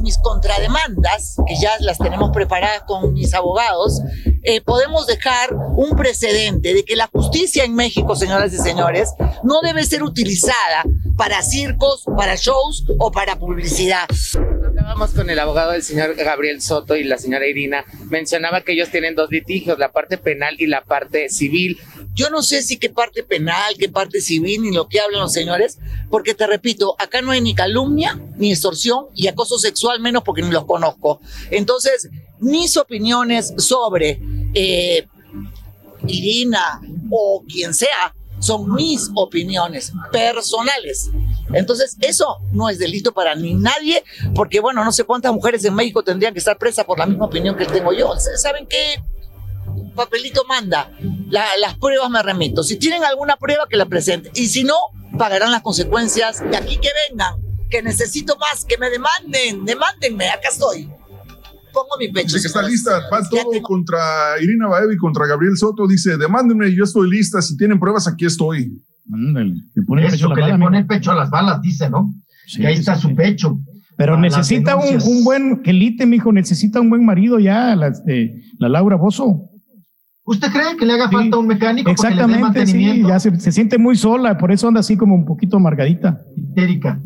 Mis contrademandas, que ya las tenemos preparadas con mis abogados, eh, podemos dejar un precedente de que la justicia en México, señoras y señores, no debe ser utilizada para circos, para shows o para publicidad. Hablábamos con el abogado del señor Gabriel Soto y la señora Irina. Mencionaba que ellos tienen dos litigios, la parte penal y la parte civil. Yo no sé si qué parte penal, qué parte civil, ni lo que hablan los señores, porque te repito, acá no hay ni calumnia, ni extorsión y acoso sexual, menos porque ni los conozco. Entonces, mis opiniones sobre eh, Irina o quien sea son mis opiniones personales. Entonces, eso no es delito para ni nadie, porque bueno, no sé cuántas mujeres en México tendrían que estar presas por la misma opinión que tengo yo. ¿Saben qué? papelito manda, La- las pruebas me remito. Si tienen alguna prueba, que la presenten. Y si no, pagarán las consecuencias. De aquí que vengan, que necesito más, que me demanden, demándenme, acá estoy. Pongo mi pecho. Dice que está lista. Va todo contra Irina Baeva y contra Gabriel Soto. Dice, demándenme, yo estoy lista. Si tienen pruebas, aquí estoy. Eso, que le pone el pecho a las balas, dice, ¿no? y ahí está su pecho. Pero necesita un, un buen quelite, mijo, necesita un buen marido ya, la, este, la Laura Bozo. ¿Usted cree que le haga falta un mecánico porque le dé Exactamente, sí, mantenimiento? ya se, se siente muy sola, por eso anda así como un poquito amargadita. Histérica.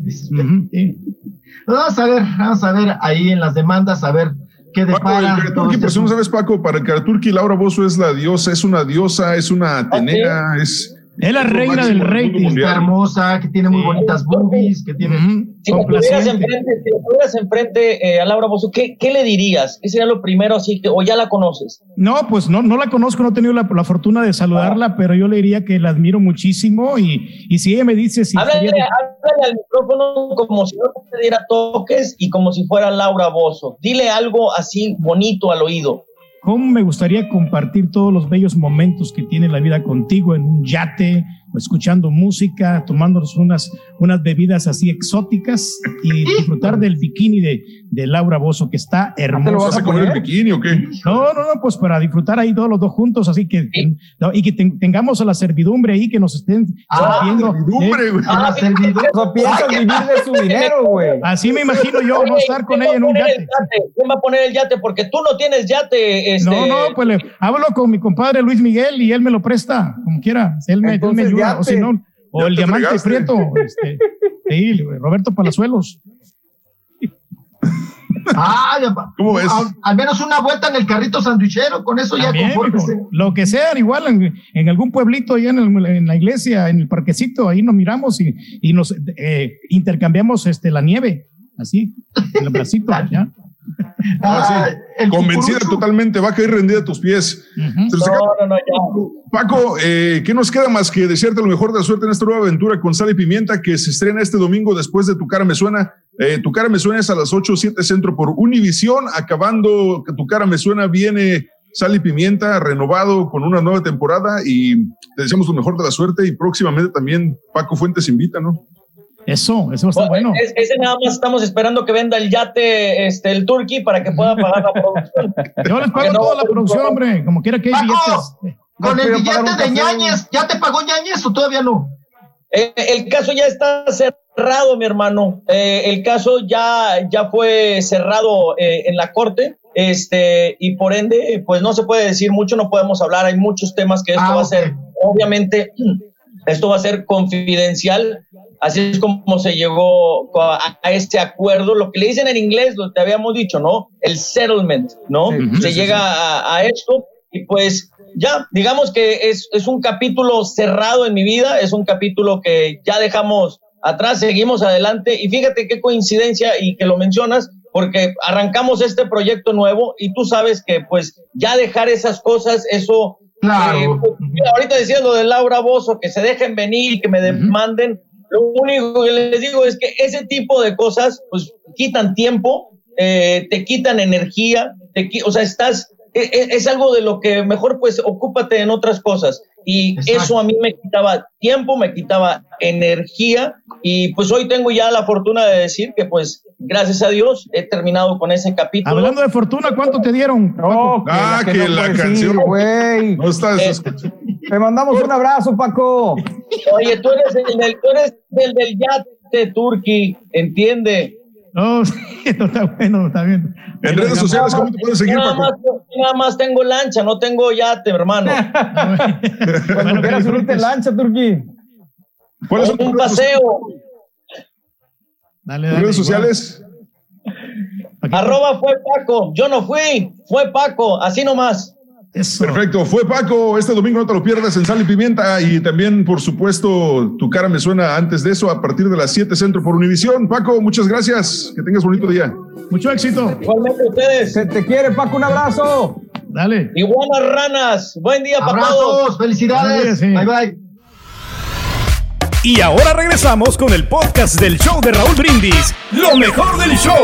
Vamos a ver, vamos a ver ahí en las demandas, a ver qué Paco, depara. el por si no sabes, Paco, para el Karaturki, Laura Bozo es la diosa, es una diosa, es una atenea, es... Es la reina del rating. Está hermosa, que tiene muy bonitas boobies, que tiene... Si la tuvieras enfrente, si la tuvieras enfrente eh, a Laura Bozo, ¿qué, ¿qué le dirías? ¿Qué sería lo primero así que, o ya la conoces? No, pues no, no la conozco, no he tenido la, la fortuna de saludarla, pero yo le diría que la admiro muchísimo y, y si ella me dice si Háblale, sería de- háblale al micrófono como si no te diera toques y como si fuera Laura Bozo. Dile algo así bonito al oído. Cómo me gustaría compartir todos los bellos momentos que tiene la vida contigo en un yate, escuchando música, tomándonos unas, unas bebidas así exóticas y disfrutar del bikini de, de Laura Bozo, que está hermoso. vas a comer el bikini o qué? No, no, no, pues para disfrutar ahí todos los dos juntos, así que, que- no, y que ten- tengamos a la servidumbre ahí que nos estén Ah, sirviendo. servidumbre, güey. A la servidumbre. O sea, piensas vivir de su dinero, güey. Así me imagino yo, no estar con ¿quién va ella en a un poner el yate. ¿Quién va a poner el yate? Porque tú no tienes yate. Este, No, no, pues le hablo con mi compadre Luis Miguel y él me lo presta, como quiera. Él me, él me Entonces, ayuda, o si no, o el te diamante fregaste. prieto, este, sí, Roberto Palazuelos. Ah. Al, al menos una vuelta en el carrito sandwichero, con eso ya También, confórmese. lo que sea, igual en, en algún pueblito allá en, el- en la iglesia, en el parquecito, ahí nos miramos y, y nos eh, intercambiamos este, la nieve, así, en el bracito, ¿ya? Ah, Convencida cucurucho. totalmente, va a caer rendida a tus pies. No, no, no. Paco, eh, ¿qué nos queda más que desearte lo mejor de la suerte en esta nueva aventura con Sal y Pimienta que se estrena este domingo después de Tu Cara Me Suena? Eh, tu Cara Me Suena es a las 8 7 Centro por Univisión. Acabando que Tu Cara Me Suena viene Sal y Pimienta renovado con una nueva temporada y te deseamos lo mejor de la suerte y próximamente también Paco Fuentes invita, ¿no? Eso, eso está bueno. Es- ese nada más estamos esperando que venda el yate, este, el Turkey, para que pueda pagar la producción. Yo les pago no toda la producción, hombre, como quiera que hay Paco, billetes. Con el billete de ñañez, ¿ya te pagó ñañez o todavía no? Eh, el caso ya está cerrado, mi hermano. Eh, el caso ya, ya fue cerrado eh, en la corte. Este, y por ende, pues no se puede decir mucho, no podemos hablar. Hay muchos temas que esto Ah, va a ser, obviamente, esto va a ser confidencial así es como se llegó a, a este acuerdo, lo que le dicen en inglés, lo que te habíamos dicho, ¿no? El settlement, ¿no? Sí. se sí, llega sí. A, a esto y pues ya, digamos que es, es un capítulo cerrado en mi vida, es un capítulo que ya dejamos atrás, seguimos adelante y fíjate qué coincidencia y que lo mencionas porque arrancamos este proyecto nuevo y tú sabes que pues ya dejar esas cosas, eso... eh, pues, mira, ahorita decías lo de Laura Bozo, que se dejen venir que me demanden, lo único que les digo es que ese tipo de cosas pues quitan tiempo, eh, te quitan energía, te, o sea, estás, e- e- es, algo de lo que mejor pues ocúpate en otras cosas. Y eso a mí me quitaba tiempo, me quitaba energía y pues hoy tengo ya la fortuna de decir que pues gracias a Dios he terminado con ese capítulo. Hablando de fortuna, ¿cuánto te dieron? Paco? Ah, que, no la canción. güey. No estás Eh, escuchando. Te mandamos un abrazo, Paco. Oye, tú eres el del, tú eres el del yate, Turki, entiende. No, sí, no está bueno, está bien. En redes sociales, ¿cómo te puedes seguir, nada Paco? Más, nada más tengo lancha, no tengo yate, hermano. Cuando quieras subirte lancha, Turki. ¿Cuáles son tus un paseo. Dale, dale, redes sociales? Arroba fue Paco. Yo no fui, fue Paco, así nomás. Eso. Perfecto, fue Paco. Este domingo no te lo pierdas en Sal y Pimienta. Y también, por supuesto, tu cara me suena antes de eso, a partir de las 7 Centro por Univisión. Paco, muchas gracias. Que tengas bonito día. Mucho éxito. Igualmente ustedes. Se te quiere, Paco, un abrazo. Dale. Iguanas ranas. Buen día para todos. felicidades. Bye bye. Y ahora regresamos con el podcast del show de Raúl Brindis. Lo mejor del show.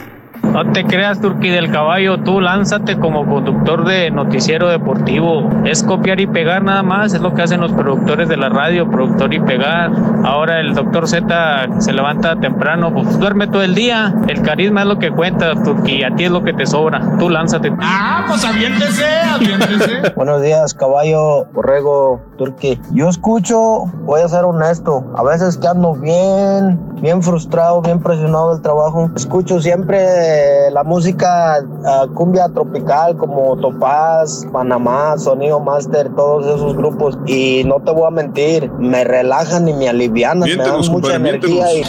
No te creas, Turqui del Caballo, tú lánzate como conductor de noticiero deportivo. Es copiar y pegar nada más, es lo que hacen los productores de la radio, productor y pegar. Ahora el doctor Z se levanta temprano, pues duerme todo el día. El carisma es lo que cuenta, Turqui, a ti es lo que te sobra. Tú lánzate. Ah, pues aviéntese, aviéntese. Buenos días, caballo, borrego, turqui. Yo escucho, voy a ser honesto, a veces que ando bien, bien frustrado, bien presionado del trabajo. Escucho siempre la música ah, cumbia tropical como Topaz, Panamá, Sonido Master, todos esos grupos. Y no te voy a mentir, me relajan y me alivianan, me dan mucha energía. Y...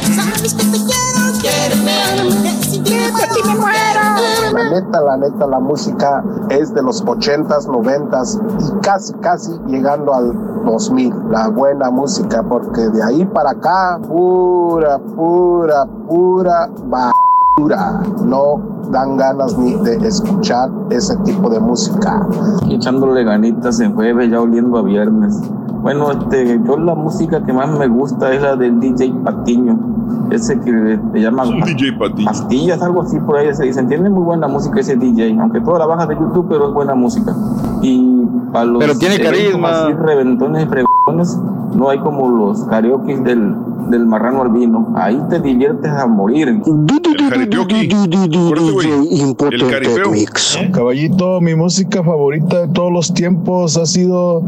La neta, la neta, la música es de los 80s, 90s y casi, casi llegando al 2000. La buena música, porque de ahí para acá, pura, pura, pura basura. No dan ganas ni de escuchar ese tipo de música. Echándole ganitas en jueves, ya oliendo a viernes. Bueno, este, yo la música que más me gusta es la del DJ Patiño, ese que le llaman DJ Patiño. pastillas, algo así por ahí se dice. Entiende muy buena música ese DJ, aunque toda la baja de YouTube, pero es buena música. Y para los Pero tiene carisma. así, reventones y no hay como los karaoke del, del marrano albino. Ahí te diviertes a morir. El. El caripeo. Caballito, mi música favorita de todos los tiempos ha sido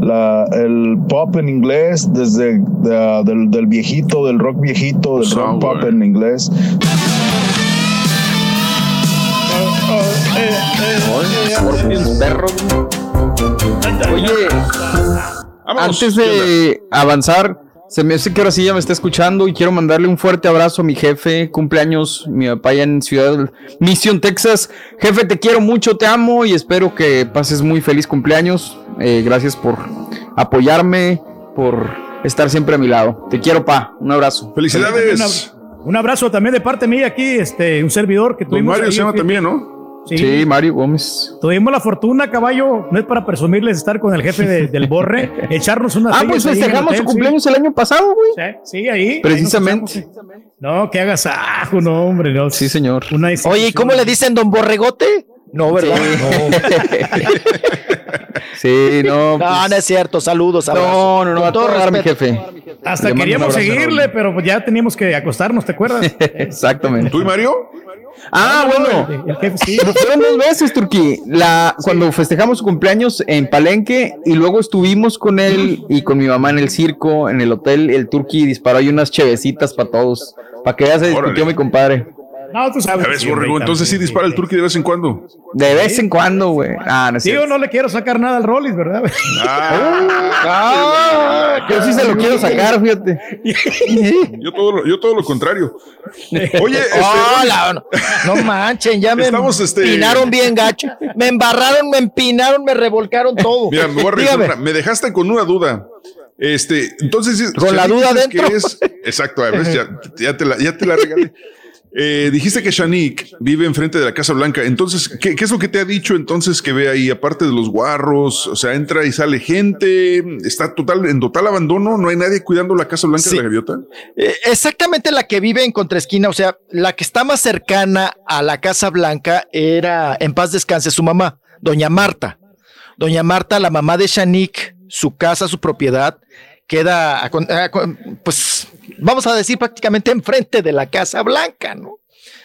la, el pop en inglés, desde de- del, del viejito, del rock viejito, del rock pop en inglés. Oye, antes de avanzar, se me hace que ahora sí ya me está escuchando y quiero mandarle un fuerte abrazo a mi jefe, cumpleaños, mi papá allá en Ciudad Mission, Texas. Jefe, te quiero mucho, te amo y espero que pases muy feliz cumpleaños. Eh, gracias por apoyarme, por estar siempre a mi lado. Te quiero, pa. Un abrazo. Felicidades. Un abrazo también de parte mía aquí, este, un servidor que Don tuvimos. Mario ahí, se llama también, ¿no? Sí. Sí, Mario Gómez. Tuvimos la fortuna, caballo, no es para presumirles estar con el jefe de- del Borre, echarnos unas Ah, pues festejamos su cumpleaños sí. el año pasado, güey. Sí, sí, ahí. Precisamente. ahí. No, que hagas ajo, no, hombre. No. Sí, señor. Oye, ¿y cómo le dicen don Borregote? No, ¿verdad? Sí, no. No, pues- no es cierto. Saludos. No, abrazos. no, no, a todo mi jefe. Hasta queríamos seguirle, pero pues ya teníamos que acostarnos, ¿te acuerdas? Exactamente. ¿Tú y Mario? Ah, No, no, bueno. el- el jefe sí. Fueron dos veces, Turquí. La, Cuando festejamos su cumpleaños en Palenque y luego estuvimos con él y con mi mamá en el circo, en el hotel, el Turquí disparó ahí unas chevecitas para todos. Para que ya se discutió Órale. mi compadre. No, tú sabes. Borrego, entonces sí dispara el turqui de vez en cuando. De vez en cuando, güey. Ah, no es cierto. no le quiero sacar nada al Rollis, ¿verdad? Ah, yo sí se lo quiero sacar, fíjate. Yo todo lo, yo todo lo contrario. Oye, este, Hola, no, no manchen, ya me Estamos, este- empinaron bien gacho. Me embarraron, me empinaron, me revolcaron todo. Mira, me voy a una- Me dejaste con una duda. Este, entonces. Con la duda dentro. es- exacto, a ver, ya, ya te la, ya te la regalé. Eh, dijiste que Shanique vive enfrente de la Casa Blanca. Entonces, ¿qué, qué es lo que te ha dicho entonces que ve ahí? Aparte de los guarros, o sea, entra y sale gente, está total, en total abandono, no hay nadie cuidando la Casa Blanca de la Gaviota. Eh, exactamente la que vive en contraesquina, o sea, la que está más cercana a la Casa Blanca era, en paz descanse, su mamá, doña Marta. Doña Marta, la mamá de Shanik, su casa, su propiedad, queda, a a pues, vamos a decir prácticamente enfrente de la Casa Blanca, ¿no?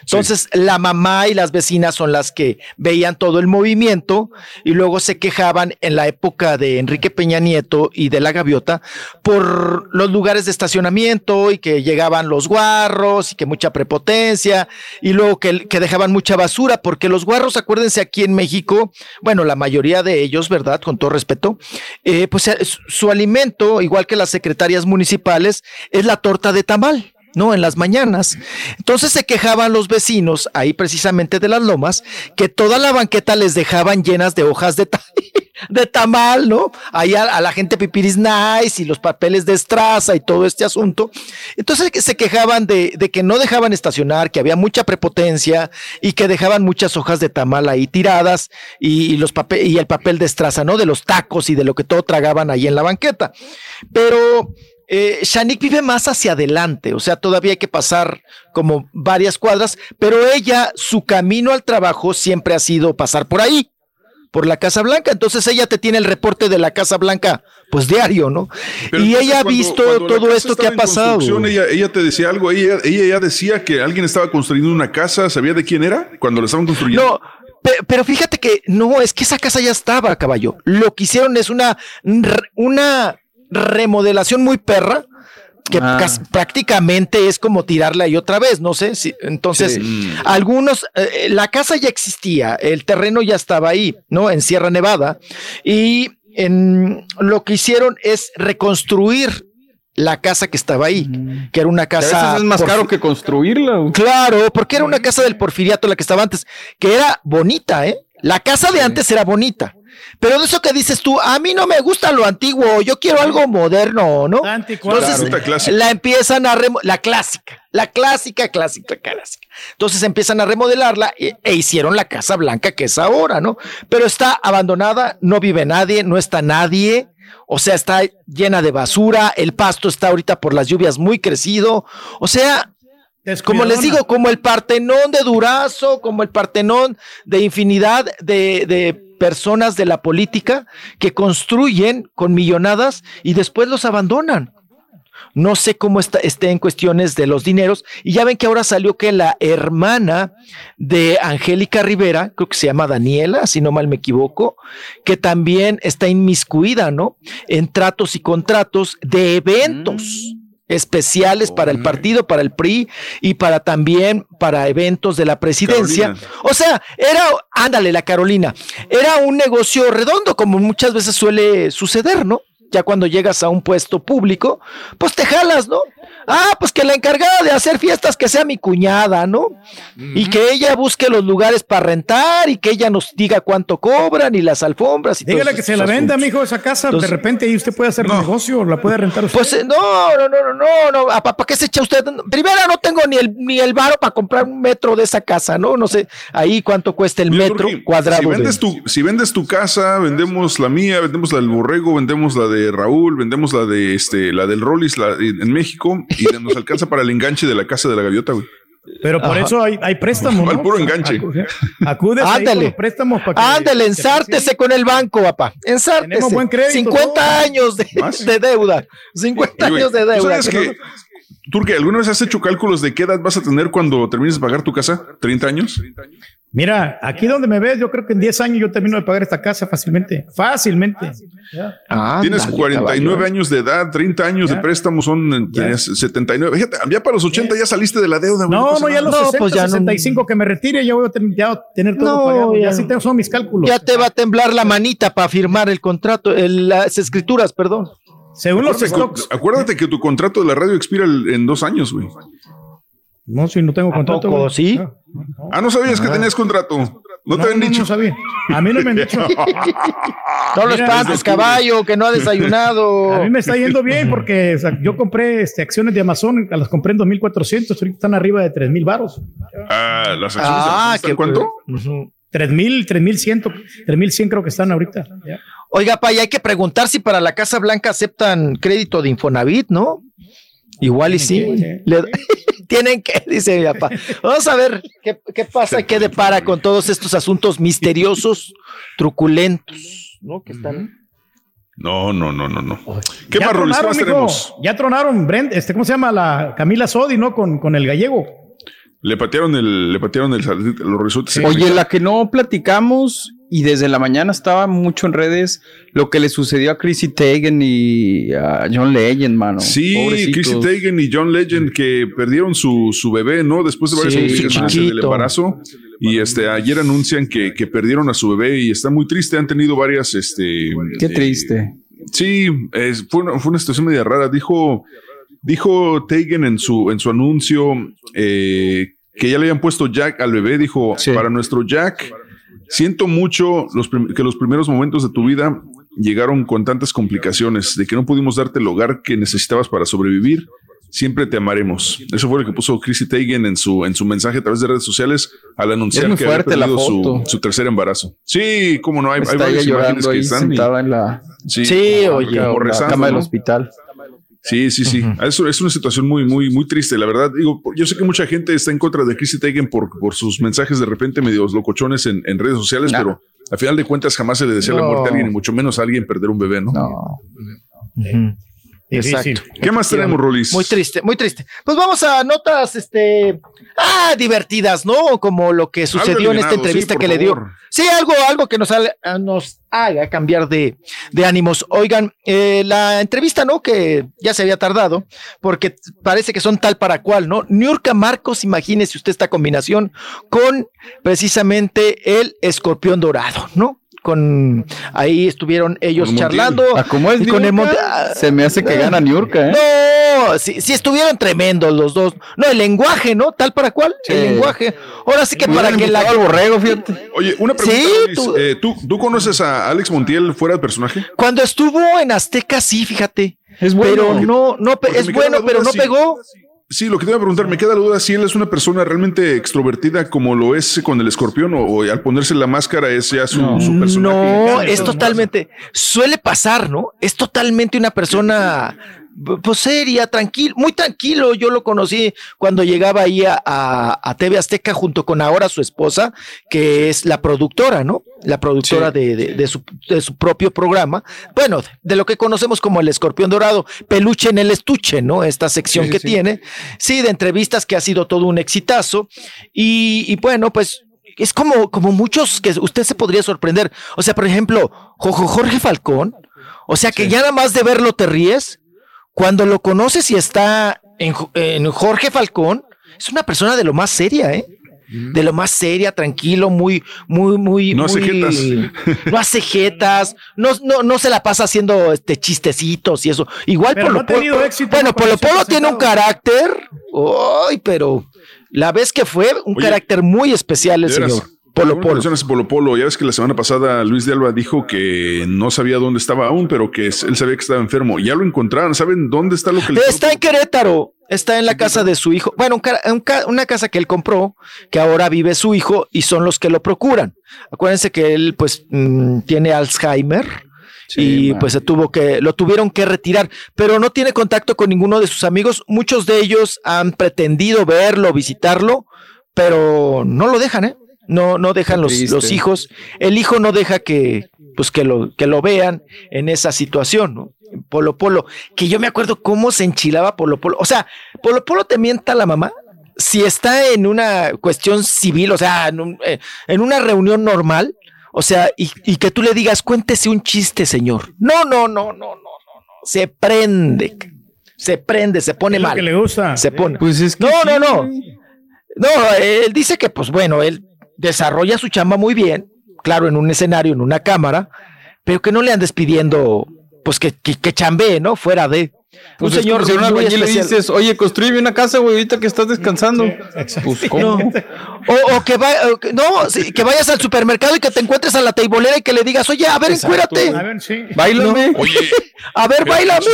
Entonces, la mamá y las vecinas son las que veían todo el movimiento y luego se quejaban en la época de Enrique Peña Nieto y de la Gaviota por los lugares de estacionamiento y que llegaban los guarros y que mucha prepotencia y luego que, que dejaban mucha basura, porque los guarros, acuérdense aquí en México, bueno, la mayoría de ellos, ¿verdad? Con todo respeto, eh, pues eh, su, su alimento, igual que las secretarias municipales, es la torta de tamal. ¿No? En las mañanas. Entonces se quejaban los vecinos, ahí precisamente de las lomas, que toda la banqueta les dejaban llenas de hojas de, de tamal, ¿no? Ahí a, la gente pipiris nice y los papeles de estraza y todo este asunto. Entonces se quejaban de, que no dejaban estacionar, que había mucha prepotencia y que dejaban muchas hojas de tamal ahí tiradas y, los pape- y el papel de estraza, ¿no? De los tacos y de lo que todo tragaban ahí en la banqueta. Pero eh, Shanik vive más hacia adelante, o sea, todavía hay que pasar como varias cuadras, pero ella, su camino al trabajo siempre ha sido pasar por ahí, por la Casa Blanca. Entonces ella te tiene el reporte de la Casa Blanca, pues diario, ¿no? Pero y ella ha visto cuando todo esto que ha pasado. Ella, ella te decía algo, ella, ella ya decía que alguien estaba construyendo una casa, ¿sabía de quién era cuando la estaban construyendo? No, pe- pero fíjate que no, es que esa casa ya estaba, caballo. Lo que hicieron es una, una remodelación muy perra. Que Ah. prácticamente es como tirarla ahí otra vez, no sé si entonces Sí. algunos eh, la casa ya existía, el terreno ya estaba ahí, ¿no? En Sierra Nevada y en lo que hicieron es reconstruir la casa que estaba ahí, que era una A casa veces es más caro que construirla. Claro, porque era una casa del porfiriato la que estaba antes, que era bonita, ¿eh? La casa de antes era bonita. Pero de eso que dices tú, a mí no me gusta lo antiguo, yo quiero algo moderno, ¿no? Entonces Claro. Clásica. la empiezan a la clásica, la clásica, clásica, clásica. Entonces empiezan a remodelarla e, e hicieron la Casa Blanca que es ahora, ¿no? Pero está abandonada, no vive nadie, no está nadie. O sea, está llena de basura, el pasto está ahorita por las lluvias muy crecido. O sea, como les digo, como el Partenón de Durazo, como el Partenón de infinidad de, de personas de la política que construyen con millonadas y después los abandonan. No sé cómo está, esté en cuestiones de los dineros. Y ya ven que ahora salió que la hermana de Angélica Rivera, creo que se llama Daniela, si no mal me equivoco, que también está inmiscuida, ¿no? En tratos y contratos de eventos especiales para el partido, para el PRI y para también para eventos de la presidencia. Carolina. O sea, era, ándale, la Carolina, era un negocio redondo, como muchas veces suele suceder, ¿no? Ya cuando llegas a un puesto público, pues te jalas, ¿no? Ah, pues que la encargada de hacer fiestas que sea mi cuñada, ¿no? Y que ella busque los lugares para rentar y que ella nos diga cuánto cobran y las alfombras y Dígale que se la venda, mijo, esa casa. Entonces- de repente ahí usted puede hacer negocio, la puede rentar usted. Pues eh, no, no, no, no, no, no. ¿Para qué se echa usted? Primero no tengo ni el ni el varo para comprar un metro de esa casa, ¿no? No sé ahí cuánto cuesta el Mira, metro cuadrado. Si de- vendes, tu, si vendes tu casa, vendemos la mía, vendemos la del borrego, vendemos la de Raúl, vendemos la de este, la del Rollis la, en México y nos alcanza para el enganche de la casa de la gaviota, güey. Pero por Ajá. eso hay, hay préstamos. Al ¿no? puro enganche. Acu- Acudes ahí con Ándale. los préstamos para que. Ándale, que ensártese con el banco, papá. Ensártese. Tenemos buen crédito, 50 todo. años de, de deuda. 50 Oye, güey, años de ¿tú deuda. sabes que, Turque, ¿alguna vez has hecho cálculos de qué edad vas a tener cuando termines de pagar tu casa? ¿30 años? Mira, aquí donde me ves, yo creo que en 10 años yo termino de pagar esta casa fácilmente. Fácilmente. Tienes 49 años de edad, 30 años de préstamo, son tenías 79. Fíjate, ya para los 80 ya saliste de la deuda. güey, No, no, ya los 60, 65 que me retire, ya voy a ten- ya tener todo No, pagado. Ya, ya. sí tengo, son mis cálculos. Ya te va a temblar la manita para firmar el contrato, el- las escrituras, perdón. Según los Acuérdate, stocks. que, acuérdate que tu contrato de la radio expira el- en dos años, güey. No, si no tengo contrato. poco? ¿Sí? No. Ah, no sabías que Ah. tenías contrato. No, te habían dicho. no sabía. A mí no me han dicho. No lo espantes, caballo, que no ha desayunado. A mí me está yendo bien porque o sea, yo compré este, acciones de Amazon, las compré en 2400, ahorita están arriba de 3000 baros. Ah, las acciones de Ah, Amazon están qué cuánto? Ujú. 3000, 3100, 3100 creo que están ahorita. Ya. Oiga, pa, y hay que preguntar si para la Casa Blanca aceptan crédito de Infonavit, ¿no? Igual y sí. Le- Tienen que, dice mi papá. Vamos a ver qué, qué pasa y qué depara con todos estos asuntos misteriosos, truculentos, ¿no? Que están. No, no, no, no, no. ¿Qué Ya más, tronaron, tenemos? Ya tronaron, Brent, este, ¿cómo se llama? La Camila Sodi, ¿no? Con, con el gallego. Le patearon el, le patearon el, los resortes. Oye, la que no platicamos y desde la mañana estaba mucho en redes lo que le sucedió a Chrissy Teigen y a John Legend, mano. Sí, Pobrecitos. Chrissy Teigen y John Legend que perdieron su, su bebé, ¿no? Después de varias Sí, complicaciones en el chiquito. embarazo. Y este, ayer anuncian que, que perdieron a su bebé y está muy triste. Han tenido varias, este. Qué eh, triste. Sí, es- fue, una, fue una situación media rara. Dijo, dijo Teigen en su, en su anuncio eh, que ya le habían puesto Jack al bebé. Dijo, para nuestro Jack, siento mucho los que los primeros momentos de tu vida llegaron con tantas complicaciones, de que no pudimos darte el hogar que necesitabas para sobrevivir. Siempre te amaremos. Eso fue lo que puso Chrissy Teigen en su, en su mensaje a través de redes sociales al anunciar que había perdido su, su tercer embarazo. Sí, cómo no, hay, hay varias imágenes que están. y- en la, Sí, Sí, oye, como en la rezando, cama del ¿no? Sí, sí, sí. Eso es una situación muy, muy, muy triste, la verdad. Digo, yo sé que mucha gente está en contra de Chrissy Teigen por, por sus mensajes de repente medios locochones en, en redes sociales, Nah. pero al final de cuentas jamás se le desea la No. muerte a alguien, y mucho menos a alguien perder un bebé, ¿no? Exacto. ¿Qué más tenemos, Rolis? Muy triste, muy triste. Pues vamos a notas, este, ah, divertidas, ¿no? Como lo que sucedió en esta entrevista sí, que le dio. Sí, algo, algo que nos, ha- ah, nos haga cambiar de, de ánimos. Oigan, eh, la entrevista, ¿no? Que ya se había tardado, porque parece que son tal para cual, ¿no? Niurka Marcos, imagínese usted esta combinación con precisamente el escorpión dorado, ¿no? Con ahí estuvieron ellos charlando. Ah, ¿cómo es y con el ah, Se me hace que gana Niurka, ¿eh? no, sí, sí estuvieron tremendos los dos. No, el lenguaje, ¿no? Tal para cual, Sí. el lenguaje. Ahora sí que para que la... al borrego, fíjate. Oye, una pregunta, Sí, tú- Eh, ¿tú, ¿tú conoces a Alex Montiel fuera del personaje? Cuando estuvo en Azteca, sí, fíjate. Es bueno. Pero no, no, es bueno, pero no si- pegó. Sí, lo que te iba a preguntar, me queda la duda si él es una persona realmente extrovertida como lo es con el escorpión o, o al ponerse la máscara es ya su, su personaje. No, es totalmente, suele pasar, ¿no? Es totalmente una persona, pues seria, tranquilo, muy tranquilo. Yo lo conocí cuando llegaba ahí a, a, a TV Azteca junto con ahora su esposa, que es la productora, ¿no? La productora de, de- de su, de su propio programa. Bueno, de lo que conocemos como el escorpión dorado, peluche en el estuche, ¿no? Esta sección Sí, que sí. tiene. Sí, de entrevistas que ha sido todo un exitazo. Y, y bueno, pues es como, como muchos que usted se podría sorprender. O sea, por ejemplo, Jorge Falcón, o sea que ya nada más de verlo te ríes. Cuando lo conoces y está en, Jo- en Jorge Falcón, es una persona de lo más seria, ¿eh? De lo más seria, tranquilo, muy, muy, muy. No hace muy- jetas. No hace jetas, no, no, no se la pasa haciendo este chistecitos y eso. Igual Pero Polo no Polo- éxito, Bueno, Polo Polo tiene un carácter. Ay, pero la vez que fue, un Oye, carácter muy especial el señor. Polo Polo. mencionas Polo Polo. Ya ves que la semana pasada Luis de Alba dijo que no sabía dónde estaba aún, pero que él sabía que estaba enfermo. Ya lo encontraron. ¿Saben dónde está lo que le Está en Querétaro, está en la casa de su hijo. Bueno, una casa que él compró, que ahora vive su hijo y son los que lo procuran. Acuérdense que él, pues, mm, tiene Alzheimer y man. pues se tuvo que, lo tuvieron que retirar, pero no tiene contacto con ninguno de sus amigos. Muchos de ellos han pretendido verlo, visitarlo, pero no lo dejan, ¿eh? No, no dejan los, los hijos. El hijo no deja que, pues que lo, que lo vean en esa situación, ¿no? Polo Polo, que yo me acuerdo cómo se enchilaba Polo Polo. O sea, Polo Polo te mienta la mamá si está en una cuestión civil, o sea, en, un- eh, en una reunión normal, o sea, y, y que tú le digas, cuéntese un chiste, señor. No, no, no, no, no, no, no. Se prende, se prende, se pone Es lo mal. que le gusta. Se pone. Pues es que no, no, no. No, él dice que, pues bueno, él desarrolla su chamba muy bien, claro, en un escenario, en una cámara, pero que no le andes pidiendo, pues que, que, que chambee, ¿no? Fuera de. Pues un señor como si a un muy albañil le dices, oye, construye una casa, güey, ahorita que estás descansando. Pues, ¿cómo? No. O, o que va, o que- no, sí, que vayas al supermercado y que te encuentres a la teibolera y que le digas, oye, a ver, encuérate. A ver, sí. Báilame. Oye, A ver, Mira, bailame.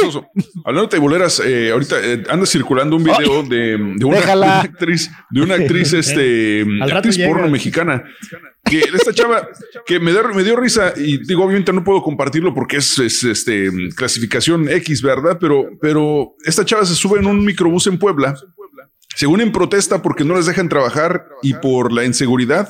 Hablando de teiboleras, eh, ahorita eh, anda circulando un video de, de una, déjala. de una actriz, de una actriz, este, actriz llega. porno mexicana. Que esta chava que me, da- me dio risa y digo, obviamente no puedo compartirlo porque es, es, este clasificación X, ¿verdad? Pero, pero esta chava se sube en un microbús en Puebla, según en protesta porque no les dejan trabajar y por la inseguridad.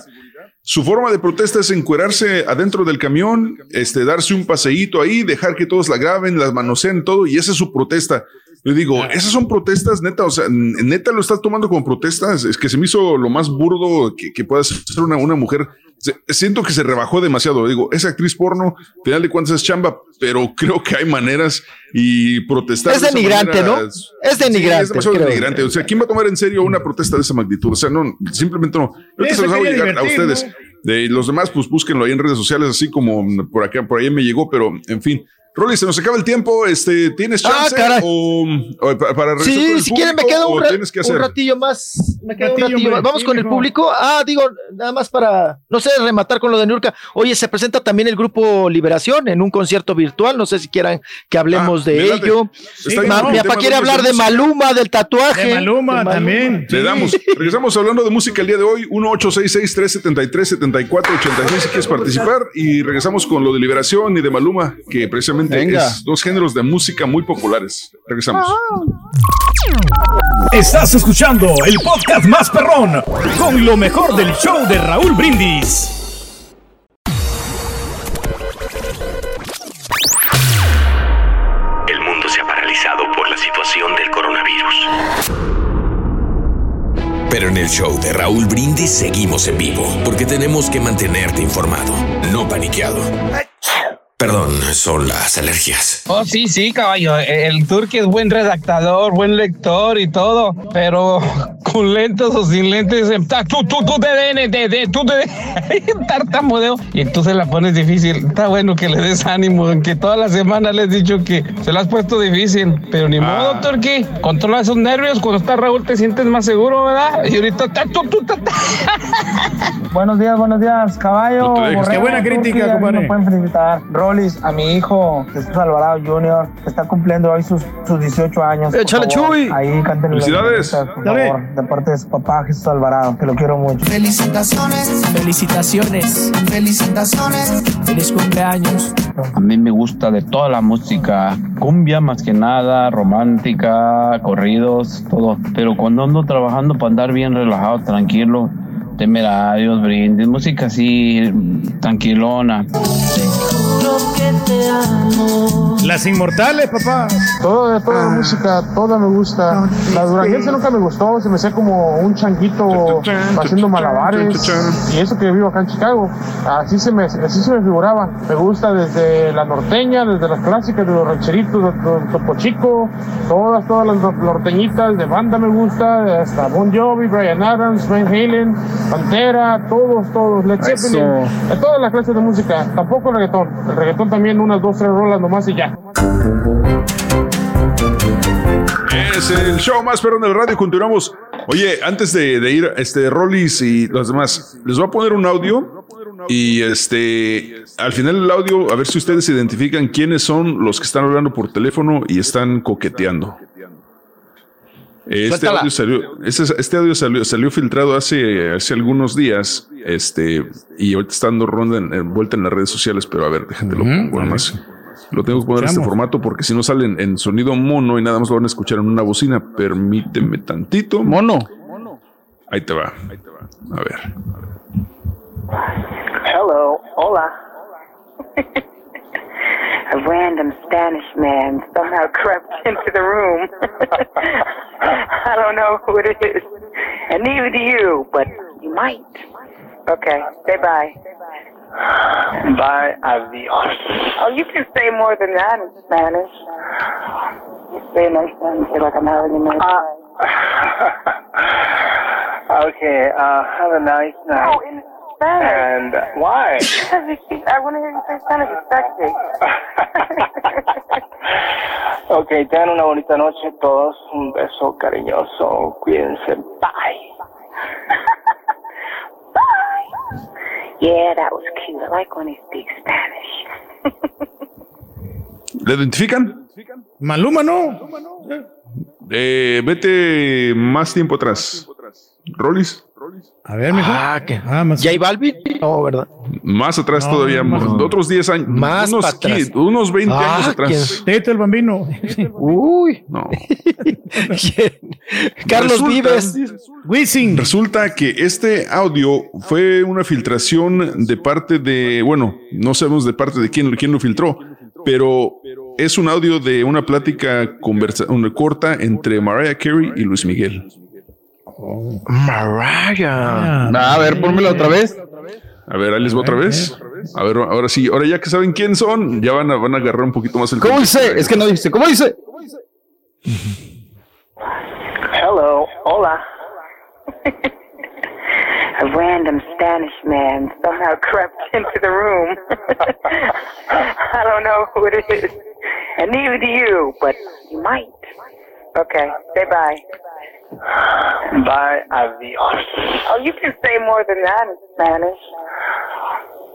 Su forma de protesta es encuerarse adentro del camión, este, darse un paseíto ahí, dejar que todos la graben, las manoseen, todo, y esa es su protesta. Yo digo, esas son protestas, neta, o sea, neta lo estás tomando como protestas, es que se me hizo lo más burdo que, que pueda una, una mujer. Siento que se rebajó demasiado, digo, esa actriz porno, al final de cuentas es chamba, pero creo que hay maneras y protestar. Es de denigrante, manera ¿no? Es denigrante, Sí, es demasiado creo. denigrante. O sea, ¿quién va a tomar en serio una protesta de esa magnitud? O sea, no, simplemente no. Yo se los hago llegar a ustedes. ¿no? De los demás, pues búsquenlo ahí en redes sociales, así como por acá, por ahí me llegó, pero en fin. Rolly, se nos acaba el tiempo. Este, ¿tienes Ah, chance caray. o, o pa- para Sí, el si quieren me quedo un, ra- que un ratillo más. Me quedo un Ratillo, más. Vamos sí, con el público. Ah, digo, nada más para, no sé, rematar con lo de Nurka. Oye, se presenta también el grupo Liberación en un concierto virtual. No sé si quieran que hablemos Ah, de ello. Mi papá quiere hablar de. Maluma, del tatuaje. De Maluma también. Le damos. Regresamos hablando de música el día de hoy. 1-866-373-7485 si quieres participar. Y regresamos con lo de Liberación y de Maluma, que precisamente Venga. es dos géneros de música muy populares. Regresamos. Estás escuchando el podcast más perrón con lo mejor del show de Raúl Brindis. El mundo se ha paralizado por la situación del coronavirus. Pero en el show de Raúl Brindis seguimos en vivo, porque tenemos que mantenerte informado, no paniqueado. Perdón, son las alergias. Oh, sí, sí, caballo. El turque es buen redactador, buen lector y todo, pero con lentes o sin lentes, tú, tú, tú te den, de, de, tú te tartamudeo y entonces la pones difícil. Está bueno que le des ánimo, aunque toda la semana le he dicho que se la has puesto difícil, pero ni modo, turque. Controla esos nervios. Cuando está Raúl te sientes más seguro, ¿verdad? Y ahorita, ta- tú, tú, ta- ta- Buenos días, buenos días, caballo. Qué buena crítica, compadre. Me pueden felicitar. Rolis, a mi hijo Jesús Alvarado Jr., que está cumpliendo hoy sus, sus 18 años. Échale. Chuy. Ahí las Felicidades. Por favor, de parte de su papá Jesús Alvarado, que lo quiero mucho. Felicitaciones, felicitaciones, felicitaciones, feliz cumpleaños. A mí me gusta de toda la música, cumbia más que nada, romántica, corridos, todo. Pero cuando ando trabajando para andar bien relajado, tranquilo, temerarios, brindis, música así, tranquilona. Que te amo. Las inmortales, papá. Toda, toda la música, toda me gusta. La duranguense nunca me gustó, se me hacía como un changuito haciendo malabares. Y eso que vivo acá en Chicago, así se me, así se me figuraba. Me gusta desde la norteña, desde las clásicas de los rancheritos, de, de Topo Chico, todas, todas las no- norteñitas de banda me gusta, hasta Bon Jovi, Brian Adams, Van Halen, Pantera, todos, todos, Led Zeppelin, todas las clases de música. Tampoco el reggaetón. El reggaetón también unas dos, tres rolas nomás y ya. Es el show más perrón del radio. Continuamos. Oye, antes de, de ir, este, Rollis y los demás, les voy a poner un audio. Y este, al final del audio, a ver si ustedes identifican quiénes son los que están hablando por teléfono y están coqueteando. Este audio salió, este, este audio salió, salió filtrado hace, hace algunos días. Este, y ahorita está dando ronda en, en- vuelta en las redes sociales, pero a ver, déjate lo pongo nomás. Lo tengo que poner en este formato porque si no sale en, en sonido mono y nada más lo van a escuchar en una bocina. Permíteme tantito. Mono. Ahí te va. A ver. Hello, hola. A random Spanish man somehow crept into the room. I don't know who it is, and neither do you, but you might. Okay, say bye. Bye, adios. Oh, you can say more than that in Spanish. You say nice things like I'm having a nice time. Okay, uh, have a nice night. Oh, Spanish. And why? Because I want to hear you say Spanish. It's sexy. Ok, tengan una bonita noche todos. Un beso cariñoso. Cuídense. Bye. Yeah, that was cute. I like when he speaks Spanish. ¿Le identifican? Maluma, ¿no? Eh, vete más tiempo atrás. Rolis. A ver, mejor. Ah, ¿qué? Ah, más. ¿Ya hay Balvin? No, ¿verdad? Más atrás No, todavía, más- de otros 10 años. Más unos, atrás. 15, unos 20 Ah, años atrás. Teto el bambino. Uy. No. Carlos Resulta- Vives. Wisin. Resulta que este audio fue una filtración de parte de, bueno, no sabemos de parte de quién, quién lo filtró, pero es un audio de una plática conversa, una corta entre Mariah Carey y Luis Miguel. Mariah. A ver, pónmela otra vez. A ver, ahí les va otra vez. A ver, ahora sí, ahora ya que saben quién son, ya van a, van a agarrar un poquito más el ¿Cómo dice? Es que no dice. ¿Cómo dice? Hello, hola. A random Spanish man somehow crept into the room. I don't know who it is, and neither do you, but you might. Okay, say bye. Bye, adios. Oh, you can say more than that in Spanish.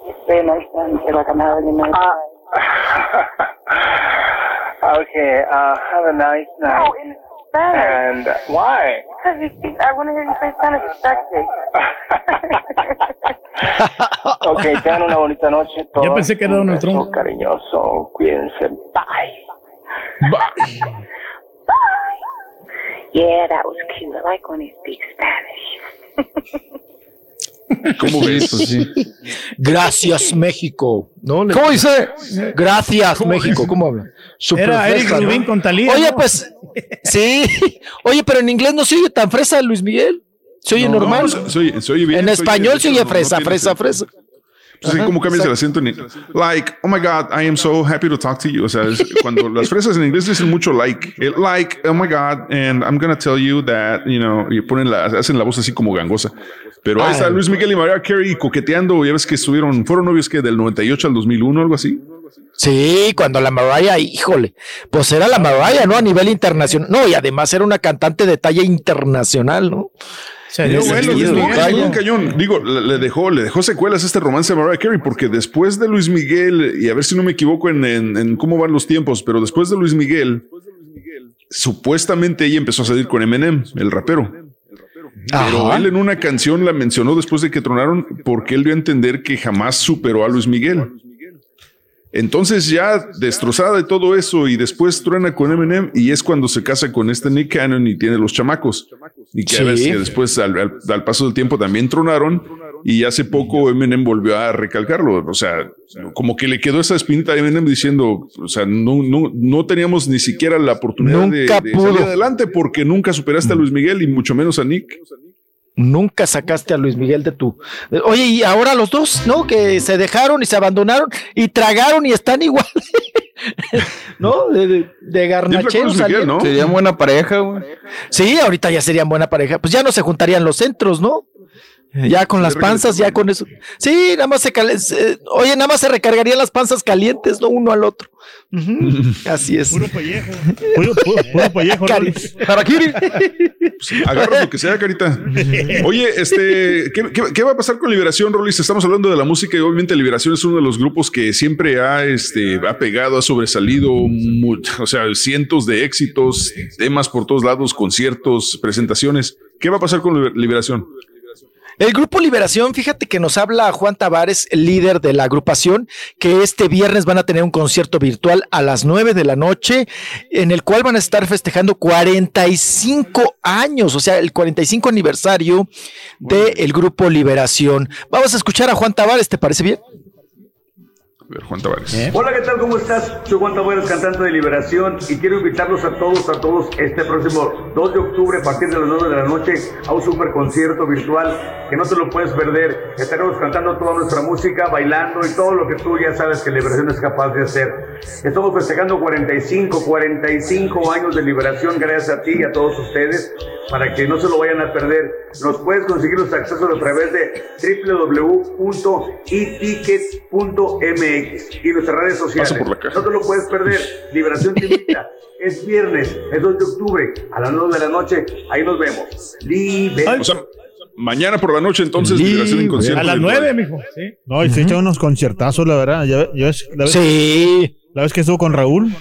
You say nice things like I'm having a nice time. Okay, uh, have a nice night. Oh, in Spanish. And why? Because you speak, I want to hear you say Spanish. Sexy. Ok, tengan una bonita noche todos. Yo pensé que era Un Donald Trump. cariñoso. Cuídense. Bye. Yeah, that was cute. I like when he speaks Spanish. ¿Cómo ves? Sí. Gracias, México. ¿No? Le- ¿Cómo dice? Gracias, México. ¿Cómo habla? Super Era Eric fresa, ¿no? Con Talía. Oye, ¿no? pues, sí. Oye, pero en inglés no se oye tan fresa, Luis Miguel. Se oye No, normal. no, se- se oye- se oye bien, en oye español bien, se oye no- no fresa, fresa, fresa. Ajá, ¿cómo cambias el acento en Like, oh my God, I am so happy to talk to you. O sea, es- cuando las fresas en inglés dicen mucho like, el like, oh my God, and I'm gonna tell you that, you know, y ponen la, hacen la voz así como gangosa. Pero ahí Ay. está Luis Miguel y Mariah Carey coqueteando. Ya ves que estuvieron, fueron novios que del 98 al 2001, algo así. Sí, cuando la Mariah, híjole, pues era la Mariah, ¿no? A nivel internacional. No, y además era una cantante de talla internacional, ¿no? Luis Miguel. cañón. Digo, le, dejó, le dejó secuelas este romance a Mariah Carey, porque después de Luis Miguel, y a ver si no me equivoco en, en- en cómo van los tiempos, pero después de Luis Miguel, supuestamente ella empezó a salir con Eminem, el rapero. Pero Ajá. él en una canción la mencionó después de que tronaron porque él dio a entender que jamás superó a Luis Miguel. Entonces ya destrozada de todo eso y después truena con Eminem y es cuando se casa con este Nick Cannon y tiene los chamacos. Y que, Sí. después al, al- al paso del tiempo también tronaron y hace poco Eminem volvió a recalcarlo. O sea, como que le quedó esa espinita a Eminem diciendo, o sea, no, no, no teníamos ni siquiera la oportunidad de, Nunca de salir adelante porque nunca superaste a Luis Miguel y mucho menos a Nick. Nunca sacaste a Luis Miguel de tu. Oye, y ahora los dos, ¿no? Que se dejaron y se abandonaron y tragaron y están igual. ¿No? De, de, de Miguel, salieron. ¿no? Sería buena pareja, güey. Sí, ahorita ya serían buena pareja. Pues ya no se juntarían los centros, ¿no? Ya con las panzas, ya con eso. Sí, nada más se, cal- se- Oye, nada más se recargarían las panzas calientes, ¿no? Uno al otro. Así es. Puro pellejo. Puro, puro, puro pellejo. Harakiri. Agarra lo que sea, carita. Oye, este, ¿qué, qué, qué va a pasar con Liberación, Rolis? Estamos hablando de la música y obviamente Liberación es uno de los grupos que siempre ha, este, ha pegado, ha sobresalido, o sea, cientos de éxitos, temas por todos lados, conciertos, presentaciones. ¿Qué va a pasar con Liber- Liberación? El grupo Liberación, fíjate que nos habla Juan Tavares, el líder de la agrupación, que este viernes van a tener un concierto virtual a las 9 de la noche, en el cual van a estar festejando 45 años, o sea, el 45 aniversario del grupo Liberación. Vamos a escuchar a Juan Tavares, ¿te parece bien? A ver, Juan Tavares. Hola, ¿qué tal? ¿Cómo estás? Soy Juan Tavares, cantante de Liberación, y quiero invitarlos a todos, a todos, este próximo 2 de octubre, a partir de las 9 de la noche, a un super concierto virtual que no te lo puedes perder. Estaremos cantando toda nuestra música, bailando y todo lo que tú ya sabes que Liberación es capaz de hacer. Estamos festejando 45, 45 años de Liberación, gracias a ti y a todos ustedes, para que no se lo vayan a perder. Nos puedes conseguir los accesos a través de y nuestras redes sociales. Paso por la caja. No te lo puedes perder. Liberación te invita. Es viernes, es 2 de octubre, a las 9 de la noche. Ahí nos vemos. Libre. O sea, mañana por la noche entonces liberación en concierto. A las virtual. nueve, mijo. Sí. No, y se echa unos conciertazos, la verdad. ¿Ya, ves, la vez, Sí. La vez que estuvo con Raúl.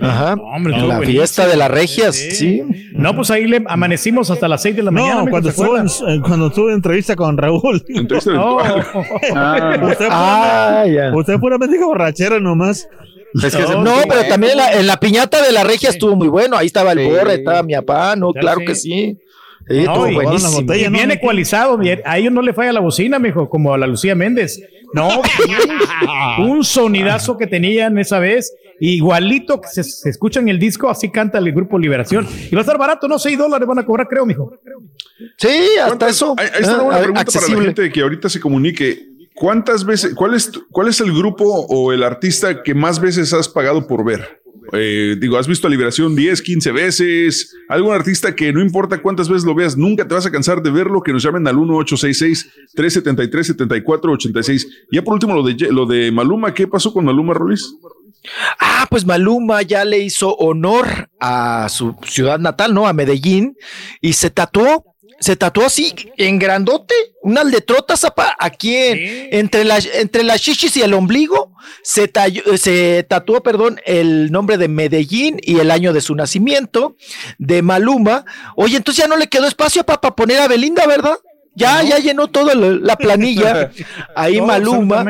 Ajá. hombre, En estuvo la buenísimo. fiesta de las regias, sí. No, pues ahí le amanecimos hasta las 6 de la mañana. No, mijo, cuando ¿se estuvo, en, eh, cuando estuvo en entrevista con Raúl. Entrevista No. virtual. Usted, Ah, usted puramente borrachera nomás. Es que- No, no, sí, pero también en la, en la piñata de la regia estuvo muy bueno. Ahí estaba el Sí. borre, estaba mi papá, no, Ya claro que sí. Sí, No, estuvo y- botella, Y ¿no? bien ecualizado, bien- a ellos no le falla la bocina, mijo, como a la Lucía Méndez. No, un sonidazo que tenían esa vez, igualito que se, se escucha en el disco, así canta el grupo Liberación. Y va a estar barato, no, 6 dólares van a cobrar, creo, mijo. Sí, hasta eso. Ahí, ahí está ah, una pregunta para la accesible. gente que ahorita se comunique. ¿Cuántas veces, cuál es, cuál es el grupo o el artista que más veces has pagado por ver? Eh, digo, has visto a Liberación 10, 15 veces. Algún artista que no importa cuántas veces lo veas, nunca te vas a cansar de verlo. Que nos llamen al 1866-373-7486. Ya por último, lo de, lo de Maluma. ¿Qué pasó con Maluma, Rolis? Ah, pues Maluma ya le hizo honor a su ciudad natal, ¿no? A Medellín, y se tatuó, se tatuó así en grandote, unas letrotas apa, aquí en- entre, las entre las chichis y el ombligo, se, talló- eh, se tatuó, perdón, el nombre de Medellín y el año de su nacimiento, de Maluma. Oye, entonces ya no le quedó espacio para poner a Belinda, ¿verdad? Ya, ya llenó toda la, la planilla. Ahí Maluma.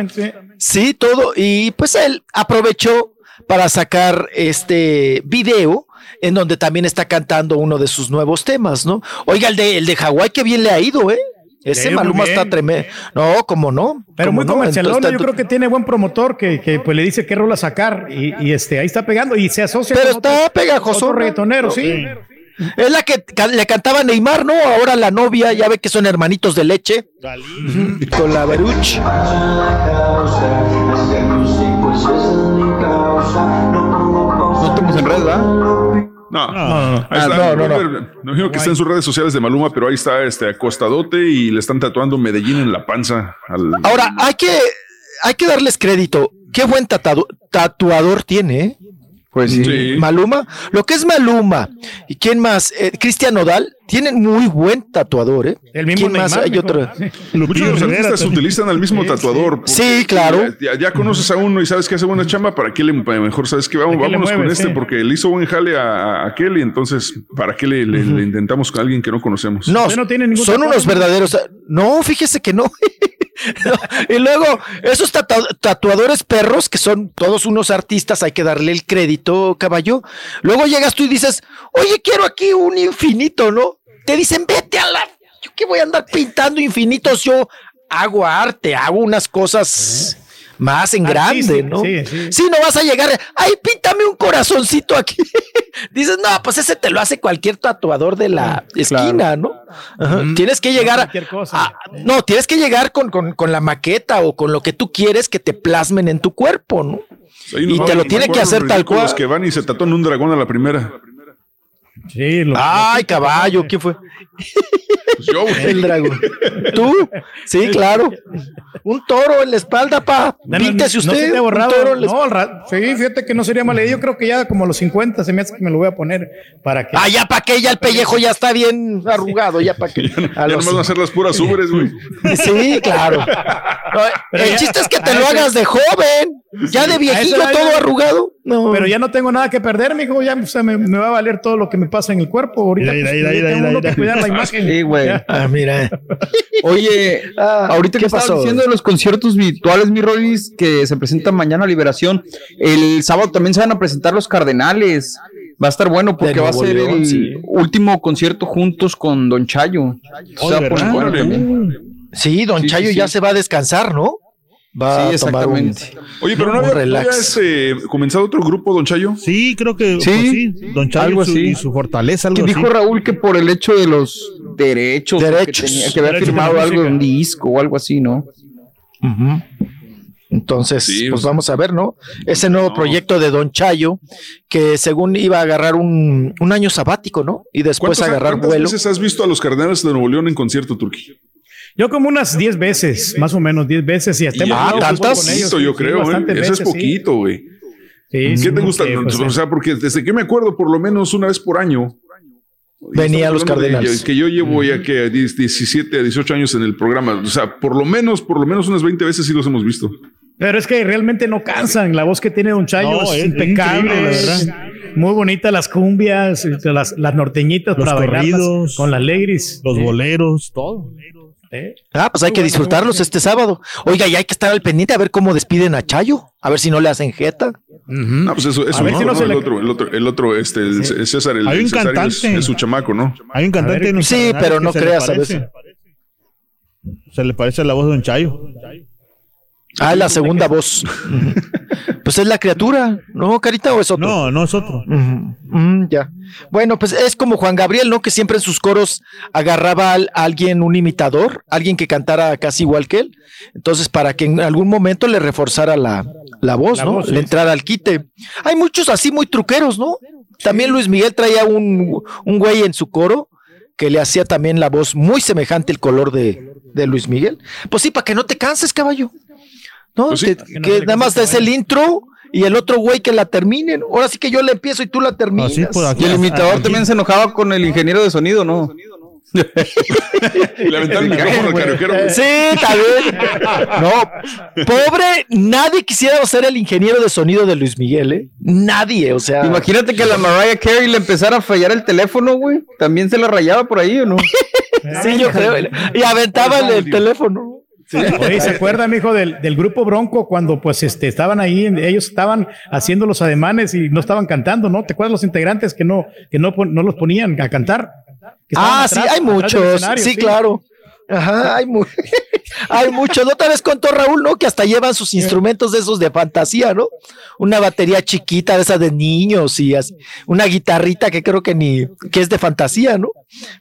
Sí, todo. Y pues él aprovechó para sacar este video en donde también está cantando uno de sus nuevos temas, ¿no? Oiga, el de, el de Hawái, que bien le ha ido, ¿eh? Ese Maluma bien. está tremendo. No, ¿cómo no? Pero ¿Cómo muy no? comercialón, Entonces, yo creo que tiene buen promotor que, que, pues le dice qué rola sacar y, y, este ahí está pegando y se asocia Pero con está otro- pegajoso. reggaetonero, sí. Es la que le cantaba Neymar, ¿no? Ahora la novia, ya ve que son hermanitos de leche. Con la Beruch. No estamos en red, ¿verdad? No, no, no. Ahí está. Ah, no, no, no. no. No digo que está en sus redes sociales de Maluma, pero ahí está este acostadote y le están tatuando Medellín en la panza. al- Ahora, hay que, hay que darles crédito. Qué buen tatado- tatuador tiene, ¿eh? Pues sí. Sí. Maluma, lo que es Maluma y quién más, Eh, Cristian Nodal, tienen muy buen tatuador, ¿eh? El mismo ¿Quién más? Hay otro. Muchos de los artistas utilizan al mismo tatuador. Sí, claro. Ya, ya conoces a uno y sabes que hace buena chamba, ¿para qué le mejor sabes que vamos, ¿Para qué le vámonos con este? sí? Porque le hizo buen jale a, a aquel y entonces, ¿para qué le, le- le intentamos con alguien que no conocemos? No, no tiene ningún son unos ¿no? verdaderos. No, fíjese que no. Y luego, esos tatu- tatuadores perros, que son todos unos artistas, hay que darle el crédito, caballo. Luego llegas tú y dices, oye, quiero aquí un infinito, ¿no? Te dicen, vete a la. Yo que voy a andar pintando infinitos, yo hago arte, hago unas cosas más en grande, ¿no? sí, sí. Sí, no vas a llegar, ay, píntame un corazoncito aquí. Dices, no, pues ese te lo hace cualquier tatuador de la esquina, ¿no? Ajá. Tienes que llegar a, cualquier cosa. a- no, tienes que llegar con, con- con la maqueta o con lo que tú quieres que te plasmen en tu cuerpo, ¿no? Hay Y te lo tiene que hacer tal cual. que van y se tatúan un dragón a la primera. Sí, lo- Ay, caballo, ¿quién fue? Pues yo, güey. El dragón. ¿Tú? Sí, claro. Un toro en la espalda, pa. No, no, Píntese no se usted. te ha un borrado. toro en la No, ra- sí, fíjate que no sería mala idea. Yo creo que ya como a los 50 se me hace que me lo voy a poner para que. Ah, ya para que ya el pellejo ya está bien arrugado, ya para que. a Ya los- nomás van a hacer las puras ubres, güey. Sí, claro. No, Pero el ya- chiste es que te a lo ese- hagas de joven, ya de viejillo todo ya- arrugado. Pero ya no tengo nada que perder, mijo. Ya o sea, me, me va a valer todo lo que me pasa en el cuerpo. Ahorita Mira, pues, mira, mira, tengo mira, que cuidar la imagen. Sí, güey. Ah, mira. Oye, ahorita ¿qué que estabas pasó? diciendo de los conciertos virtuales, mi Rolis, que se presentan mañana a Liberación, el sábado también se van a presentar los Cardenales. Va a estar bueno porque va a ser León, el sí. último concierto juntos con Don Chayo. Se va a poner bueno también. Sí, don Sí, Chayo sí, ya se va a descansar, ¿no? Va Sí, a tomar un, exactamente. Oye, pero no había, no había, este, comenzado otro grupo, Don Chayo. Sí, creo que Sí, pues sí, Don Chayo algo y su, así. y su fortaleza, algo Que dijo así. Raúl que por el hecho de los derechos, Derechos. que, tenía- que había Derechos de la firmado algo de un disco o algo así, ¿no? Ujú. Entonces, Sí, pues o sea, vamos a ver, ¿no? Ese nuevo no. proyecto de Don Chayo, que según iba a agarrar un, un año sabático, ¿no? Y después ¿Cuántas, agarrar cuántas vuelo. veces has visto a los Cardenales de Nuevo León en concierto, Turquía? Yo como unas 10 veces, más o menos 10 veces. Y hasta Y hemos Ah, ido eso es ¿tantas? con ellos, yo sí, creo, ¿eh? bastantes Eso es poquito, güey. Sí, ¿Qué te gusta? pues, o sea, porque desde que me acuerdo, por lo menos una vez por año. Venía estamos los Cardenales. Que, yo llevo ya que 10, 17, 18 años en el programa. O sea, por lo menos, por lo menos unas 20 veces sí los hemos visto. Pero es que realmente no cansan. La voz que tiene Don Chayo No, es, es impecable. la verdad. muy bonita las cumbias, este, las, las norteñitas Los para bailarlas con las ladies. Los boleros, todo. ¿Eh? Ah, pues hay que disfrutarlos este sábado. Oiga, y hay que estar al pendiente a ver cómo despiden a Chayo, a ver si no le hacen jeta. No, pues eso, eso A ver no, si no el, le- otro, el otro, el otro, este, el César, el, Hay un es, su chamaco, ¿no? Hay un cantante ver, en sí, pero no creas, parece. ¿sabes? Se le parece a la voz de Don Chayo. Ah, la segunda voz. pues es la criatura, ¿no, Carita, o es otro? No, no es otro. Mm, ya. Bueno, pues es como Juan Gabriel, ¿no? Que siempre en sus coros agarraba a alguien, un imitador, alguien que cantara casi igual que él. Entonces, para que en algún momento le reforzara la, la voz, La ¿no? voz, le entrara al quite. Hay muchos así muy truqueros, ¿no? También Luis Miguel traía un, un güey en su coro que le hacía también la voz muy semejante el color de, de Luis Miguel. Pues sí, para que no te canses, caballo. ¿No? Pues sí. Que- Que no que le nada más es el intro y el otro güey que la terminen. Ahora sí que yo la empiezo y tú la terminas. Así, pues, aquí- Y el imitador aquí- también se enojaba con el ingeniero de sonido, ¿no? Le el micrófono. Sí, también. No, pobre, nadie quisiera ser el ingeniero de sonido de Luis Miguel, ¿eh? Nadie, o sea. Imagínate que a la Mariah Carey le empezara a fallar el teléfono, güey. ¿También se la rayaba por ahí o no? Sí, yo creo. Y aventaba el, el teléfono. Oye, ¿se acuerda, mijo, del, del grupo Bronco cuando pues este estaban ahí, ellos estaban haciendo los ademanes y no estaban cantando, ¿no? ¿Te acuerdas los integrantes que no, que no, no los ponían a cantar? Que Ah, atrás, sí, hay muchos. escenario, Sí, claro. Ajá, hay, mu- hay muchos. La Otra vez contó Raúl, ¿no? Que hasta llevan sus instrumentos de esos de fantasía, ¿no? Una batería chiquita de esas de niños y así, una guitarrita que creo que ni, que es de fantasía, ¿no?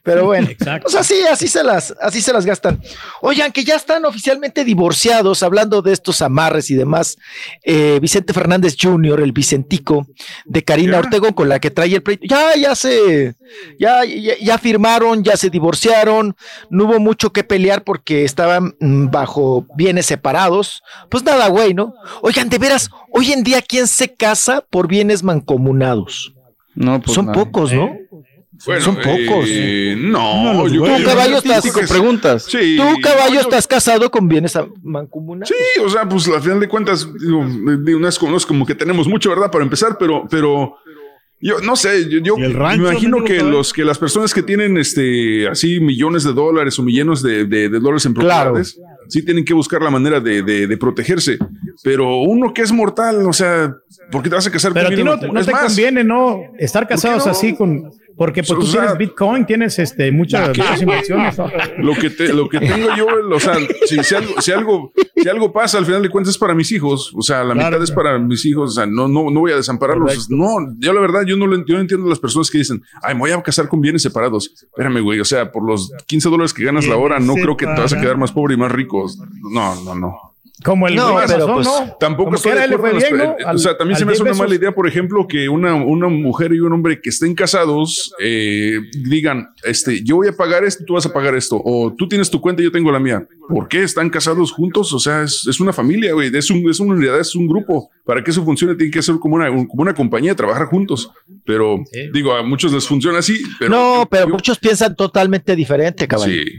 Pero bueno, Exacto. pues así, así se las, así se las gastan. Oigan, que ya están oficialmente divorciados, hablando de estos amarres y demás. eh, Vicente Fernández Jr., el Vicentico, de Karina Ortega, con la que trae el pleito. Ya, ya se, ya, ya, ya firmaron, ya se divorciaron, no hubo mucho que pelear porque estaban bajo bienes separados. Pues nada, güey, ¿no? Oigan, de veras, hoy en día, ¿quién se casa por bienes mancomunados? No, pues Son nada. pocos, ¿no? Bueno, Son pocos. eh, no, No, yo. Tú, caballo, estás, preguntas. Sí. tú, caballo, yo- estás casado con bienes mancomunados. Sí, o sea, pues al final de cuentas, digo, digo, no, es como, no es como que tenemos mucho, ¿verdad? Para empezar, pero, pero yo no sé, yo, yo ¿Y el rancho, me imagino que los que las personas que tienen este así millones de dólares o millones de, de- de dólares en Claro. propiedades, sí tienen que buscar la manera de, de- protegerse. Pero uno que es mortal, o sea, ¿por qué te vas a casar Pero a ti no, no te más, conviene, ¿no? Estar casados no? así con. Porque pues O tú sea, tienes Bitcoin, tienes este, muchas, inversiones. Lo que, te- lo que tengo yo, o sea, si, si algo, si, algo, si algo pasa, al final de cuentas es para mis hijos. O sea, la Claro. mitad es para mis hijos. O sea, no, no, no voy a desampararlos. No, yo la verdad, yo no, yo no entiendo a las personas que dicen, ay, me voy a casar con bienes separados. Espérame, güey. O sea, por los 15 dólares que ganas la hora, no creo que te vas a quedar más pobre y más rico. No, no, no. Como el No, pero, pues, ¿no? Tampoco Como estoy Al- también se me hace una mala idea, por ejemplo, que una, una mujer y un hombre que estén casados eh, digan, este, yo voy a pagar esto, tú vas a pagar esto, o tú tienes tu cuenta y yo tengo la mía. ¿Por qué están casados juntos? O sea, es, es una familia, güey, es, un, es una unidad, es un grupo. Para que eso funcione, tiene que ser como una, un- como una compañía, trabajar juntos. Pero digo, a muchos les funciona así. Pero no, yo- pero yo- muchos piensan totalmente diferente, caballo. Sí.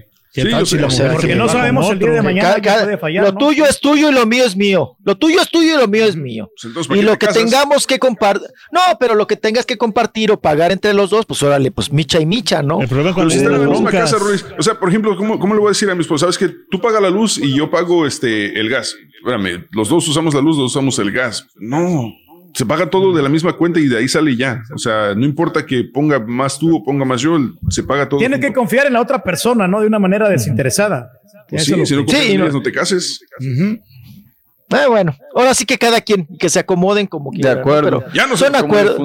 ¿Qué tal si la o sea, mujer porque no con sabemos el día de mañana Cada- que cada- puede fallar, lo ¿no? tuyo es tuyo y lo mío es mío. Lo tuyo es tuyo y lo mío es mío. Pues entonces, ¿para Y lo que casas? tengamos que compartir, no, pero lo que tengas que compartir o pagar entre los dos, pues órale, pues micha y micha, ¿no? El problema Pero cuando si la misma broncas. casa, Ruiz. O sea, por ejemplo, ¿cómo, ¿cómo le voy a decir a mi esposa? Sabes que tú pagas la luz y yo pago este el gas. Espérame, los dos usamos la luz, los dos usamos el gas. No, se paga todo de la misma cuenta y de ahí sale ya. O sea, no importa que ponga más tú o ponga más yo, se paga todo. Tienes que confiar en la otra persona, ¿no? De una manera desinteresada. Pues sí, si no Sí, te cases. Ah, bueno, ahora sí que cada quien, que se acomoden como quieran. ¿no? acuerdo. Ya no sé son, cómo acuerdos,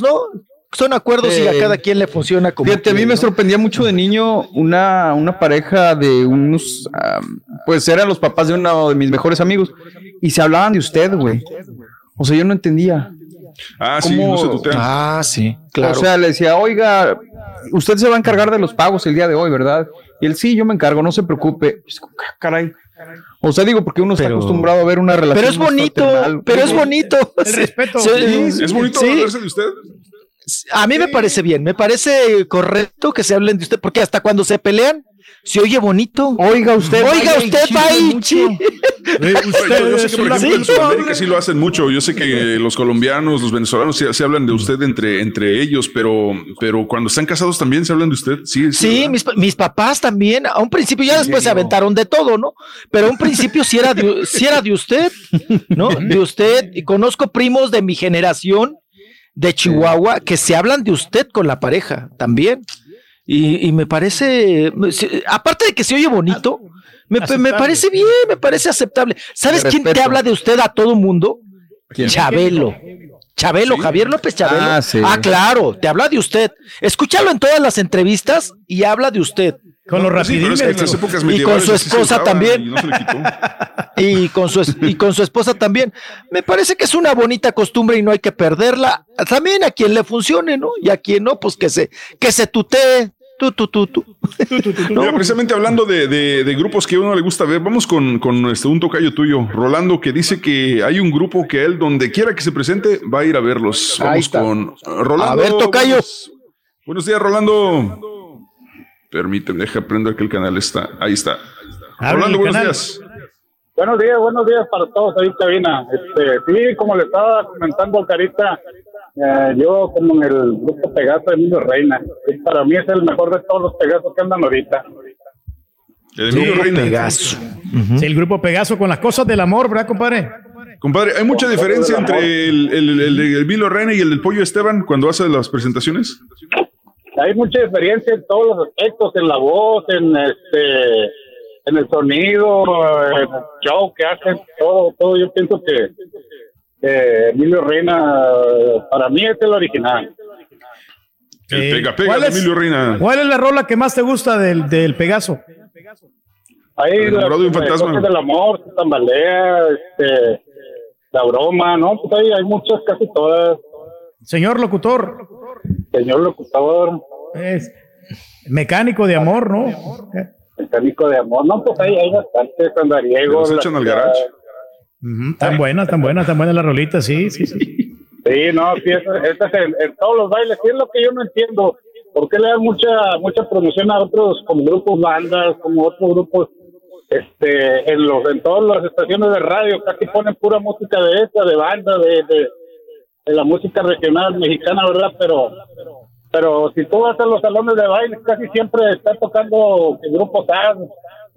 son ¿no? Son acuerdos y a cada quien le funciona como Fíjate, a mí me sorprendía mucho de niño una, una pareja de unos, am, pues eran los papás de uno de mis mejores amigos y se hablaban de usted, güey. O sea, yo no entendía. Ah, sí, no se tutean. Ah, sí, claro. O sea, le decía, oiga, usted se va a encargar de los pagos el día de hoy, ¿verdad? Y él, sí, yo me encargo, no se preocupe. "Ah, Caray. O sea, digo, porque uno está acostumbrado a ver una relación. pero es bonito, pero es bonito. El respeto. Sí, Sí, ¿Es bonito sí. hablarse de usted? A mí me parece bien, me parece correcto que se hablen de usted, porque hasta cuando se pelean, se oye bonito. Oiga usted. Oiga usted, chisme va y mucho. chi- Eh, Yo, yo sé ustedes que, por ejemplo, en Sudamérica sí lo hacen mucho. Yo sé que los colombianos, los venezolanos sí, sí hablan de usted entre, entre ellos, pero, pero cuando están casados también se hablan de usted. Sí, Sí, mis, mis papás también, a un principio ya después se aventaron de todo, ¿no? Pero a un principio sí era de, sí era de usted, ¿no? De usted. Y conozco primos de mi generación de Chihuahua que se hablan de usted con la pareja también. Y, y me parece, aparte de que se oye bonito, me, parece bien, me parece aceptable. ¿Sabes quién te habla de usted a todo mundo? ¿Quién? Chabelo. Chabelo, Sí. Javier López Chabelo. Ah, sí. claro, te habla de usted. Escúchalo en todas las entrevistas y habla de usted. Con los Pues sí, es que en las rapidines. épocas Y con su esposa también. y no con su es- y con su esposa también. Me parece que es una bonita costumbre y no hay que perderla. También a quien le funcione, ¿no? Y a quien no, pues que se que se tutee. Tu, tu, tu, tu. Mira, precisamente hablando de, de- de grupos que a uno le gusta ver, vamos con, con este, un tocayo tuyo, Rolando, que dice que hay un grupo que él, donde quiera que se presente, va a ir a verlos. Vamos con uh, Rolando. A ver, tocayo. Buenos, buenos días, Rolando. Permíteme, deja aprender que el canal está. Ahí está. El buenos canal. días. Buenos días, buenos días para todos ahí en cabina. Este, sí, como le estaba comentando Carita, eh, yo como en el grupo Pegaso de Emilio Reina, para mí es el mejor de todos los Pegasos que andan ahorita. El Emilio Sí, Reina. Pegaso. Sí, el grupo Pegaso con las cosas del amor, ¿verdad, compadre? Compadre, ¿hay mucha diferencia entre el, el, el, el Emilio Reina y el del Pollo Esteban cuando hace las presentaciones? Hay mucha diferencia en todos los aspectos, en la voz, en este, en el sonido, en el show que hacen, todo, todo. Yo pienso que eh, Emilio Reina, para mí es el original. El Eh, pega pega ¿cuál es- Emilio Reina. ¿Cuál es la rola que más te gusta del, del Pegaso? Ahí enamorado de un fantasma. del amor, se tambalea, este, la broma, ¿no? Pues ahí hay muchas, casi todas. Señor locutor, Señor locutor, es mecánico de amor, ¿no? mecánico de amor, no, pues ahí hay bastantes, andariegos. Los echan al garage. Ujú, Tan buenas, tan buenas, tan buenas las rolitas, sí, sí, sí. Sí, no, sí, eso, eso es en, en todos los bailes. Sí, es lo que yo no entiendo. ¿Por qué le dan mucha mucha promoción a otros como grupos, bandas, como otros grupos? Este, en los en todas las estaciones de radio casi ponen pura música de esta, de banda, de, de, la música regional mexicana, ¿verdad? Pero pero si tú vas a los salones de baile, casi siempre está tocando grupos A,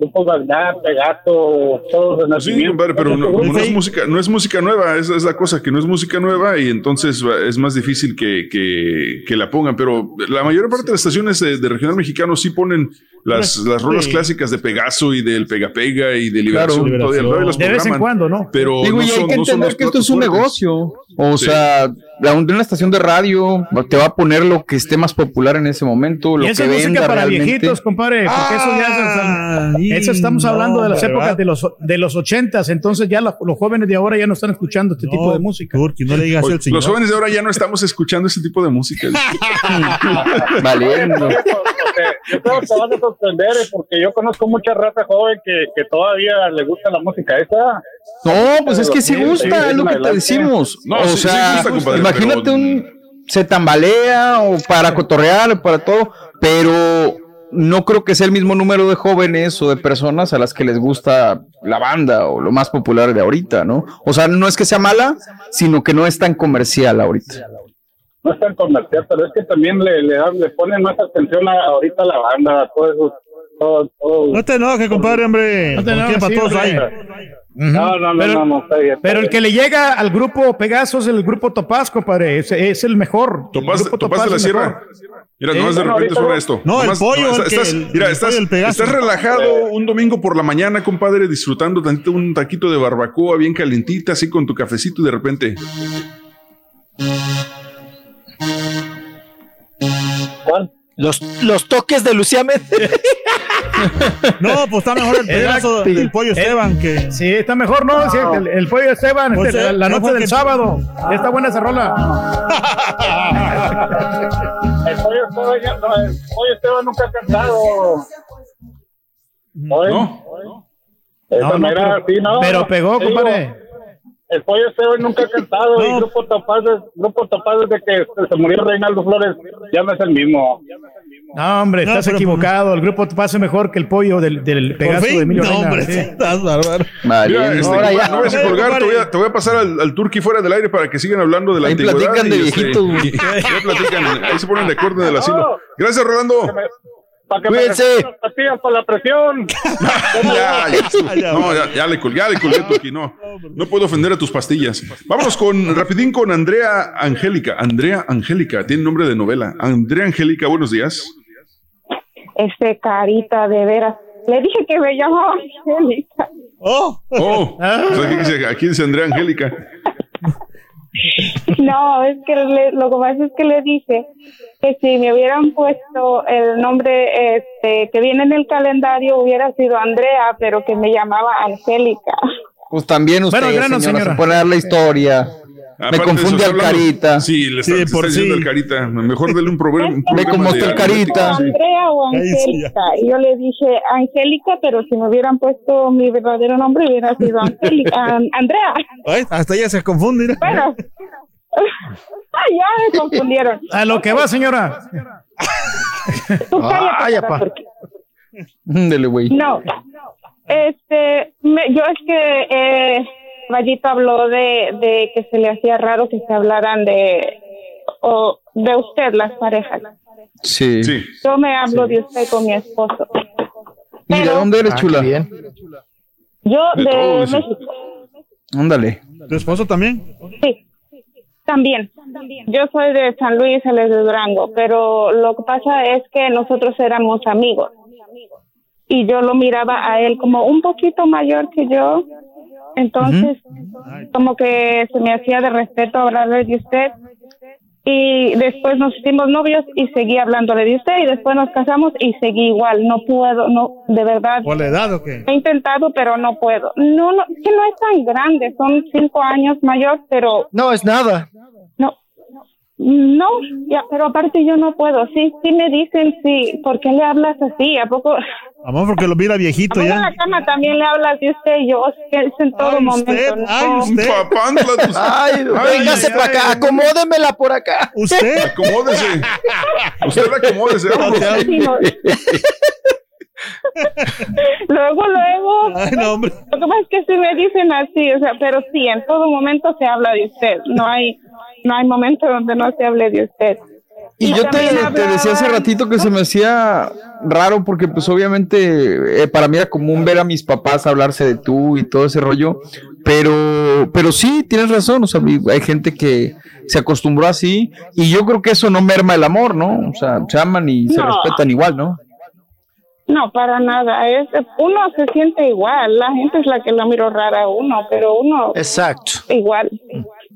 grupos Bagdad, Pegato, todos de Sí, nacimiento. compadre, pero no, como no es música, no es música nueva, esa es la cosa, que no es música nueva y entonces va- es más difícil que, que, que la pongan. Pero la mayor parte de las estaciones de, de regional mexicano sí ponen las, las rolas Sí. clásicas de Pegaso y del Pega Pega y de Liberación. Claro. todavía, todavía las De vez en cuando, ¿no? Pero Digo, no y hay son- que entender los que esto es un fuertes. negocio. O Sí. sea, la, de una estación de radio te va a poner lo que esté más popular en ese momento, lo Y esa que música venda para realmente. viejitos, compadre, porque eso ya Ah, es, eso estamos no, hablando de las ¿verdad? épocas de los de los ochentas, entonces ya la- los jóvenes de ahora ya no están escuchando este tipo de música. Turki, no le digas Oye, al señor. los jóvenes de ahora ya no estamos escuchando ese tipo de música. Valiendo. Yo creo que te vas a sorprender eh, porque yo conozco mucha raza joven que, que todavía le gusta la música esa. No, pues es que sí gusta, es lo que te decimos. No, o sí- sí sea, gusta, compadre, imagínate pero- un se tambalea o para cotorrear o para todo, pero no creo que sea el mismo número de jóvenes o de personas a las que les gusta la banda o lo más popular de ahorita, ¿no? O sea, no es que sea mala, sino que no es tan comercial ahorita. No es tan comercial, pero es que también le, le, dan- le ponen más atención a, ahorita a la banda, a todo eso. Todo, todo. No te enojes, compadre, hombre. No te enojes, sí, todos hay. No, no, no, pero, no, no, está bien, está pero el que le llega al grupo Pegaso es el grupo Topaz, compadre. Es, es el mejor. Topaz, El grupo Topaz de la es el Sierra. Mira, nomás de repente suena no- esto. No, el pollo, el estás- que- el- mira, el estás, pollo estás relajado un domingo por la mañana, compadre, disfrutando tantito un taquito de barbacoa bien calentita, así con tu cafecito y de repente. Los, los toques de Lucía Méndez. No, pues está mejor el pedazo del pollo Esteban que. Sí, está mejor, ¿no? Sí, el, el pollo de Esteban, Pues, este, la, eh, la noche del que- sábado. Está buena esa rola. El pollo Esteban, no, nunca ha cantado. Esa No, no, mera, pero- sí, no. pero pegó, compadre. El pollo Esteban nunca ha cantado. Y Grupo Topaz, es- Grupo Topaz desde que se murió Reinaldo Flores, ya no es el mismo. No, hombre, No, estás pero- equivocado. El grupo Topaz es mejor que el pollo del, del Pegaso fin, de Emilio no, Reina. hombre, sí. Estás bárbaro. Mira, este, Ahora ya. no vayas a colgar, te voy a, te voy a pasar al, al turqui fuera del aire para que sigan hablando de la Ahí antigüedad. platican de este, viejitos, güey. y- ahí platican, ahí se ponen de acuerdo en el asilo. Gracias, Rolando. Para que Cuídense. me las pastillas para la presión. Ya, ya, no, ya, ya le colgué, ya le colgué, Turqui, no. No puedo ofender a tus pastillas. Vámonos con, rapidín con Andrea Angélica. Andrea Angélica, tiene nombre de novela. Andrea Angélica, buenos días. Este carita, de veras. Le dije que me llamaba Angélica. Oh, Oh, aquí dice, aquí dice Andrea Angélica. No, es que le- lo que pasa es que le dije que si me hubieran puesto el nombre este que viene en el calendario hubiera sido Andrea, pero que me llamaba Angélica. Pues también usted, Bueno, grano, señora, señora. se pone a dar la historia. Me confunde al carita. Sí, le está, Sí, está por sí. al carita. Mejor dele un problema. un de- está el carita. Andrea o Angélica. Y yo le dije Angélica, pero si me hubieran puesto mi verdadero nombre hubiera sido Angélica. An- Andrea. Ay, hasta ella se confunde. mira. Bueno. Ya me confundieron. A lo que va, señora. Tú cállate, apa. porque- Dele, güey. No, este, me- yo es que eh, Vallito habló de, de que se le hacía raro que se hablaran de o de usted las parejas. Sí. Yo me hablo de usted con mi esposo. ¿Y de dónde eres, Ah, chula? Yo De de, todo, dice. México. Ándale. ¿Tu esposo también? Sí, también. Yo soy de San Luis, él es de Durango, pero lo que pasa es que nosotros éramos amigos y yo lo miraba a él como un poquito mayor que yo, entonces como que se me hacía de respeto hablarle de usted y después nos hicimos novios y seguí hablándole de usted y después nos casamos y seguí igual, no puedo, no, de verdad. ¿Por la edad o qué? He intentado, pero no puedo. No, no, es que no es tan grande, son cinco años mayor, pero... No, es nada. No, no, ya, pero aparte yo no puedo. Sí, sí me dicen, sí, ¿por qué le hablas así? ¿A poco? Amor, porque lo mira viejito en ya. la cama también le hablas de usted y yo, es en todo momento. no. Ay, véngase para acá, acomódemela por acá. ¿Usted? Acomódese. Usted acomódese. Sí, no. luego, luego. no, hombre. Lo que pasa es que sí me dicen así, o sea, pero sí, en todo momento se habla de usted. No hay, no hay momento donde no se hable de usted. Y yo te, decía hace ratito que se me hacía raro porque pues obviamente eh, para mí era común ver a mis papás hablarse de tú y todo ese rollo, pero, pero sí, tienes razón, o sea, hay gente que se acostumbró así y yo creo que eso no merma el amor, ¿no? O sea, se aman y se No. respetan igual, ¿no? No, para nada. Es, uno se siente igual. La gente es la que lo miro rara a uno, pero uno. Exacto. Igual.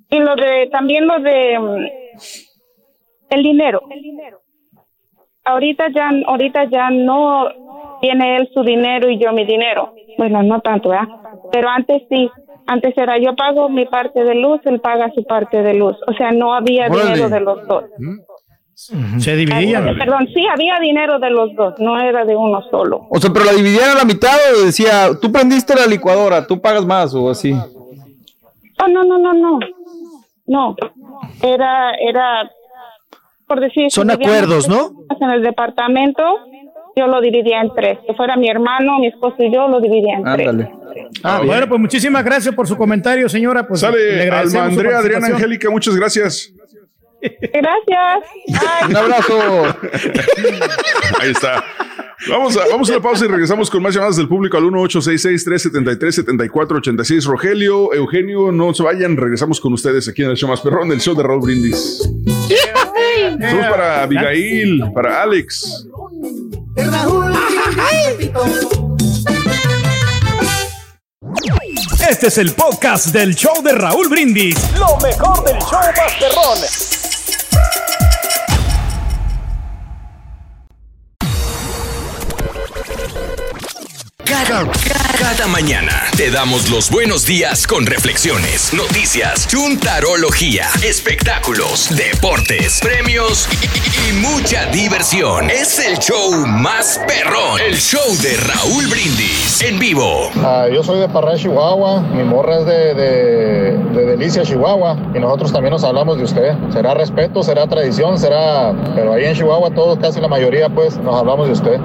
Y lo de, también lo de. Mm, El dinero. Ahorita ya, ahorita ya no tiene él su dinero y yo mi dinero. Bueno, no tanto, ¿verdad? Pero antes sí. Antes era yo pago mi parte de luz, él paga su parte de luz. O sea, no había Órale. dinero de los dos. Se dividían. Ah, Perdón, sí había dinero de los dos, no era de uno solo. O sea, pero la dividían a la mitad o decía, tú prendiste la licuadora, tú pagas más o así. Oh, no, no, no, no. No. Era, era, por decir. Son si acuerdos, ¿no? En el departamento, yo lo dividía en tres. Que fuera mi hermano, mi esposo y yo lo dividía en tres. Ah, bueno, pues muchísimas gracias por su comentario, señora. Pues, le Sale Alma Andrea, Adriana. Angélica, muchas gracias. Gracias. Un abrazo. Ahí está. Vamos a, vamos a la pausa y regresamos con más llamadas del público al 1866-373-7486. Rogelio, Eugenio, no se vayan. Regresamos con ustedes aquí en el show más perrón del show de Raúl Brindis. Saludos para Abigail, para Alex. Este es el podcast del show de Raúl Brindis. Lo mejor del show Masterrón. Cada, cada mañana te damos los buenos días con reflexiones, noticias, chuntarología, espectáculos, deportes, premios y, mucha diversión. Es el show más perrón, el show de Raúl Brindis en vivo. Ah, yo soy de Parral, Chihuahua. Mi morra es de, de, de Delicia, Chihuahua. Y nosotros también nos hablamos de usted. Será respeto, será tradición, será. Pero ahí en Chihuahua, todos, casi la mayoría, pues, nos hablamos de usted.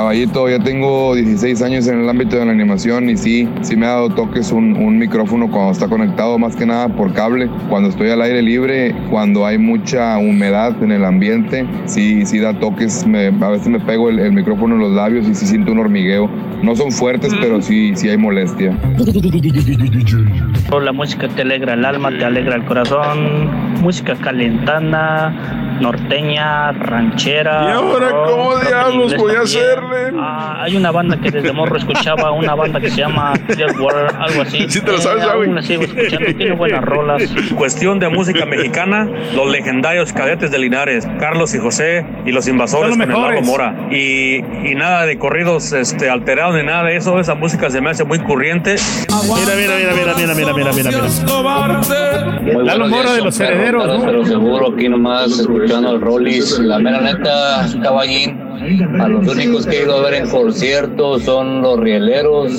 Caballito, ya tengo 16 años en el ámbito de la animación y sí, sí me ha dado toques un, un micrófono cuando está conectado más que nada por cable. Cuando estoy al aire libre, cuando hay mucha humedad en el ambiente, sí, sí da toques. me- a veces me pego el, el micrófono en los labios y sí siento un hormigueo. No son fuertes, pero sí, sí hay molestia. La música te alegra el alma, te alegra el corazón música calentana, norteña, ranchera. ¿Y ahora rock, cómo diablos voy a hacerle? Ah, hay una banda que desde morro escuchaba, una banda que se llama Clearwater, algo así. Sí, te lo sabes, eh, aún sigo escuchando, tiene buenas rolas. Cuestión de música mexicana, los legendarios cadetes de Linares, Carlos y José y los invasores con el Lago Mora. Y, y, nada de corridos este, alterados ni nada de eso, esa música se me hace muy corriente. Mira, mira, mira, mira, mira, mira, mira, mira. mira. Muy Lalo Mora de los herederos pero seguro aquí nomás escuchando el Rollis. La mera neta, caballín. A los únicos que he ido a ver en concierto son los rieleros,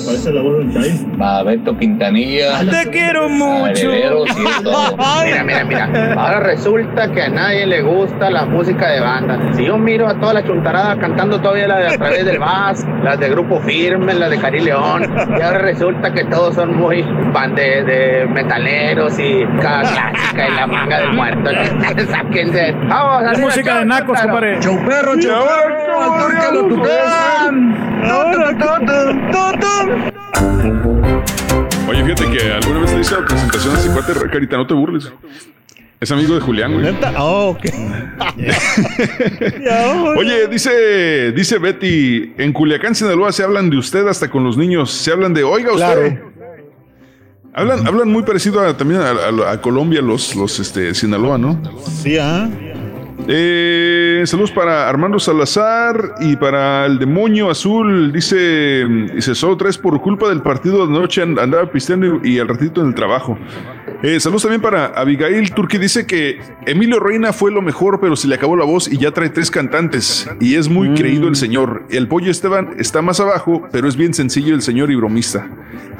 a Beto Quintanilla, Te quiero a mucho. Mira, mira, mira. Ahora resulta que a nadie le gusta la música de banda. Si yo miro a toda la chuntarada cantando todavía la de a través del Vaz, las de Grupo Firme, las de Cari León, y ahora resulta que todos son muy fan de, de metaleros y ca- clásica y la manga del muerto. Sáquense. Vamos, La así, música de Nacos, compadre. Chau perro, chau Oye, fíjate que alguna vez le hice la presentación a ese cuate, Carita, no te burles. Es amigo de Julián, güey. Oh, ok. Oye, dice, dice Betty, en Culiacán, Sinaloa, se hablan de usted hasta con los niños. Se hablan de, oiga usted. Hablan, hablan muy parecido a- también a, a- a Colombia, los, los este, Sinaloa, ¿no? Sí, ah. Eh, saludos para Armando Salazar y para el demonio azul. Dice, dice solo tres por culpa del partido de noche and- andaba pisteando y, y al ratito en el trabajo. Eh, saludos también para Abigail Turki. Dice que Emilio Reina fue lo mejor, pero se le acabó la voz y ya trae tres cantantes. Y es muy creído el señor. El pollo Esteban está más abajo, pero es bien sencillo el señor y bromista.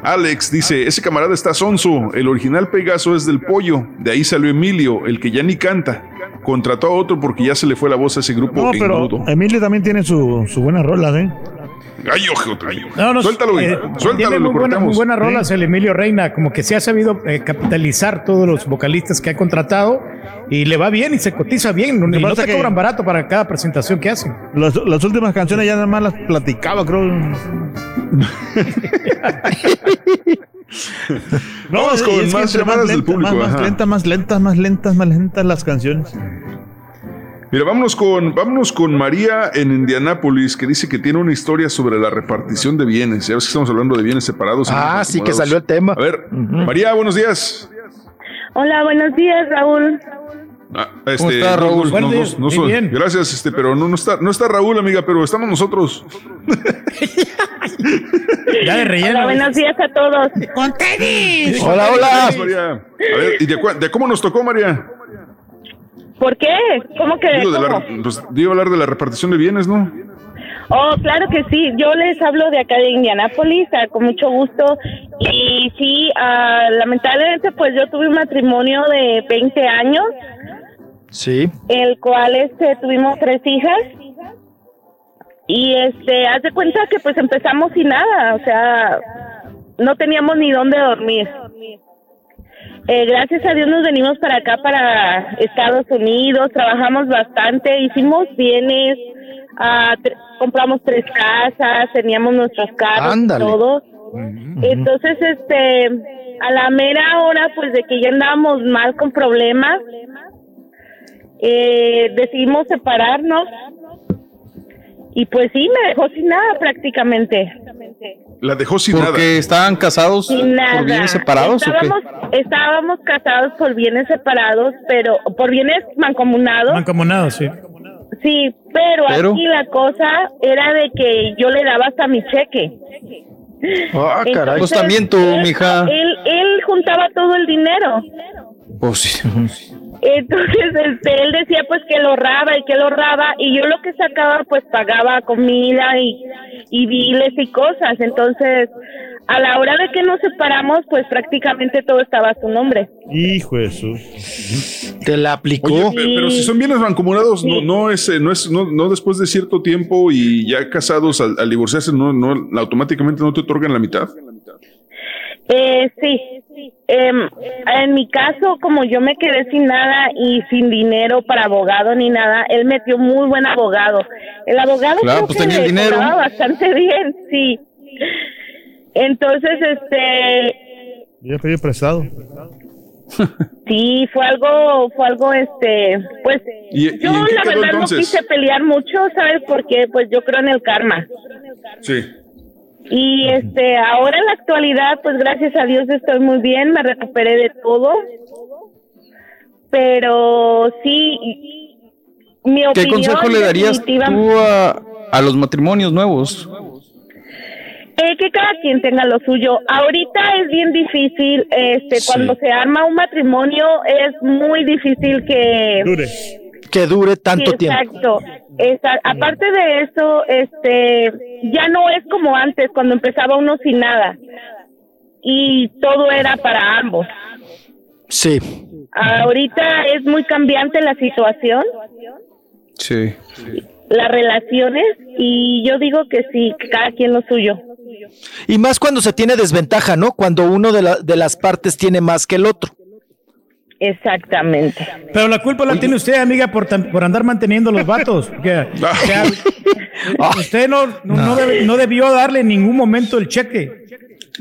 Alex dice, ese camarada está sonso. El original Pegaso es del pollo. De ahí salió Emilio, el que ya ni canta. Contrató a otro porque ya se le fue la voz a ese grupo No, pero engrudo. Emilio también tiene su, su buena rola, ¿eh? Ay, ojo, otro. No, no, suéltalo, eh, suéltalo, tiene lo muy, buena- muy buenas rolas el Emilio Reina, como que se ha sabido eh, capitalizar todos los vocalistas que ha contratado y le va bien y se cotiza bien. Y no te que- cobran barato para cada presentación que hacen. Las, las últimas canciones ya nada más las platicaba, creo. Vamos es- con es más llamadas del lenta, público, Más, lentas, más lentas, más lentas, más lentas las canciones. Mira, vámonos con, vámonos con María en Indianápolis, que dice que tiene una historia sobre la repartición de bienes. Ya ves que estamos hablando de bienes separados. Ah, sí que salió el tema. A ver, María, buenos días. Hola, buenos días, Raúl. Ah, este, ¿Cómo está, no, Raúl? no, Buenos no, días, no muy soy- bien. Gracias, este, pero no, no está, no está Raúl, amiga, pero estamos nosotros. Ya de relleno. Hola, buenos días a todos. ¡Con Hola, hola. María. A ver, ¿y de, de cómo nos tocó, María? ¿Por qué? ¿Cómo que? Digo, de la, pues, digo hablar de la repartición de bienes, ¿no? Oh, claro que sí. Yo les hablo de acá de Indianápolis, ah, con mucho gusto. Y sí, ah, lamentablemente, pues yo tuve un matrimonio de 20 años, Sí. el cual este, tuvimos tres hijas. Y este, haz de cuenta que pues empezamos sin nada, o sea, no teníamos ni dónde dormir. Eh, gracias a Dios nos venimos para acá, para Estados Unidos, trabajamos bastante, hicimos bienes, ah, tre- compramos tres casas, teníamos nuestros carros, y Ándale. todo. Entonces, este, a la mera hora, pues de que ya andábamos mal con problemas, eh, decidimos separarnos. Y pues sí, me dejó sin nada prácticamente. La dejó sin nada. Porque estaban casados Sin nada. por bienes separados o qué? estábamos, estábamos casados por bienes separados, pero por bienes mancomunados. Mancomunados, sí. Sí, pero, Pero- aquí la cosa era de que yo le daba hasta mi cheque. Ah, caray. Entonces, Pues también tú, él- mija. Él, él juntaba todo el dinero. Pues sí. Entonces, este, él decía pues que lo ahorraba y que lo ahorraba y yo lo que sacaba pues pagaba comida y, y biles y cosas. Entonces, a la hora de que nos separamos, pues prácticamente todo estaba a su nombre. Hijo de su. Te la aplicó. Oye, pero si son bienes mancomunados, no, no es, eh, no es, no, no después de cierto tiempo y ya casados al, al divorciarse, no, no, automáticamente no te otorgan la mitad. Eh, sí. Em, en mi caso, como yo me quedé sin nada y sin dinero para abogado ni nada, él metió muy buen abogado. El abogado Claro, creo pues que tenía dinero. bastante bien, sí. Entonces, este, Yo pedí prestado. sí, fue algo, fue algo, este, pues, ¿Y- y yo la verdad entonces? no quise pelear mucho, ¿sabes por qué? Pues yo creo en el karma. Sí. Y este, ahora en la actualidad, pues gracias a Dios estoy muy bien, me recuperé de todo. Pero sí, mi ¿Qué opinión consejo le darías tú a, a los matrimonios nuevos? Eh, que cada quien tenga lo suyo. Ahorita es bien difícil, este, cuando se arma un matrimonio es muy difícil que Que dure tanto Sí, tiempo. Exacto. Esa- aparte de eso, este, ya no es como antes cuando empezaba uno sin nada y todo era para ambos. Sí. Ahorita es muy cambiante la situación, Sí. las relaciones y yo digo que sí, que cada quien lo suyo. Y más cuando se tiene desventaja, ¿no? Cuando uno de, la- de las partes tiene más que el otro. Exactamente. Pero la culpa la tiene usted, amiga, por, tan- por andar manteniendo los vatos. Que- o sea, usted no, no, no debió darle en ningún momento el cheque.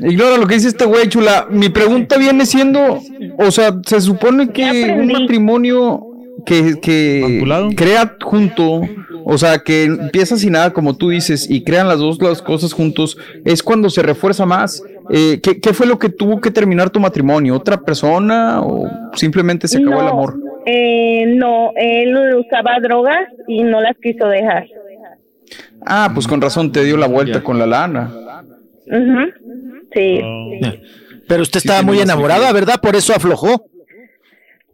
Ignora lo que dice este güey, chula. Mi pregunta viene siendo, o sea, se supone que un matrimonio que, que crea junto, o sea, que empieza sin nada, como tú dices, y crean las dos las cosas juntos, es cuando se refuerza más. Eh, ¿qué, qué fue lo que tuvo que terminar tu matrimonio? ¿Otra persona o simplemente se acabó el No, amor? eh, no, él usaba drogas y no las quiso dejar. Ah, pues con razón te dio la vuelta con la lana. Ujú. Sí. Pero usted estaba muy enamorada, ¿verdad? Por eso aflojó.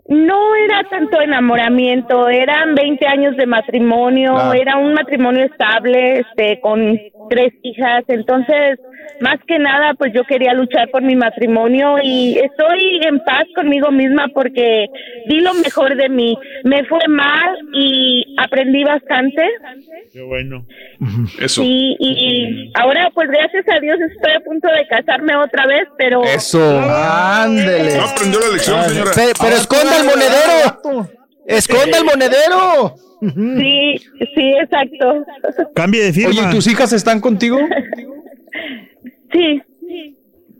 No era tanto enamoramiento, eran 20 años de matrimonio, Claro. era un matrimonio estable, este, con tres hijas, entonces, más que nada, pues yo quería luchar por mi matrimonio y estoy en paz conmigo misma porque di lo mejor de mí. Me fue mal y aprendí bastante. Qué bueno. Eso. Sí, y ahora, pues gracias a Dios estoy a punto de casarme otra vez, pero... Eso, ándele. No aprendió la lección, señora. Pe- pero esconda el monedero. Esconda el monedero. Sí, sí, exacto. Cambie de firma. Oye, ¿y ¿tus hijas están contigo? Sí.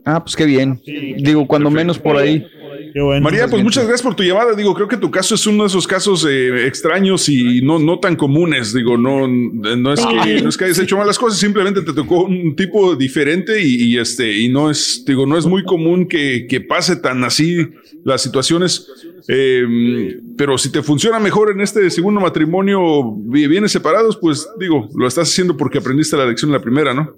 Ah, pues qué bien. Digo, cuando menos por ahí. María, pues muchas gracias por tu llamada. Digo, creo que tu caso es uno de esos casos eh, extraños y no, no tan comunes. Digo, no, no es que no es que hayas hecho malas cosas, simplemente te tocó un tipo diferente y, y, este y no es, digo, no es muy común que, que pase tan así las situaciones. Eh, pero si te funciona mejor en este segundo matrimonio, vi- bienes separados, pues digo, lo estás haciendo porque aprendiste la lección en la primera, ¿no?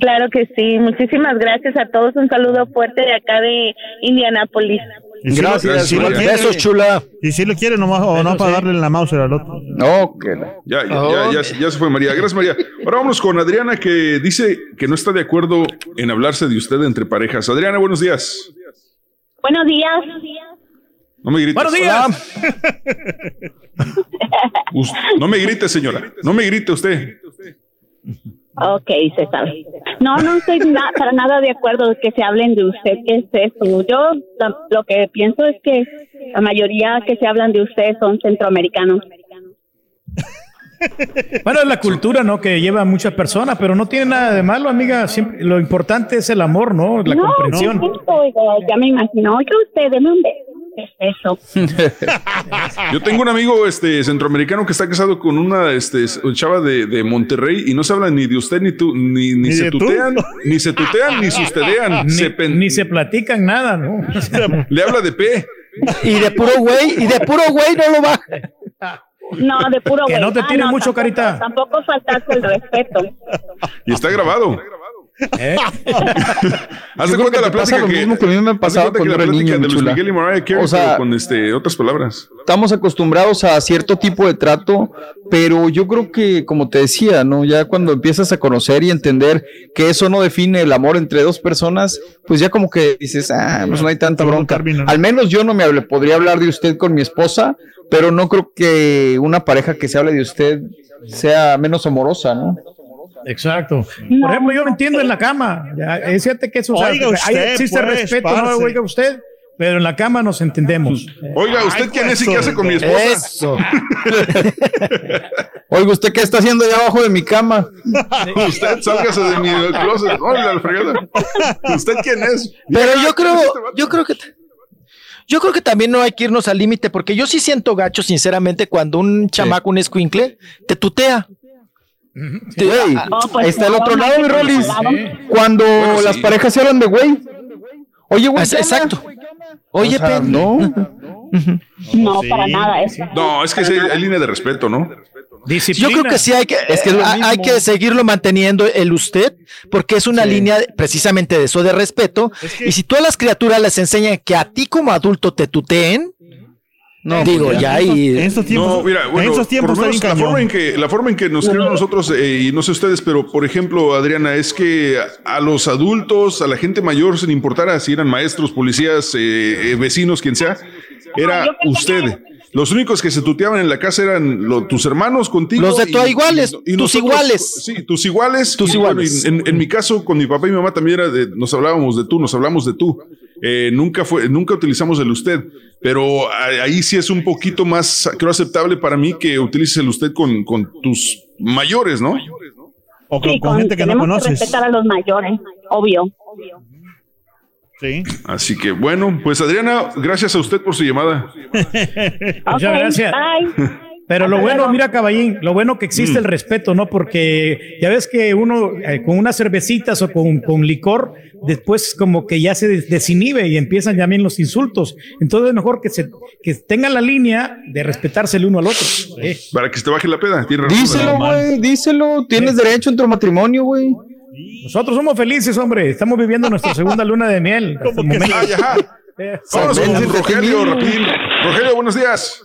Claro que sí. Muchísimas gracias a todos. Un saludo fuerte de acá de Indianápolis. Y si lo- Gracias, si lo igual. quiere- Besos, chula. Y si lo quiere nomás, o no para darle la mouse al otro. No, que la- Ya, ya, ya, ya, ya se fue María. Gracias, María. Ahora vamos con Adriana, que dice que no está de acuerdo en hablarse de usted entre parejas. Adriana, buenos días. Buenos días. No me grites. Buenos días. No me grite, señora. No me grite usted. Ok, César. No, no estoy na- para nada de acuerdo que se hablen de usted. ¿Qué es eso? Yo la- lo que pienso es que la mayoría que se hablan de usted son centroamericanos. Bueno, es la cultura, ¿no? Que lleva a muchas personas, pero no tiene nada de malo, amiga. Siempre, lo importante es el amor, ¿no? La no, comprensión. no, ya me imagino. Oiga usted, deme un beso. ¿Qué es eso? Yo tengo un amigo este, centroamericano que está casado con una este, chava de, de Monterrey y no se habla ni de usted ni tú, ni, ni, Ni se tú. tutean, ni se tutean, ni se ustedean. Ni, se pen- ni se platican nada, ¿no? Le habla de P. Y de puro güey, y de puro güey no lo baja. No, de puro Que güey. no te Ah, tiren mucho, tampoco- Carita. Tampoco faltaste el respeto. Y está grabado. ¿Eh? Haz de cuenta la plática lo que mismo que a mí me pasaba cuando era niño, de Luis. Miguel y Mariah Carey, O sea, con este, otras palabras. estamos acostumbrados a cierto tipo de trato, pero yo creo que, como te decía, ¿no? Ya cuando empiezas a conocer y entender que eso no define el amor entre dos personas, pues ya como que dices, ah, pues no hay tanta bronca. Al menos yo no me hable, podría hablar de usted con mi esposa, pero no creo que una pareja que se hable de usted sea menos amorosa, ¿no? Exacto. Por ejemplo, yo me entiendo en la cama. Ya, es cierto que eso o sea, Oiga hay- usted, existe pues, respeto, no oiga usted, pero en la cama nos entendemos. Oiga, ¿usted quién es y qué hace con mi esposa? Eso. Oiga, ¿usted qué está haciendo allá abajo de mi cama? Usted sálgase de mi closet. Hola, la. ¿Usted quién es? Pero yo ¿quién creo, yo creo que yo creo que también no hay que irnos al límite, porque yo sí siento gacho, sinceramente, cuando un chamaco, un escuincle, te tutea. Ah, Oh, pues, está el otro lado, mi Rolis. Cuando Bueno, las sí. parejas se hablan de güey. Oye, güey. es- exacto. Oye, O sea, no. No, para nada. Eso. No, es que hay, hay línea de respeto, ¿no? Disciplina. Yo creo que sí hay que, Es que es lo hay- que seguirlo manteniendo el usted, porque es una línea precisamente de eso de respeto. Y si a las criaturas les enseñan que a ti como adulto te tuteen, No, digo, pues ya En ahí. estos tiempos, No, mira, bueno, en estos tiempos por lo está menos bien la forma en que la forma en que nos criaron nosotros eh, y no sé ustedes, pero por ejemplo, Adriana, es que a, a los adultos, a la gente mayor, sin importar si eran maestros, policías, eh, eh, vecinos, quien sea, era usted. Los únicos que se tuteaban en la casa eran lo- tus hermanos contigo. Los de tu iguales, tus nosotros- iguales. Sí, tus iguales. Tus Y bueno, iguales. en, en mi caso, con mi papá y mi mamá también era de, nos hablábamos de tú, nos hablamos de tú. Eh, nunca fue, nunca utilizamos el usted, pero ahí sí es un poquito más, creo, aceptable para mí que utilices el usted con, con tus mayores, ¿no? O con, Sí, con con- gente que no tenemos que conoces. respetar a los mayores, obvio. Sí. Así que bueno, pues Adriana, gracias a usted por su llamada. Muchas gracias. bye. Pero lo Hasta bueno, mira, caballín, lo bueno que existe el respeto, ¿no? Porque ya ves que uno eh, con unas cervecitas o con, con licor, después como que ya se des- desinhibe y empiezan también los insultos. Entonces es mejor que se que tengan la línea de respetarse el uno al otro. ¿eh? Para que se te baje la peda. Tiene razón, Díselo, güey, díselo. Tienes derecho en tu matrimonio, güey. Nosotros somos felices, hombre. Estamos viviendo nuestra segunda luna de miel. ¿Cómo que Vámonos con Rogelio. Rogelio, buenos días.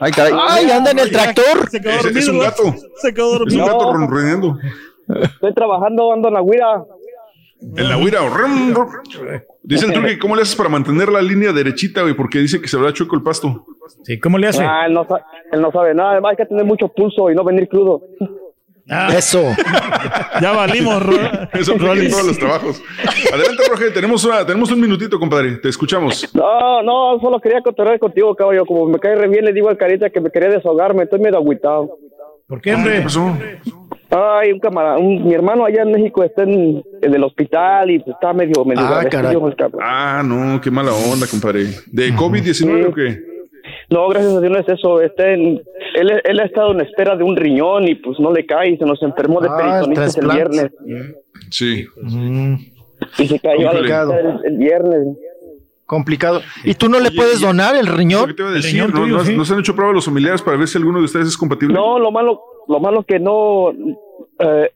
Ay, caray. Ay, anda en el tractor. Se quedó Es, dormido. es un güey. gato. Se quedó Es un dormido. gato ronroneando. Estoy trabajando, ando en la guira. En la huira. Dice el truque, ¿cómo le haces para mantener la línea derechita, güey? Porque dice que se verá chueco el pasto. Sí, ¿cómo le hace? Ah, él no, sa- él no sabe nada. Además, hay que tener mucho pulso y no venir crudo. Ah, Eso. Ya valimos, Ro- Eso en todos los trabajos. Adelante, Rogelio. Tenemos, una, tenemos un minutito, compadre. Te escuchamos. No, no, solo quería cotorrear contigo, caballo. Como me cae re bien, le digo al carita que me quería desahogarme. Estoy medio agüitado. ¿Por qué, ¿Qué hombre? pasó? Ay, un camarada, un- mi hermano allá en México está en, en el hospital y pues, está medio, medio Ah, caray. cabrón. Ah, no, qué mala onda, compadre. ¿De COVID-19 o qué? No, gracias a Dios no es eso. Está en, él, él ha estado en espera de un riñón y pues no le cae y se nos enfermó de Ah, peritonitis el viernes. Sí. Y se cayó al Complicado. el, el viernes. Complicado. ¿Y tú no le Oye, puedes y- donar el Lo riñón? que te iba a El decir, riñón ¿no, tuyo, no, sí. no se han hecho pruebas los familiares para ver si alguno de ustedes es compatible? No, lo malo, lo malo que no, eh,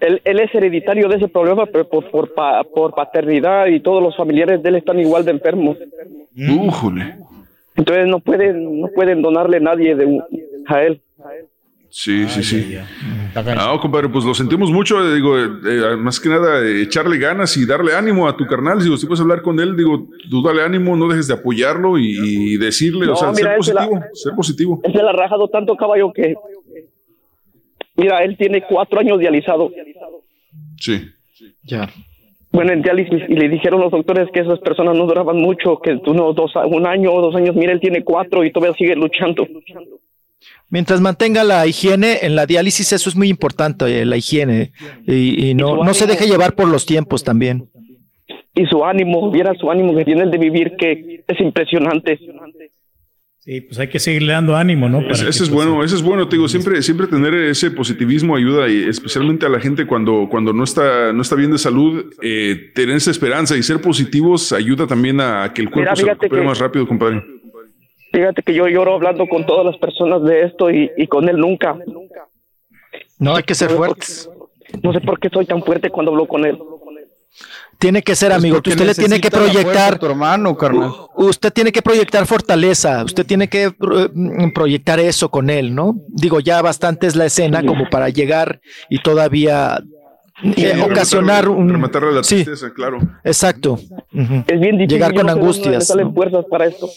él, él es hereditario de ese problema, pero por, por, pa- por paternidad y todos los familiares de él están igual de enfermos. Újole. Entonces no pueden, no pueden donarle nadie de un- a él. Sí, sí, sí. Ah, compadre, pues lo sentimos mucho. eh, Digo, eh, eh, más que nada, eh, echarle ganas y darle ánimo a tu carnal. Digo, si puedes hablar con él, digo, tú dale ánimo, no dejes de apoyarlo y, y decirle, o No, sea, mira, ser la- positivo, ser positivo. Él se la ha rajado tanto caballo que Mira, él tiene cuatro años dializado. Sí. Ya. Bueno, en diálisis, y le dijeron los doctores que esas personas no duraban mucho, que uno, dos, un año o dos años. Mira, él tiene cuatro y todavía sigue luchando. Mientras mantenga la higiene en la diálisis, eso es muy importante, eh, la higiene. Y, y no, no se deje llevar por los tiempos también. Y su ánimo, viera su ánimo que tiene el de vivir, que es impresionante. Sí, pues hay que seguirle dando ánimo, ¿no? Para ese es pues, bueno, ese es bueno, te digo, siempre, siempre tener ese positivismo ayuda, y especialmente a la gente cuando, cuando no está, no está bien de salud, eh, tener esa esperanza y ser positivos ayuda también a que el cuerpo Mira, se recupere que- más rápido, compadre. Fíjate que yo lloro hablando con todas las personas de esto y, y con él nunca. No hay que ser fuertes. No sé por qué soy tan fuerte cuando hablo con él. Tiene que ser, amigo. porque Usted le tiene que proyectar. tu hermano, carnal. Usted tiene que proyectar fortaleza. Usted tiene que pro- mm, proyectar eso con él, ¿no? Digo, ya bastante es la escena como para llegar y todavía eh, Sí, ocasionar rematarle- un. rematarle la Sí. tristeza, claro. Exacto. Es bien difícil. Llegar con no sé de dónde me angustias. salen fuerzas para esto.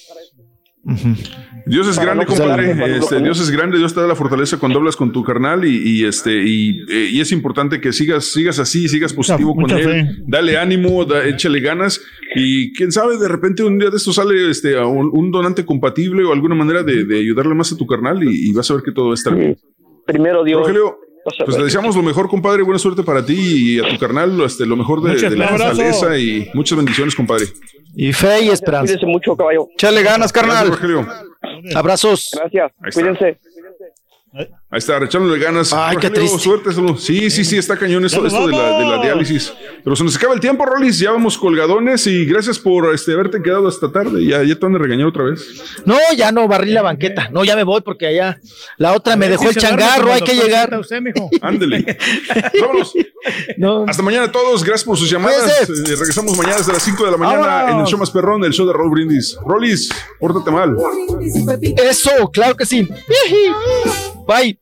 Dios es grande, compadre. Este, Dios es grande, Dios te da la fortaleza cuando hablas con tu carnal y, y, este y, eh, y es importante que sigas sigas así, sigas positivo mucha con él. fe. Dale ánimo, da- échale ganas y quién sabe, de repente un día de esto sale este a un, un donante compatible o alguna manera de, de ayudarle más a tu carnal y, y vas a ver que todo va a estar bien. Primero Dios. Rogelio, pues te deseamos lo mejor, compadre. Buena suerte para ti y a tu carnal, este, lo mejor de, la fortaleza y muchas bendiciones, compadre. Y fe y esperanza. Cuídense mucho, caballo. Échale ganas, Gracias, carnal. Rogelio. Abrazos. Gracias. Está. Cuídense. Ahí está, echándole ganas. Ay, qué Rogelio, triste. Suerte, salud. Sí, sí, sí, está cañón esto, ¡Ya esto nos de, la, de la diálisis. Pero se nos acaba el tiempo, Rolis. Ya vamos colgadones y gracias por este, haberte quedado hasta tarde. Ya, ya te van a regañar otra vez. No, ya no barrí la banqueta. No, ya me voy porque allá la otra me dejó el Si changarro. Hay que llegar. Zeta, usted, mijo. Ándele. Vámonos. No. Hasta mañana a todos. Gracias por sus llamadas. Eh, regresamos mañana desde las 5 de la mañana Vámonos. en el show más perrón, el show de Raúl Brindis. Rolis, pórtate mal. Eso, claro que sí. Bye.